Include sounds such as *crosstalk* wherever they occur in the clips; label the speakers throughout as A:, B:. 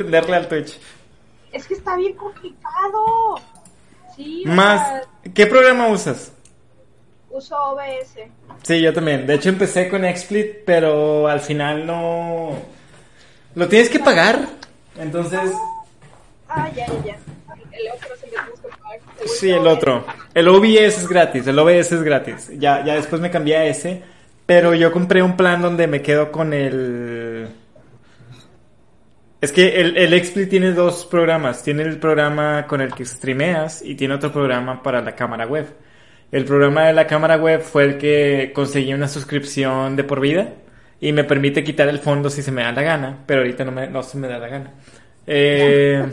A: entenderle al Twitch.
B: Es que está bien complicado. Sí,
A: Más,
B: sea,
A: ¿qué programa usas?
B: uso OBS.
A: Sí, yo también. De hecho, empecé con XSplit, pero al final no. Lo tienes que pagar. Entonces.
B: Ah, ya, ya, ya. El otro se puso pagar.
A: Sí, el otro. El OBS es gratis. El OBS es gratis. Ya, ya después me cambié a ese. Pero yo compré un plan donde me quedo con el. Es que el, el XSplit tiene dos programas. Tiene el programa con el que streameas y tiene otro programa para la cámara web. El programa de la cámara web fue el que conseguí una suscripción de por vida y me permite quitar el fondo si se me da la gana, pero ahorita no, me, no se me da la gana. Eh,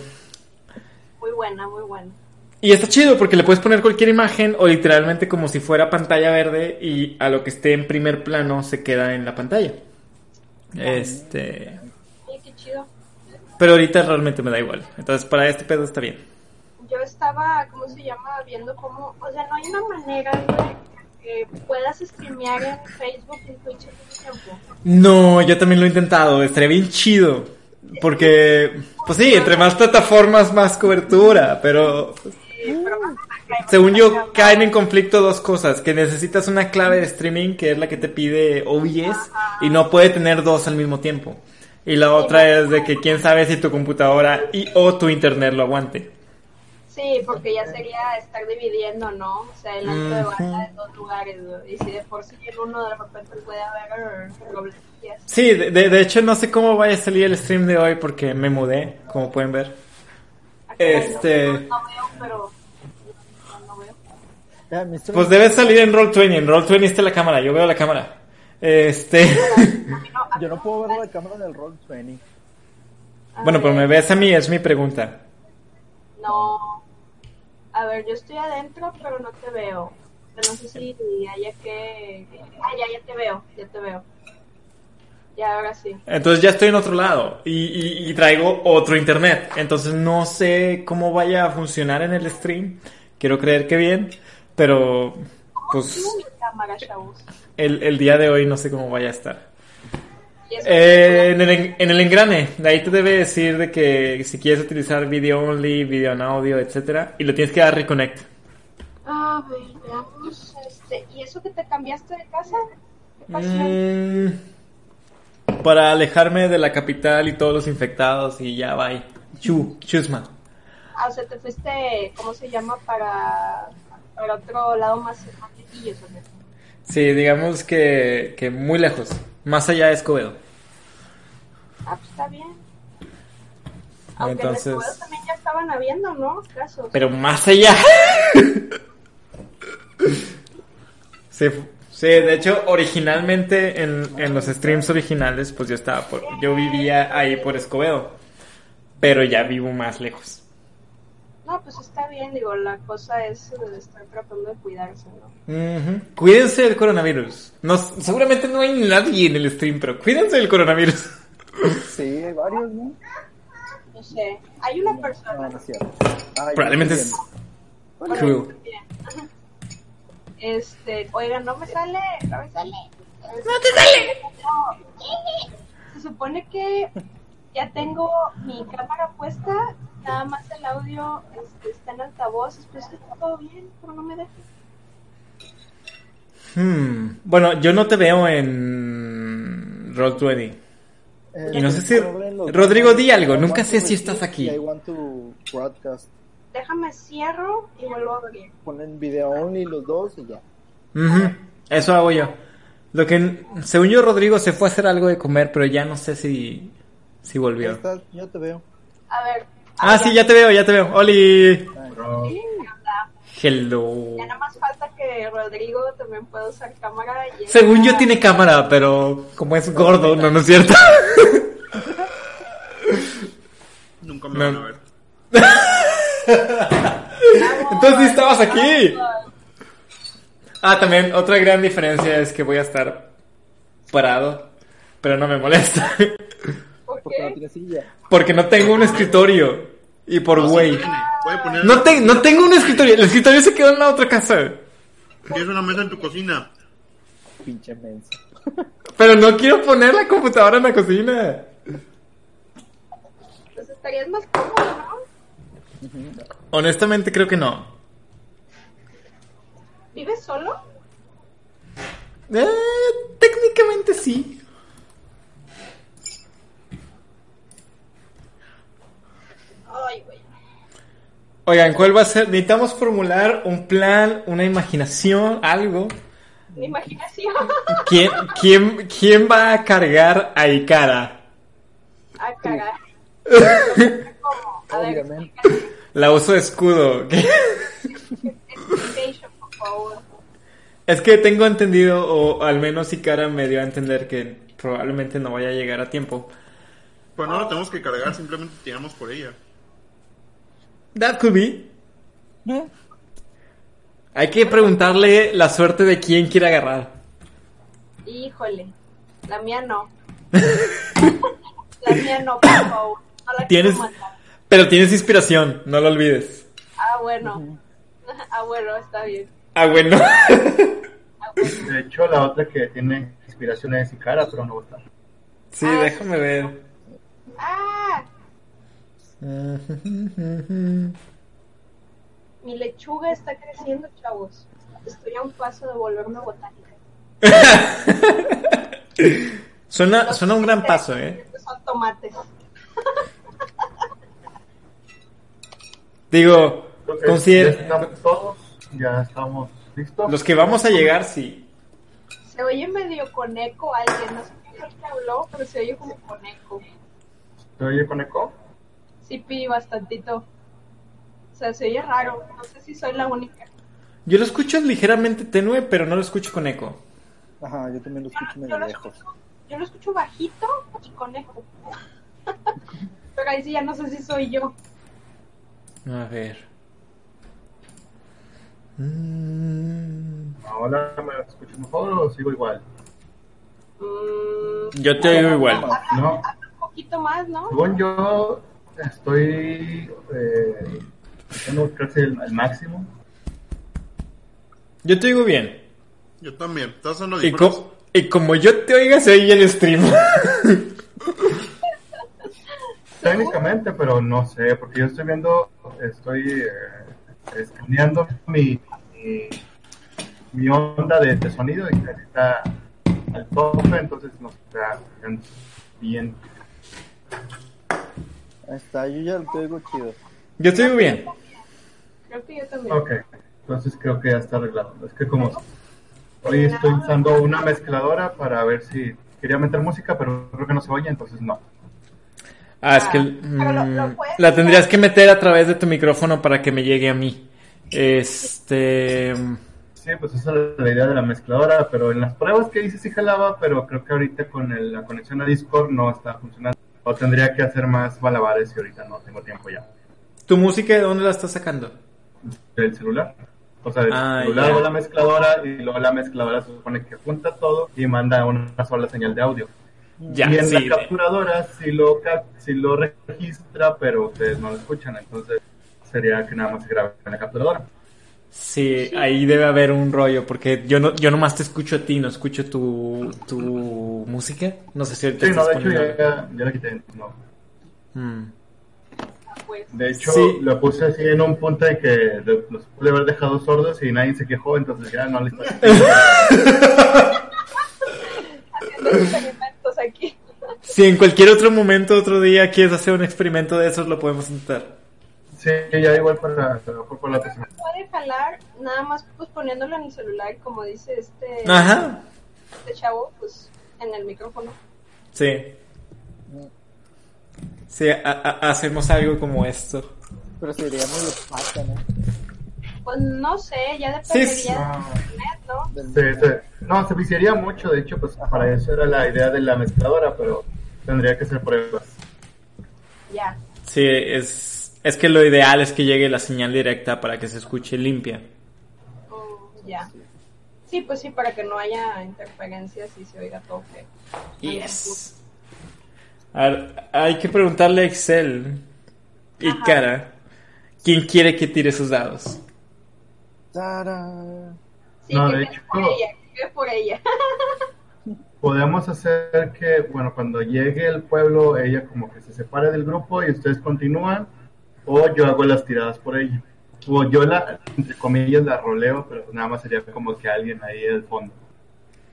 B: Muy buena, muy buena.
A: y está chido porque le puedes poner cualquier imagen o literalmente como si fuera pantalla verde y a lo que esté en primer plano se queda en la pantalla. Este. Pero ahorita realmente me da igual. Entonces para este pedo está bien.
B: Yo estaba, ¿cómo se llama? Viendo cómo, o sea, no hay una manera güey, que puedas streamear en Facebook y en Twitch al mismo tiempo.
A: No, yo también lo he intentado, estaría bien chido. Porque, pues sí, entre más plataformas, más cobertura, pero
B: Sí, pero
A: según yo caen en conflicto dos cosas, que necesitas una clave de streaming, que es la que te pide OBS, y no puede tener dos al mismo tiempo. Y la otra es de que quién sabe si tu computadora y o tu internet lo aguante.
B: Sí, porque ya sería estar dividiendo, ¿no? O sea, el ancho de banda en dos lugares. Y si de por sí en uno de repente puede haber problemas.
A: Sí, de, de- de hecho no sé cómo vaya a salir el stream de hoy porque me mudé, como pueden ver. Este-
B: No, no veo, pero... No, veo.
A: Pues debe salir en Roll20, en Roll20 está la cámara, yo veo la cámara. Este... *laughs*
C: Yo no puedo ver la cámara del Roll 20.
B: a
A: bueno, pero me ves a mí, es mi pregunta.
B: No. A ver, yo estoy adentro, pero no te veo. Pero no sé si haya que... Ah, ya, ya te veo, ya te veo. Ya, ahora sí.
A: Entonces ya estoy en otro lado y, y- y traigo otro internet. Entonces no sé cómo vaya a funcionar en el stream. Quiero creer que bien, pero pues
B: cámara,
A: el, el día de hoy no sé cómo vaya a estar. Eh, en, el, en- el engrane, de ahí te debe decir de que si quieres utilizar video only, video en audio, etcétera, y lo tienes que dar reconnect.
B: A ver, veamos. Este, ¿Y eso que te cambiaste de casa? ¿Qué pasó?
A: Mm, para alejarme de la capital y todos los infectados y ya bye. Chu, chusma.
B: Ah, o sea, te fuiste, ¿cómo se llama? Para, para otro lado más, más.
A: Sí, digamos que, que muy lejos. Más allá de Escobedo.
B: Ah, pues está bien. Aunque
A: Entonces-
B: en Escobedo también ya estaban habiendo, ¿no? Casos.
A: Pero más allá. *laughs* sí, sí, de hecho, originalmente en, en los streams originales, pues yo estaba por, yo vivía ahí por Escobedo. Pero ya vivo más lejos.
B: No, pues está bien, digo, la cosa es eh, estar tratando de cuidarse, ¿no?
A: Ujú. Cuídense del coronavirus. No, seguramente no hay nadie en el stream, pero cuídense del coronavirus. *laughs*
C: Sí, hay varios, ¿no?
B: No sé, hay una persona...
C: no
A: Probablemente es
B: Bueno,
A: Cool.
B: Este, oigan, no me sale, no me sale.
A: ¡No te sale! *laughs*
B: Se supone que ya tengo mi cámara puesta, nada más el audio este, está en altavoces, pues está todo bien, pero no me deja.
A: Hmm. Bueno, yo no te veo en Roll20.
C: Eh,
A: Y no sé si- Rodrigo, di algo,
C: I
A: nunca sé si estás aquí.
C: I want to broadcast.
B: Déjame cierro y vuelvo a abrir.
C: Ponen video only los dos y ya.
A: Ujú, Eso hago yo. Lo que, según yo, Rodrigo se fue a hacer algo de comer, pero ya no sé si, si
C: Ahí
A: volvió.
C: estás, yo te veo.
B: A ver.
A: Ah, sí, ya te veo, ya te veo. Oli. Hello.
B: Ya nada más falta que Rodrigo también pueda usar cámara. Y
A: Según yo tiene cámara, pero como es gordo, no, no es cierto.
D: Nunca me
A: No.
D: van a ver. *laughs*
A: Entonces sí estabas aquí. Ah, también otra gran diferencia es que voy a estar parado, pero no me molesta.
B: ¿Por qué?
A: Porque no tengo un escritorio. Y por güey. No, te- no tengo un escritorio. El escritorio se quedó en la otra casa.
D: Tienes una mesa en tu cocina.
C: Pinche menso.
A: Pero no quiero poner la computadora en la cocina.
B: Entonces Estarías más cómodo, ¿no?
A: Honestamente creo que no.
B: ¿Vives solo?
A: Eh, técnicamente sí.
B: Ay, güey.
A: Oigan, ¿cuál va a ser? Necesitamos formular un plan, una imaginación, algo.
B: Mi imaginación.
A: ¿Quién, quién, quién va a cargar a Ikara?
B: A cagar. ¿Cómo? A ver,
C: Obviamente.
A: La uso de escudo. Es que tengo entendido, o al menos Ikara me dio a entender que probablemente no vaya a llegar a tiempo.
D: Pues no la tenemos que cargar, simplemente tiramos por ella.
A: That could be. Hay que preguntarle la suerte de quién quiere agarrar.
B: Híjole. La mía no. *laughs* La mía no, por favor. No la
A: Tienes,
B: quiero matar.
A: pero tienes inspiración, no lo olvides.
B: Ah, bueno. *laughs* Ah, bueno, está bien.
A: Ah, bueno.
B: Ah, *laughs* bueno.
E: De hecho, la otra que tiene inspiración es Ikara, pero no va a estar.
A: Sí, déjame ver.
B: ¡Ah! *laughs* Mi lechuga está creciendo, chavos. Estoy a un paso de volverme botánica. *laughs*
A: Suena, suena un gran paso, ¿eh?
B: Estos son tomates.
A: Digo,
E: que
A: considera...
E: Ya estamos todos, ya estamos listos.
A: Los que vamos a llegar, sí.
B: Se oye medio con eco alguien. No sé quién fue el que habló, pero se oye como con eco.
E: ¿Te oye con eco?
B: Sí, pi, bastantito. O sea, se oye raro. No sé si soy la única.
A: Yo lo escucho ligeramente tenue, pero no lo escucho con eco.
C: Ajá, yo también lo escucho
B: Yo
C: medio
B: lo
C: lejos.
B: escucho, yo lo escucho bajito y con eco. *laughs* Pero ahí sí ya no sé si soy yo.
A: A ver. Mm,
E: Ahora me escucho mejor o sigo igual.
B: Mm,
A: Yo te oigo igual.
E: No,
B: un poquito más, ¿no?
E: según yo estoy eh, haciendo casi el, el máximo.
A: Yo te oigo bien.
D: Yo también. ¿Estás usando
A: Y, co- y como yo te oiga, se oye el stream. *laughs*
E: Técnicamente, pero no sé, porque yo estoy viendo, estoy eh, escaneando mi, mi, mi onda de, de sonido y está al tope, entonces no está bien.
C: Ahí está, yo ya te oigo chido.
A: Yo te oigo bien.
B: Creo que yo también.
E: Ok, entonces creo que ya está arreglado. Es que como hoy estoy usando una mezcladora para ver si quería meter música, pero creo que no se oye, entonces no.
A: Ah, es que
B: lo- lo
A: mm, la tendrías que meter a través de tu micrófono para que me llegue a mí. Este.
E: Sí, pues esa es la idea de la mezcladora, pero en las pruebas que hice sí jalaba, pero creo que ahorita con el- la conexión a Discord no está funcionando. O tendría que hacer más malabares y ahorita no tengo tiempo ya.
A: ¿Tu música de dónde la estás sacando?
E: Del celular. O sea, del
A: Ah,
E: celular
A: ya.
E: va la mezcladora y luego la mezcladora se supone que junta todo y manda una sola señal de audio.
A: Ya,
E: y en
A: sí.
E: la capturadora sí lo, cap- sí lo registra, pero ustedes no lo escuchan, entonces sería que nada más se grabe en la capturadora.
A: Sí, ahí debe haber un rollo, porque yo no, yo nomás te escucho a ti, no escucho tu, tu música. No sé si ahorita
E: Sí, no, de hecho ya, ya la quité. No.
A: Mm.
B: Pues,
E: De hecho,
A: Sí.
E: lo puse así en un punto de que los pude haber dejado sordos y nadie se quejó, entonces ya no les *laughs*
B: haciendo experimentos aquí.
A: Si en cualquier otro momento, otro día quieres hacer un experimento de esos, lo podemos intentar.
E: Sí, ya igual para, para, para la semana.
B: Puede jalar nada más pues poniéndolo en el celular, como dice este,
A: Ajá.
B: este chavo, pues en el micrófono.
A: Sí. Sí, a- a- hacemos algo como esto.
C: Pero sería muy opaca, ¿no?
B: Pues no sé, ya
A: Sí,
B: dependería
A: sí.
B: de
E: Ah,
B: internet, ¿no?
E: Se- se- no, se viciaría mucho, de hecho, pues para eso era la idea de la mezcladora, pero tendría que hacer pruebas.
B: Ya.
A: Sí, es, es que lo ideal es que llegue la señal directa para que se escuche limpia.
B: Mm, ya. Sí, pues sí, para que no haya interferencias y se oiga todo feo.
A: Yes. A ver, hay que preguntarle a Excel y
B: Ajá.
A: Cara quién quiere que tire sus dados.
C: Tarán.
B: Sí,
E: No, de hecho-
B: por ella, que por ella. *laughs*
E: podemos hacer que, bueno, cuando llegue el pueblo, ella como que se separe del grupo y ustedes continúan, o yo hago las tiradas por ella. O yo la, entre comillas, la roleo, pero nada más sería como que alguien ahí del fondo.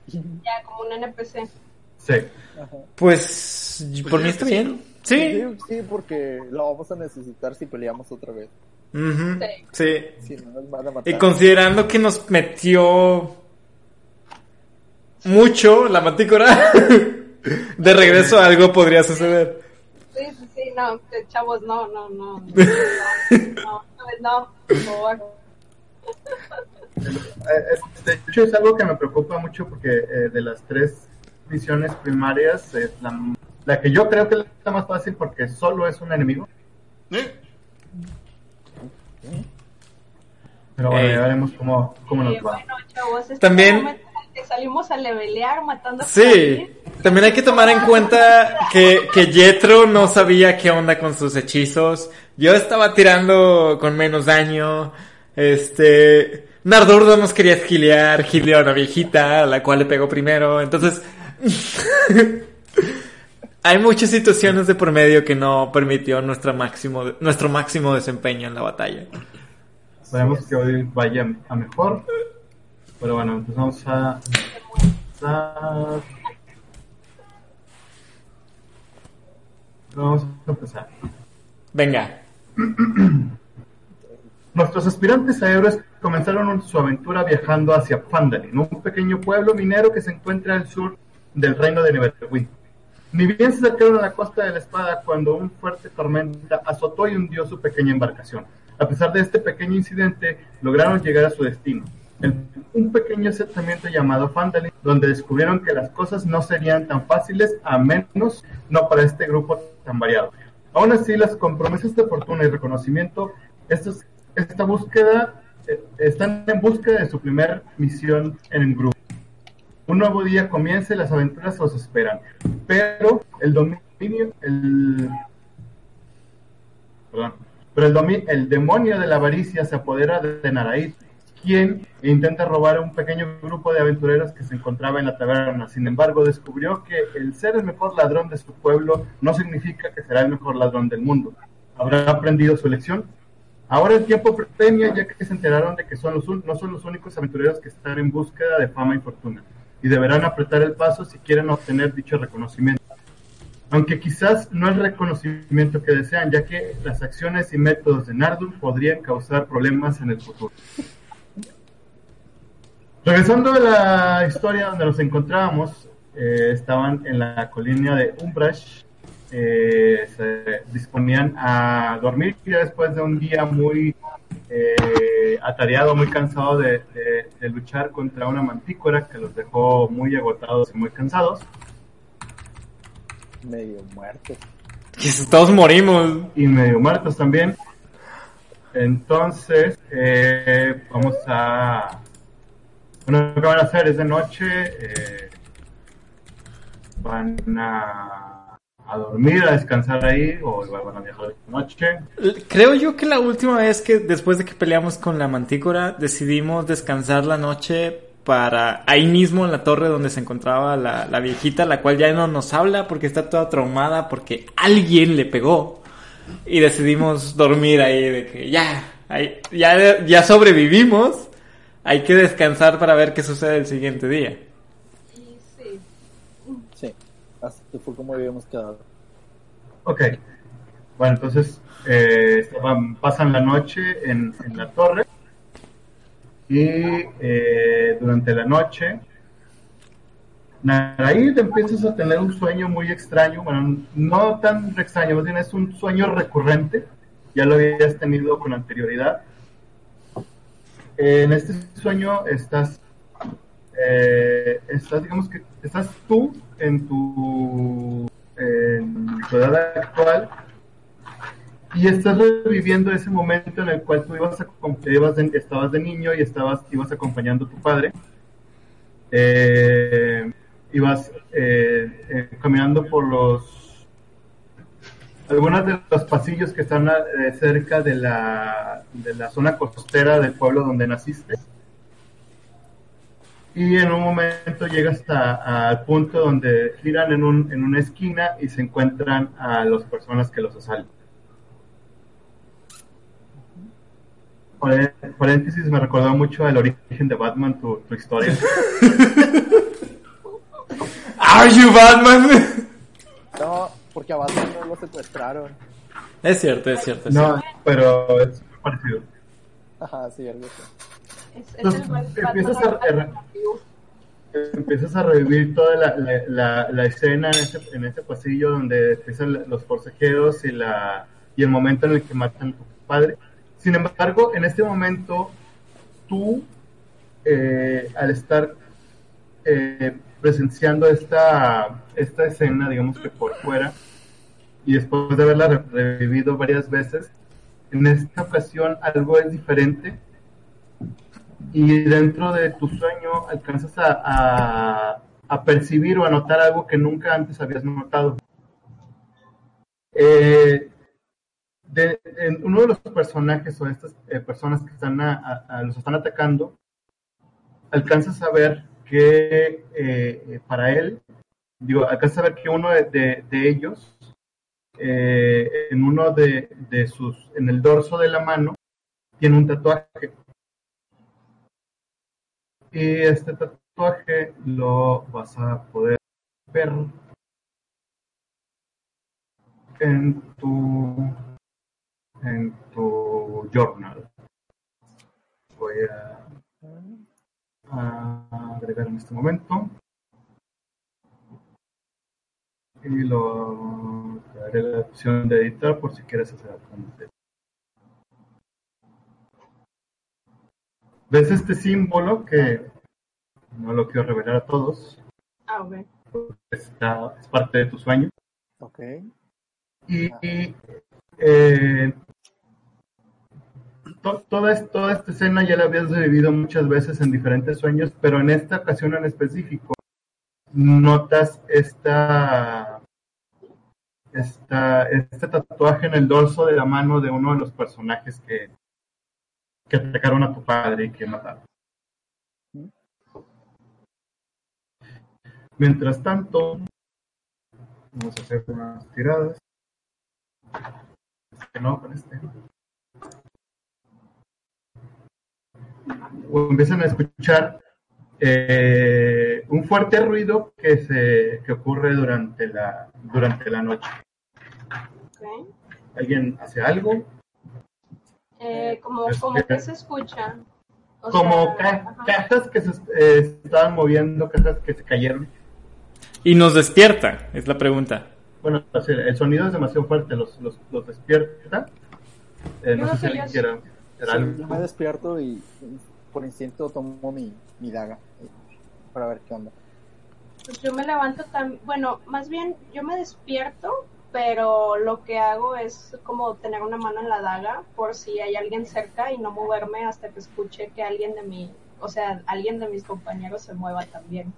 B: Ya, como un NPC.
E: Sí.
C: Ajá.
A: Pues, por mí está bien. Sí.
C: Sí, sí, porque lo vamos a necesitar si peleamos otra vez.
A: Ujú,
B: Sí.
A: Sí.
C: Si no nos van a matar.
A: Y considerando que nos metió mucho la mantícora, *laughs* de regreso algo podría suceder.
B: No, chavos, no, no, no. No, *laughs* no, no, no, por favor.
E: Eh, eh, De hecho, es algo que me preocupa mucho porque eh, de las tres misiones primarias, es la, la que yo creo que es la más fácil porque solo es un enemigo.
D: ¿Eh?
E: Pero bueno,
A: Eh.
E: ya veremos cómo, cómo nos va.
B: bueno, chavos, este
A: También-
B: momento que salimos a levelear matando a
A: Sí, también hay que tomar en cuenta que, que Jetro no sabía qué onda con sus hechizos. Yo estaba tirando con menos daño. Este. Nardurdo nos quería esquilear, gileó a una viejita, a la cual le pegó primero. Entonces. *laughs* hay muchas situaciones de por medio que no permitió nuestra máximo, nuestro máximo desempeño en la batalla.
E: Esperemos que hoy vaya a mejor. Pero bueno, pues vamos a empezar. Vamos a empezar.
A: Venga. *clears throat*
E: Nuestros aspirantes a héroes comenzaron su aventura viajando hacia Phandalin, un pequeño pueblo minero que se encuentra al sur del reino de Neverwin. Ni bien se acercaron a la costa de la espada cuando un fuerte tormenta azotó y hundió su pequeña embarcación. A pesar de este pequeño incidente, lograron llegar a su destino, un pequeño asentamiento llamado Phandalin, donde descubrieron que las cosas no serían tan fáciles, a menos no para este grupo tan variado. Aún así, las con promesas de fortuna y reconocimiento, estos, esta búsqueda, eh, están en búsqueda de su primer misión en el grupo. Un nuevo día comienza y las aventuras los esperan. Pero el dominio, el, perdón, pero el, domi- el demonio de la avaricia se apodera de, Naraid, quien intenta robar a un pequeño grupo de aventureros que se encontraba en la taberna. Sin embargo, descubrió que el ser el mejor ladrón de su pueblo no significa que será el mejor ladrón del mundo. ¿Habrá aprendido su lección? Ahora el tiempo premia ya que se enteraron de que son los, no son los únicos aventureros que están en búsqueda de fama y fortuna, y deberán apretar el paso si quieren obtener dicho reconocimiento. Aunque quizás no el reconocimiento que desean, ya que las acciones y métodos de Nardul podrían causar problemas en el futuro. Regresando a la historia donde nos encontrábamos, eh, estaban en la colina de Umbrash, eh, se disponían a dormir ya después de un día muy eh, atareado, muy cansado de, de- de luchar contra una mantícora que los dejó muy agotados y muy cansados.
C: Medio muerto.
A: Que todos morimos.
E: y medio muertos también. Entonces, eh, vamos a... Bueno, lo que van a hacer es de noche. eh, van a, a dormir, a descansar ahí, o igual van a viajar de noche.
A: Creo yo que la última vez que después de que peleamos con la mantícora decidimos descansar la noche para ahí mismo en la torre donde se encontraba la, la viejita, la cual ya no nos habla porque está toda traumada porque alguien le pegó y decidimos dormir ahí de que ya, ahí- ya, ya sobrevivimos, hay que descansar para ver qué sucede el siguiente día.
B: Y sí.
C: Sí, así fue como habíamos quedado.
E: Ok. Bueno, entonces eh, estaban- pasan la noche en, en la torre y eh, durante la noche Naraid empiezas a tener un sueño muy extraño, bueno, no tan extraño, más bien es un sueño recurrente, ya lo habías tenido con anterioridad. En este sueño estás, eh, estás, digamos que estás tú en tu, en tu edad actual y estás reviviendo ese momento en el cual tú ibas a, ibas de- estabas de niño y estabas ibas acompañando a tu padre eh, ibas eh, eh, caminando por los algunos de los pasillos que están eh, cerca de la de la zona costera del pueblo donde naciste Y en un momento llega hasta al punto donde giran en, un, en una esquina y se encuentran a las personas que los asaltan. Pare- Paréntesis, me recordó mucho el origen de Batman, tu, tu historia. *laughs*
A: Are you Batman?
C: No, porque a Batman no lo secuestraron.
A: Es cierto, es cierto. es
E: No, pero es parecido.
C: Ajá, sí, algo así.
B: Es, es
E: Entonces,
B: el
E: empiezas a-
B: alternativo.
E: empiezas a revivir toda la, la, la- la escena en ese, en ese pasillo donde empiezan los forcejeos y, la, y el momento en el que matan a tu padre. Sin embargo, en este momento, tú, eh, al estar eh, presenciando esta, esta escena, digamos que por fuera, y después de haberla re- revivido varias veces, en esta ocasión algo es diferente y dentro de tu sueño alcanzas a, a- a percibir o a notar algo que nunca antes habías notado. Eh, de, uno de los personajes o estas eh, personas que están a- a- los están atacando, alcanzas a ver que eh, eh, para él, digo, alcanzas a ver que uno de, de- de ellos, eh, en uno de, de sus, en el dorso de la mano, tiene un tatuaje. Y este tatuaje lo vas a poder ver en tu en tu journal. Voy a, a agregar en este momento. Y lo te daré la opción de editar por si quieres hacer apuntes. ¿Ves este símbolo que no lo quiero revelar a todos?
B: Ah, ok.
E: Está, es parte de tu sueño.
C: Ok.
E: Y, y, eh, to- toda, es- toda esta escena ya la habías vivido muchas veces en diferentes sueños, pero en esta ocasión en específico notas esta, esta, este tatuaje en el dorso de la mano de uno de los personajes que, que atacaron a tu padre y que mataron. Mientras tanto, vamos a hacer unas tiradas. Este no, con este. Empiezan a escuchar eh, un fuerte ruido que se que ocurre durante la durante la noche. Alguien hace algo,
B: Eh, como,
E: Es
B: como
E: que-
B: se escucha. O
E: como
B: sea,
E: ca-
B: ajá.
E: cajas que se eh, estaban moviendo, cajas que se cayeron.
A: Y nos despierta, es la pregunta.
E: Bueno, el sonido es demasiado fuerte, los, los, los despierta. Eh, no
B: Yo
E: sé si
B: yo-
E: quiera hacer
C: Sí,
E: algo.
C: yo me despierto y por instinto tomo mi, mi daga eh, para ver qué onda.
B: Pues yo me levanto también, bueno, más bien yo me despierto, pero lo que hago es como tener una mano en la daga por si hay alguien cerca y no moverme hasta que escuche que alguien de mi, o sea, alguien de mis compañeros se mueva también.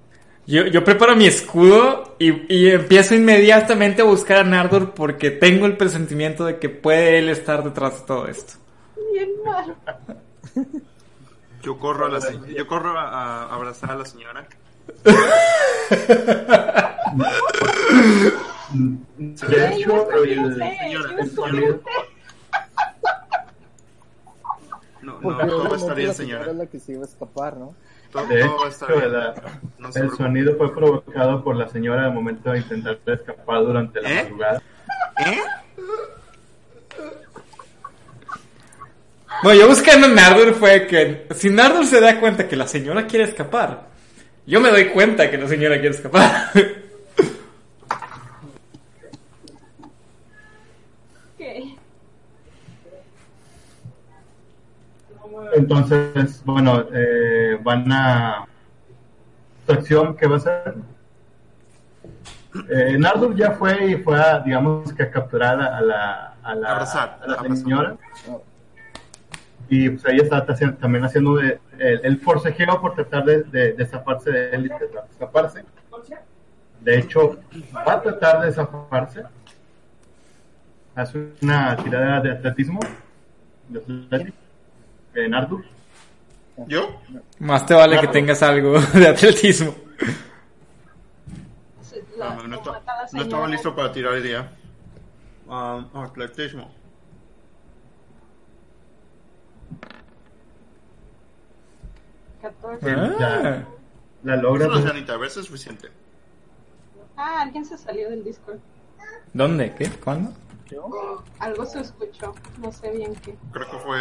A: Yo, yo preparo mi escudo y, y empiezo inmediatamente a buscar a Nardor porque tengo el presentimiento de que puede él estar detrás de todo esto.
B: Bien mal. *laughs*
D: Yo corro a la yo corro a, a abrazar a la señora. *laughs*
E: De hecho, el,
D: señora,
E: el sonido,
D: No, no, todo va a estar
C: obviamente
D: bien, señora.
C: la que se iba a escapar, ¿no?
D: Todo,
E: de
D: todo
E: hecho,
D: bien.
E: la-
D: No
E: el sonido fue provocado por la señora al momento de intentar escapar durante la
D: ¿Eh?
E: madrugada.
D: ¿Eh?
A: Bueno, yo buscando a Nardor fue que si Nardor se da cuenta que la señora quiere escapar, yo me doy cuenta que la señora quiere escapar. *laughs*
B: Ok.
E: Entonces, bueno, eh, van a... ¿Su acción qué va a ser? Eh, Nardur ya fue y fue a, digamos que a capturar a la, a la,
D: Abrazar,
E: a la
D: abrazar.
E: señora. Y pues ella está también haciendo de- el, el forcejeo por tratar de, de, de zafarse de él y tratar de escaparse. De hecho, va a tratar de zafarse. Hace una tirada de atletismo. De atletismo. Eh, Nardur.
D: ¿Yo?
A: Más te vale que tengas algo *laughs* de atletismo.
B: La-
D: No, no, no estaba listo para tirar el día. Um, atletismo.
B: Catorce.
A: Ah.
E: La logras.
D: No sé, Anita, a ver si es suficiente.
B: Ah, alguien se salió del Discord.
A: ¿Dónde? ¿Qué? ¿Cuándo?
C: Yo,
B: Algo se escuchó, no sé bien qué.
D: Creo que fue.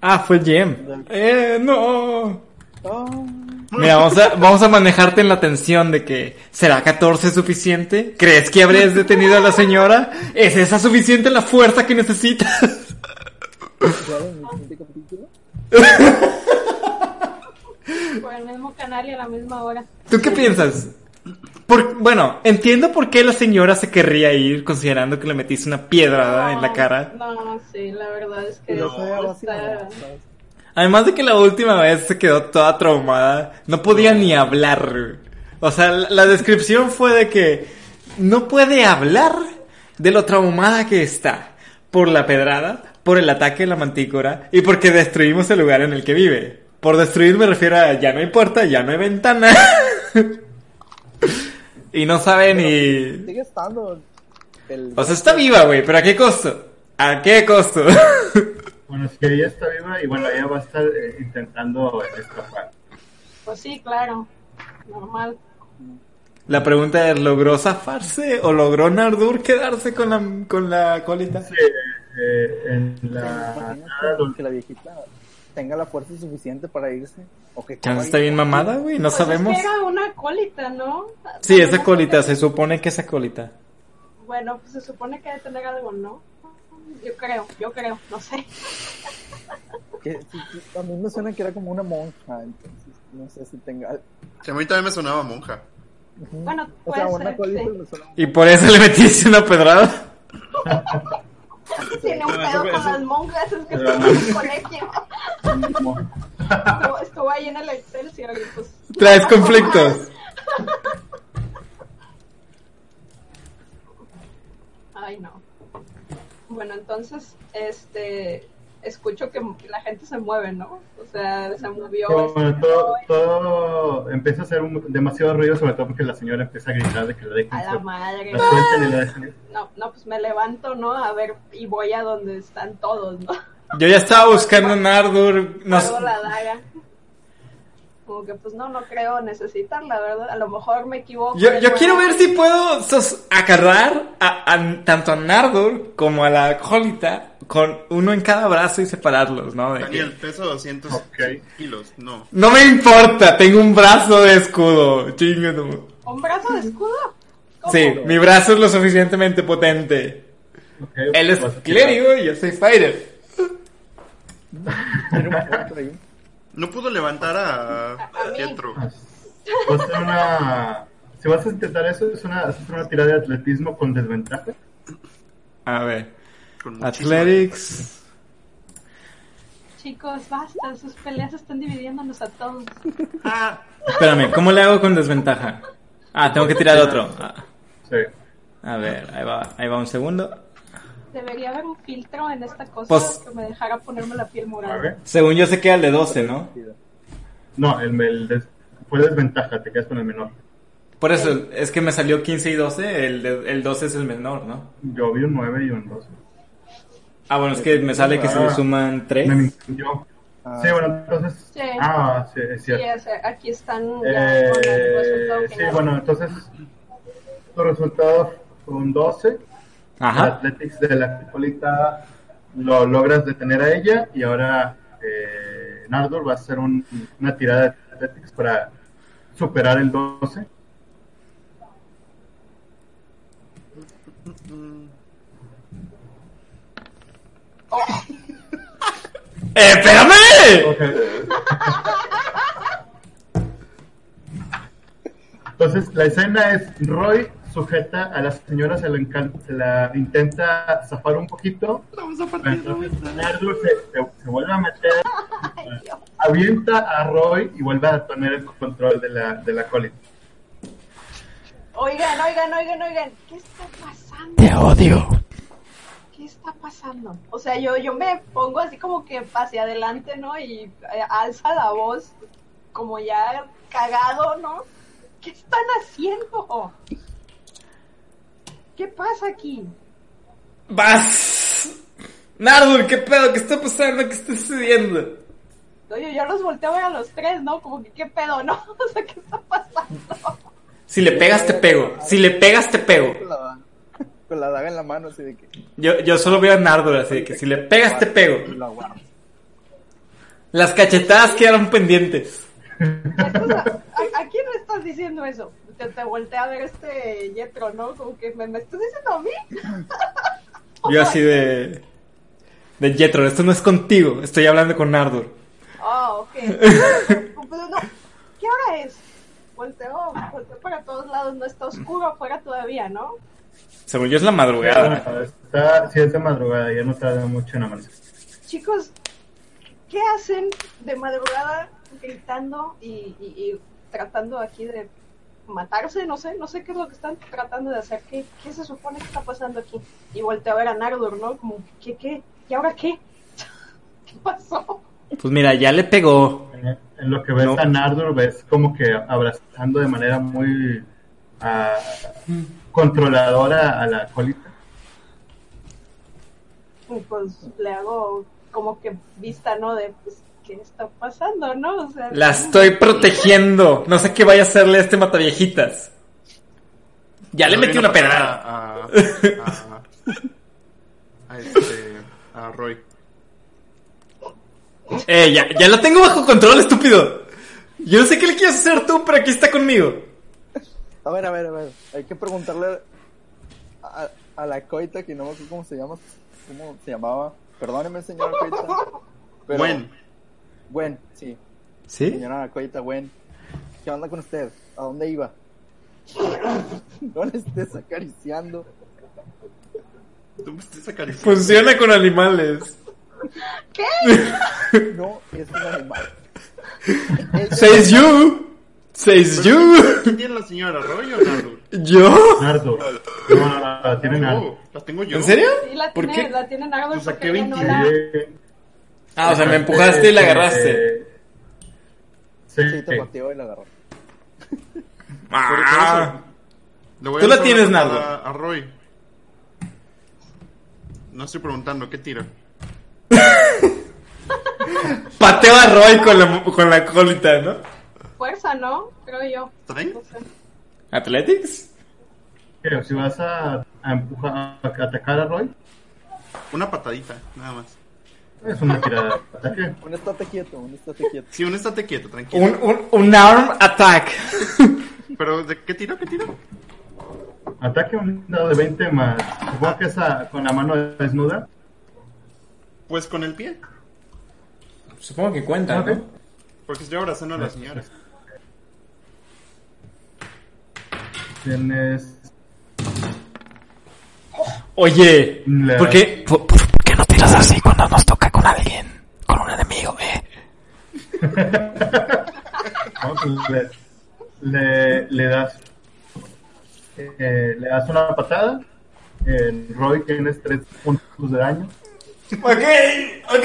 A: Ah, fue Jem. Eh, no.
C: oh,
A: Mira, vamos a, vamos a manejarte en la tensión de que ¿será 14 suficiente? ¿Crees que habrías detenido a la señora? ¿Es esa suficiente la fuerza que necesitas?
B: Por el mismo canal y a la misma hora.
A: ¿Tú qué piensas? Por, bueno, entiendo por qué la señora se querría ir considerando que le metiste una piedrada en la cara.
B: No, sí, la verdad es que está-
C: ¿no? ¿sabes?
A: Además de que la última vez se quedó toda traumada, no podía ni hablar. O sea, la, la descripción fue de que no puede hablar de lo traumada que está por la pedrada, por el ataque de la mantícora y porque destruimos el lugar en el que vive. Por destruir me refiero a ya no hay puerta, ya no hay ventana. *laughs* y no sabe ni...
C: Sigue estando. El...
A: O sea, está viva, güey, pero ¿a qué costo? ¿A qué costo? *laughs*
E: Bueno, si ella está viva y bueno, ella va a estar eh, intentando escapar.
B: Pues sí, claro. Normal.
A: La pregunta es, ¿logró zafarse o logró Nardur quedarse con la, con la colita?
E: Sí, eh, en la
C: Imagínate que la viejita tenga la fuerza suficiente para irse. O que
A: Chance está bien mamada, güey, no
B: Pues
A: sabemos.
B: Es que era una colita, ¿no?
A: Sí,
B: También
A: esa colita, se supone que esa colita.
B: Bueno, pues se supone que debe tener algo, ¿no? Yo creo, yo creo, no sé.
C: Que, a mí me suena que era como una monja, entonces no sé si tenga.
D: Sí, a mí también me sonaba monja.
B: Bueno,
C: o sea,
B: puede ser, sí.
C: me suena.
A: Y por eso le metiste una pedrada. *laughs*
B: Tiene un pedo con las monjas, es que estuvo en un colegio. Estuvo, estuvo ahí en el Excelsior y pues...
A: Traes conflictos.
B: Ay, no. Bueno, entonces, este... Escucho que la gente se mueve, ¿no? O sea, se movió.
E: Bueno,
B: este,
E: todo, todo empieza a hacer un- demasiado ruido, sobre todo porque la señora empieza a gritar de que la dejen
B: A la madre.
E: la suelten y la dejen.
B: No, no, pues me levanto, ¿no? A ver, y voy a donde están todos, ¿no?
A: Yo ya estaba buscando a Nardur. No,
B: la daga. Como que pues no, no creo necesitarla, ¿verdad? A lo mejor me equivoco.
A: yo, yo quiero ver si puedo sos- agarrar a, a- tanto a Nardur como a la colita con uno en cada brazo y separarlos, ¿no? De que-
D: Daniel, peso 200
E: Ok.
D: kilos. No.
A: No me importa, tengo un brazo de escudo. Chingado.
B: ¿Un brazo de escudo? ¿Cómo?
A: Sí, mi brazo es lo suficientemente potente.
E: Ok,
A: Él es
E: vas a-
A: clérigo y yo soy fighter.
D: No pudo levantar a,
B: A- a.
D: Pietro.
E: Va a ser una. Si vas a intentar eso, es una, es una tirada de atletismo con desventaja.
A: A ver.
D: Con
A: Athletics.
B: Chicos, basta, sus peleas están dividiéndonos a todos.
D: Ah,
A: Espérame, ¿cómo le hago con desventaja? Ah, tengo que tirar otro. Ah,
E: Sí.
A: a ver, ahí va, ahí va un segundo.
B: Debería haber un filtro en esta cosa
A: Pues-
B: que me dejara ponerme la piel morada.
A: Según yo se queda el de 12, ¿no?
E: No, el, el des- fue desventaja, te quedas con el menor.
A: Por eso, es que me salió 15 y 12, el, de- el 12 es el menor, ¿no?
E: Yo vi un 9 y un 12.
A: Ah, bueno, es que me sale que se le
E: Ah.
A: suman 3.
E: Me mintió.
C: Ah,
E: Sí, bueno, entonces.
B: Sí.
E: Ah, sí, es
B: Sí,
E: cierto.
B: o sea, aquí están ya
E: Eh,
B: con el resultado
E: sí,
B: final.
E: bueno, entonces. Tu resultado fue un 12. El
A: Ajá.
E: Athletics de la colita lo logras detener a ella y ahora eh, Nardur va a hacer un- una tirada de Athletics para superar el 12.
A: ¡Eh, espérame!
E: Entonces la escena es Roy sujeta a la señora, se la, se la intenta zafar un poquito.
D: vamos a partir.
E: Entonces Nardur se, se- se vuelve a meter, *laughs* avienta a Roy y vuelve a tener el control de la, de la colita.
B: Oigan, oigan, oigan, oigan, ¿qué está pasando?
A: Te odio.
B: ¿Qué está está pasando? O sea, yo, yo me pongo así como que hacia adelante, ¿no? Y eh, alza la voz, como ya cagado, ¿no? ¿Qué están haciendo? ¿Qué pasa aquí?
A: ¡Vas! Nardur, ¿qué pedo? ¿Qué está pasando? ¿Qué está sucediendo?
B: Oye, yo los volteo a los tres, ¿no? Como que, ¿qué pedo, no? *laughs* O sea, ¿qué está pasando?
A: Si le pegas, te pego. Si le pegas, te pego.
C: Con la, daga en la mano, así de que
A: Yo, yo solo veo a Nardur, así de que si le pegas, te pego.
C: la.
A: Las cachetadas quedaron pendientes.
B: ¿a, a- a quién le estás diciendo eso? Te, te volteé a ver este Yetro, ¿no? Como que me, me estás diciendo a mí.
A: Yo así de... De Jetro, esto no es contigo, estoy hablando con Nardur.
B: Ah, ok. Pero no, ¿qué hora es? Volteo, volteo para todos lados, no está oscuro afuera todavía, ¿no?
A: Según yo es la madrugada.
F: Bueno, está, sí, es de madrugada, ya no tarda mucho en amanecer.
B: Chicos, ¿qué hacen de madrugada gritando y, y- y tratando aquí de matarse? No sé, no sé qué es lo que están tratando de hacer. ¿Qué, qué se supone que está pasando aquí? Y volteo a ver a Nardur, ¿no? Como, ¿qué, qué? ¿Y ahora qué? *laughs* ¿Qué pasó?
A: Pues mira, ya le pegó.
F: En, en lo que ves
A: No.
F: a Nardur, ves como que abrazando de manera muy ah, controladora a la colita.
B: Y pues le hago como que vista, ¿no? De, pues, ¿qué está pasando, no? O sea,
A: La estoy protegiendo. No sé qué vaya a hacerle a este mataviejitas. Ya le metí una pedrada.
D: A, a, a este, a Roy.
A: Eh, ya, ya lo tengo bajo control, estúpido. Yo no sé qué le quieres hacer tú, pero aquí está conmigo.
C: A ver, a ver, a ver. Hay que preguntarle a, a la coita, que no me acuerdo cómo se llama. ¿Cómo se llamaba? Perdóneme, señora coita. pero-
D: Gwen.
C: Gwen, sí.
A: ¿Sí?
C: Señora coita, Gwen. ¿Qué onda con usted? ¿A dónde iba? *laughs* No le estés acariciando.
D: Tú me estás acariciando.
A: Funciona con animales. *laughs*
C: No es un animal. *laughs* Ella-
A: Says you. Says you.
D: ¿Quién tiene la señora, Roy o Nardur?
A: ¿Yo?
F: Nardur. No, no, no, la tiene Nardur.
D: La tengo yo.
A: ¿En serio?
B: Sí, la
A: ¿Por
B: tiene,
A: qué?
B: la tiene Nardur
D: Pues saqué
B: porque ella no
D: 20.
B: la...
F: Sí.
A: Ah, o sea, me empujaste y la agarraste.
F: Sí,
C: Sí, te pateó y la agarró.
A: Ah. Tú
D: a
A: la tienes, Nardo.
D: A Roy. No estoy preguntando, ¿qué tira? *laughs*
A: Pateo a Roy con la, con la colita, ¿no?
B: Fuerza, ¿no? Creo yo.
D: ¿Traen?
B: No sé.
A: ¿Athletics?
F: ¿Qué? Si vas a, a empujar, a atacar a Roy,
D: Una patadita, nada más.
F: es una tirada de *laughs* ataque.
C: Un estate quieto, un estate quieto.
D: Sí, un estate quieto, tranquilo.
A: Un, un, un arm attack. *laughs*
D: Pero, ¿de qué tiro? ¿Qué tiro?
F: Ataque un dado de 20 más. Supongo que es a- con la mano desnuda.
D: Pues con el pie.
A: Supongo que cuenta. ¿no?
D: Porque estoy abrazando a la señora.
F: Tienes.
A: Oye,
F: La-
A: ¿por qué, por, por qué no tiras así cuando nos toca con alguien? Con un enemigo, eh. *laughs*
F: ¿no? Pues le, le, le das. eh, le das una patada. En Roy tienes 3 puntos de daño.
A: Ok, ok.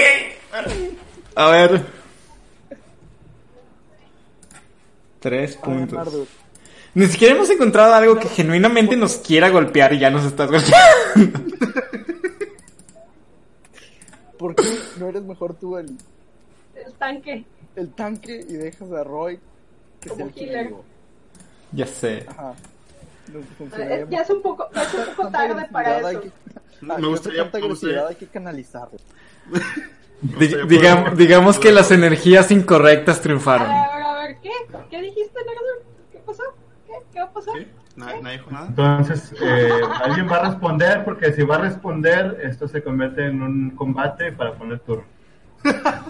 A: A ver. Tres puntos. Ni siquiera hemos encontrado algo que genuinamente nos quiera golpear y ya nos estás golpeando.
C: ¿Por qué no eres mejor tú el,
B: El tanque.
C: el tanque y dejas a Roy que sea
B: Como
C: el que
A: ya sé.
C: Ajá. No funcionaría
B: Ya es un poco, ya es un poco
C: Tanta
B: tarde para eso.
C: que-
D: Me
C: Ah,
D: gustaría-
C: tanta *laughs*
D: me gustaría-
C: agresividad hay que canalizarla.
A: Di-
D: gustaría
A: digam-
D: poder-
A: digamos que las energías incorrectas triunfaron.
B: a ver, a ver, ¿qué? ¿Qué dijiste, Nardur? ¿Qué pasó? ¿Qué? ¿Qué va a pasar?
D: ¿Sí? ¿Nadie, nadie dijo nada?
F: Entonces, eh, alguien va a responder, porque si va a responder, esto se convierte en un combate para poner turno.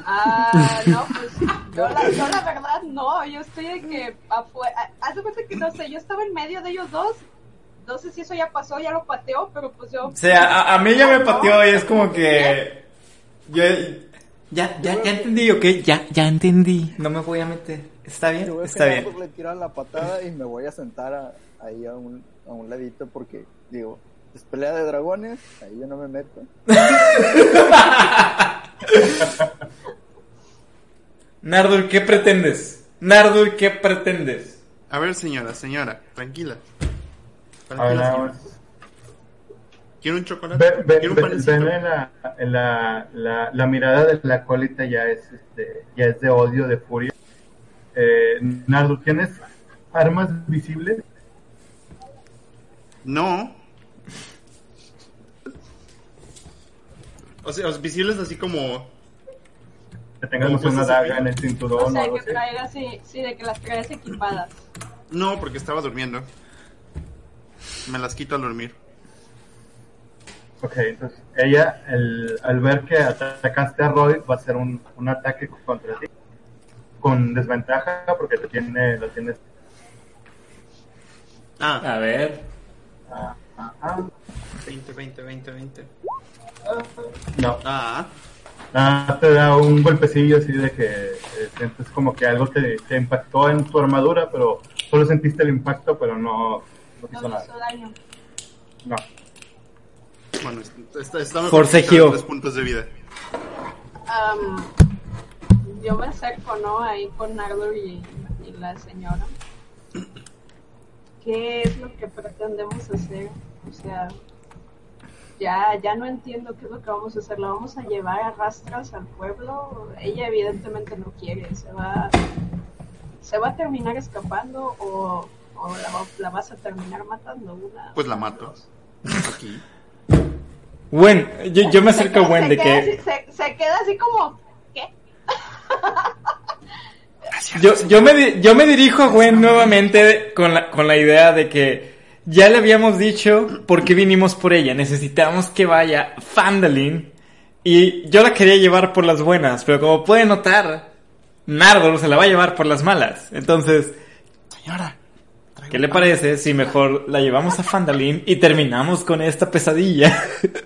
B: Ah, no, pues yo la, yo la verdad no, yo estoy de que afuera, hace cuenta que no sé, yo estaba en medio de ellos dos, no sé si eso ya pasó, ya lo pateó, pero pues yo...
A: O sea, a, a mí ya me pateó y es como que... Yo... Ya, ya, ya entendí, ok, ya, ya entendí. No me voy a meter. ¿Está
C: Yo
A: bien?
C: voy a
A: Está bien.
C: le tira la patada y me voy a sentar a- ahí a un, a un ladito porque, digo, Es pelea de dragones, ahí yo no me meto. *laughs*
A: Nardur, ¿qué pretendes? Nardur, ¿qué pretendes?
D: A ver, señora, señora, tranquila.
E: A ver,
D: Tranquila, señora. ¿Quiere un chocolate?
E: Ve- ve-
D: ¿Quiere un
E: ve- la, la, la, la mirada de la colita ya es, este, ya es de odio, de furia. Eh, Nardo, ¿tienes armas visibles?
D: No. O sea, los visibles así como...
E: Que
D: Como
E: una daga en el cinturón
B: O
E: o
B: sea,
E: algo
B: que
E: así.
B: traigas, sí, sí, de que las traigas equipadas.
D: No, porque estaba durmiendo. Me las quito al dormir.
E: Ok, entonces ella, el, al ver que atacaste a Roy, va a hacer un, un ataque contra ti. Con desventaja porque te tiene, lo tienes.
D: Ah,
A: A ver.
E: ah, ah, ah,
D: 20, 20, 20, 20.
E: no,
D: Ah,
E: Ah, te da un golpecillo así de que eh, sientes como que algo te, te impactó en tu armadura, pero solo sentiste el impacto, pero no, no
B: No
E: hizo
B: me
E: nada.
B: hizo daño.
E: No.
D: bueno, está, está mejor tres puntos de vida.
B: Am, yo me acerco, ¿no? Ahí con Nardo y, y la señora. ¿Qué es lo que pretendemos hacer? O sea, ya, ya no entiendo qué es lo que vamos a hacer. ¿La vamos a llevar a rastras al pueblo? Ella evidentemente no quiere. ¿Se va, se va a terminar escapando o, o la, va- la vas a terminar matando? Una,
D: Pues la mato. Aquí.
A: Gwen, yo, yo me acerco a Gwen
B: se
A: de
B: queda
A: que...
B: así- se, se queda así como.
A: Yo, yo, me, yo me dirijo a Gwen nuevamente con la, con la idea de que ya le habíamos dicho por qué vinimos por ella. Necesitamos que vaya Fandalin. Y yo la quería llevar por las buenas, pero como puede notar, Nardor se la va a llevar por las malas. Entonces,
D: Señora.
A: ¿qué le parece si mejor la llevamos a Fandalin y terminamos con esta pesadilla? *laughs*
D: Quiero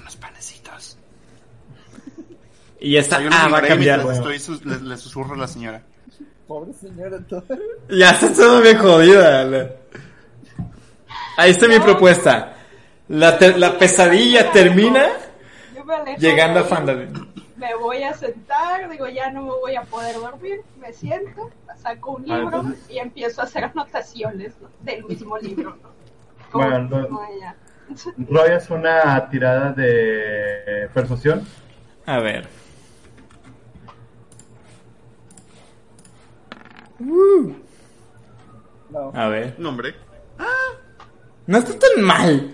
D: unos panecitos.
A: Y esta
D: Hay unos
A: ah, va a cambiar.
D: estoy le, le susurro a la señora.
C: Pobre señora, todo.
A: Ya está todo bien jodida. Ahí está mi propuesta. La, te- la pesadilla termina
B: Yo me alejo
A: llegando a Fandalin.
B: Me voy a sentar, digo, ya no me voy a poder dormir. Me siento, saco un
E: Ah,
B: libro
E: entonces-
B: y empiezo a hacer anotaciones ¿no? del mismo libro. ¿no? Como-
E: Bueno. Roy es una tirada de persuasión.
A: A ver.
C: No.
A: A ver.
D: No, hombre.
A: No está tan mal.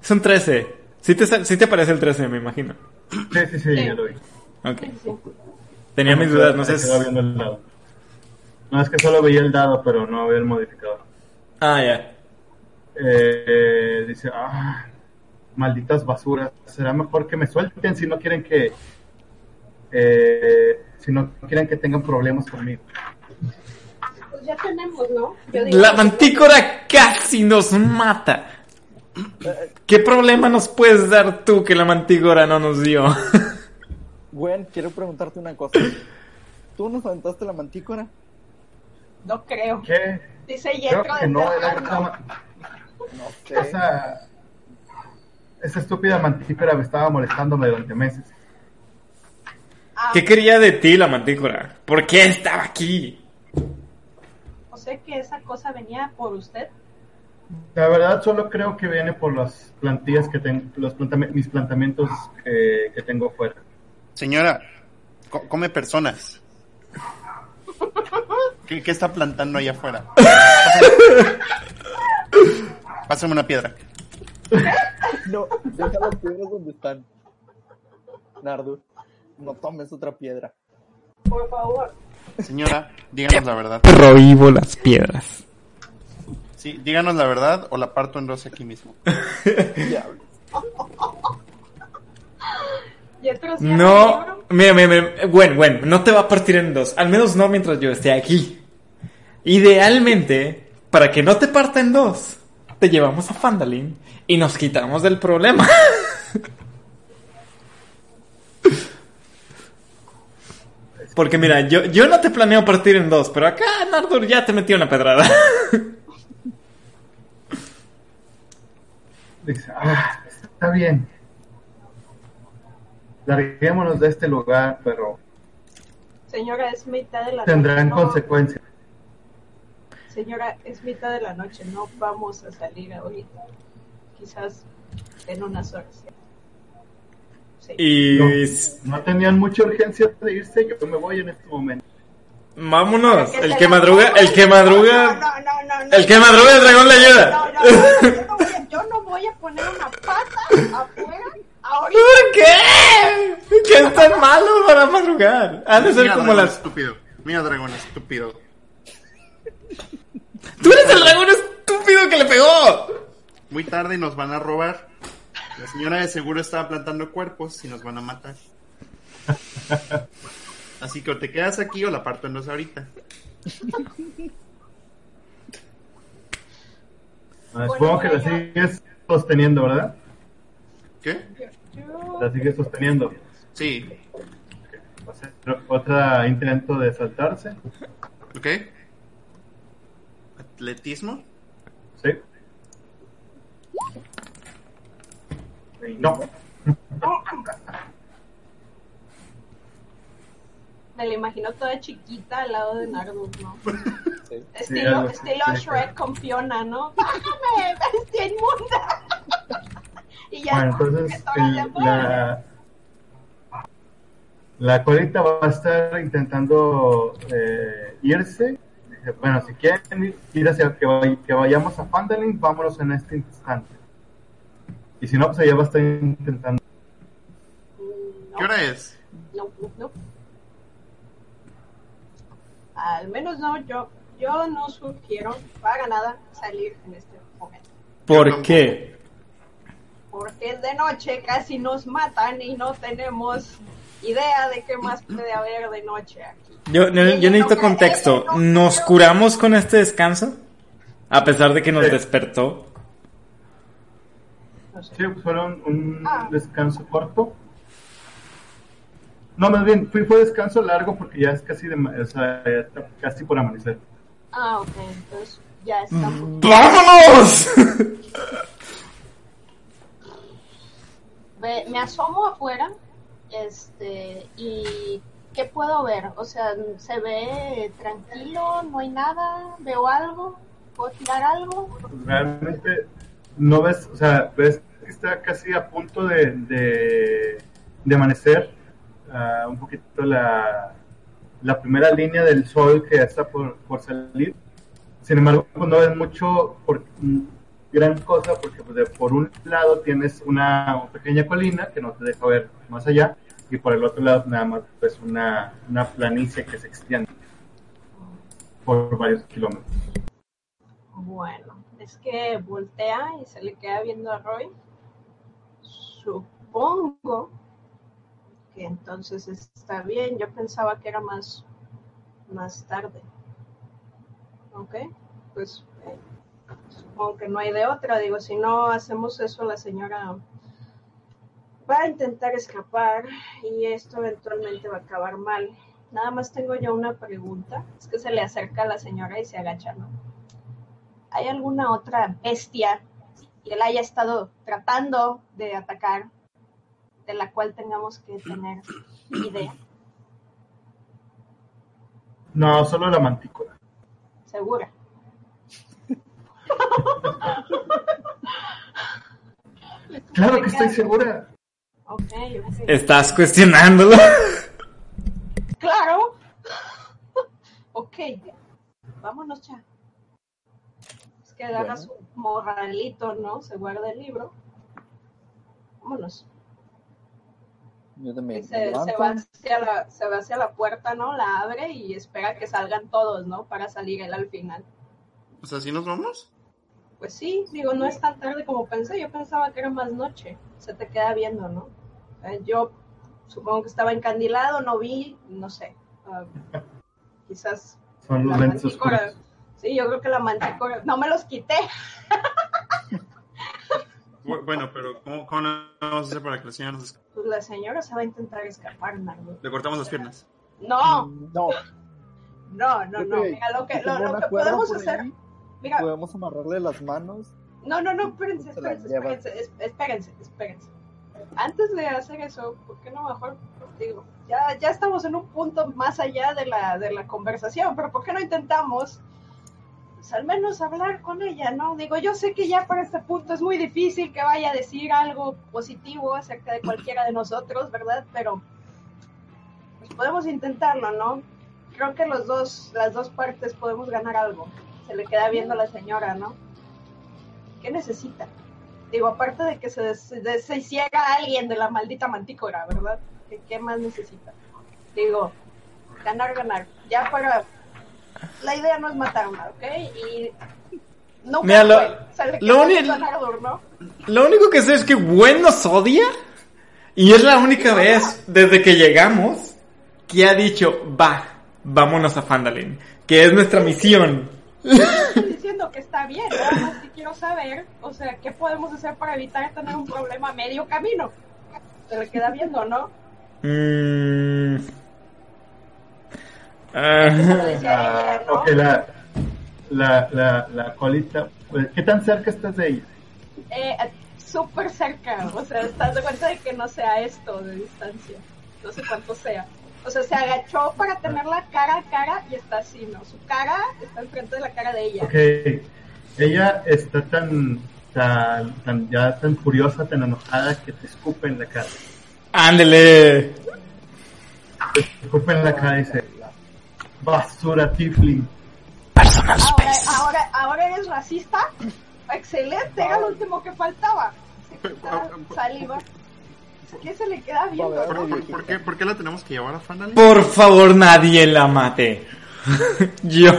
A: Son 13. Sí te, sí te parece el 13, me imagino.
E: Sí, sí, sí, ya lo vi.
A: Ok. Tenía mis dudas, no sé. si-
E: viendo el dado. No, es que solo veía el dado, pero no veía el modificador.
A: Ah, ya.
E: Eh, dice, ah, malditas basuras. Será mejor que me suelten si no quieren que... eh, si no quieren que tengan problemas conmigo.
B: Ya tenemos, ¿no? Yo digo
A: La mantícora casi nos mata. ¿Qué problema nos puedes dar tú que la mantícora no nos dio?
C: Gwen, quiero preguntarte una cosa. ¿Tú nos aventaste la mantícora?
B: No creo.
E: ¿Qué?
B: Dice Yetro de
E: no, era
B: No
C: sé.
E: esa, esa estúpida mantícora me estaba molestándome durante meses.
B: Ah,
A: ¿Qué quería de ti la mantícora? ¿Por qué estaba aquí?
B: Sea que esa cosa venía por usted.
E: La verdad solo creo que viene por las plantillas que tengo, los mis plantamientos que, que tengo fuera.
D: Señora, co- come personas. ¿Qué, qué está plantando allá afuera? Pásame una piedra.
C: No, deja las piedras donde están. Nardo, no tomes otra piedra.
B: Por favor.
D: Señora, díganos la verdad.
A: Prohíbo las piedras.
D: Sí, díganos la verdad o la parto en dos aquí mismo.
C: Diablo.
A: No, mira, mira, mira, Gwen, Gwen, no te va a partir en dos. Al menos no mientras yo esté aquí. Idealmente, para que no te parta en dos, te llevamos a Fandalin y nos quitamos del problema. *laughs* Porque mira, yo, yo no te planeo partir en dos, pero acá Nardur ya te metió una pedrada.
E: Dice, ah, está bien. Larguémonos de este lugar, pero
B: Señora, es mitad de la
E: tendrán
B: noche. no-
E: consecuencias.
B: Señora, es mitad de la noche. No vamos a salir ahorita. Quizás en unas horas. Sí.
A: Y
E: No. tenían mucha urgencia de irse, yo me voy en este momento.
A: vámonos. El que madruga, el que
B: No,
A: madruga,
B: no, no, no, no.
A: el que madruga el dragón le ayuda.
B: no, no, yo no voy a- yo no voy a poner una pata afuera ahorita.
A: ¿Por qué? ¿Qué es tan malo para madrugar? Han de ser
D: Mira,
A: como
D: dragón
A: las...
D: estúpido. Mira, dragón estúpido.
A: ¡Tú eres el dragón estúpido que le pegó!
D: Muy tarde y nos van a robar. La señora de seguro estaba plantando cuerpos y nos van a matar. Así que o te quedas aquí o la parto en dos ahorita.
E: Ah, Supongo que la sigues sosteniendo, ¿verdad?
D: ¿Qué?
E: La sigues sosteniendo.
D: Sí.
E: Otra intento de saltarse.
D: ¿Ok? ¿Atletismo?
E: Sí. No.
B: Me la imagino toda chiquita al lado de Nardus, ¿no?
C: Sí.
B: Estilo,
E: así,
B: estilo
E: sí,
B: Shrek con Fiona, ¿no? *laughs* ¡Bájame! ¡Bestia inmunda! y ya.
E: Bueno, entonces el- la, la colita va a estar intentando eh, irse. Dice, bueno, si quieren ir- ir hacia que, vay- que vayamos a Fandalin, vámonos en este instante. Y si no, pues ella va a estar intentando.
B: No,
D: ¿Qué hora es?
B: No, no, no. Al menos no, yo, yo no sugiero para nada salir en este momento.
A: ¿Por qué?
B: Porque es de noche, casi nos matan y no tenemos idea de qué más puede haber de noche aquí.
A: Yo, yo, yo necesito contexto. ¿Nos curamos con este descanso? A pesar de que nos despertó.
E: Sí, pues fueron un
B: Ah.
E: descanso corto. No, más bien, fue, fue descanso largo porque ya es casi, de, ma- o sea, ya está casi por amanecer.
B: Ah, ok, entonces ya estamos.
A: ¡Vámonos!
B: Ve- me asomo afuera, este, y ¿qué puedo ver? O sea, ¿se ve tranquilo? ¿No hay nada? ¿Veo algo? ¿Puedo tirar algo?
E: realmente no ves, o sea, ves está casi a punto de, de, amanecer, ah, un poquito la, la primera línea del sol que ya está por, por salir. Sin embargo, pues, no ves mucho, por, mm, gran cosa, porque pues, por un lado tienes una, pequeña colina que no te deja ver más allá, y por el otro lado nada más ves una, una planicie que se extiende por varios kilómetros.
B: Bueno, es que voltea y se le queda viendo a Roy. Supongo que entonces está bien. Yo pensaba que era más, más tarde. Ok, pues eh, supongo que no hay de otra. Digo, si no hacemos eso, la señora va a intentar escapar y esto eventualmente va a acabar mal. Nada más tengo yo una pregunta. Es que se le acerca a la señora y se agacha, ¿no? ¿Hay alguna otra bestia que él haya estado tratando de atacar, de la cual tengamos que tener idea?
E: No, solo la mantícora.
B: Segura.
E: Claro que estoy segura.
B: Ok, ok.
A: Estás cuestionándolo.
B: Claro. ok. Vámonos ya. Que agarra su morralito, ¿no? Se guarda el libro. Vámonos.
C: Yo también.
B: Se, va hacia la, se va hacia la puerta, ¿no? La abre y espera que salgan todos, ¿no? Para salir él al final.
D: O sea, ¿sí nos vamos?
B: Pues sí, digo, no es tan tarde como pensé. Yo pensaba que era más noche. Se te queda viendo, ¿no? Eh, yo supongo que estaba encandilado, no vi, no sé. Ah, quizás
E: Son los
B: la
E: lentes
B: mantícora.
E: oscuros.
B: Sí, yo creo que la mantícora. No me los quité.
D: Bu- Bueno, pero ¿cómo, cómo vamos a hacer para que la señora nos escape?
B: Pues la señora se va a intentar escapar, Nardo.
D: Le cortamos las piernas.
B: No,
C: No,
B: no, no, no. Mira, lo que, lo, que podemos hacer.
C: ahí,
B: Mira,
C: podemos amarrarle las manos
B: No, no, no, espérense, espérense, espérense, es- espérense, espérense. Antes de hacer eso, ¿por qué no mejor digo? Ya, ya estamos en un punto más allá de la, de la conversación, pero ¿por qué no intentamos pues, al menos hablar con ella, no? Digo, yo sé que ya para este punto es muy difícil que vaya a decir algo positivo acerca de cualquiera de nosotros, ¿verdad? Pero pues podemos intentarlo, ¿no? Creo que los dos, las dos partes podemos ganar algo. Se le queda viendo a la señora, ¿no? ¿Qué necesita? Digo, aparte de que se des- a alguien de la maldita mantícora, ¿verdad? ¿Qué, qué más necesita? Digo, ganar, ganar. Ya para... La idea no es matarla, ¿ok? Y... No
A: Mira, lo- lo
B: Nardur, ¿no?
A: Lo único que sé es que Gwen nos odia. Y es la única vez desde que llegamos que ha dicho, va, vámonos a Fandalin. Que es nuestra misión.
B: estoy *laughs* diciendo que está bien, nada más que quiero saber, o sea, ¿qué podemos hacer para evitar tener un problema a medio camino? Se le queda viendo, ¿no?
A: Mm.
B: Se *laughs*
A: Ah,
F: ok, la, la, la, la colita, pues, ¿qué tan cerca estás de ella?
B: Eh, súper cerca, o sea, estás de cuenta de que no sea esto de distancia, no sé cuánto sea. O sea, se agachó para tener la cara a cara y está así, ¿no? Su cara está enfrente de la cara de ella.
F: Ok, ella está tan, tan, tan, ya tan furiosa, tan enojada que te escupe en la cara.
A: ándele.
F: Te escupe en la cara y dice, basura tifling.
A: Personal
B: Ahora, ahora, ahora eres racista. Excelente, era lo último que faltaba. Saliva. ¿Qué se le queda viendo?
D: ¿Por,
B: no?
D: por- por qué, por qué la tenemos que llevar a Fandalin?
A: Por favor, nadie la mate. *laughs* Yo.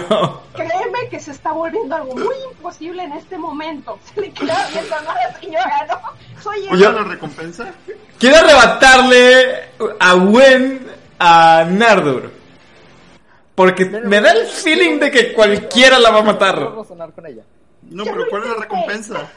B: Créeme que se está volviendo algo muy imposible en este momento. Se le queda viendo a la señora, ¿no? Soy
D: ¿Cuál
A: Yo-
D: la recompensa?
A: Quiero arrebatarle a Gwen a Nardur. Porque me da el feeling de que cualquiera la va a matar.
C: razonar con ella.
D: No, pero ¿cuál es la recompensa? *laughs*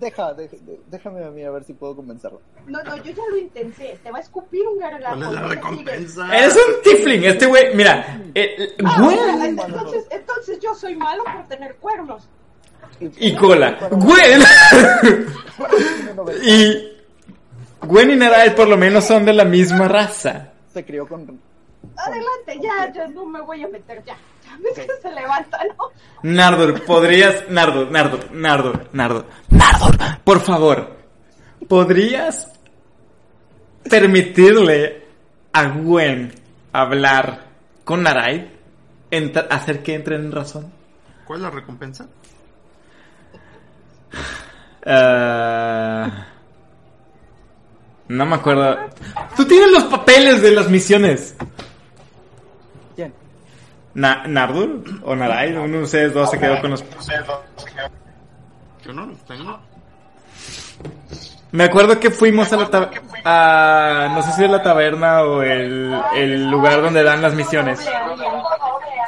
C: Deja, de- de- déjame a mí a ver si puedo convencerla.
B: No, no, yo ya lo intenté. Te va a escupir un gargajo.
D: ¿Cuál es la recompensa?
A: Eres un tifling, este güey. Mira, eh.
B: Ah,
A: Gwen
B: entonces, entonces yo soy malo por tener cuernos.
A: y cola. Gwen *laughs* y Gwen y Narai por lo menos son de la misma raza.
C: Se crió con...
B: Adelante, ya, ya no me voy a meter ya. Ya ves que se levanta, ¿no?
A: Nardur, podrías. Nardur, Nardur, Nardur, Nardur. Nardur, por favor. ¿Podrías permitirle a Gwen hablar con? Entra- hacer que entre en razón.
D: ¿Cuál es la recompensa?
A: Ah, no me acuerdo. Tú tienes los papeles de las misiones. Na- ¿Nardur o Narai? Uno de ustedes dos se quedó con los.
D: Yo no los tengo.
A: Me acuerdo que fuimos a la ta- a no sé si es la taberna o el, el lugar donde dan las misiones.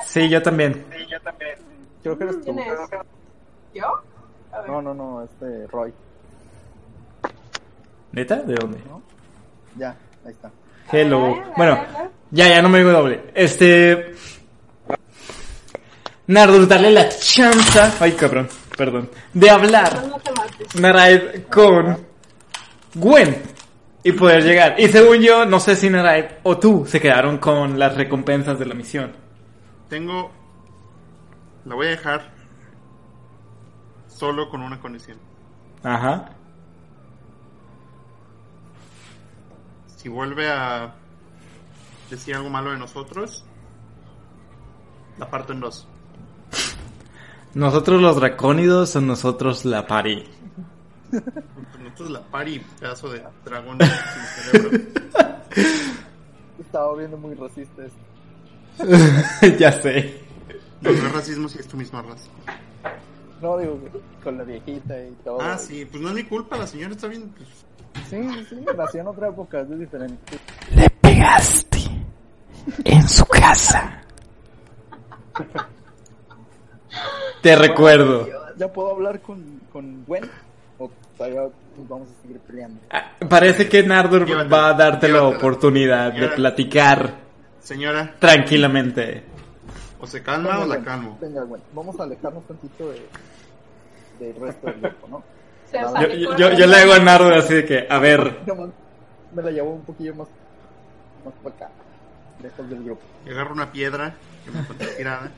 A: Sí, yo también.
C: Creo que eres tú.
B: ¿Quién es? ¿Yo? A ver.
C: No, no, no, este Roy.
A: ¿Neta? ¿De dónde?
C: Ya, ahí está.
A: Hello. Bueno, ya, ya no me digo doble. Este. Nardur, dale la chance. Ay, cabrón, perdón. De hablar.
B: No, no te mates.
A: Naraid con Gwen y poder llegar. Y según yo, no sé si Naraid o tú se quedaron con las recompensas de la misión.
D: Tengo. La voy a dejar. Solo con una condición.
A: Ajá.
D: Si vuelve a decir algo malo de nosotros, la parto en dos. *laughs*
A: ¿Nosotros los dracónidos o nosotros la pari?
D: Nosotros la pari, pedazo de dragón sin cerebro. *laughs*
C: Estaba viendo muy racista esto. *laughs*
A: ya sé.
D: No, no es racismo si es tu misma raza.
C: No, digo, con la viejita y todo.
D: Ah, sí, pues no es mi culpa, la señora está bien. pues,
C: Sí, sí, nació en otra época, es diferente.
A: Le pegaste en su casa. Te recuerdo.
C: ¿Ya puedo hablar con, con Gwen? ¿O todavía nos vamos a seguir peleando?
A: Ah, Parece que Nardur va a darte la oportunidad de
D: Llévatela.
A: platicar
D: Señora,
A: tranquilamente.
D: o se calma o la calmo.
C: Venga, Gwen, vamos a alejarnos tantito de... del resto del grupo, ¿no? Yo-
A: Yo, yo, yo- le hago a Nardo así de que, a ver, *laughs*
C: Me la llevo un poquillo más, más para acá, lejos del grupo.
D: Y agarro una piedra que me encontré tirada.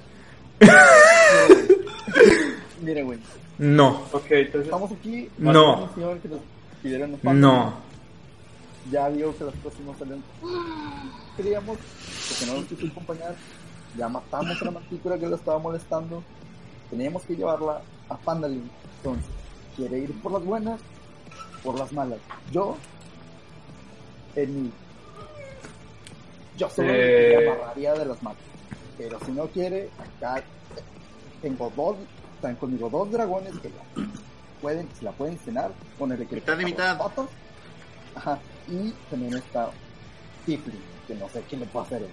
D: *laughs*
C: Mire, güey,
A: no,
F: Ok, entonces.
C: estamos aquí.
A: No.
C: Señor que nos pidieron
A: no.
C: Ya vio que las cosas no salen. *gasps* Queríamos, porque no nos quiso acompañar. Ya matamos a la mantícora que lo estaba molestando. Teníamos que llevarla a Pandalin. Entonces, ¿quiere ir por las buenas? Por las malas. Yo, en mi. Yo solo
F: Eh.
C: le amarraría de las malas. Pero si no quiere, acá tengo dos. Están conmigo dos dragones que la pueden, se la pueden cenar. Ponerle que cortan las
D: mitad.
C: patas. Ajá. Y también está Tiflin, que no sé quién le puede hacer eso.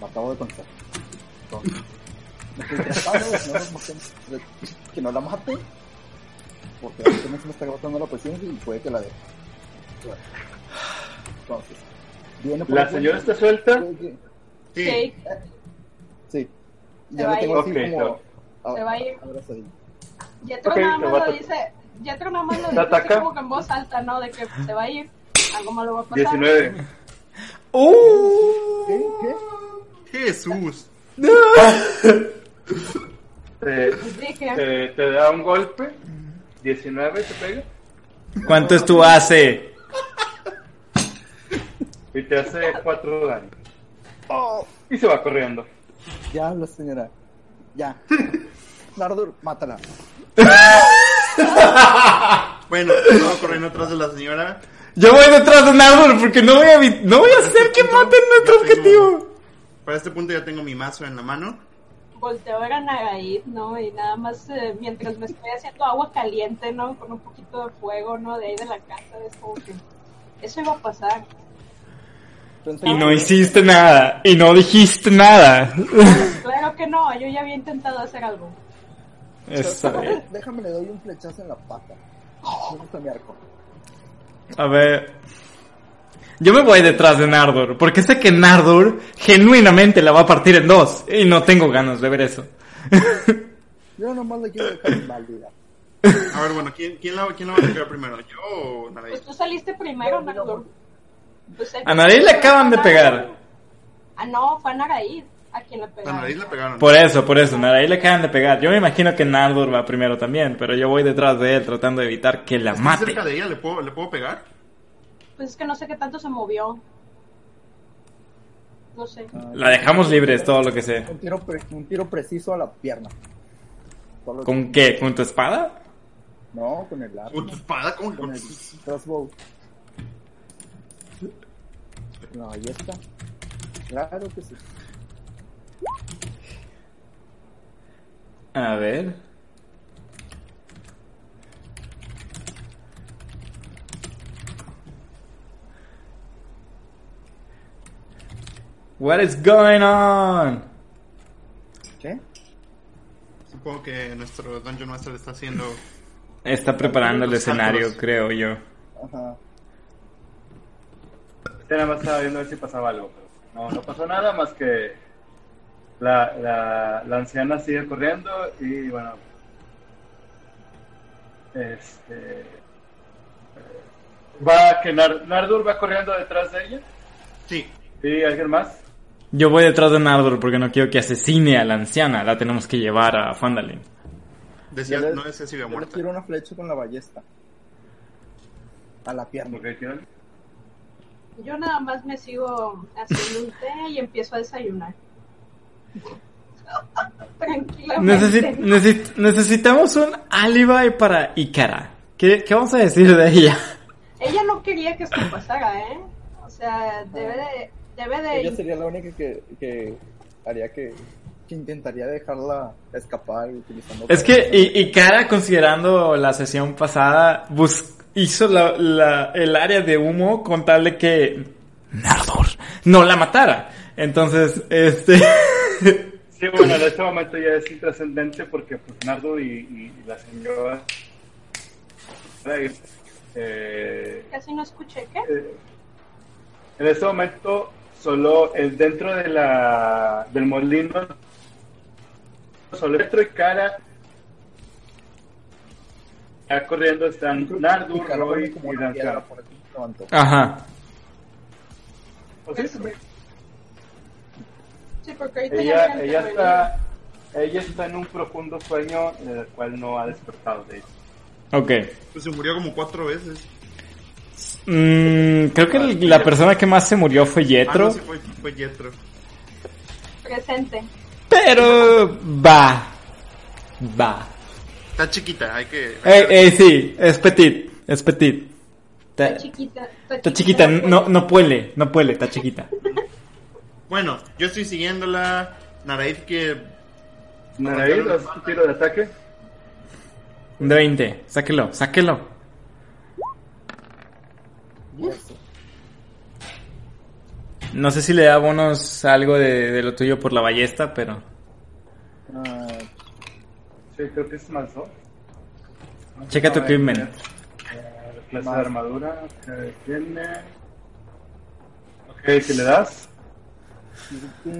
C: Lo acabo de conocer. Entonces, me estoy tratando de que no, nos maten, de que no la mate. Porque se me está agotando la paciencia y puede que la deje. Entonces, viene por
F: ¿La señora está suelta?
D: Sí.
B: Se
C: Ya
B: va
C: lo
B: a
C: tengo
F: ir.
C: así
F: Ok,
C: como.
B: Se va a ir. Yetro
F: Ok,
B: nada
F: te
B: más lo dice, Yetro nada más lo
F: ¿Te
B: dice así como que en voz alta, ¿no? De que se va a ir, algo malo va a pasar.
F: 19.
A: ¡Uh!
C: ¿Qué? ¿Qué?
D: Jesús.
F: Te, *laughs*
B: Dije,
F: te, te da un golpe. 19 te pega.
A: ¿Cuánto es tu AC?
F: Y te hace 4 daños.
C: Oh,
F: Y se va corriendo.
C: Ya habla, señora. Ya. *laughs* Nardur, mátala. *laughs*
D: Bueno, estaba corriendo atrás de la señora.
A: Yo voy detrás de Nardo porque no voy a, no voy a hacer que maten nuestro
D: tengo-
A: objetivo.
D: Para este punto ya tengo mi mazo en la mano.
B: volteo a Nagaid, ¿no? Y nada más eh, mientras me estoy haciendo agua caliente, ¿no? Con un poquito de fuego, ¿no? De ahí de la casa, es como que eso iba a pasar.
A: Y no hiciste nada. Y no dijiste nada.
B: Claro que no, yo ya había intentado hacer algo.
A: Está bien.
C: Déjame, le doy un flechazo en la pata. ¿Dónde está mi arco?
A: A ver. Yo me voy detrás de Nardor, porque sé que Nardor genuinamente la va a partir en dos. Y no tengo ganas de ver eso.
C: Yo nomás le quiero dejar inválida.
D: A ver, bueno, ¿quién, quién, la, quién la va a pegar primero? ¿Yo o Naraí?
B: Pues tú saliste primero, Nagor. Pues
A: A Naraid le acaban de pegar.
B: Ah, no, fue a Naraid a quien le
D: A
B: pegaron.
D: Naraí le pegaron.
A: Por eso, por eso. Naraí le acaban de pegar. Yo me imagino que Nardor va primero también, pero yo voy detrás de él tratando de evitar que la
D: Estoy
A: mate.
D: cerca de ella, ¿le puedo, ¿le puedo pegar?
B: Pues es que no sé qué tanto se movió. No sé.
A: La dejamos libre, es todo lo que sé.
C: Un tiro, pre- un tiro preciso a la pierna.
A: ¿Con qué? ¿Con tu espada?
C: No, con el arco.
D: ¿Con tu espada? ¿Cómo que
C: Con
D: con
C: el crossbow. No, ahí está. Claro que sí.
A: A ver. What is going on?
C: ¿Qué?
D: Supongo que nuestro Dungeon Master está haciendo...
A: Está preparando el escenario,
D: saltos.
A: creo yo.
C: Ajá.
F: Este nada más estaba viendo a ver si pasaba algo. Pero no, no pasó nada más que la, la, la anciana sigue corriendo y bueno. Este. eh, Va que Nar- Nardur va corriendo detrás de ella.
D: Sí,
F: ¿Y alguien más?
A: Yo voy detrás de Nardor porque no quiero que asesine a la anciana. La tenemos que llevar a Fandalin.
D: decía,
C: Yo le-
D: no decía si había
C: Yo le
D: muerta.
C: tiro una flecha con la ballesta. A la pierna.
F: ¿tiene alguien?
B: Yo nada más me sigo haciendo un té y empiezo a desayunar. *laughs* Tranquilamente.
A: Necesi- necesi- necesitamos un alibi para Ikara. ¿Qué, ¿Qué vamos a decir de ella?
B: Ella no quería que esto pasara, ¿eh? O sea, debe de... Debe
C: Ella
B: de...
C: sería la única que, que haría que, que intentaría dejarla escapar utilizando.
A: Es que Ikara, considerando la sesión pasada, bus- hizo la- la- el área de humo con tal de que Nardor no la matara. Entonces, este... *laughs*
F: Sí, bueno, en *laughs* este momento ya es intrascendente porque pues Nardo y, y la señora eh,
B: Casi no escuché, ¿qué?
F: eh, en este momento solo el dentro de la del molino solo dentro y cara ya corriendo están Nardu,
C: Y Carlos
F: Roy
C: como
F: y Danzar.
A: Ajá.
F: O sea, sí,
B: Sí, porque
F: ella, está, ella está en un profundo sueño del cual no ha despertado de hecho.
A: Ok.
D: Pues se murió como cuatro veces.
A: Mm, creo que el- la persona que más se murió fue
D: Ah,
A: Yetro.
D: no, sí fue, fue Yetro.
B: Presente.
A: Pero va. Va.
D: Está chiquita, hay que...
A: Eh, eh, sí, es petit. Es petit.
B: Está
A: Está,
B: chiquita.
A: está chiquita, no, no puede, no puede, está chiquita.
D: Bueno, yo estoy siguiéndola. Naraid que...
F: Naraid, ¿haces tu tiro de ataque?
A: Un de 20, sáquelo, sáquelo. No sé si le da bonos algo de, de lo tuyo por la ballesta, pero.
C: Ah,
F: Sí, creo que es más dos.
A: Checa tu equipment.
F: eh, clase de armadura que tiene. Ok, si le das,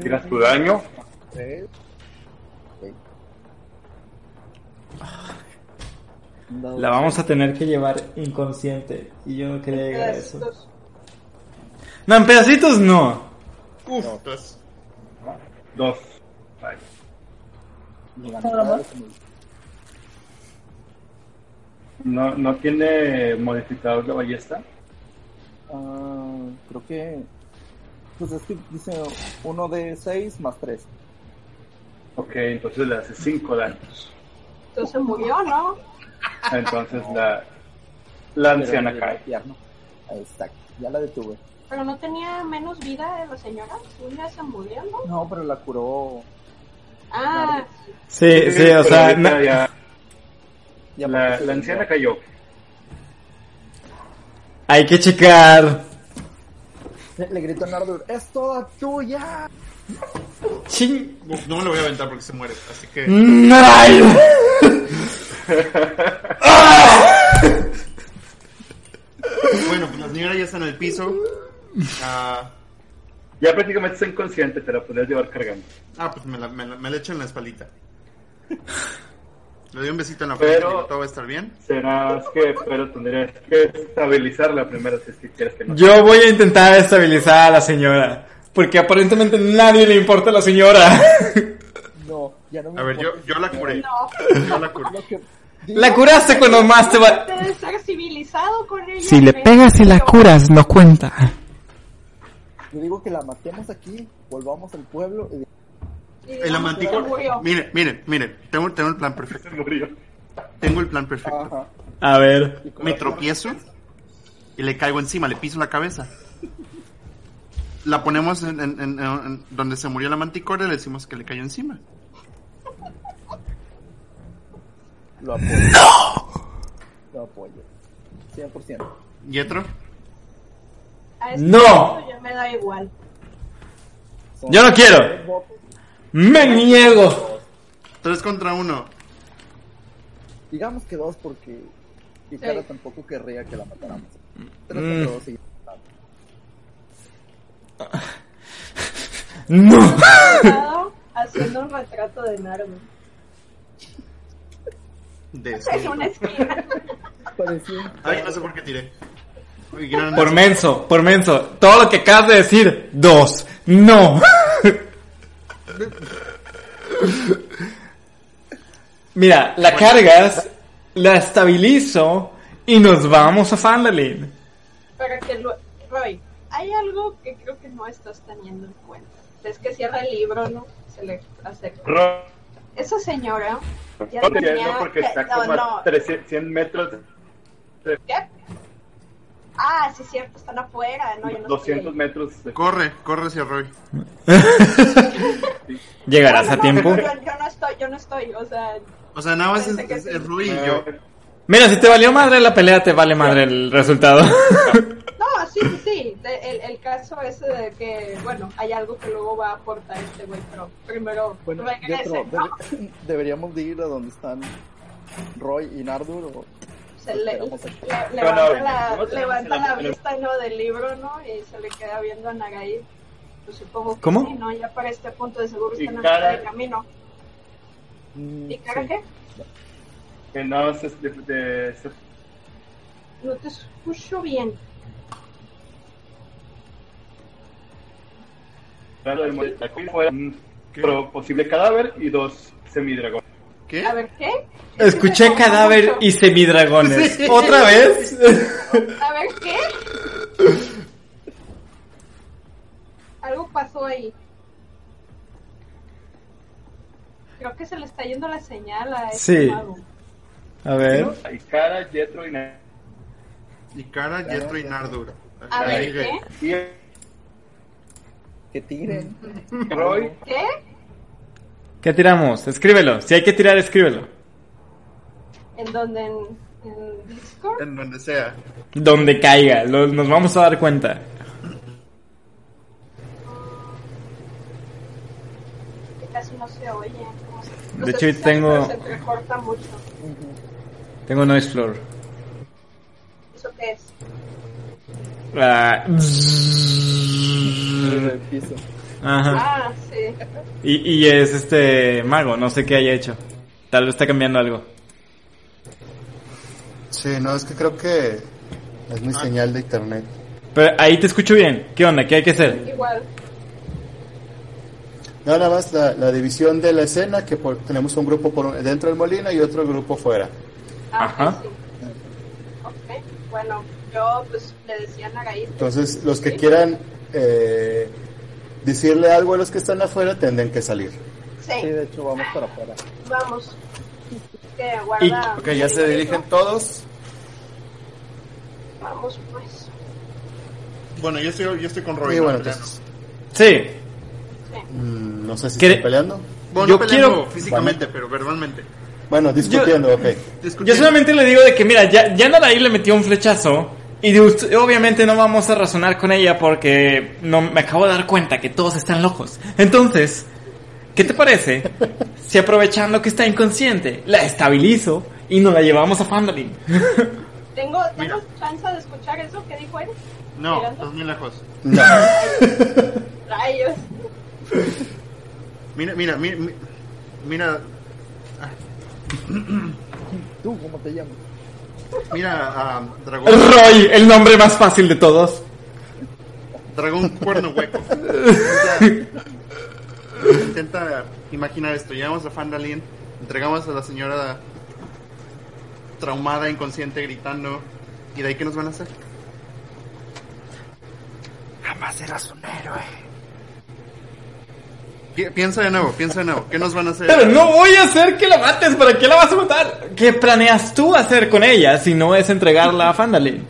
F: tiras tu daño.
A: La vamos a tener que llevar inconsciente. Y yo no quería llegar a eso. No, en pedacitos no.
D: Uf, entonces...
F: Dos. Vale.
C: de la mitad de su-
F: No, no tiene modificador de ballesta.
C: Ah, creo que. Pues es que dice uno de 6 más 3.
F: Ok, entonces le hace cinco daños.
B: Entonces murió, ¿no?
F: Entonces la, la anciana cae.
C: Ahí está, ya la detuve.
B: Pero no tenía menos vida de la señora. Un día se murió, ¿no?
C: No, pero la curó.
B: Ah,
A: Sí, sí, o
F: Pero
A: sea. na-
F: ya- la, la anciana cayó.
A: Hay que checar.
C: Le, le gritó a Nardur: ¡Es toda tuya!
A: Ching.
D: uf, no me lo voy a aventar porque se muere. Así que...
A: ¡Ay! *laughs*
D: Bueno, pues la señora ya está en el piso. Ah,
F: Ya prácticamente está inconsciente, te la podrías llevar cargando.
D: ah, pues me la, me, la, me la echo en la espaldita. Le doy un besito en la frente.
F: Pero-
D: Todo va a estar bien.
F: Serás que, pero tendrías que estabilizarla primero si es que quieres que no.
A: Yo voy a intentar estabilizar a la señora. Porque aparentemente nadie le importa a la señora. *laughs*
C: No, ya no me
D: A ver, yo, yo la curé.
B: no.
D: Yo la curé.
A: La curaste cuando más te va.
B: Civilizado con ella.
A: Si le pegas y la curas, no cuenta.
C: Yo digo que la matemos aquí, volvamos al pueblo y
B: se
D: amantico.
B: murió.
D: Miren, miren, miren. Tengo, tengo el plan perfecto. Tengo el plan perfecto.
C: Ajá.
A: A ver.
D: Me
C: la-
D: tropiezo y le caigo encima, le piso la cabeza. La ponemos en, en- en- en donde se murió la manticore y le decimos que le cayó encima.
C: Lo apoyo. ¡No! Lo apoyo. 100%.
D: ¿Y otro?
B: A este
A: No.
B: me da igual.
C: Son
A: Yo no quiero. Me niego.
D: Tres contra uno.
C: Digamos que dos porque Picard
B: Sí.
C: tampoco querría que la matáramos. Tres
A: Mm.
C: contra dos y-
A: No. *laughs*
B: Haciendo un retrato de Nardo.
D: De *laughs*
B: En una esquina.
D: Ay, no sé por qué tiré.
A: Por menso, por menso. Todo lo que acabas de decir, dos. No. *laughs* Mira, la cargas, la estabilizo y nos vamos a Fandalin.
B: Pero que lo... Roy, hay algo que creo que no estás teniendo en cuenta. Es que cierra el libro, ¿no? Se le acerca.
F: Ro-
B: Esa señora ya
F: no te
B: tenía...
F: porque
B: que-
F: está
B: no,
F: como
B: no.
F: a 300, 100 metros,
B: ¿Qué? Ah, sí es cierto, están afuera. No, yo no
F: 200
B: estoy
F: metros. de-
D: Corre, corre hacia Roy. *laughs*
A: ¿Llegarás
B: No,
A: a
B: no,
A: tiempo?
B: no, Yo, yo no estoy, yo no estoy, o sea...
D: O sea, nada más es, es- es Roy y yo.
A: Mira, si te valió madre la pelea, te vale madre el resultado. *laughs*
B: No, sí, sí, sí. De- el, el caso ese de que, bueno, hay algo que luego va a aportar este güey, pero primero
C: Bueno,
B: regrese,
C: Jetro,
B: ¿no?
C: debe- deberíamos de ir a donde están Roy y Nardur o
B: Se le,
F: No, no,
B: levanta la,
F: no
B: levanta
F: el-
B: la
F: el-
B: vista ¿no? del libro, ¿no? Y se le queda viendo a Nagai. Pues supongo que
A: ¿Cómo?
B: sí, ¿no? Ya para este punto de seguro
F: cara-
B: mitad de camino.
C: Mm,
B: ¿Y cara
C: sí.
B: qué?
F: Que más es de, de- se-
B: No te escucho bien.
F: claro, mo- fuera un pro- posible cadáver y dos semidragones.
D: ¿Qué?
B: A ver, ¿qué?
A: Escuché cadáver
B: mucho.
A: y semidragones. *laughs*
D: Sí.
A: ¿Otra vez?
B: A ver, ¿qué? Algo pasó ahí. Creo que se le está yendo la señal a este
A: Sí.
B: mago.
A: A ver.
F: Hay cara, Jetro y Na-
D: Y cara, Jetro y Nardur.
B: A ver, ¿qué?
F: y
C: Que tiren.
F: Roy.
B: ¿Qué?
A: ¿Qué tiramos? Escríbelo. Si hay que tirar, escríbelo.
B: ¿En dónde? ¿En, en Discord?
D: En donde sea.
A: Donde caiga. lo- nos vamos a dar cuenta.
B: Que casi no se oye. No.
A: De hecho, tengo-
B: Se entrecorta mucho.
A: Tengo noise floor.
B: ¿Eso qué es?
A: Ah,
C: El piso.
A: Ajá.
B: Ah, sí.
A: Y, y es este mago, no sé qué haya hecho. Tal vez está cambiando algo.
G: Sí, no, es que creo que es mi señal de internet.
A: Pero ahí te escucho bien. ¿Qué onda? ¿Qué hay que hacer?
B: Igual.
G: No, nada más la, la división de la escena, que por- tenemos un grupo por, dentro del molino y otro grupo fuera.
B: Ah,
A: Ajá.
B: ok, sí. Ok, bueno, yo pues le decía a Nagaí.
G: Entonces, los que quieran eh, decirle algo a los que están afuera tendrán que salir.
C: Sí,
B: Sí,
C: de hecho vamos para afuera.
B: vamos. Que guarda.
G: Ok, ya se dirigen todos.
B: Vamos pues.
D: Bueno, yo estoy, yo estoy con Roy.
G: Y
D: ¿no?
G: bueno, entonces,
A: Sí.
G: mm, no sé si
A: ¿Qué-
G: están peleando.
D: Bueno,
A: Yo
D: no peleando
A: quiero-
D: físicamente, pero verbalmente.
G: Bueno, discutiendo, ok.
A: Yo solamente le digo de que, mira, ya, ya Naraí le metió un flechazo. Y de usted- obviamente no vamos a razonar con ella porque no, me acabo de dar cuenta que todos están locos. Entonces, ¿qué te parece si aprovechando que está inconsciente, la estabilizo y nos la llevamos a Fandolin? *laughs*
B: ¿Tengo. ¿tengo chance de escuchar eso que dijo él?
D: No, estás muy lejos.
G: No. *laughs*
B: Rayos.
D: Mira, mira, mira. mi- Mira,
C: ¿Tú cómo te llamas?
D: Mira a Dragón,
A: Roy, el nombre más fácil de todos.
D: Dragón Cuerno Hueco. Intenta, intenta imaginar esto. Llegamos a Fandalin, entregamos a la señora traumada, inconsciente, gritando. ¿Y de ahí qué nos van a hacer? Jamás eras un héroe. Pi- Piensa de nuevo, piensa de nuevo. ¿Qué nos van a hacer?
A: Pero no voy a hacer que la mates, ¿para qué la vas a matar? ¿Qué planeas tú hacer con ella si no es entregarla a Fandalin?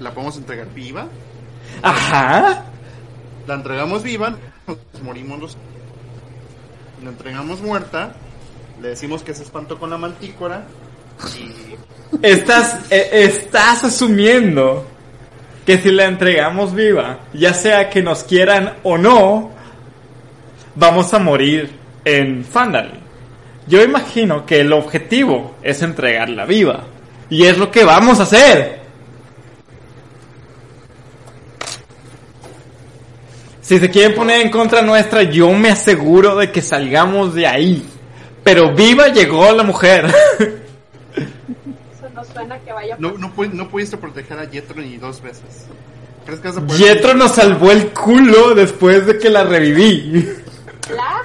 D: ¿La podemos entregar viva?
A: Ajá.
D: La entregamos viva, nos morimos los... La entregamos muerta, le decimos que se espantó con la mantícora y...
A: Estás, eh, estás asumiendo que si la entregamos viva, ya sea que nos quieran o no, vamos a morir en Fandalin. Yo imagino que el objetivo es entregarla viva. Y es lo que vamos a hacer. Si se quieren poner en contra nuestra, yo me aseguro de que salgamos de ahí. Pero viva llegó la mujer. *laughs*
B: No suena que vaya a
D: No, no, no pudiste proteger a Jetro ni dos veces. ¿Crees que vas a poder...
A: Yetro nos salvó el culo después de que la reviví.
B: ¿La?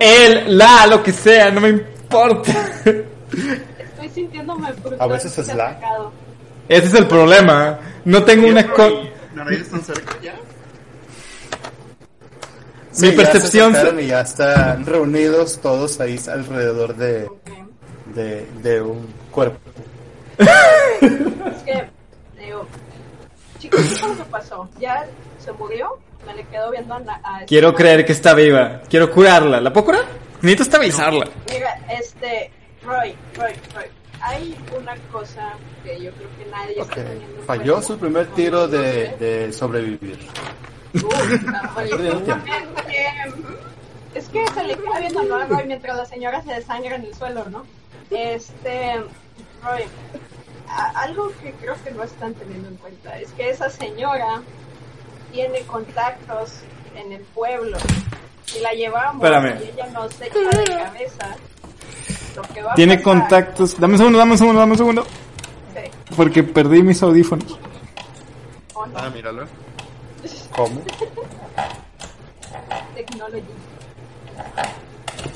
A: Él, la, lo que sea, no me importa.
B: Estoy sintiéndome.
G: A veces es la.
B: atacado.
A: Ese es el problema. No tengo una...
D: Jetro
A: co-
D: y Narail están cerca ya?
A: Mi
G: Sí, ya
A: percepción
G: se y ya están reunidos todos ahí alrededor de. De, de un cuerpo.
B: Es que, digo, chicos, ¿qué fue lo que pasó? ¿Ya se murió? Me le quedo viendo a... A-
A: Quiero creer que está viva. Quiero curarla. ¿La puedo curar? Necesito estabilizarla.
B: Mira, este, Roy, Roy, Roy. Hay una cosa que yo creo que nadie
G: Ok,
B: está teniendo en
G: Falló su primer tiro de, de sobrevivir.
B: Uh, Es que se le queda viendo ¿no? a Roy mientras la señora se desangra en el suelo, ¿no? Este, Roy, algo que creo que no están teniendo en cuenta es que esa señora tiene contactos en el pueblo Si la llevamos
A: Espérame.
B: y ella no se echa de cabeza, lo que va a
A: Tiene
B: pasar-
A: contactos. Dame un segundo, dame un segundo, dame un segundo.
B: Sí,
A: Porque perdí mis audífonos.
B: no,
D: Ah, míralo. *laughs*
G: ¿Cómo?
B: technology.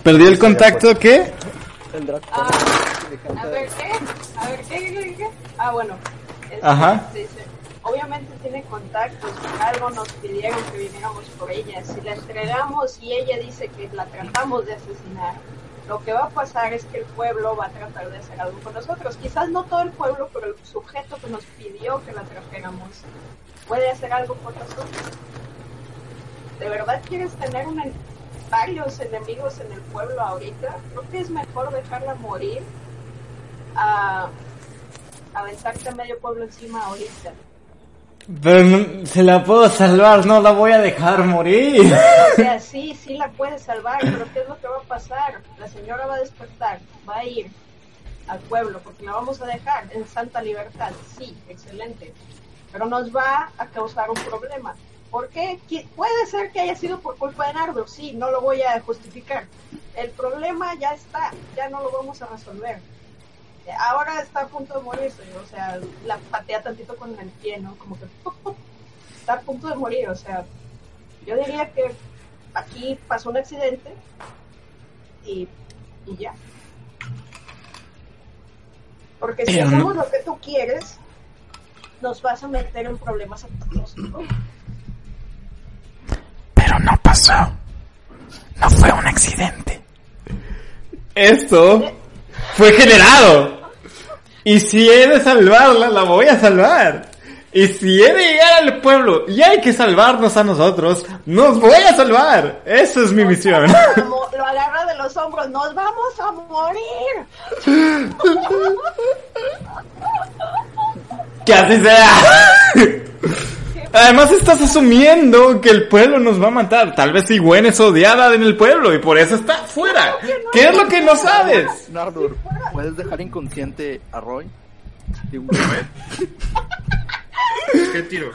A: Perdí el contacto, ¿qué?
C: El drag
B: Ah, a ver, ¿qué? A ver, ¿qué? qué, qué? Ah, bueno. Este,
A: Ajá.
B: dice, obviamente tiene contactos, por algo nos pidieron que viniéramos por ella. Si la entregamos y ella dice que la tratamos de asesinar, lo que va a pasar es que el pueblo va a tratar de hacer algo con nosotros. Quizás no todo el pueblo, pero el sujeto que nos pidió que la trajéramos puede hacer algo con nosotros. ¿De verdad quieres tener una- varios enemigos en el pueblo ahorita? Creo que es mejor dejarla morir a aventarte a medio pueblo encima ahorita.
A: Pero se la puedo salvar, no la voy a dejar morir. *laughs*
B: O sea, *laughs* sí, sí la puedes salvar, pero ¿qué es lo que va a pasar? La señora va a despertar, va a ir al pueblo, porque la vamos a dejar en santa libertad. Sí, excelente. Pero nos va a causar un problema. ¿Por qué? Puede ser que haya sido por culpa de Nardo, sí, no lo voy a justificar. El problema ya está, ya no lo vamos a resolver. Eh, Ahora está a punto de morirse, o sea, la patea tantito con el pie, ¿no? Como que *laughs* está a punto de morir, o sea, yo diría que aquí pasó un accidente y, y ya. Porque si
A: Pero no-
B: hacemos lo que tú quieres, nos vas a meter en problemas. ¿no?
A: Pero no pasó. No fue un accidente. Esto fue generado. Y si he de salvarla, la voy a salvar. Y si he de llegar al pueblo y hay que salvarnos a nosotros, nos voy a salvar. Esa es mi misión. *laughs*
B: Lo agarra de los hombros, nos vamos a morir.
A: Que así sea. *laughs* Además estás asumiendo que el pueblo nos va a matar. Tal vez si Gwen es odiada en el pueblo y por eso está fuera. ¿Qué es lo que no sabes?
C: Nardur, ¿puedes dejar inconsciente a Roy? *laughs*
D: ¿Qué tiro?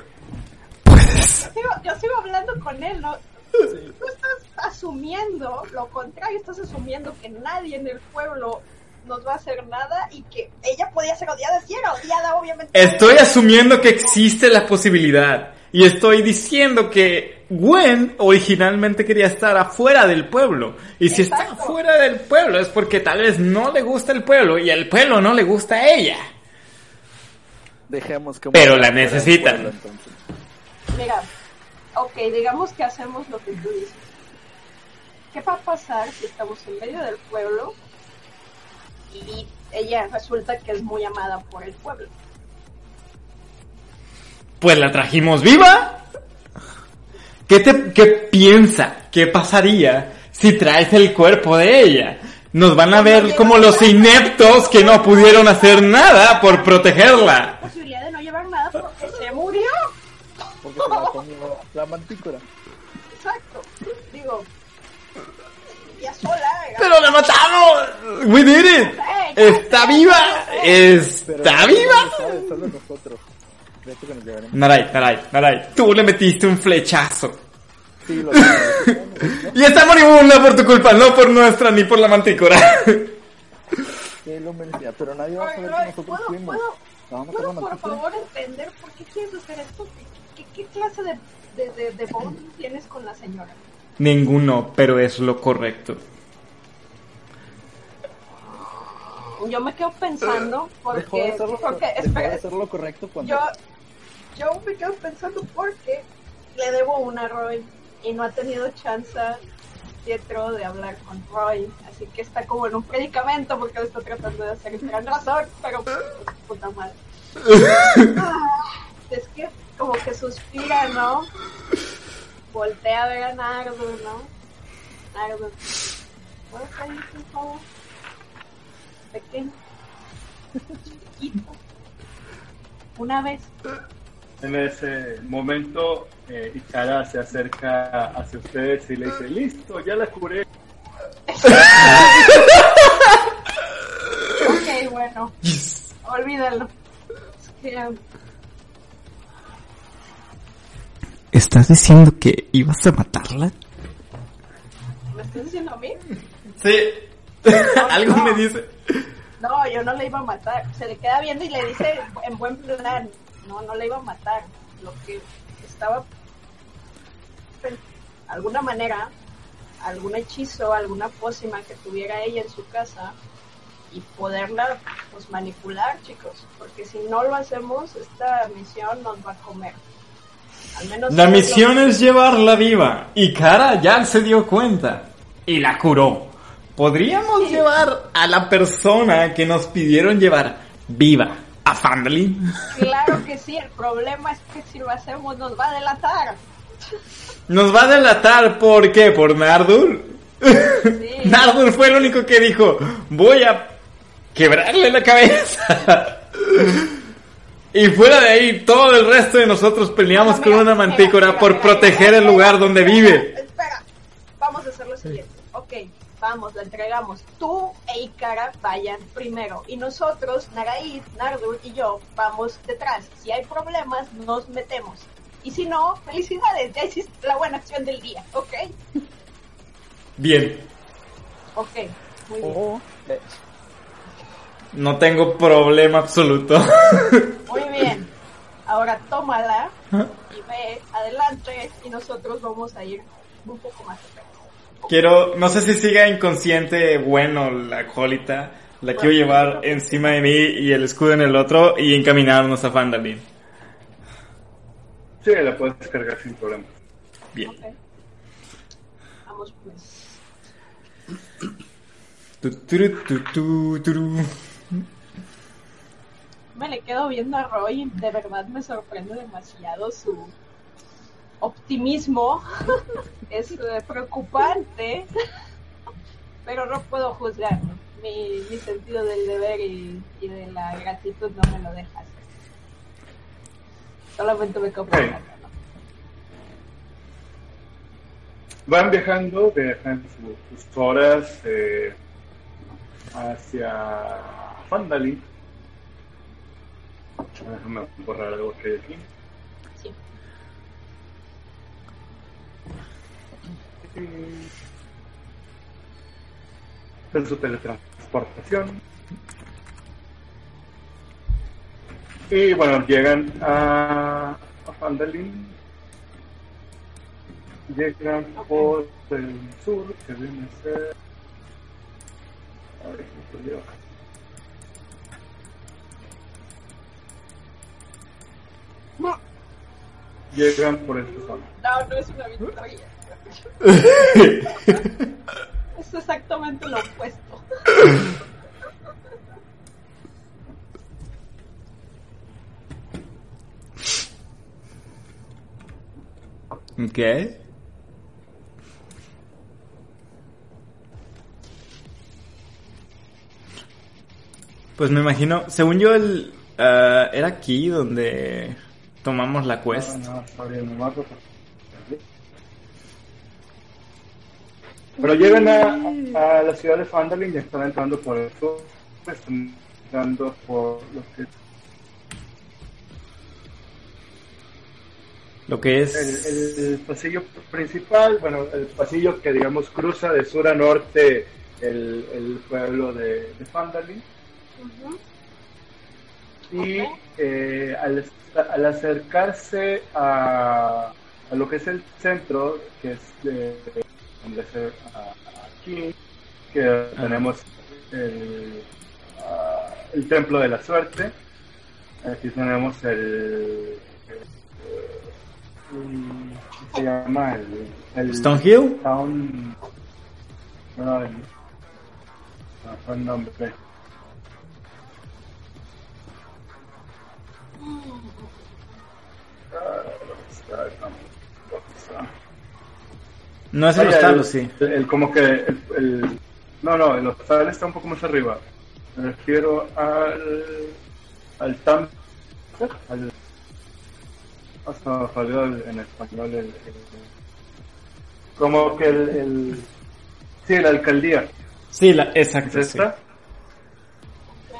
B: Sigo- yo sigo hablando con él, ¿no? Tú estás asumiendo lo contrario, estás asumiendo que nadie en el pueblo nos va a hacer nada y que ella podía ser odiada, si era odiada, obviamente.
A: Estoy asumiendo que existe la posibilidad. Y estoy diciendo que Gwen originalmente quería estar afuera del pueblo. Y si está afuera del pueblo es porque tal vez no le gusta el pueblo y el pueblo no le gusta a ella.
C: Dejemos que...
A: Pero la necesitan.
C: pueblo.
B: Mira, ok, digamos que hacemos lo que tú dices. ¿Qué va a pasar si estamos en medio del pueblo y ella resulta que es muy amada por el pueblo?
A: Pues la trajimos viva. ¿Qué, te, ¿Qué piensa? ¿Qué pasaría si traes el cuerpo de ella? Nos van a ver como los ineptos que no pudieron hacer nada por protegerla.
B: posibilidad de no llevar nada porque se murió.
C: Porque se la comió la mantícora.
B: Exacto. Digo,
A: ¡Pero la matamos! ¡We did it! ¡Está viva! ¡Está viva! Naray, Naray, Naray, tú le metiste un flechazo.
C: Sí, lo. *laughs*
A: Y está moribunda por tu culpa, no por nuestra ni por la mantícora.
C: Que lo merecía, pero nadie va a saber que nosotros
B: ¿puedo,
C: fuimos.
B: puedo, por favor entender por qué quieres hacer esto? ¿Qué, qué, qué clase de, de, de, de bond tienes con la señora?
A: Ninguno, pero es lo correcto.
B: Yo me quedo pensando *laughs*
C: Dejó de
B: porque,
C: hacerlo,
B: porque
C: de
B: espera,
C: hacer lo correcto cuando...
B: yo, yo me quedo pensando porque le debo una a Roy y no ha tenido chance Pietro de hablar con Roy, así que está como en un predicamento porque lo está tratando de hacer en gran razón, pero puta madre. Ah, *laughs* es que como que suspira, ¿no? Voltea a ver a Nardo, ¿no? Nardo, ¿puedes salir, por favor? Pequeño, *laughs* chiquito, una vez.
F: En ese momento, eh, Ichara se acerca hacia ustedes y le dice, listo, ya la curé.
B: Ok, bueno, olvídalo. Es que,
A: ¿Estás diciendo que ibas a matarla?
B: diciendo a mí?
A: Sí. *laughs* Algo me dice.
B: No, yo no le iba a matar. Se le queda viendo y le dice en buen plan, no, no le iba a matar. Lo que estaba, de alguna manera, algún hechizo, alguna pócima que tuviera ella en su casa y poderla pues manipular, chicos, porque si no lo hacemos, esta misión nos va a comer. Al menos
A: La misión es llevarla viva. Y Kara ya se dio cuenta. Y la curó. ¿Podríamos llevar a la persona que nos pidieron llevar viva a Family?
B: Claro que sí, el problema es que si lo hacemos nos va a delatar.
A: Nos va a delatar, ¿por qué? ¿Por Nardur?
B: Sí. *laughs*
A: Nardur fue el único que dijo, voy a quebrarle la cabeza. *laughs* y fuera de ahí, todo el resto de nosotros peleamos
B: No,
A: con una mantícora
B: mira,
A: por proteger el lugar donde vive.
B: Espera, vamos a hacer lo siguiente. Vamos, la entregamos. Tú e Ikara vayan primero. Y nosotros, Nagaid, Nardur y yo, vamos detrás. Si hay problemas, nos metemos. Y si no, felicidades, ya hiciste la buena acción del día, ¿ok?
A: Bien,
B: Ok, muy bien.
C: Oh,
A: no tengo problema absoluto. *laughs*
B: Muy bien. Ahora tómala y ve adelante y nosotros vamos a ir un poco más atrás.
A: Quiero, no sé si siga inconsciente bueno la acólita. La quiero llevar encima de mí y el escudo en el otro y encaminarnos a Fandalin.
E: Sí, la puedes descargar sin problema.
A: Bien.
B: Ok. Vamos pues.
A: Tu.
B: Me le quedo viendo a Roy y de verdad me sorprende demasiado su optimismo. *laughs* es eh, preocupante, pero no puedo juzgarlo. Mi, mi sentido del deber y, y de la gratitud no me lo deja hacer. Solamente me compro.
E: Van viajando, viajan su- sus horas eh, hacia Fandali. Déjame borrar algo que hay aquí.
B: Sí.
E: En su teletransportación. Y bueno, llegan a, a Fandalin. Llegan por el sur, que viene a ser. Ay, me perdió.
B: No,
E: Llegan por esta zona.
B: no, no es una victoria. Es exactamente lo opuesto.
A: Ok. Pues me imagino, según yo, el, ah, era aquí donde tomamos la quest.
E: No, no. Pero llegan a, a la ciudad de Fandalin y están entrando por el sur, están entrando por lo que
A: Lo que es...
E: el- el pasillo principal, bueno, el pasillo que digamos cruza de sur a norte el, el pueblo de, de Fandalin. Y eh, al, al acercarse a, a lo que es el centro, que es de, donde se- a- aquí, que tenemos el, el templo de la suerte, aquí tenemos el, el- ¿cómo se llama? El, el
A: ¿Stonehill?
E: Town, no, el, no, fue el nombre. Ah, ¿dónde está? ¿Dónde está?
A: No es el
E: Vaya,
A: hostal,
E: el-
A: ¿o sí?
E: el- el- como que el, no, no, el hostal está un poco más arriba. Me refiero al al tam al hasta salió el- en español el, como que el, el sí la alcaldía
A: Sí, la,
E: es
A: exacto, sí.
E: esta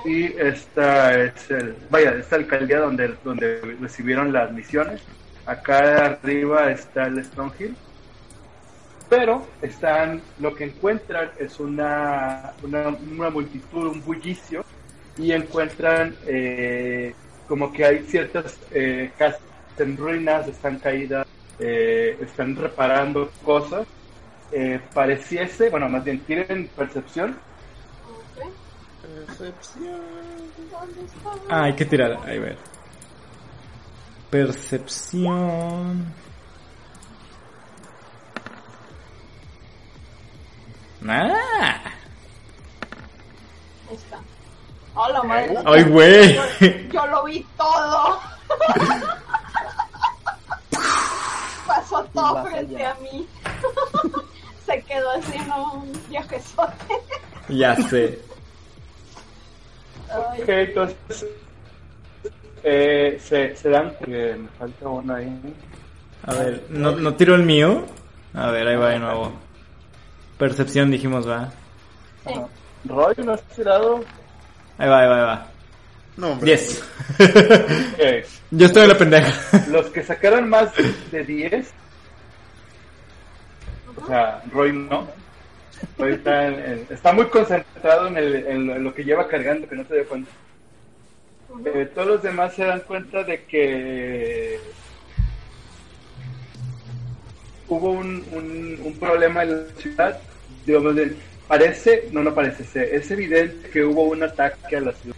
E: y esta es el vaya esta alcaldía donde donde recibieron las misiones acá arriba está el Stonehill Pero están, lo que encuentran es una, una, una multitud, un bullicio, y encuentran eh, como que hay ciertas eh, casas en ruinas, están caídas, eh, están reparando cosas. Eh, pareciese, bueno, más bien tienen percepción.
D: Percepción.
B: ¿Dónde está?
A: Ah, hay que tirar, ahí ver. Percepción. Nada.
B: Ahí está. Hola, madre.
A: Ay, güey.
B: Yo, yo lo vi todo. *laughs* Pasó todo frente a mí. *laughs* Se quedó así en un viajezote.
A: Ya sé.
B: Ay,
E: Ok, entonces eh, se, se dan que me falta una ahí.
A: A ver, ¿no, no tiro el mío? A ver, ahí va de nuevo. Percepción dijimos, va.
B: sí.
E: Roy, ¿no has tirado?
A: Ahí va, ahí va, ahí va.
D: No, hombre.
A: 10.
E: Ok. *laughs*
A: Yo estoy en la pendeja. *laughs*
E: Los que sacaron más de 10, o sea, Roy no. Roy está, en- está muy concentrado en, el- en lo- en lo que lleva cargando, que no se da cuenta. Eh, todos los demás se dan cuenta de que hubo un, un, un problema en la ciudad. Digamos, parece, no, no parece, es evidente que hubo un ataque a la ciudad.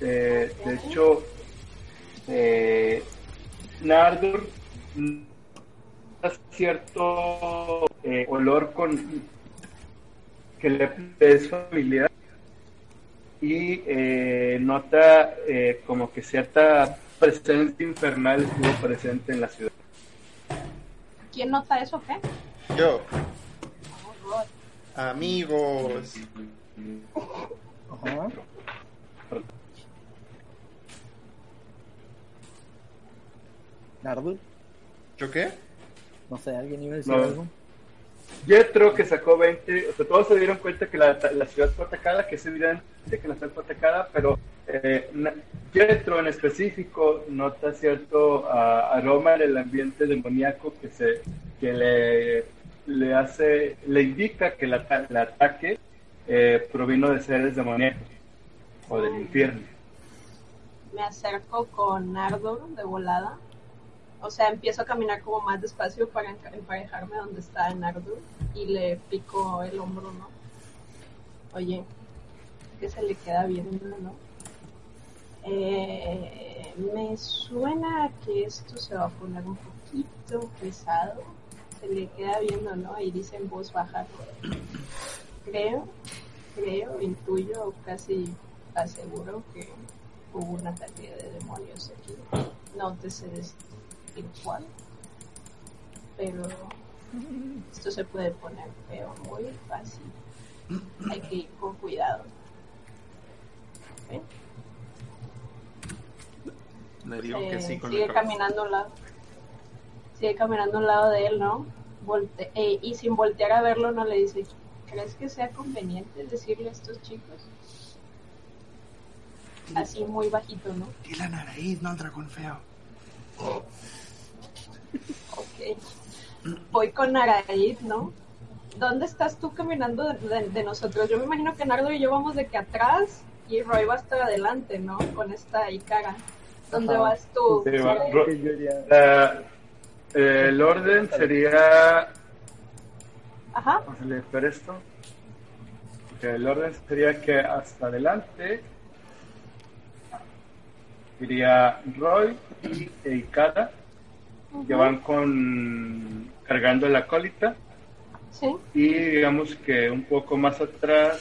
E: Eh, de hecho, eh, Nardur cierto eh, olor con que le es familiar y eh, nota eh, como que cierta presencia infernal estuvo presente en la ciudad.
B: ¿Quién nota eso, qué?
D: Yo,
B: Oh,
D: amigos.
C: Ajá. Nardu,
D: ¿Yo qué?
C: no sé, alguien iba a decir
E: No.
C: algo.
E: Yetro que sacó 20, o sea, todos se dieron cuenta que la, la ciudad fue atacada, que es evidente que la ciudad fue atacada, pero eh, Yetro en específico nota cierto ah, aroma en el ambiente demoníaco que se que le, le hace, le indica que el, ata- el ataque eh, provino de seres demoníacos o del infierno.
B: Me acerco con Nardo de volada. O sea, empiezo a caminar como más despacio para emparejarme donde está Nardo y le pico el hombro, ¿no? Oye, que se le queda bien, ¿no? Eh, me suena que esto se va a poner un poquito pesado. Se le queda viendo, ¿no? Y dice en voz baja. Creo, creo, intuyo, casi aseguro que hubo un ataque de demonios aquí. No te sé decir. Pero esto se puede poner feo muy fácil. Hay que ir con cuidado.
D: Le digo que sí con
B: sigue
D: la
B: caminando a un lado. Sigue caminando a un lado de él, ¿no? Volte- eh, y sin voltear a verlo, no le dice, ¿crees que sea conveniente decirle a estos chicos? Así muy bajito, ¿no?
D: Dile a Naraid, no al dragón feo.
B: Ok. Voy con Araid, ¿no? ¿Dónde estás tú caminando de, de- de nosotros? Yo me imagino que Nardo y yo vamos de que atrás y Roy va hasta adelante, ¿no? Con esta Ikara. ¿Dónde
C: Ajá.
B: vas tú?
E: Sí, va- La- eh, el orden sería
B: Ajá.
E: Vamos a leer esto. El orden sería que hasta adelante iría Roy y Eikata, que van con cargando la colita.
B: Sí,
E: Y digamos que un poco más atrás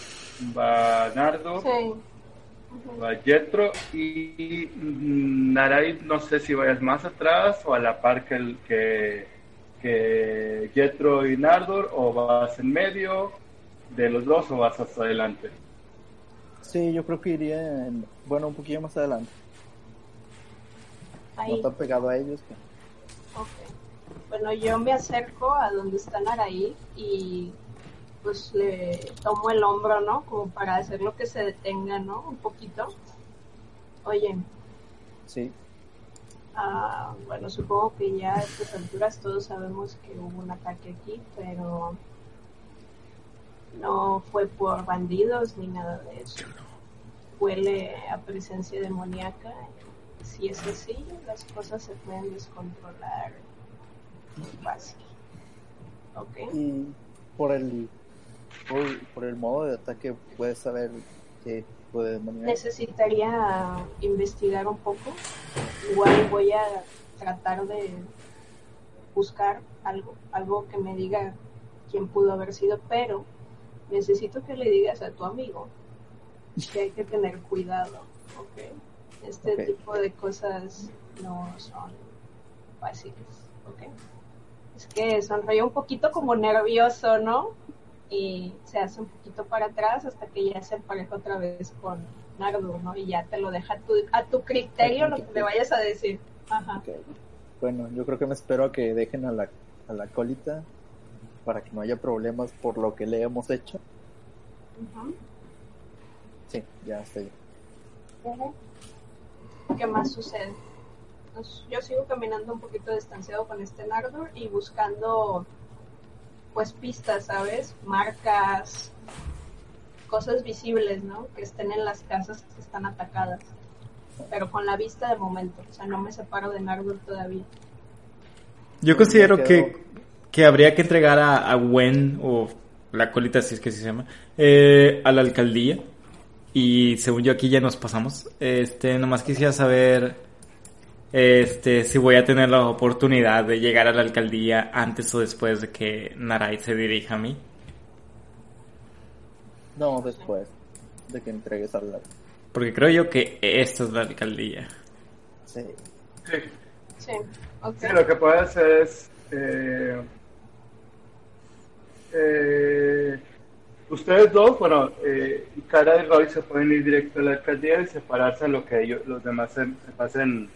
E: va Nardo,
B: sí.
E: Va Jetro y Narai, no sé si vayas más atrás o a la par que, el, que, que Jetro y Nardor, o vas en medio de los dos o vas hasta adelante.
C: Sí, yo creo que iría, en- bueno, un poquillo más adelante. No
B: Ahí.
C: tan pegado a ellos.
B: Ok. Bueno, yo me acerco a donde está Naraí y pues le tomo el hombro, ¿no? Como para hacerlo que se detenga, ¿no? Un poquito. Oye,
C: Sí,
B: Ah, bueno, supongo que ya a estas alturas todos sabemos que hubo un ataque aquí, pero no fue por bandidos ni nada de eso. Huele a presencia demoníaca. Si es así, las cosas se pueden descontrolar fácil. ¿Ok?
C: Y por el, por, por el modo de ataque, puedes saber qué puede?
B: Necesitaría investigar un poco. Igual voy a tratar de buscar algo, algo que me diga quién pudo haber sido, pero necesito que le digas a tu amigo que hay que tener cuidado, ¿ok? Este tipo de cosas no son fáciles, ¿ok? Es que sonríe un poquito como nervioso, ¿no? Y se hace un poquito para atrás hasta que ya se empareja otra vez con Nardo, ¿no? Y ya te lo deja a tu, a tu criterio lo que le vayas a decir. Ajá.
C: Bueno, yo creo que me espero a que dejen a la, a la colita para que no haya problemas por lo que le hemos hecho.
B: Ujú.
C: Sí, ya estoy.
B: Ujú. ¿Qué más sucede? Pues, yo sigo caminando un poquito distanciado con este Nardor y buscando pues pistas, ¿sabes? Marcas, cosas visibles, ¿no? Que estén en las casas que están atacadas. Pero con la vista de momento, o sea, no me separo de Nardor todavía.
A: Yo considero que, que habría que entregar a, a Gwen, o la colita, si es que así se llama, eh, a la alcaldía. Y según yo aquí ya nos pasamos. Este, nomás quisiera saber este, si voy a tener la oportunidad de llegar a la alcaldía antes o después de que Narai se dirija a mí.
C: No, después de que entregues al lado.
A: Porque creo yo que esta es la alcaldía.
C: Sí.
E: Sí.
B: Sí, ok.
E: Sí, lo que puede hacer es. eh, eh, ustedes dos, bueno, eh, Cara y Roy se pueden ir directo a la alcaldía y separarse a lo que ellos, los demás se, se pasen,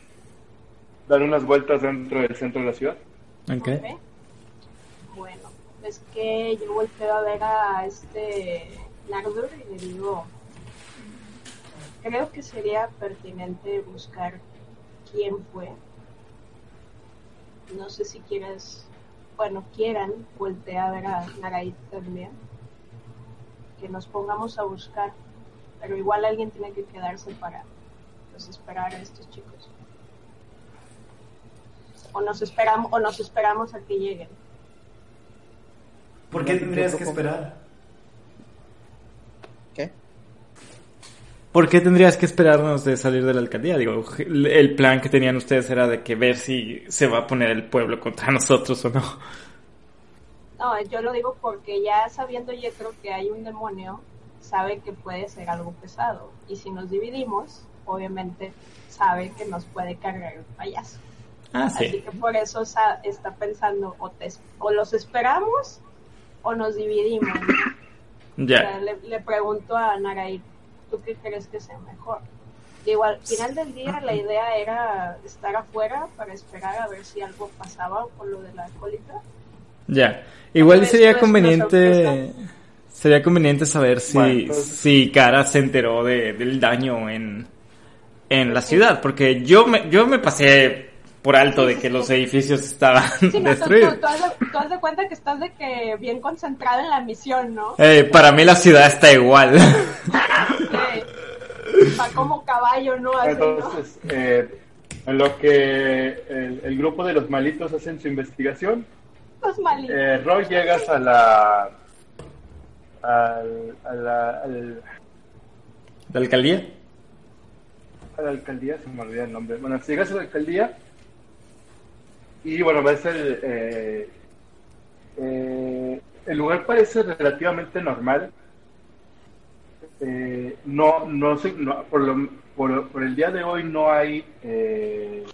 E: dar unas vueltas dentro del centro de la ciudad.
A: Ok.
B: Ok. Bueno, es que yo volteo a ver a este Nardor y le digo, creo que sería pertinente buscar quién fue. No sé si quieres, bueno, quieran, voltea a ver a Narait también. Que nos pongamos a buscar, pero igual alguien tiene que quedarse para pues, esperar a estos chicos. O nos esperamos, o nos esperamos a que lleguen.
A: ¿Por
C: qué tendrías que esperar? ¿Qué?
A: ¿Por qué tendrías que esperarnos de salir de la alcaldía? Digo, el plan que tenían ustedes era de que ver si se va a poner el pueblo contra *laughs* nosotros o no.
B: No, yo lo digo porque ya sabiendo Yetro que hay un demonio, sabe que puede ser algo pesado. Y si nos dividimos, obviamente sabe que nos puede cargar el payaso.
A: Ah,
B: Así
A: sí.
B: que por eso sa- está pensando o, te, o los esperamos o nos dividimos. ¿no? *coughs* O sea,
A: Ya.
B: le, le pregunto a Narai, ¿tú qué crees que sea mejor? Digo, al final del día la idea era estar afuera para esperar a ver si algo pasaba con lo de la colita.
A: Ya. Igual sería conveniente. Sería conveniente saber si,
E: Bueno,
A: si Cara se enteró de, del daño en, en la ciudad. Porque yo me, yo me pasé por alto de que los edificios estaban
B: Sí, no,
A: destruidos.
B: tú- tú haz de, tú haz de cuenta que estás de que bien concentrado en la misión, ¿no?
A: Eh, para mí la ciudad está igual.
B: Que va como caballo, ¿no? Así, ¿no?
E: Entonces, eh, en lo que el, el grupo de los malitos hacen su investigación,
B: Los malitos.
E: eh, Roy llegas a la. Al, a, la, al-
A: ¿La alcaldía?
E: a la alcaldía, se me olvida el nombre. Bueno, llegas a la alcaldía y bueno, ves el. eh, eh, el lugar parece relativamente normal. Eh, no, no sé, no, por, lo- por, por el día de hoy no hay eh,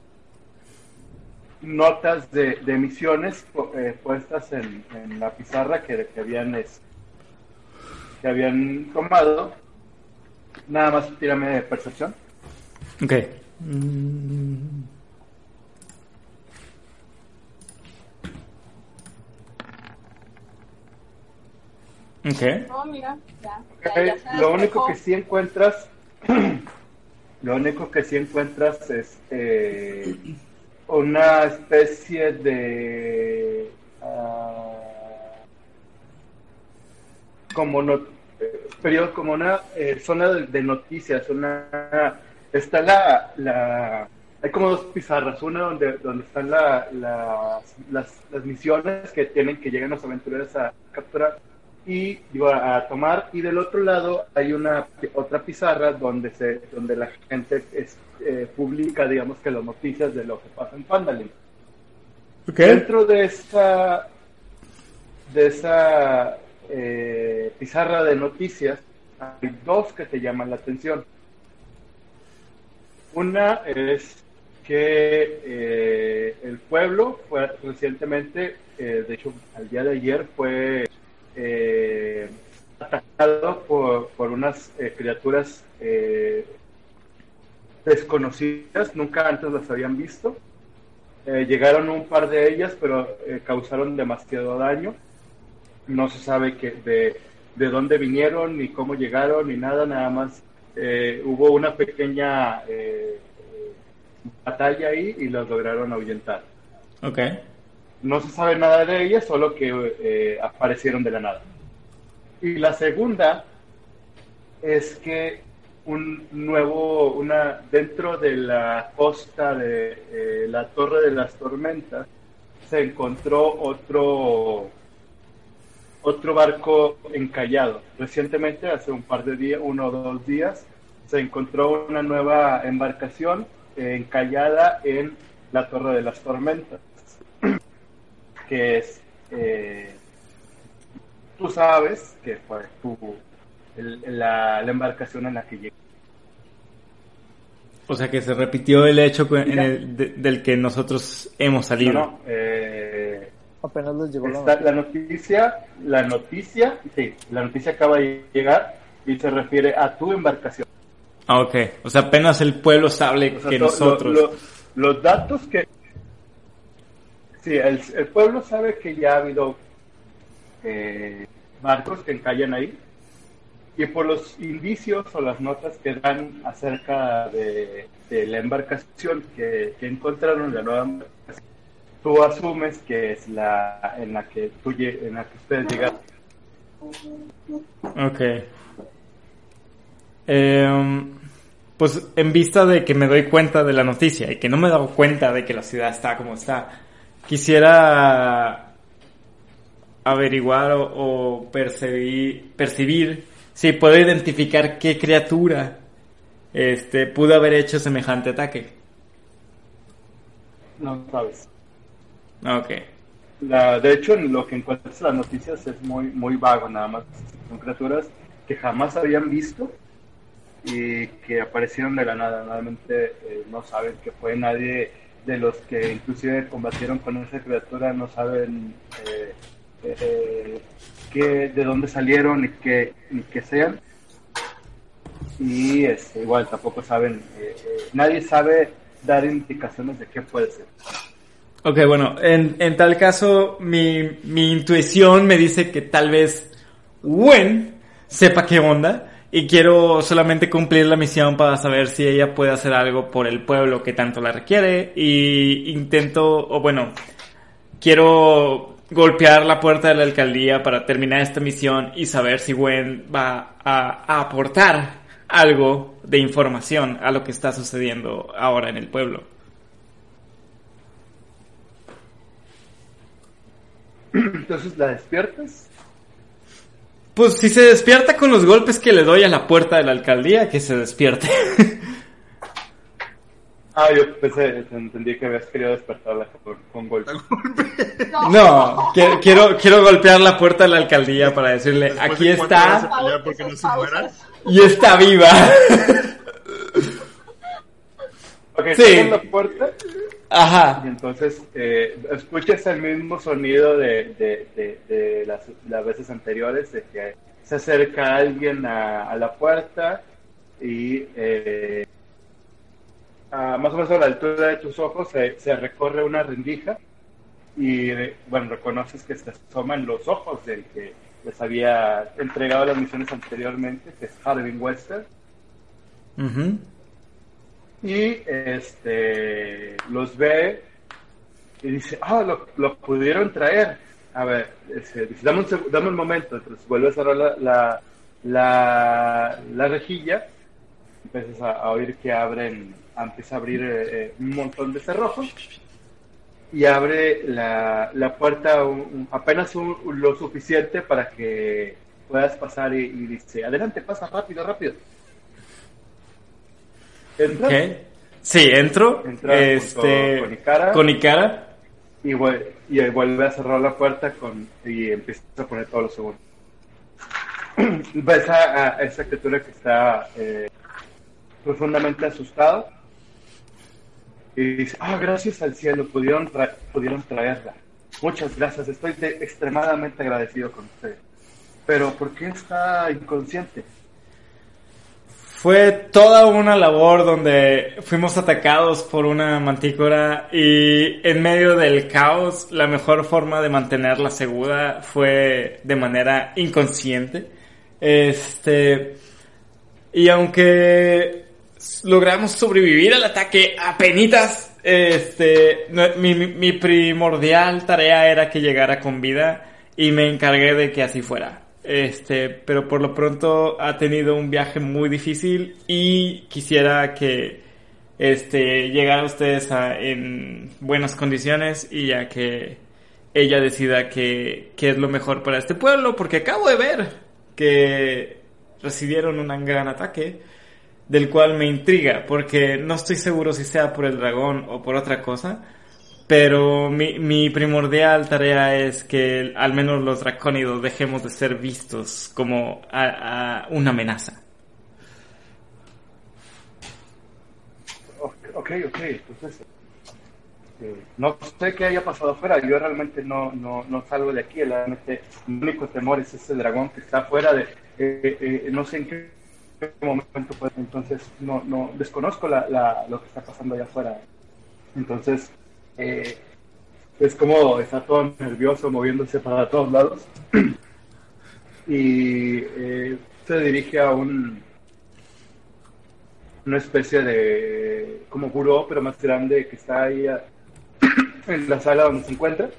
E: notas de, emisiones eh, puestas en, la pizarra que, que habían es- que habían tomado. Nada más tírame de percepción.
A: Ok. Mm. Ok.
B: No, mira, ya. Ya- ya
E: Lo único que sí encuentras, *clears throat* lo único que sí encuentras es, eh, una especie de ah, como no, periodo como una eh, zona de, de noticias, una está la, la hay como dos pizarras, una donde, donde están la, la- las, las misiones que tienen que llegan los aventureros a capturar y digo, a, tomar y del otro lado hay una otra pizarra donde se donde la gente es, eh, publica digamos que las noticias de lo que pasa en Phandalin.
A: Ok.
E: Dentro de esa de esa eh, pizarra de noticias hay dos que te llaman la atención. Una es que eh, el pueblo fue recientemente, eh, de hecho, al día de ayer fue eh, atacado por, por unas eh, criaturas eh, desconocidas, nunca antes las habían visto. Eh, llegaron un par de ellas, pero eh, causaron demasiado daño. No se sabe que, de, de dónde vinieron, ni cómo llegaron, ni nada, nada más eh, hubo una pequeña batalla ahí y los lograron ahuyentar.
A: Ok.
E: No se sabe nada de ellas, solo que eh, aparecieron de la nada. Y la segunda es que un nuevo, una dentro de la costa de eh, la Torre de las Tormentas se encontró otro otro barco encallado. Recientemente, hace un par de días, uno o dos días, se encontró una nueva embarcación encallada en la Torre de las Tormentas, que es, eh, tú sabes que fue tu, el- la, la embarcación en la que llegó.
A: O sea que se repitió el hecho cu- en el- de- del que nosotros hemos salido.
E: No, no, eh,
C: Apenas les llegó la
E: Está la noticia, la noticia, sí, la noticia acaba de llegar y se refiere a tu embarcación.
A: Ah, ok. O sea, apenas el pueblo sabe
E: O sea,
A: que nosotros...
E: lo- lo- los datos que... Sí, el, pueblo sabe que ya ha habido eh, barcos que encallan ahí y por los indicios o las notas que dan acerca de, la embarcación que, encontraron, la nueva embarcación, tú asumes que es la en la que, tú, en la que ustedes llegaron.
A: Ok. Em, pues en vista de que me doy cuenta de la noticia y que no me he dado cuenta de que la ciudad está como está, quisiera averiguar o, o percibir, percibir si puedo identificar qué criatura este, pudo haber hecho semejante ataque.
E: No sabes.
A: Ok.
E: La, de hecho, lo que encuentras en las noticias es muy, muy vago, nada más. Son criaturas que jamás habían visto y que aparecieron de la nada. Normalmente eh, no saben que fue nadie de los que inclusive combatieron con esa criatura, no saben eh, eh, qué- de dónde salieron ni qué, ni qué sean. Y este, igual tampoco saben, eh, eh, nadie sabe dar indicaciones de qué puede ser.
A: Ok, bueno, en, en tal caso, mi, mi intuición me dice que tal vez Gwen sepa qué onda y quiero solamente cumplir la misión para saber si ella puede hacer algo por el pueblo que tanto la requiere y intento, o bueno, quiero golpear la puerta de la alcaldía para terminar esta misión y saber si Gwen va a, aportar algo de información a lo que está sucediendo ahora en el pueblo. *clears throat*
E: Entonces la despiertas
A: Pues si se despierta con los golpes que le doy a la puerta de la alcaldía, que se despierte. *laughs*
E: Ah, yo pensé, entendí que habías querido despertarla con, *laughs* con golpe.
A: no, quiero, quiero golpear la puerta de la alcaldía para decirle,
D: Después
A: aquí
D: de
A: está
D: pelear porque no se
B: Pausas,
D: muera.
B: pausas.
A: y está viva.
E: Ok,
A: Sí.
E: la puerta
A: Ajá.
E: y entonces eh, escuchas el mismo sonido de, de, de, de las, las veces anteriores, de que se acerca alguien a, a la puerta y eh, a más o menos a la altura de tus ojos se, se recorre una rendija y bueno, reconoces que se asoman los ojos del que les había entregado las misiones anteriormente, que es Harvin Wester.
A: Ujú.
E: Y este los ve y dice, ah, lo, lo pudieron traer. A ver, dice, dice, dame, un, momento. Entonces vuelve a cerrar la, la, la, la rejilla. Empiezas a, oír que abren, empieza a abrir eh, eh, un montón de cerrojos. Y abre la, la puerta un- apenas un- lo suficiente para que puedas pasar y dice, adelante, pasa rápido, rápido. Entra
A: Ok. Sí, entro.
E: Entra
A: este,
E: con Ikara.
A: con Ikara.
E: y, vuel- y vuelve a cerrar la puerta con, y empieza a poner todos los segundos. *clears throat* Ves a, a esa criatura que está eh, profundamente asustado y dice, ah, gracias al cielo, pudieron, tra- pudieron traerla. Muchas gracias, estoy de- extremadamente agradecido con ustedes. Pero, ¿por qué está inconsciente?
A: Fue toda una labor donde fuimos atacados por una mantícora y en medio del caos la mejor forma de mantenerla segura fue de manera inconsciente. Este y aunque logramos sobrevivir al ataque a penitas, este mi- mi primordial tarea era que llegara con vida y me encargué de que así fuera. Este, pero por lo pronto ha tenido un viaje muy difícil y quisiera que este llegara ustedes a- en buenas condiciones y ya que ella decida que es lo mejor para este pueblo, porque acabo de ver que recibieron un gran ataque, del cual me intriga, porque no estoy seguro si sea por el dragón o por otra cosa, pero mi, mi primordial tarea es que al menos los dracónidos dejemos de ser vistos como una amenaza.
E: Ok, ok, entonces eh, no sé qué haya pasado afuera, yo realmente no, no, no salgo de aquí, realmente mi único temor es ese dragón que está afuera de, eh, eh, no sé en qué momento, pues, entonces no, no, desconozco la, lo que está pasando allá afuera, entonces eh, es como está todo nervioso, moviéndose para todos lados, *clears throat* y eh, se dirige a un una especie de como buró pero más grande que está ahí *clears throat* en la sala donde se encuentra.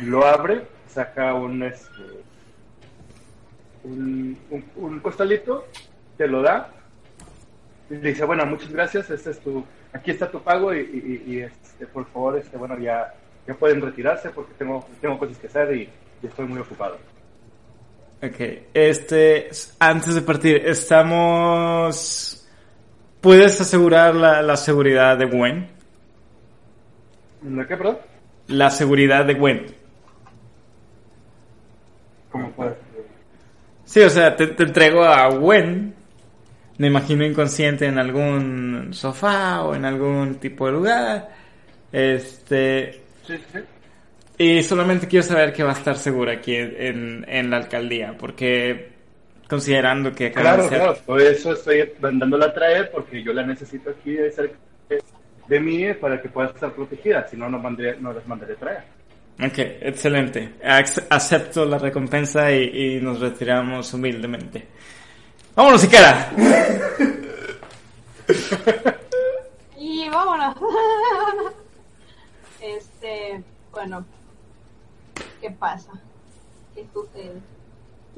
E: Lo abre saca un este un, un, un costalito te lo da. Y le dice bueno muchas gracias este es tu aquí está tu pago y, y- y, este, por favor este bueno ya ya pueden retirarse porque tengo tengo cosas que hacer y, y estoy muy ocupado
A: Ok, este, antes de partir, estamos... ¿Puedes asegurar la, la seguridad de Gwen?
E: ¿De qué, perdón?
A: La seguridad de Gwen.
E: ¿Cómo puedes?
A: Sí, o sea, te, te entrego a Gwen, me imagino inconsciente en algún sofá o en algún tipo de lugar. Este,
E: Sí, sí.
A: y solamente quiero saber que va a estar segura aquí en, en la alcaldía, porque considerando que acaba
E: Claro,
A: de ser-
E: claro, por eso estoy mandándola a traer, porque yo la necesito aquí de cerca de mí para que pueda estar protegida, si no, no, mandé, no las mandaré a traer.
A: Ok, excelente. Ac- acepto la recompensa y, y nos retiramos humildemente. ¡Vámonos, Ikara!
B: Y vámonos. *laughs* este, bueno, ¿qué pasa? ¿Qué sucede?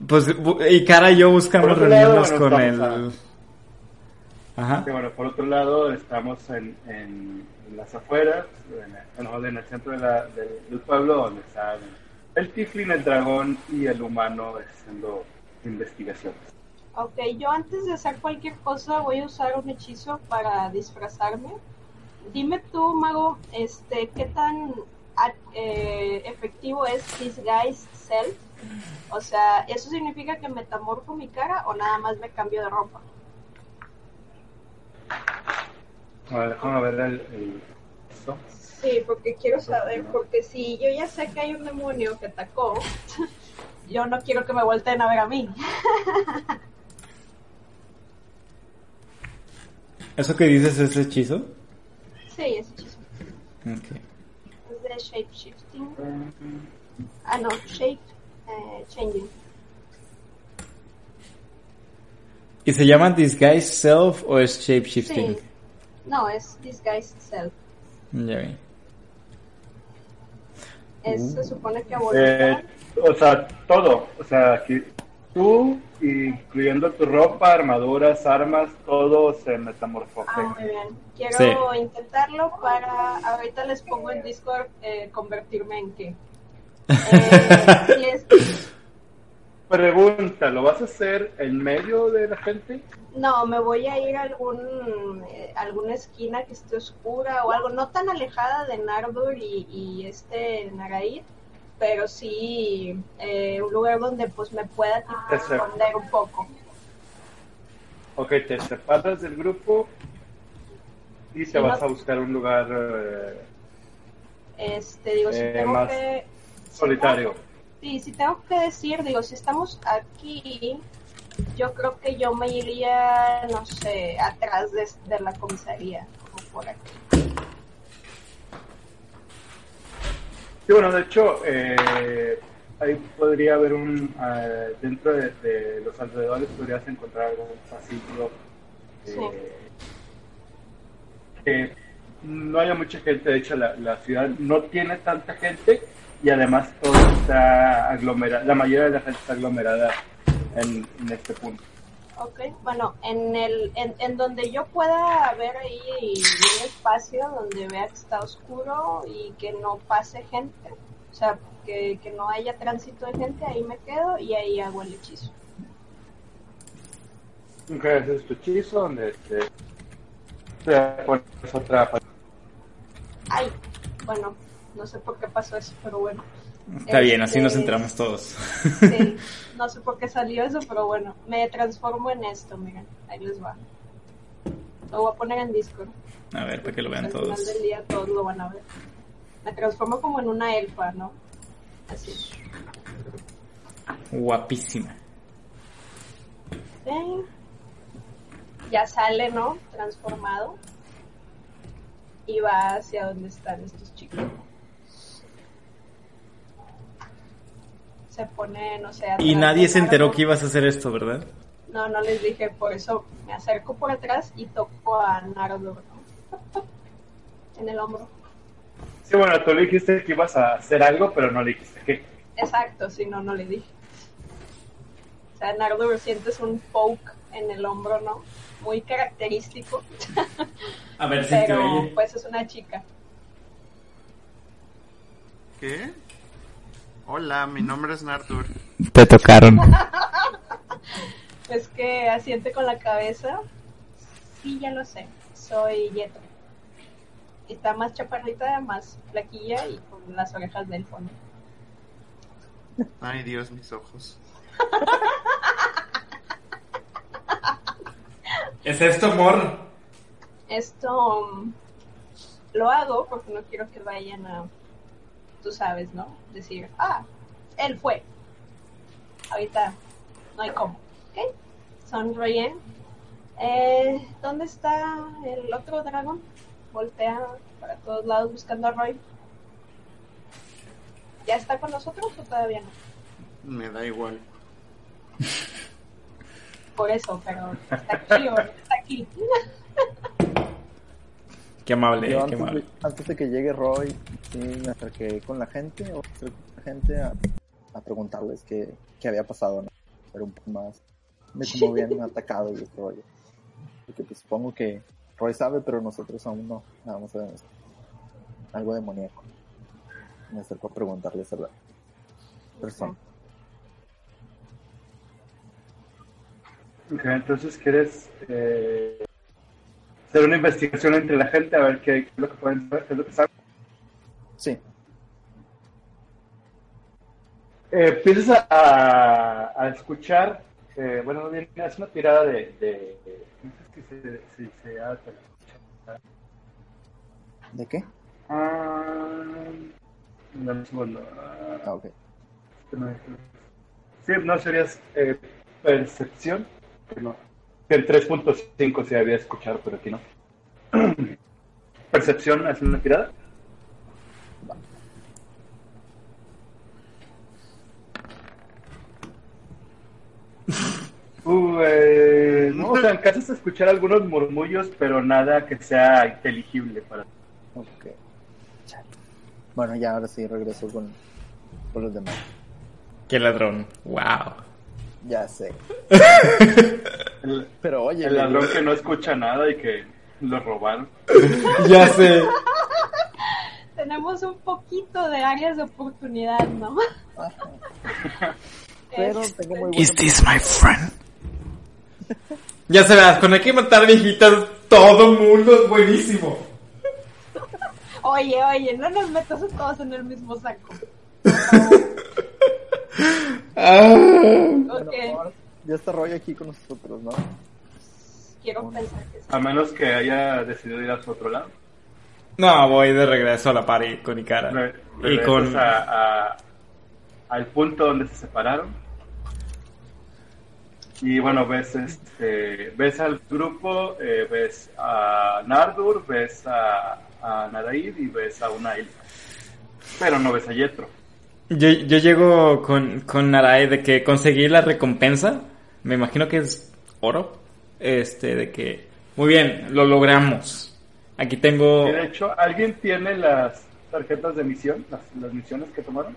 A: Pues Ikara y yo buscamos reunirnos
E: bueno,
A: con
E: estamos
A: el... Ajá.
E: Y bueno, por otro lado, estamos en, en, las afueras, en, en- en el centro de la- del, del pueblo, donde están el tiflin, el dragón y el humano haciendo investigaciones.
B: Ok, yo antes de hacer cualquier cosa voy a usar un hechizo para disfrazarme. Dime tú, mago, este, ¿qué tan a- eh, efectivo es Disguise Self? O sea, ¿eso significa que metamorfo mi cara o nada más me cambio de ropa?
E: A ver, déjame ver el... el- esto.
B: Sí, porque quiero saber, porque si yo ya sé que hay un demonio que atacó, *laughs* yo no quiero que me volteen a ver a mí. *laughs*
A: ¿Eso que dices es hechizo?
B: Sí, es hechizo.
A: Ok.
B: Es de shape shifting. Ah, no, shape eh, changing.
A: ¿Y se llama Disguise Self o es Shapeshifting?
B: Sí. No, es disguise self.
A: Ya vi.
B: Es, se supone que a
E: Eh, o sea, todo. O sea, que tú, incluyendo tu ropa, armaduras, armas, todo se metamorfoje.
B: Ah, muy bien. Quiero
A: Sí.
B: intentarlo para. Ahorita les pongo en Discord eh, convertirme en qué. *laughs* Eh, si es-
E: Pregunta, ¿lo vas a hacer en medio de la gente?
B: No, me voy a ir a algún, eh, alguna esquina que esté oscura o algo, no tan alejada de Nardur y, y este Naraid, pero sí eh, un lugar donde pues me pueda esconder un poco.
E: Ok, te separas del grupo y te
B: Sí,
E: vas
B: no-
E: a buscar un lugar eh,
B: Este, digo, si
E: Eh,
B: tengo
E: más
B: que...
E: solitario.
B: Sí, si tengo que decir, digo, si estamos aquí, yo creo que yo me iría, no sé, atrás de, de la comisaría, como por aquí.
E: Sí, bueno, de hecho, eh, ahí podría haber un. eh, dentro de, de los alrededores podrías encontrar algún pasillo. eh, que no haya mucha gente, de hecho, la, la ciudad no tiene tanta gente y además todo está aglomerado, la mayoría de la gente está aglomerada en, en este punto.
B: Ok, bueno, en el en, en donde yo pueda ver ahí un espacio donde vea que está oscuro y que no pase gente, o sea, que, que no haya tránsito de gente, ahí me quedo y ahí hago el hechizo.
E: Ok, ese es tu hechizo donde te, te pones otra
B: Ay, bueno, no sé por qué pasó eso, pero bueno.
A: Está bien, así nos
B: Este,
A: enteramos todos.
B: Sí, *laughs* no sé por qué salió eso, pero bueno, me transformo en esto, miren, ahí les va. Lo voy a poner en Discord.
A: A ver, para que lo vean
B: Al
A: todos.
B: final del día todos lo van a ver. Me transformo como en una elfa, ¿no? Así.
A: Guapísima.
B: Sí. Ya sale, ¿no? Transformado. Y va hacia donde están estos chicos. Se pone, no sé.
A: Y nadie se enteró que ibas a hacer esto, ¿verdad?
B: No, no les dije, por eso me acerco por atrás y toco a Nardo, ¿no? *laughs* En el hombro.
E: Sí, bueno, tú le dijiste que ibas a hacer algo, pero no le dijiste qué.
B: Exacto, si no, no le dije. O sea, Nardo sientes un poke en el hombro, ¿no? Muy característico,
A: A ver *laughs*
B: pero pues es una chica.
D: ¿Qué? Hola, mi nombre es Nardur.
A: Te tocaron.
B: Es que asiente con la cabeza. Sí, ya lo sé. Soy Yeto. Está más chaparrita, más flaquilla y con las orejas del fondo.
D: Ay, Dios, mis ojos.
A: ¿Es esto, amor?
B: Esto um, lo hago porque no quiero que vayan a, tú sabes, ¿no? Decir, ah, él fue. Ahorita no hay cómo, ¿ok? Sonríen. Eh, ¿Dónde está el otro dragón? Voltea para todos lados buscando a Roy. ¿Ya está con nosotros o todavía no?
D: Me da igual.
B: Por eso, pero está aquí o no está aquí. *laughs*
A: Qué amable,
C: Yo
A: qué
C: antes
A: amable.
C: de, antes de que llegue Roy, sí me acerqué con la gente, o la gente a, a preguntarles qué, qué había pasado, ¿no? Pero un poco más de cómo habían atacado y este rollo. Porque pues supongo que Roy sabe, pero nosotros aún no. Nada más sabemos algo demoníaco. Me acerco a preguntarles a la persona.
E: Ok, entonces quieres eh, hacer una investigación entre la gente a ver qué, qué es lo que pueden saber, qué es lo que saben.
C: Sí,
E: Eh, empiezas a, a, escuchar, eh, bueno, no bien, es una tirada de, de, no sé si se, si se hace.
C: ¿de qué?
E: Ah, dame un segundo.
C: Ah, ok.
E: Sí, no serías eh, percepción, que no. Que el 3.5 se había escuchado, pero aquí no. *clears throat* Percepción es una tirada. *laughs* Uh, eh, no, o sea, alcanzas a escuchar algunos murmullos, pero nada que sea inteligible para
C: Ok. Bueno, ya ahora sí regreso con, con los demás.
A: Qué ladrón. Wow.
C: Ya sé. *laughs*
E: El,
C: Pero oye,
E: el ladrón que no escucha nada y que lo robaron. *laughs*
A: Ya sé.
B: Tenemos un poquito de áreas de oportunidad, ¿no? *laughs*
C: pero tengo muy
A: Is
C: buena
A: this my friend? Ya se verás, con hay que matar viejitas, todo mundo es buenísimo.
B: Oye, oye, no nos metas a todos en el mismo saco. *laughs*
A: Ah.
C: Ya está Roy aquí con nosotros, ¿no?
B: quiero pensar que sí.
E: A menos que haya decidido ir a su otro lado.
A: No, voy de regreso a la party con Ikara.
E: Re-
A: Y con...
E: a- a- al punto donde se separaron. Y bueno, ves este, ves al grupo, eh, ves a Nardur, ves a, a Naraid y ves a una elfa. Pero no ves a Yetro.
A: Yo, yo llego con, con Narai de que conseguí la recompensa. Me imagino que es oro. Este, de que... Muy bien, lo logramos. Aquí tengo...
E: Y de hecho, ¿alguien tiene las tarjetas de misión? Las, las misiones que tomaron.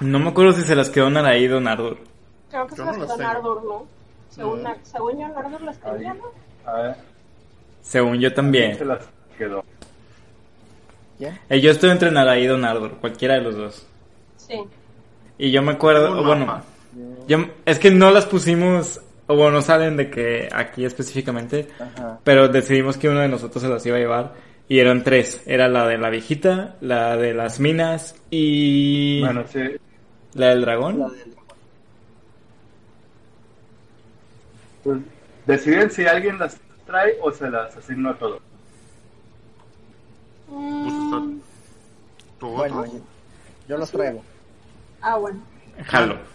A: No me acuerdo si se las quedó Narai o Nardur.
B: Creo que se
D: Yo
B: las
D: no las
B: quedó. Nardur, ¿no? Según, según yo, Nardur las tenía, ¿no?
E: A ver,
A: Según yo
E: se
A: también.
E: las quedó.
C: ¿Quién?
A: Eh, yo estoy entre Narai o Nardur, cualquiera de los dos.
B: Sí.
A: Y yo me acuerdo, bueno,
D: mapa.
A: Yo- es que no las pusimos, o bueno, no salen de que aquí específicamente,
C: Ajá.
A: pero decidimos que uno de nosotros se las iba a llevar. Y eran tres, era la de la viejita, la de las minas y
E: Bueno, sí.
A: la del dragón.
C: La del-
E: Pues, deciden si alguien las trae o se las asigna a todos.
B: Mm,
D: ¿Tú
C: Bueno, yo, yo los traigo.
B: ah, bueno.
A: Jalo,
E: ¿Entonces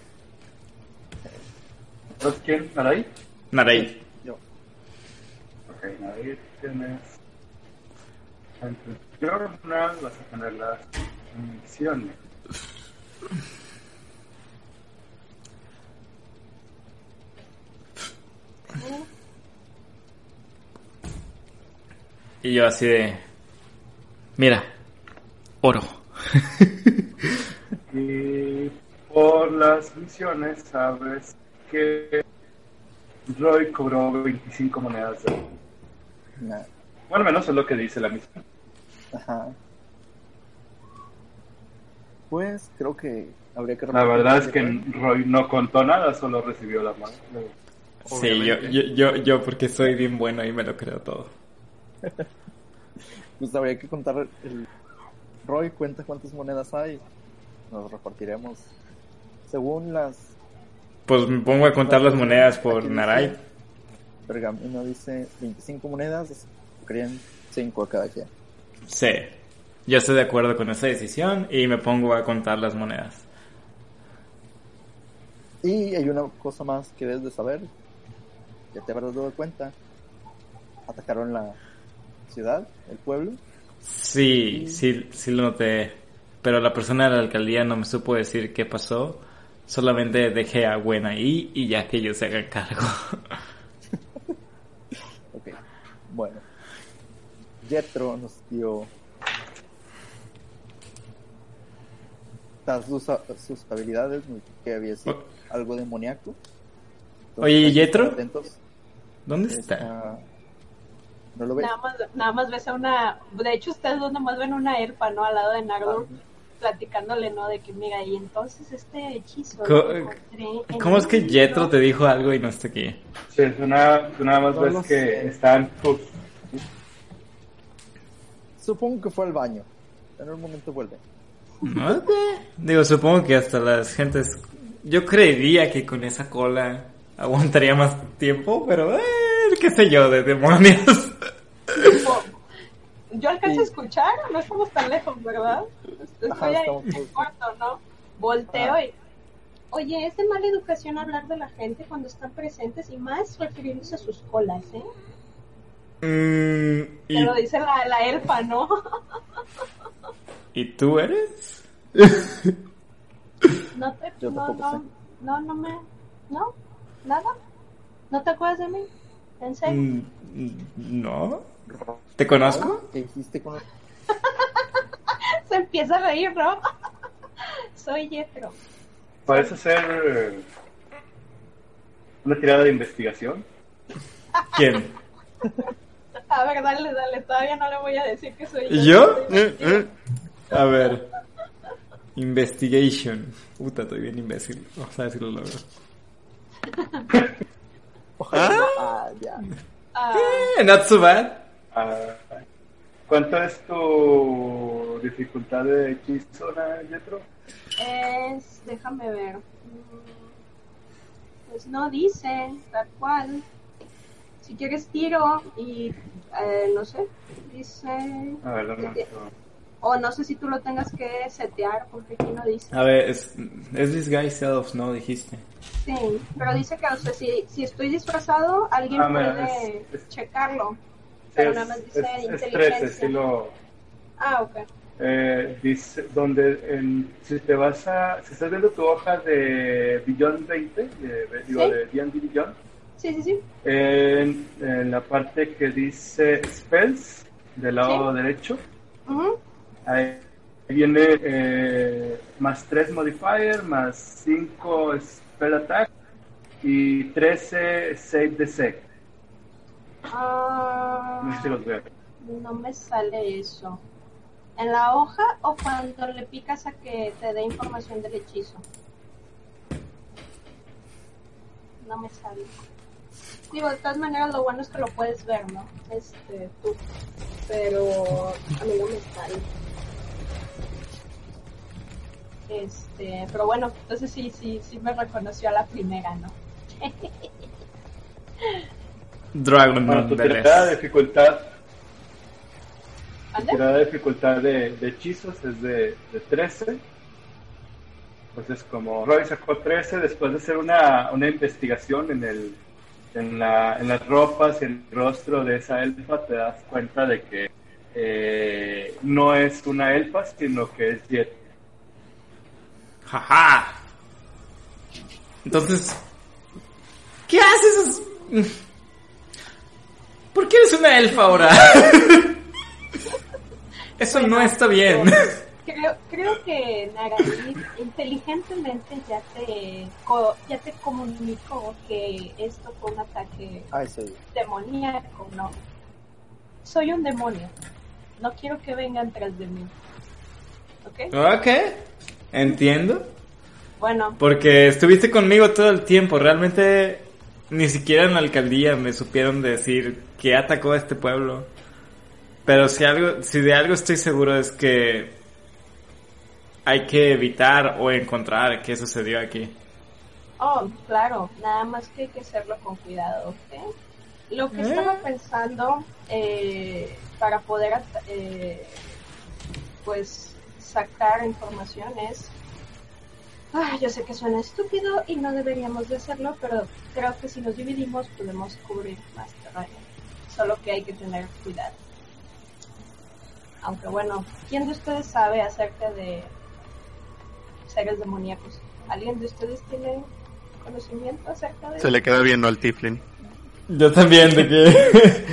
E: quién? ¿Naraí?
A: Narai.
C: Yo.
E: Ok, Naraí tienes... Journal vas a tener las misiones.
A: Y yo así de, mira, oro.
E: Y por las misiones sabes que Roy cobró 25 monedas de oro.
C: Nah.
E: Bueno, al menos es lo que dice la misión.
C: Ajá. Pues creo que habría que
E: La verdad es que. Roy no contó nada, solo recibió la mano.
A: Sí, yo, yo, yo, yo porque soy bien bueno y me lo creo todo. *laughs*
C: Pues habría que contar el... Roy cuenta cuántas monedas hay. Nos repartiremos según las
A: Pues me pongo a contar las monedas por
C: dice-
A: Narai.
C: pergamino dice 25 monedas, querían 5 a cada quien.
A: Sí, yo estoy de acuerdo con esa decisión y me pongo a contar las monedas.
C: Y hay una cosa más que debes de saber, ya te habrás dado cuenta, atacaron la ciudad, el pueblo,
A: Sí, sí, sí lo noté. Pero la persona de la alcaldía no me supo decir qué pasó. Solamente dejé a Gwen ahí y ya que ellos se hagan cargo. *laughs*
C: ok, bueno, Jetro nos dio sus, sus habilidades, que había sido algo demoníaco. Entonces,
A: Oye,
C: atentos.
A: ¿Dónde está?
C: Está- ¿No lo ves?
B: Nada más, nada más ves a una. De hecho, ustedes dos nomás ven una elfa, ¿no? Al lado de Nardur, platicándole, ¿no? De que, mira, y entonces este hechizo.
A: ¿Cómo es que
B: libro".
A: Jetro te dijo algo y no está aquí?
E: Sí, tú nada, tú nada más
C: No
E: ves que
C: sé.
E: están pues,
C: Supongo que fue al baño. En un momento vuelve.
A: No. Digo, supongo que hasta las gentes... Yo creería que con esa cola aguantaría más tiempo, pero... Eh, qué sé yo, de demonios.
B: Yo alcanzo a escuchar, no estamos tan lejos, ¿verdad? Estoy
C: Ajá,
B: ahí en el
C: todos-
B: cuarto, ¿no? Volteo
C: Ah.
B: y. Oye, es de mala educación hablar de la gente cuando están presentes y más refiriéndose a sus colas, ¿eh?
A: Mm,
B: Te
A: ¿y,
B: lo dice la, la elfa, ¿no?
A: ¿Y tú eres? *laughs*
B: No te.
C: Yo
B: no, no, no, no me. No, nada. ¿No te acuerdas de mí? ¿En serio?
A: Mm, No. ¿Te conozco?
C: ¿Qué hiciste con. *laughs*
B: Se empieza a reír, ¿no? *laughs* Soy Jethro.
E: Parece ser eh, una tirada de investigación.
A: ¿Quién? *laughs*
B: A ver, dale, dale, todavía no le voy a decir que soy
A: ¿Y
B: yo.
A: yo? Eh, eh. A ver. Investigation. Puta, estoy bien imbécil. Vamos a ver si lo logro.
C: Ojalá. Ah, ya.
B: Ah,
A: Eh, not so bad.
E: Ah, ¿Cuánto es tu dificultad de hechizo, Jetro?
B: es, déjame ver. Mm, Pues no dice, tal cual. Si quieres tiro y eh, no sé, dice...
E: A ver.
B: O no sé si tú lo tengas que setear porque aquí no dice.
A: A ver, es, es Disguise Self, ¿no? Dijiste.
B: Sí, pero dice que no sé si, si estoy disfrazado, alguien
E: Ah,
B: puede
E: es- es-
B: checarlo. Pero nada más dice
E: es, es
B: inteligencia.
E: 13, sí lo...
B: Ah, ok.
E: Eh, dice, donde en- si te vas a... Si estás viendo tu hoja de Beyond 20, de, digo,
B: Sí.
E: de D&D Beyond,
B: Sí, sí, sí.
E: en, en la parte que dice Spells, del lado derecho,
B: Ujú.
E: Ahí viene eh, más 3 modifier, más 5 spell attack y 13 save the sec.
B: Ah,
E: No sé si los veo.
B: no me sale eso. ¿En la hoja o cuando le picas a que te dé información del hechizo? No me sale. Digo, de todas maneras lo bueno es que lo puedes ver, ¿no? Este, tú. Pero a mí no me sale. Este, pero bueno, entonces sí, sí, sí me reconoció a la primera, ¿no?
A: Dragon
E: Bueno, tu de dificultad, tu
B: ¿Ande?
E: tirada de dificultad de, de hechizos es de, de 13. Entonces, como Roy sacó 13, después de hacer una, una investigación en el en, la, en las ropas y el rostro de esa elfa, te das cuenta de que eh, no es una elfa, sino que es Jet.
A: Jaja. Entonces, ¿qué haces? ¿Por qué eres una elfa ahora? *laughs* Eso no está bien.
B: Creo, creo que Naraí inteligentemente ya te, co- ya te comunicó que esto fue un ataque
C: Ay,
B: demoníaco, ¿no? Soy un demonio. No quiero que vengan tras de mí. ¿Ok?
A: Ok, entiendo.
B: Bueno,
A: Porque estuviste conmigo todo el tiempo. Realmente ni siquiera en la alcaldía me supieron decir que atacó a este pueblo. Pero si algo, si de algo estoy seguro es que hay que evitar o encontrar qué sucedió aquí.
B: Oh, claro, nada más que hay que hacerlo con cuidado, ¿ok? Lo que
A: Eh.
B: estaba pensando eh, para poder, eh, pues, sacar información es... Ay, yo sé que suena estúpido y no deberíamos de hacerlo, pero creo que si nos dividimos podemos cubrir más terreno. Solo que hay que tener cuidado. Aunque bueno, ¿quién de ustedes sabe acerca de seres demoníacos? ¿Alguien de ustedes tiene conocimiento acerca de
D: Se le queda viendo al Tiflin.
A: Yo también, de que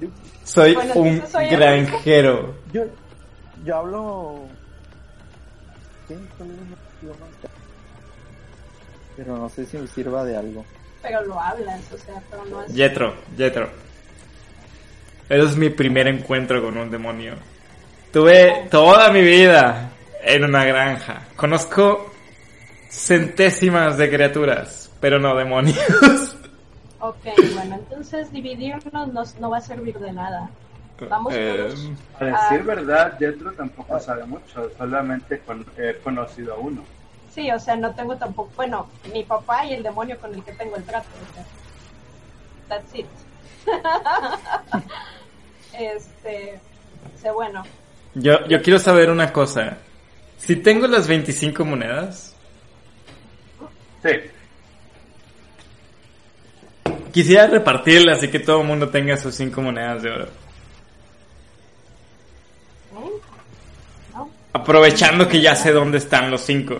A: *laughs* *laughs* soy
B: Bueno,
A: un
B: soy
A: granjero.
C: Yo, yo hablo. ¿Qué? ¿Cuál es? Pero no sé si me sirva de algo.
B: Pero lo hablas, o sea, pero no es...
A: Jetro, Jetro. Eres mi primer encuentro con un demonio. Tuve toda mi vida en una granja. Conozco centésimas de criaturas, pero no demonios.
B: Ok, bueno, entonces dividirnos no, no va a servir de nada. Vamos
A: Eh.
E: A decir
B: Ah.
E: verdad, Jetro tampoco sabe mucho, solamente con- he conocido a uno.
B: Sí, o sea, no tengo tampoco... Bueno, mi papá y el demonio con el que tengo el trato, o sea... That's it. *laughs* este... O sea, bueno,
A: yo, yo quiero saber una cosa. Si tengo las 25 monedas,
E: Sí,
A: quisiera repartirlas y que todo el mundo tenga sus 5 monedas de oro.
B: ¿eh? ¿no?
A: Aprovechando que ya sé dónde están los 5.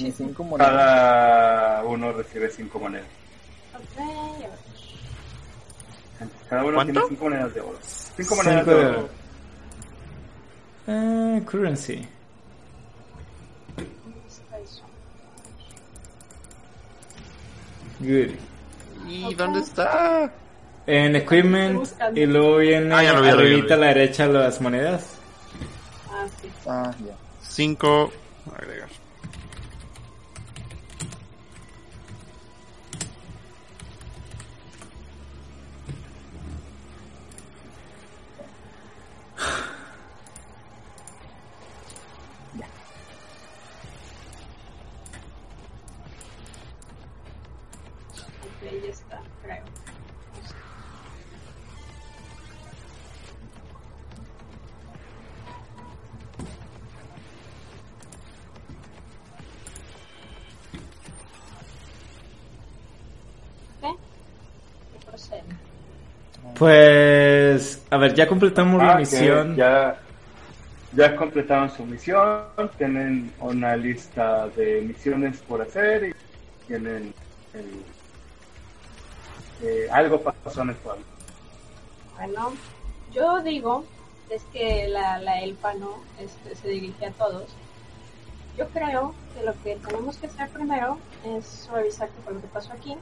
C: Mis cinco monedas.
E: cada uno recibe cinco monedas. Cada uno
D: ¿Cuánto?
E: tiene cinco monedas de oro. Cinco monedas de
A: de
E: oro.
A: oro. Ah, currency. Good.
D: ¿Y dónde está?
A: En equipment y luego viene
D: Ah, vi,
A: arribita a la derecha las monedas.
B: Ah,
C: ya.
D: 5. Agregar.
A: Pues, a ver, ya completamos la
E: Ah,
A: misión.
E: Ya, ya completaron su misión, tienen una lista de misiones por hacer y tienen el- eh, algo pasó en el pueblo.
B: Bueno, yo digo, es que la, la elfa no este, se dirige a todos. Yo creo que lo que tenemos que hacer primero es revisar qué fue lo que pasó aquí.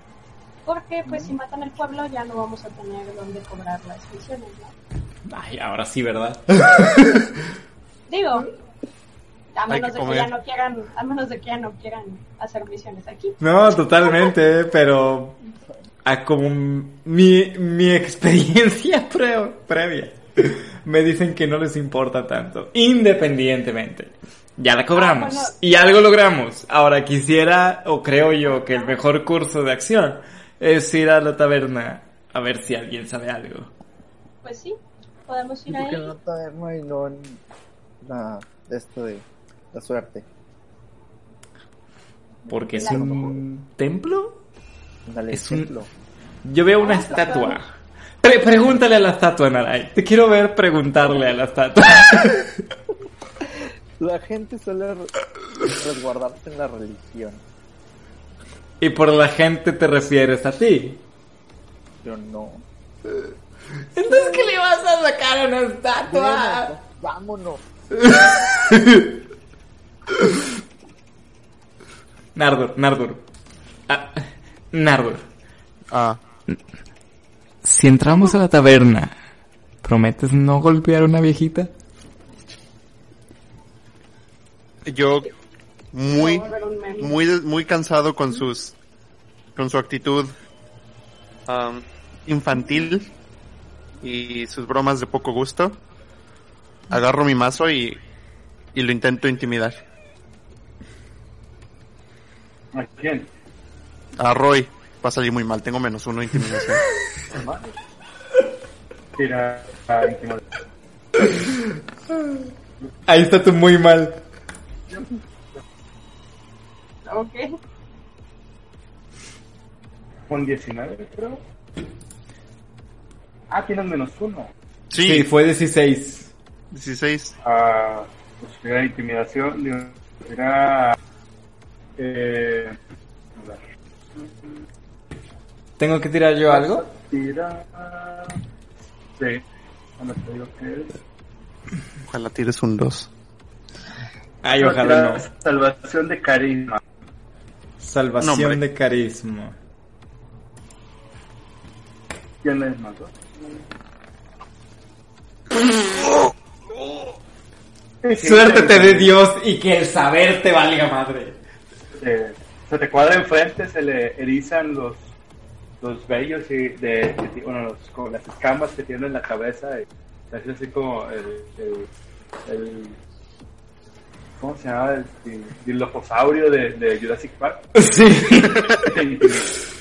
B: Porque pues si matan el pueblo ya no vamos a tener dónde cobrar las misiones, ¿no?
A: Ay, ahora sí, ¿verdad? *laughs*
B: Digo, a menos
D: que
B: de que ya no quieran, a menos de que ya no quieran hacer misiones aquí.
A: No, totalmente, pero a como mi, mi experiencia *laughs* pre- previa me dicen que no les importa tanto, independientemente. Ya la cobramos
B: Ah, bueno.
A: y algo logramos. Ahora quisiera, o creo yo, que el mejor curso de acción es ir a la taberna a ver si alguien sabe algo.
B: Pues sí, podemos
C: ¿Y
B: ir
C: por qué
B: ahí.
C: en la taberna y no en la, esto de la suerte?
A: Porque es
B: Claro.
A: un templo.
C: Dale
A: Es un-
C: ejemplo.
A: Yo veo una estatua. Pre- pregúntale a la estatua, Narai. Te quiero ver preguntarle a la estatua. *laughs*
C: La gente suele re- resguardarse en la religión.
A: Y por la gente te refieres a ti.
C: Yo no.
A: Entonces, ¿qué le vas a sacar a una estatua?
C: Vámonos. *laughs*
A: Nardur, Nardur. Ah, Nardur.
D: Ah.
A: Si entramos a la taberna, ¿prometes no golpear a una viejita?
D: Yo muy, muy, muy cansado con sus, con su actitud am, infantil y sus bromas de poco gusto. Agarro mi mazo y, y lo intento intimidar.
E: ¿A quién?
D: A Roy va a salir muy mal, tengo menos uno de intimidación.
E: Tira a intimidar.
A: Ahí está tú muy mal.
B: Ok.
E: Con 19, creo. Ah, tienes menos uno.
A: Sí,
D: Sí,
A: fue 16.
D: 16.
E: Ah, pues era intimidación, era... Eh, a ver,
A: ¿Tengo que tirar yo algo?
E: tira... Sí, ahora te digo que es...
D: Ojalá tires un 2.
A: Ay, ojalá no.
E: Salvación de carisma.
A: Salvación de carisma.
E: Dos. Sí, sí,
A: Suerte te dé. Dios y que el saber te valga madre.
E: Eh, se te cuadra enfrente, se le erizan los los vellos y de, de- bueno, los- las escamas que tiene en la cabeza y se hace así como el, el, el- ¿cómo se llama? el, el diloposaurio de, de Jurassic Park *laughs*
A: Sí. *laughs*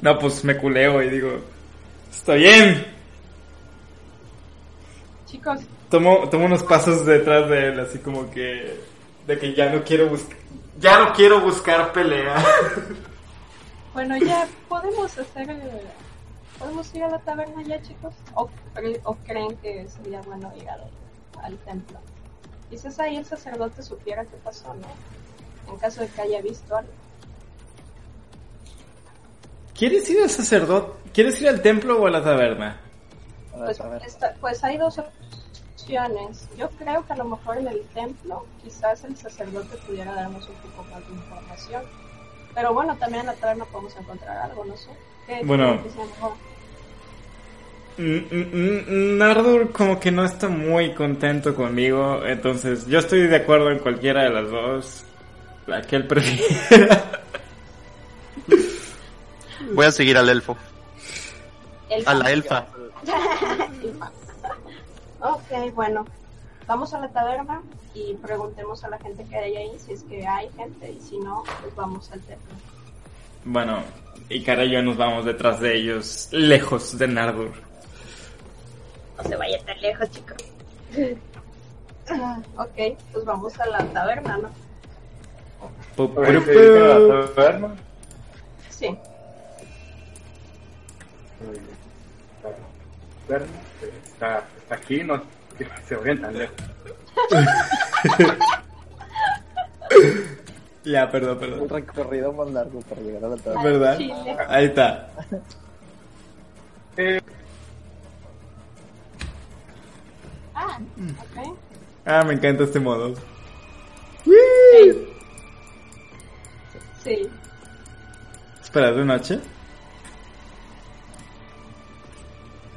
A: No, pues me culeo y digo, estoy bien.
B: Chicos,
A: Tomo, tomo unos pasos detrás de él, así como que, de que ya no quiero buscar, ya no quiero buscar pelea.
B: bueno, ya podemos hacer. eh, ¿Podemos ir a la taberna ya, chicos? ¿O, cre- o creen que sería bueno ir al, al templo? Quizás ahí el sacerdote supiera qué pasó, ¿no? En caso de que haya visto algo.
A: ¿Quieres ir al sacerdote? ¿Quieres ir al templo o a la taberna?
B: Pues, pues hay dos opciones. Yo creo que a lo mejor en el templo quizás el sacerdote pudiera darnos un poco más de información. Pero bueno, también en la taberna podemos encontrar algo, no sé. ¿Qué- qué
A: Bueno. Nardur como que no está muy contento conmigo, entonces yo estoy de acuerdo en cualquiera de las dos. La que él prefiera. *laughs*
D: Voy a seguir al elfo.
B: Elfa.
D: A la elfa.
B: Elfa. *laughs* ok, bueno. Vamos a la taberna y preguntemos a la gente que hay ahí si es que hay gente y si no, pues vamos al templo.
A: Bueno, y Cara y yo nos vamos detrás de ellos, lejos de Nardur.
B: No se vaya tan lejos, chicos. ok, pues vamos a la taberna, ¿no?
A: Pu-
E: A ver,
A: pu-
E: ¿se dedican a
A: pu-
E: la taberna?
B: Sí.
E: La taberna, Está, está aquí, no *laughs* se vayan tan lejos. *laughs*
A: Ya, perdón,
C: Un
A: perdón.
C: recorrido más largo para llegar a la taberna.
A: ¿Verdad?
B: Chile.
A: Ahí está.
E: Eh,
B: Ah, ok.
A: Ah, me encanta este modo.
B: Sí. Sí.
A: Espera, ¿de noche?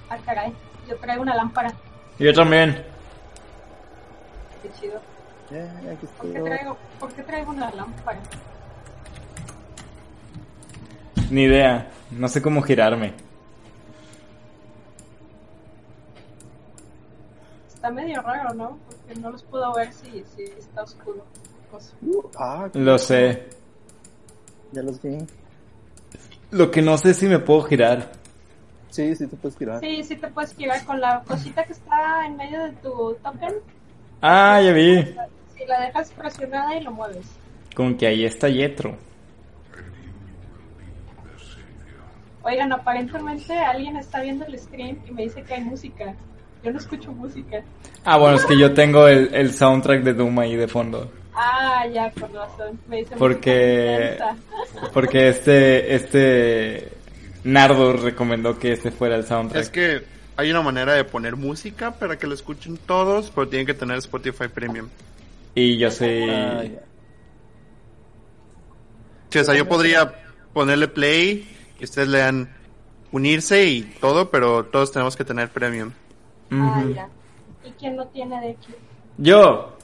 B: Ah, caray. Yo traigo una lámpara.
A: Yo también.
B: Qué chido.
C: Aquí
B: ¿Por qué traigo, ¿por qué traigo una lámpara?
A: Ni idea. No sé cómo girarme.
B: Está medio raro, ¿no? Porque no los puedo ver si, si está oscuro.
C: Uh, ah,
A: Lo sé.
C: ya los vi.
A: Lo que no sé es si me puedo girar.
C: Sí, sí te puedes girar.
B: Sí, sí te puedes girar con la cosita que está en medio de tu token.
A: Ah, ya vi.
B: Si la dejas presionada y lo mueves.
A: Con que ahí está Yetro.
B: Oigan, aparentemente alguien está viendo el stream y me dice que hay música. Yo no escucho música.
A: Ah, bueno, es que yo tengo el, el soundtrack de Doom ahí de fondo.
B: Ah, ya, con razón. Me dice
A: Porque-. *laughs* Porque este, este Nardo recomendó que este fuera el soundtrack.
D: Es que hay una manera de poner música para que lo escuchen todos, pero tienen que tener Spotify Premium.
A: Y yo soy...
C: Ah, ya.
D: Sí, o sea, yo podría ponerle play y ustedes le dan unirse y todo, pero todos tenemos que tener Premium.
B: Ah, ya. ¿Y quién no tiene de aquí?
A: Yo.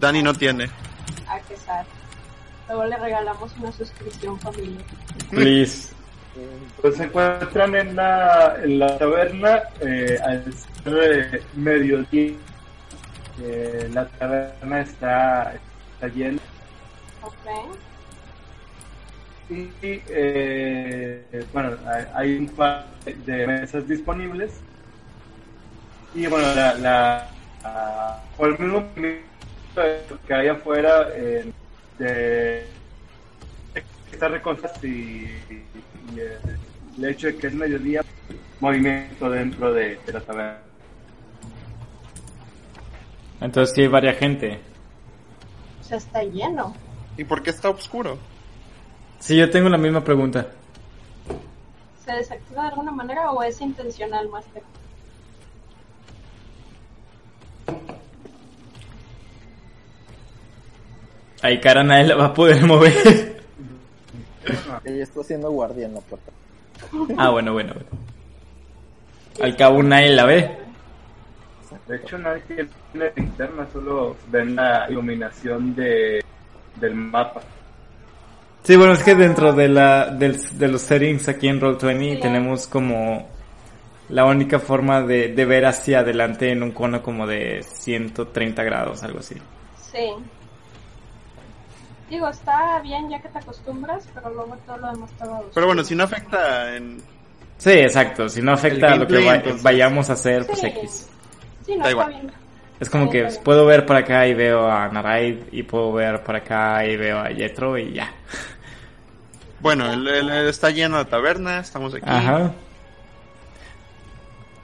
D: Dani no tiene.
B: Ah, qué sad. Luego le regalamos una suscripción familia.
A: Please.
E: Pues se encuentran en la, en la taberna eh, al eh, mediodía. Eh, la taberna está, está llena
B: Ok.
E: y eh, bueno, hay- un par de mesas disponibles y bueno, la, la, la- por el mismo movimiento que hay afuera eh, de estas recostas y, y el, el hecho de que es mediodía, movimiento dentro de, de la taberna.
A: Entonces sí hay varias gente.
B: O sea, está lleno.
D: ¿Y por qué está oscuro?
A: Sí, yo tengo la misma pregunta.
B: ¿Se desactiva de alguna manera o es intencional, Master?
A: Ahí cara nadie la va a poder mover. *laughs*
C: Ella está haciendo guardia en la puerta.
A: ah, bueno, bueno, bueno. Al cabo nadie la ve.
E: De hecho, nadie tiene linterna, solo ven la iluminación de, del mapa.
A: Sí, bueno, es que dentro de, la, del- de los settings aquí en Roll20
B: Sí.
A: tenemos como la única forma de, de ver hacia adelante en un cono como de 130 grados, algo así.
B: Sí. Digo, está bien ya que te acostumbras, pero luego todo lo demás está oscuro.
D: Pero bueno, si no afecta en...
A: Sí, exacto. Si no afecta a lo que va- vayamos a hacer, pues
B: Sí.
A: X.
B: Sí, no
D: Da igual.
B: bien.
A: Es como que puedo ver para acá y veo a Naraid y puedo ver para acá y veo a Yetro y ya.
D: Bueno, el- está lleno la taberna, estamos aquí.
A: Ajá.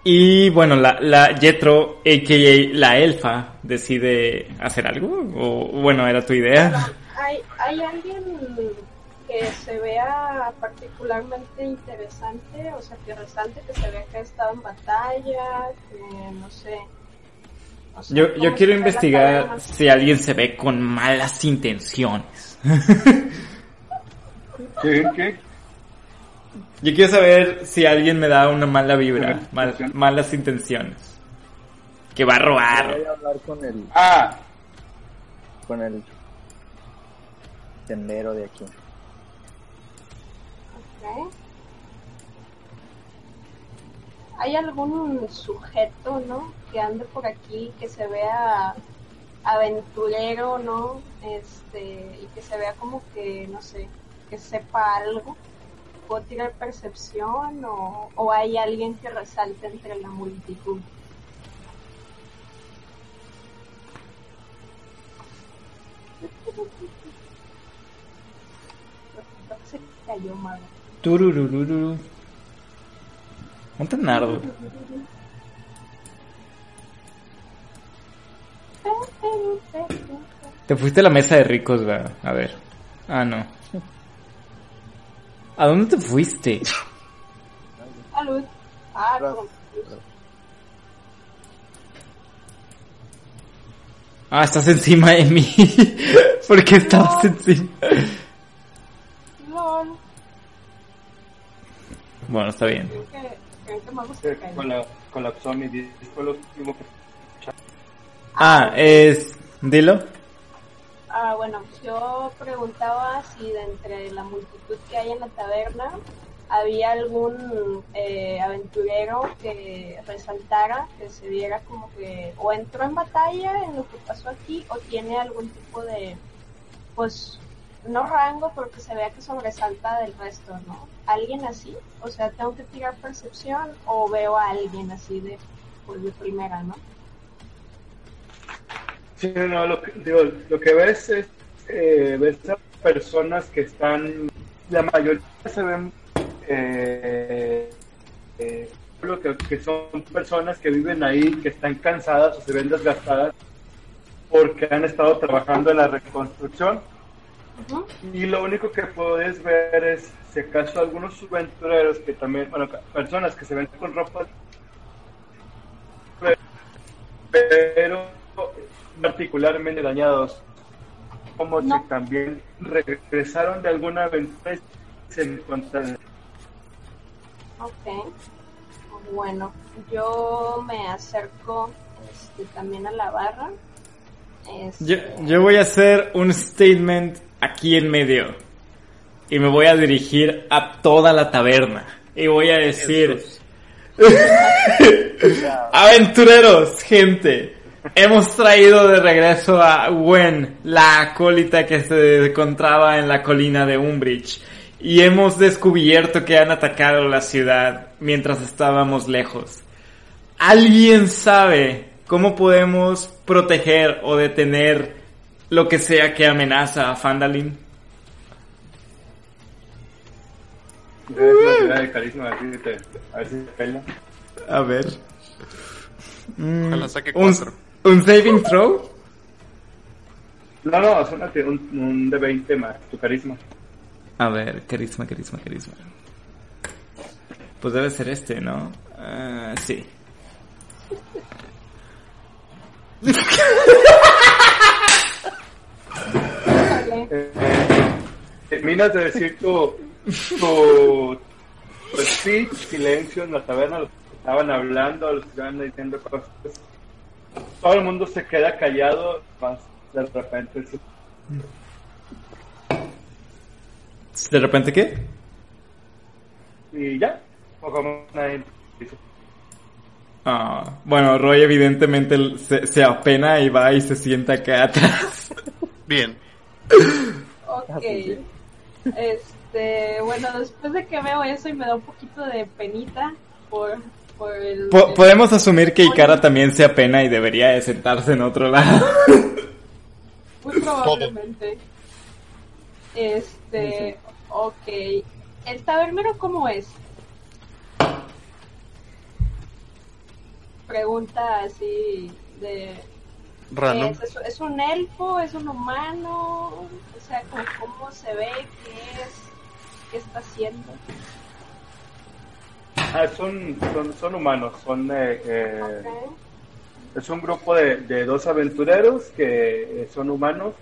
A: Y bueno, la, la Yetro, a.k.a. la elfa, decide hacer algo. O bueno, era tu idea.
B: ¿Hay, ¿Hay alguien que se vea particularmente interesante, o sea, que resalte que se vea que ha estado en batalla, que no sé. O sea,
A: Yo, yo quiero investigar si alguien se ve con malas intenciones. *laughs*
E: ¿Qué? ¿Qué?
A: Yo quiero saber si alguien me da una mala vibra,
E: Malas
A: mal-
E: intenciones.
A: malas intenciones. Que va a robar.
C: Voy a hablar con el,
E: Ah,
C: con el tendero de aquí.
B: Ok. ¿Hay algún sujeto, no? Que ande por aquí, que se vea aventurero, ¿no? Este, y que se vea como que, no sé, que sepa algo. ¿Puedo tirar percepción o, o hay alguien que resalte entre la multitud? *laughs* Creo que se cayó.
A: Tururururu. ¿Dónde está Nardo? Te fuiste a la mesa de ricos, ¿verdad? A ver. Ah, no. ¿A dónde te fuiste?
B: Salud. Ah,
A: Ah, estás encima de mí. *laughs* ¿Por qué estabas encima? Bueno, está bien.
B: Cayó.
E: cola- colapsó mi disco, lo último que
A: Ah, es... Dilo.
B: Ah, bueno, yo preguntaba si de entre la multitud que hay en la taberna había algún eh, aventurero que resaltara, que se viera como que o entró en batalla en lo que pasó aquí o tiene algún tipo de, pues, no rango, pero que se vea que sobresalta del resto, ¿no? ¿Alguien así? O sea, tengo que tirar percepción o veo a alguien así de, pues, primera, ¿no?
E: Sí, no, lo que, digo, lo que ves es, eh, ves a personas que están, la mayoría se ven, eh, eh, que, que son personas que viven ahí, que están cansadas o se ven desgastadas porque han estado trabajando en la reconstrucción Y lo único que puedes ver es, si acaso, algunos aventureros que también, bueno, personas que se ven con ropa, pero particularmente dañados, como
B: No.
E: si también regresaron de alguna aventura y se encuentran.
B: Ok. Bueno, yo me acerco este, también a la barra. Este,
A: Yo, yo voy a hacer un statement aquí en medio. Y me voy a dirigir a toda la taberna. Y voy a decir... *laughs* Aventureros, gente. Hemos traído de regreso a Gwen, la acólita que se encontraba en la colina de Umbridge. Y hemos descubierto que han atacado la ciudad mientras estábamos lejos. ¿Alguien sabe cómo podemos proteger o detener lo que sea que amenaza a Fandalin?
E: De carisma, a ver si te, a ver si te pela.
A: A ver. Mm,
D: Ojalá saque
A: un,
D: cuatro.
A: un saving throw.
E: No, no, es una, un, un de 20 más, tu carisma.
A: A ver, carisma, carisma, carisma. Pues debe ser este, ¿no? Ah, sí. *laughs*
E: Eh, terminas de decir tu, tu, tu speech, silencio en la taberna, los que estaban hablando, los que estaban diciendo cosas. Todo el mundo se queda callado, más de repente
A: ¿De repente qué?
E: y ya, como nadie dice.
A: Ah, bueno, Roy evidentemente se, se apena y va y se sienta acá *laughs* atrás.
D: Bien.
B: Ok. Este, bueno, después de que veo eso y me da un poquito de penita por, por el...
A: Po- podemos asumir que Ikara también se apena y debería de sentarse en otro lado. *laughs*
B: Muy probablemente. Este, ok. ¿El tabernero cómo es? Pregunta así de...
D: Random.
B: ¿Es, es, es un elfo? ¿Es un humano? O sea, ¿cómo, cómo se ve? ¿Qué es? ¿Qué está haciendo?
E: Ah, son, son, son humanos, son eh, eh, es un grupo de, de dos aventureros que eh, son humanos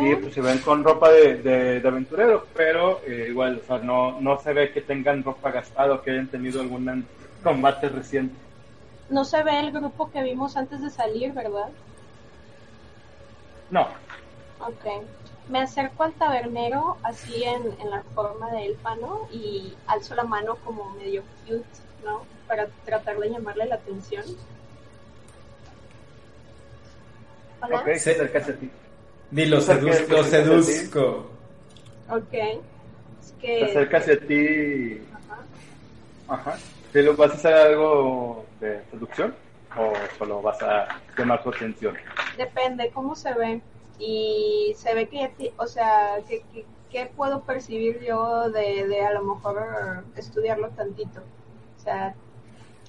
E: y pues se ven con ropa de, de, de aventurero, pero eh, igual, o sea, no, no se ve que tengan ropa gastada o que hayan tenido algún combate reciente.
B: No se ve el grupo que vimos antes de salir, ¿verdad?
E: No,
B: Ok. Me acerco al tabernero así en, en la forma de elfa, ¿no? Y alzo la mano como medio cute, ¿no? Para tratar de llamarle la atención. Hola.
E: ok, se acerca hacia ti. Que
A: lo
E: se acerca a ti.
A: seduzco.
B: Ok. Es
E: Se
B: que...
E: acerca hacia ti.
B: Ajá.
E: Ajá. ¿Sí lo- ¿Vas a hacer algo de seducción o solo vas a llamar su atención?
B: Depende cómo se ve. Y se ve que o sea, que, que- ¿qué puedo percibir yo de, de a lo mejor estudiarlo tantito? O sea,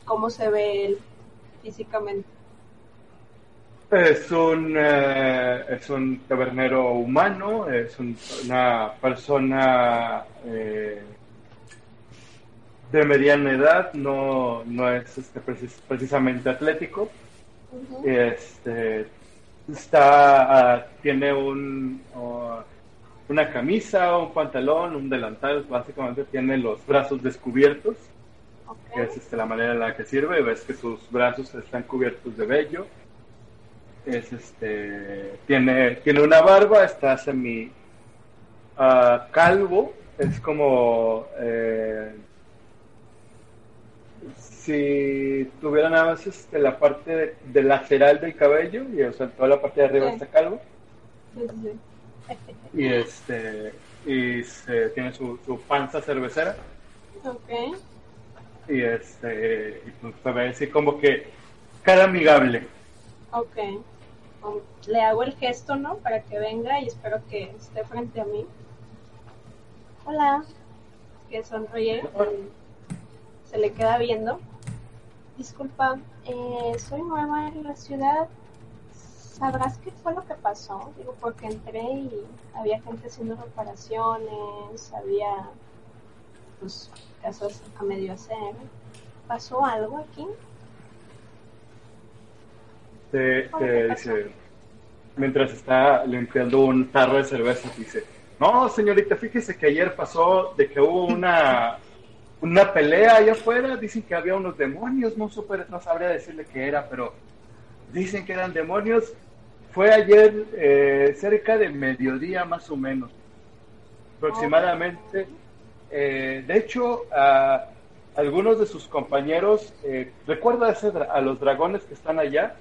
B: cómo se ve él físicamente.
E: Es un, eh, es un tabernero humano, es un- una persona eh, de mediana edad, no, no es este, precis- precisamente atlético. Este, está, ah, tiene un, oh, una camisa, un pantalón, un delantal, básicamente tiene los brazos descubiertos, que es este, la manera en la que sirve, ves que sus brazos están cubiertos de vello, es este, tiene, tiene una barba, está semi ah, calvo, es como eh, si tuviera nada más este, la parte de, de lateral del cabello y o sea, toda la parte de arriba
B: Sí.
E: está calvo
B: Sí, sí, sí.
E: y este y se- tiene su, su panza cervecera
B: Ok.
E: y este y pues se ve así como que cara amigable
B: Ok. Le hago el gesto, ¿no? Para que venga y espero que esté frente a mí. Hola. Que sonríe. y se le queda viendo. Disculpa, eh, soy nueva en la ciudad. ¿Sabrás qué fue lo que pasó? Digo, porque entré y había gente haciendo reparaciones, había pues cosas a medio hacer. ¿Pasó algo aquí?
E: te, te dice mientras está limpiando un tarro de cerveza dice no señorita fíjese que ayer pasó de que hubo una una pelea allá afuera dicen que había unos demonios no supe, no sabría decirle qué era pero dicen que eran demonios. Fue ayer eh, cerca de mediodía más o menos aproximadamente. Eh, de hecho a algunos de sus compañeros eh, recuerda a, los dragones que están allá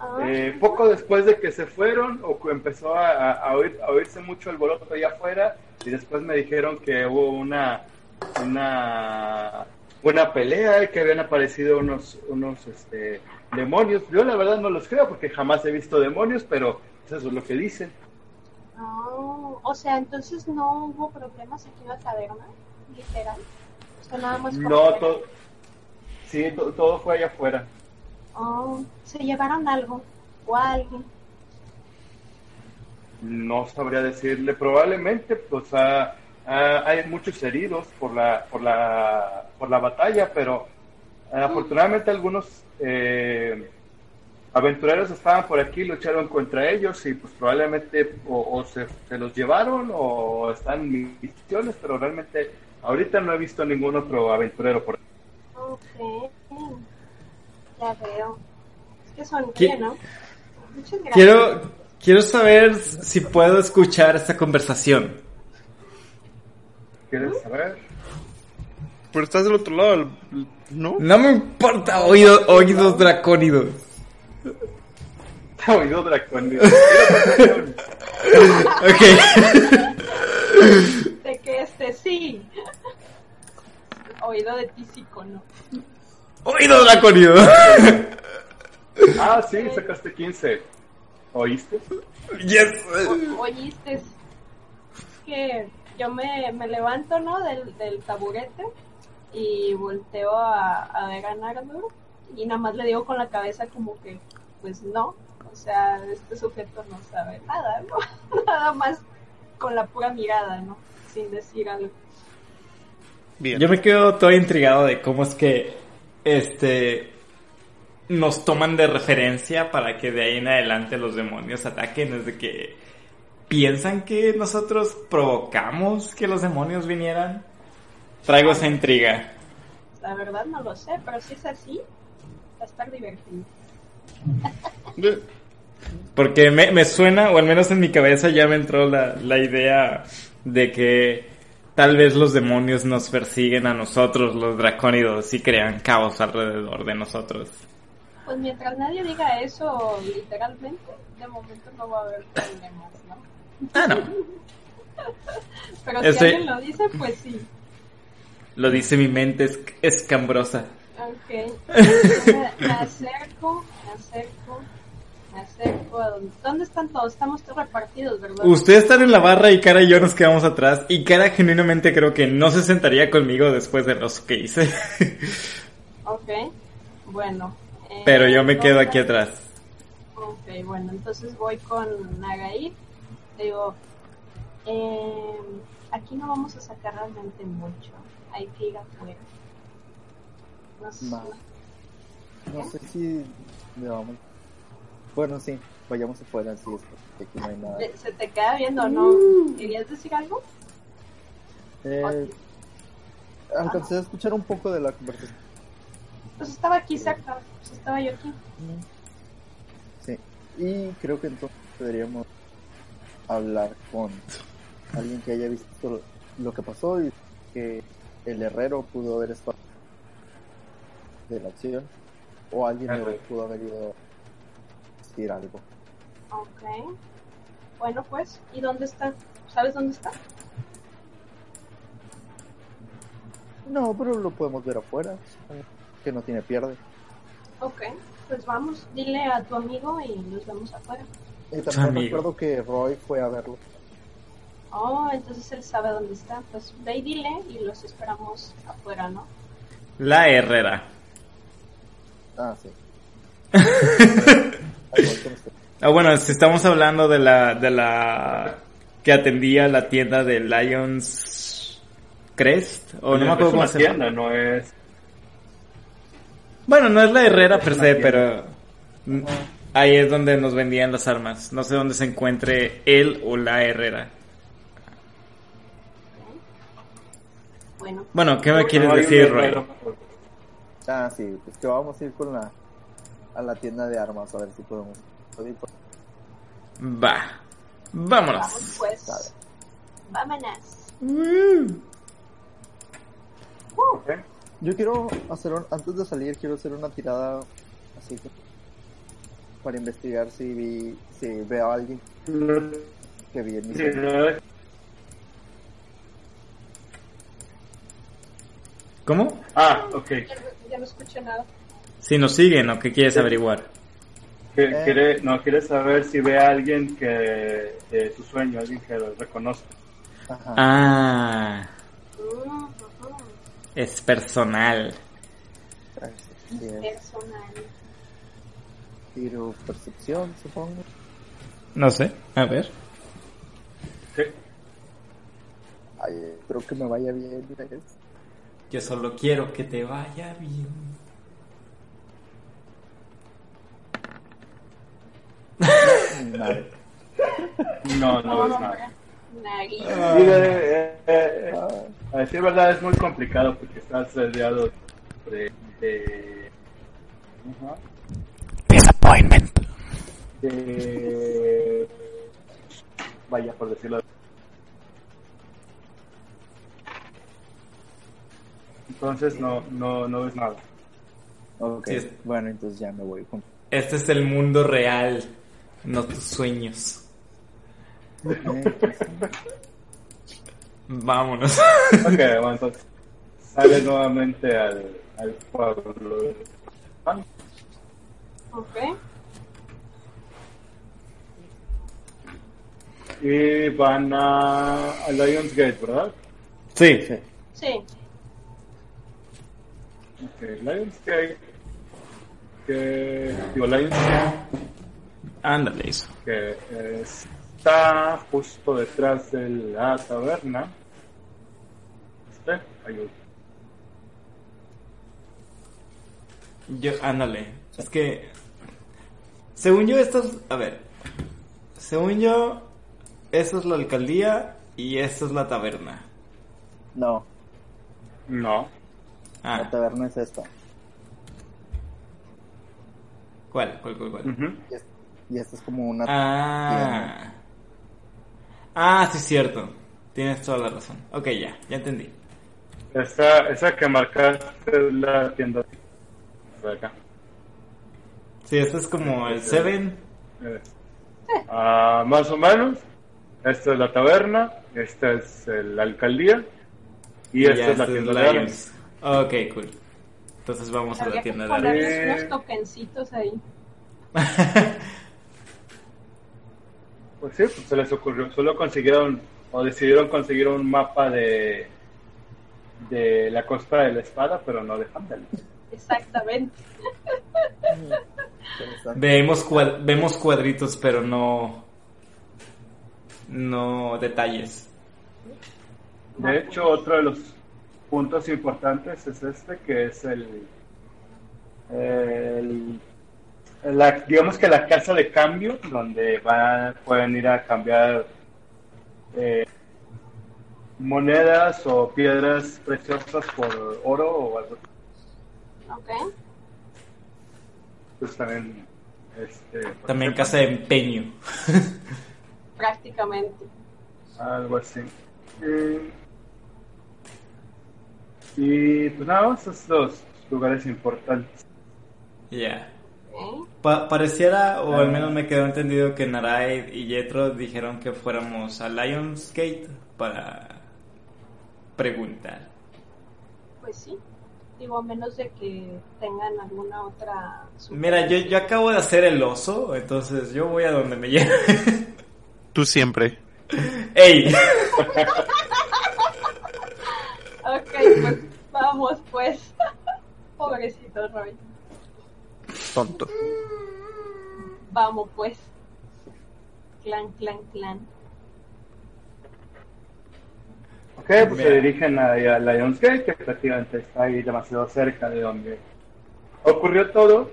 B: Ah,
E: eh, poco después de que se fueron, o empezó a, a oír- a oírse mucho el boloto allá afuera, y después me dijeron que hubo una una, una pelea y que habían aparecido unos, unos este, demonios. Yo la verdad no los creo porque jamás he visto demonios, pero eso es lo que dicen.
B: Oh, o sea, entonces no hubo problemas aquí en la taberna, literal. O sea, nada más. por
E: No, todo, sí, to- todo fue allá afuera.
B: Oh, se llevaron algo o a alguien.
E: No sabría decirle, probablemente, pues ah, ah, hay muchos heridos por la, por la, por la batalla, pero ah, afortunadamente algunos eh, aventureros estaban por aquí, lucharon contra ellos y pues probablemente o, o se, se los llevaron o están en misiones, pero realmente ahorita no he visto ningún otro aventurero por aquí.
B: Ok, ya veo. Es que sonríe,
A: ¿Qué-
B: ¿no? Muchas gracias.
A: Quiero, quiero saber si puedo escuchar esta conversación.
E: ¿Quieres saber?
D: Pero estás del otro lado, ¿no?
A: No me importa oído- oídos dracónidos.
E: Oído dracónico. *laughs* *laughs*
A: Ok. *laughs*
B: De que este sí. Oído de tísico, ¿no?
A: Oído dracónido.
E: Ah, sí, sacaste 15. ¿Oíste?
A: Yes.
B: O- oíste, que yo me, me levanto, ¿no? Del, del taburete y volteo a, a ver a Nardur y nada más le digo con la cabeza como que pues no, o sea, este sujeto no sabe nada, ¿no? *laughs* Nada más con la pura mirada, ¿no? Sin decir algo.
D: Bien.
A: Yo me quedo todo intrigado de cómo es que este nos toman de referencia para que de ahí en adelante los demonios ataquen desde que piensan que nosotros provocamos que los demonios vinieran. Traigo esa intriga.
B: La verdad no lo sé, pero si es así, va a estar divertido.
A: Porque me, me suena, o al menos en mi cabeza ya me entró la, la idea de que tal vez los demonios nos persiguen a nosotros, los dracónidos, y crean caos alrededor de nosotros.
B: Pues mientras nadie diga eso literalmente, de momento no va a haber problemas, ¿no?
A: Ah, no.
B: Pero si alguien lo dice, pues sí.
A: Lo dice mi mente es- escambrosa.
B: Ok. Me, acerco, me acerco, me acerco a donde... ¿Dónde están todos? Estamos todos repartidos, ¿verdad?
A: Ustedes están en la barra y Cara y yo nos quedamos atrás. Y Cara genuinamente creo que no se sentaría conmigo después del oso que hice. *laughs*
B: Ok. Bueno. eh,
A: Pero yo me quedo
B: ¿dónde-
A: aquí atrás.
B: Ok, bueno, entonces voy con Digo, eh, aquí no vamos a sacar realmente mucho. Hay que ir afuera. No sé.
C: No sé si vamos. Bueno, sí, vayamos afuera, sí, es porque aquí no hay nada.
B: ¿Se te queda viendo no? ¿Querías decir algo?
C: Eh, alcancé a escuchar un poco de la conversación.
B: Pues estaba aquí cerca. Pues estaba yo aquí.
C: Sí, y creo que entonces deberíamos hablar con alguien que haya visto lo, que pasó y que el herrero pudo haber estado de la acción o alguien pudo haber ido a decir algo.
B: Ok. Bueno, pues, ¿y dónde está? ¿Sabes dónde está?
C: No, pero lo podemos ver afuera, que no tiene pierde.
B: Ok, pues vamos. Dile a tu amigo y nos vemos afuera.
C: Y también
A: amigo.
C: recuerdo que Roy fue a verlo.
B: Oh, entonces él sabe dónde está. Pues ve y dile y los esperamos afuera, ¿no?
A: La Herrera.
C: Ah, sí. *laughs*
A: Ah, bueno, si estamos hablando de la, de la que atendía la tienda de Lions Crest, o no me acuerdo cómo se llama.
E: tienda, no es...
A: Bueno, no es la Herrera per se,
C: tienda.
A: pero ahí es donde nos vendían las armas. No sé dónde se encuentre él o la Herrera.
B: Bueno,
A: Bueno, ¿qué me quieres
E: No
A: decir, Roy?
C: Ah, sí, pues que vamos a ir con la a la tienda de armas a ver si podemos.
A: Va. Vámonos.
B: vamos pues. Vámonos.
E: Ok.
C: Yo quiero hacer un- antes de salir quiero hacer una tirada así que para investigar si vi si veo a alguien que vi en mi
A: ¿Cómo?
E: Ah, ok.
B: Ya, no- escuché nada.
A: Si nos siguen o qué quieres averiguar.
C: Eh.
E: quiere, no, quiere saber si ve a alguien que de su sueño, alguien que lo reconozca.
C: Ajá.
A: Ah,
B: Mm, ujú.
A: es personal.
C: Es.
B: Personal.
C: Tiro percepción, supongo.
A: No sé. A ver.
E: Sí.
C: Ay, creo que me vaya bien. ¿ves?
A: Yo solo quiero que te vaya bien.
E: No, no
B: Oh,
E: nada. Sí, eh, eh, eh, a decir verdad es muy complicado porque estás rodeado de, de, ajá,
A: Disappointment.
E: de- vaya por decirlo entonces no no no ves nada
C: Ok,
A: Sí, es-
C: bueno, entonces ya me voy con...
A: Este es el mundo real, no tus sueños.
C: Eh,
A: Vámonos.
E: ok bueno entonces sale nuevamente al, al pueblo Ah,
B: Ok.
E: y van a, a Lions Gate verdad
A: Sí.
C: sí.
B: Sí.
E: Ok, Lionsgate que digo, Lions
A: Ándale, eso.
E: que está justo detrás de la taberna. Este, ayuda.
A: Yo, ándale. Es que. Según yo, esto es. A ver. Según yo, esto es la alcaldía y esto es la taberna.
C: No,
E: No.
C: la
A: Ah,
C: taberna es esta.
A: ¿cuál? ¿Cuál, cuál, cuál?
C: Y, es- y esta es como una...
A: Ah. Ah, sí, cierto. Tienes toda la razón. Ok, ya, ya entendí.
E: Esa, esa que marcaste es la tienda de acá.
A: Sí, esto es como el Seven.
E: Eh, ah, más o menos. Esta es la taberna, esta es la alcaldía y, esta es la
A: esto
E: tienda de
A: Lions. Ok, cool. Entonces vamos a la
B: Habría que
A: tienda de
E: Lions.
B: unos tokencitos ahí. *laughs*
E: Pues sí, pues se les ocurrió. Solo consiguieron o decidieron conseguir un mapa de de la costa de la espada, pero no de Handel.
B: Exactamente. *laughs*
A: Vemos, cuad- vemos cuadritos, pero no. No detalles.
E: De hecho, otro de los puntos importantes es este, que es el, el- la, digamos que la casa de cambio, donde van, pueden ir a cambiar eh, monedas o piedras preciosas por oro o algo.
B: Ok.
E: Pues también, este,
A: También
E: ejemplo,
A: casa de empeño. *laughs*
B: Prácticamente.
E: Algo así. Eh, y pues nada, más, esos los lugares importantes.
A: Ya.
B: Ok.
A: Pa- pareciera, o al menos me quedó entendido que Narai y Jetro dijeron que fuéramos a Lionsgate para preguntar.
B: Pues sí. Digo, a menos de que tengan alguna otra.
A: Mira, yo, yo acabo de hacer el oso, entonces yo voy a donde me lleve.
D: Tú siempre.
A: ¡Ey! *laughs*
B: Ok, pues vamos, pues. Pobrecito Roy.
D: Tonto.
B: Vamos, pues. Clan, clan, clan.
E: Ok, pues
A: Mira.
E: se dirigen a, a Lionsgate, que prácticamente está ahí demasiado cerca de donde ocurrió todo.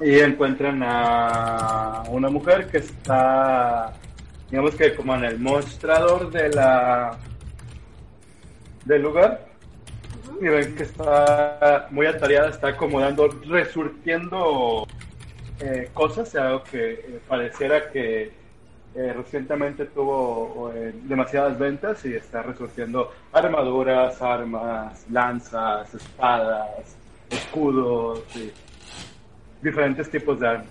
E: Y encuentran a una mujer que está, digamos que como en el mostrador de la del lugar. Y ven que está muy atareada, está acomodando, resurtiendo eh, cosas, algo que eh, pareciera que eh, recientemente tuvo eh, demasiadas ventas y está resurgiendo armaduras, armas, lanzas, espadas, escudos y diferentes tipos de armas.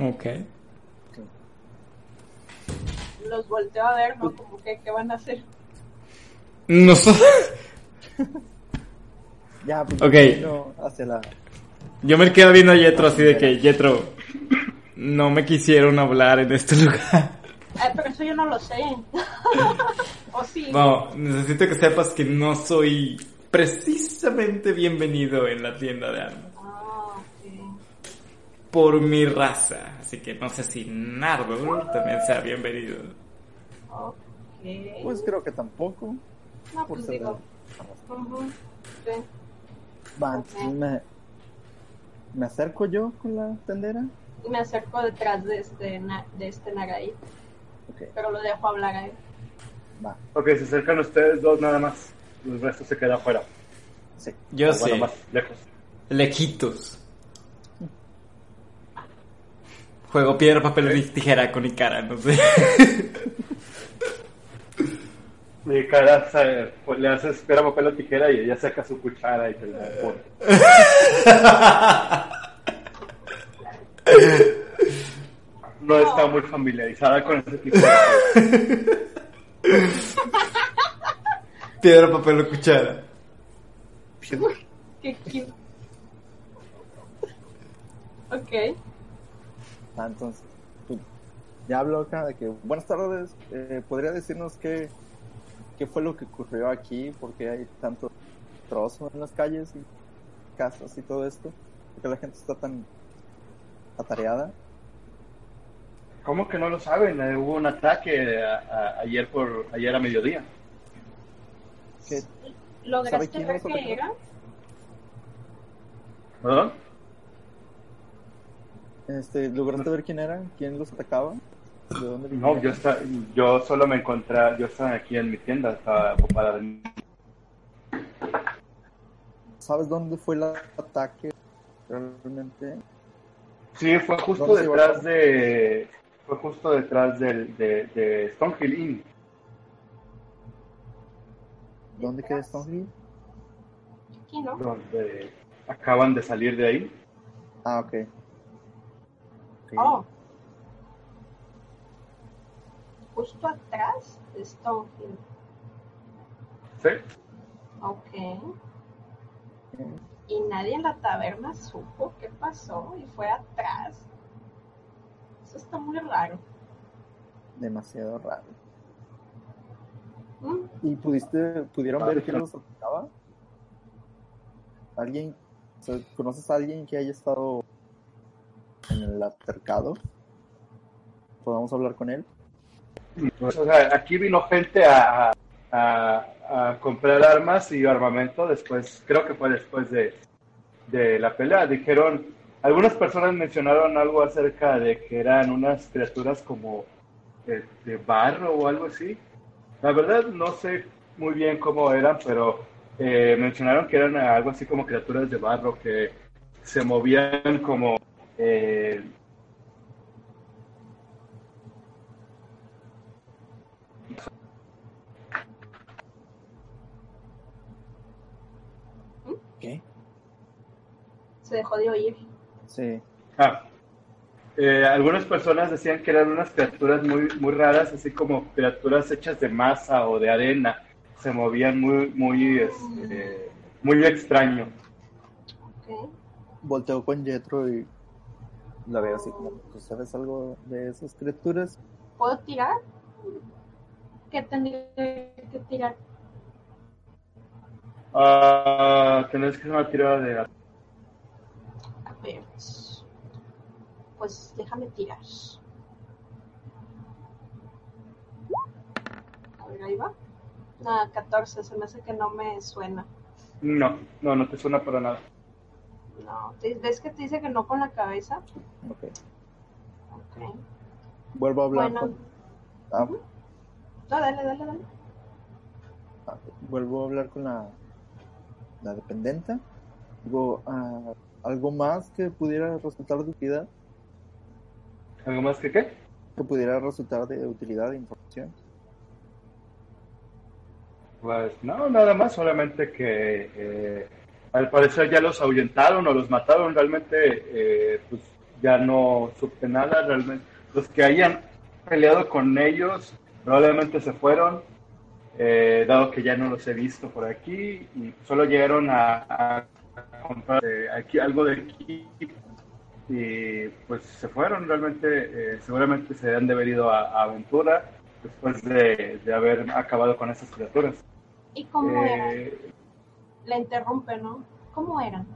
A: Ok.
B: Los volteo a ver, ¿no? Como que, ¿qué van a hacer?
A: Nosotros... *laughs*
C: Ya, pues,
A: Ok.
C: no, hacia la...
A: Yo me quedo viendo a Jetro así de que, Jetro, no me quisieron hablar en este lugar.
B: Pero eso yo no lo sé. *laughs* o sí.
A: No, necesito que sepas que no soy precisamente bienvenido en la tienda de armas.
B: Ah, ok.
A: Por mi raza. Así que no sé si Nardor también sea bienvenido.
B: Ok.
C: Pues creo que tampoco.
B: no,
C: Por
B: pues
C: ser...
B: digo. ujú, sí.
C: Va. Me acerco yo con la tendera.
B: Y me acerco detrás de este, na- de este Nagai, pero lo dejo hablar a él.
C: va.
E: Ok, se acercan ustedes dos nada más. El resto se queda afuera.
C: Sí.
A: Yo
E: bueno,
A: sé.
E: más lejos.
A: Lejitos. Juego piedra, papel y tijera con Ikara, no sé. *laughs*
E: Mi cara se- pues, le haces espera papel o tijera y ella saca su cuchara y te la pone. *laughs* No está muy familiarizada con ese tipo de cosas.
A: piedra, papel o cuchara.
B: Qué cute. Ok.
C: Ah, entonces, pues, ya hablo acá de que, buenas tardes, eh, ¿podría decirnos qué, qué fue lo que ocurrió aquí, por qué hay tanto trozo en las calles y casas y todo esto, por qué la gente está tan atareada.
E: ¿Cómo que no lo saben? Eh, hubo un ataque a- a- ayer por ayer a mediodía.
C: ¿Qué- ¿Sabe
B: ¿Lograste
C: quién
B: ver qué era?
E: ¿Perdón?
C: Este, ¿Lograste ver quién era? ¿Quién los atacaba? ¿De dónde
E: No, yo está, yo solo me encontré, yo estaba aquí en mi tienda, estaba ocupada. de-
C: ¿Sabes dónde fue el ataque realmente?
E: Sí, fue justo
C: ¿Dónde se llevó a
E: detrás de, fue justo detrás del, de, de Stonehill Inn.
C: ¿Dónde queda Stonehill?
B: Aquí, ¿no?
E: donde acaban de salir de ahí.
C: Ah, ok.
B: Oh. Justo atrás de Stonehill.
E: ¿Sí?
B: Ok. Y nadie en la taberna supo qué pasó y fue atrás. Eso está muy raro.
C: Demasiado raro.
B: Mm,
C: ¿Y pudiste, pudieron ver quién los atacaba? ¿Alguien, o sea, conoces a alguien que haya estado en el altercado? ¿Podamos hablar con él?
E: Pues, o sea, aquí vino gente a, a, comprar armas y armamento después, creo que fue después de, de la pelea. Dijeron, algunas personas mencionaron algo acerca de que eran unas criaturas como de, de barro o algo así. La verdad no sé muy bien cómo eran, pero eh, mencionaron que eran algo así como criaturas de barro que se movían como... eh,
C: ¿Qué?
B: se dejó de oír.
C: Sí.
E: Ah, eh, algunas personas decían que eran unas criaturas muy, muy raras, así como criaturas hechas de masa o de arena. Se movían muy, muy, este, muy extraño.
B: Ok.
C: Volteo con Jetro y la veo así como, ¿tú sabes algo de esas criaturas?
B: ¿Puedo tirar? ¿Qué tendría que tirar?
E: Ah, tenés que hacer una tirada de...
B: A ver. Pues déjame tirar. A ver, ahí va. No, 14, se me hace que no me suena.
E: No, no, no te suena para nada.
B: No, ¿te- ¿ves que te dice que no con la cabeza?
C: Ok.
B: Ok.
C: Vuelvo a hablar
B: Bueno.
C: con... ah,
B: No, dale, dale, dale.
C: ah, vuelvo a hablar con la, la dependenta. Digo, ah, ¿algo más que pudiera resultar de utilidad?
E: ¿Algo más que qué?
C: Que pudiera resultar de utilidad de información.
E: Pues no, nada más, solamente que eh, al parecer ya los ahuyentaron o los mataron, realmente eh, pues ya no supe nada, realmente los que hayan peleado con ellos probablemente se fueron, eh, dado que ya no los he visto por aquí y solo llegaron a, a comprar eh, aquí algo de aquí y pues se fueron, realmente eh, seguramente se han de haber ido a, a aventura después de, de haber acabado con esas criaturas.
B: ¿Y cómo eran?
E: Eh,
B: Le interrumpe, ¿no? ¿Cómo eran?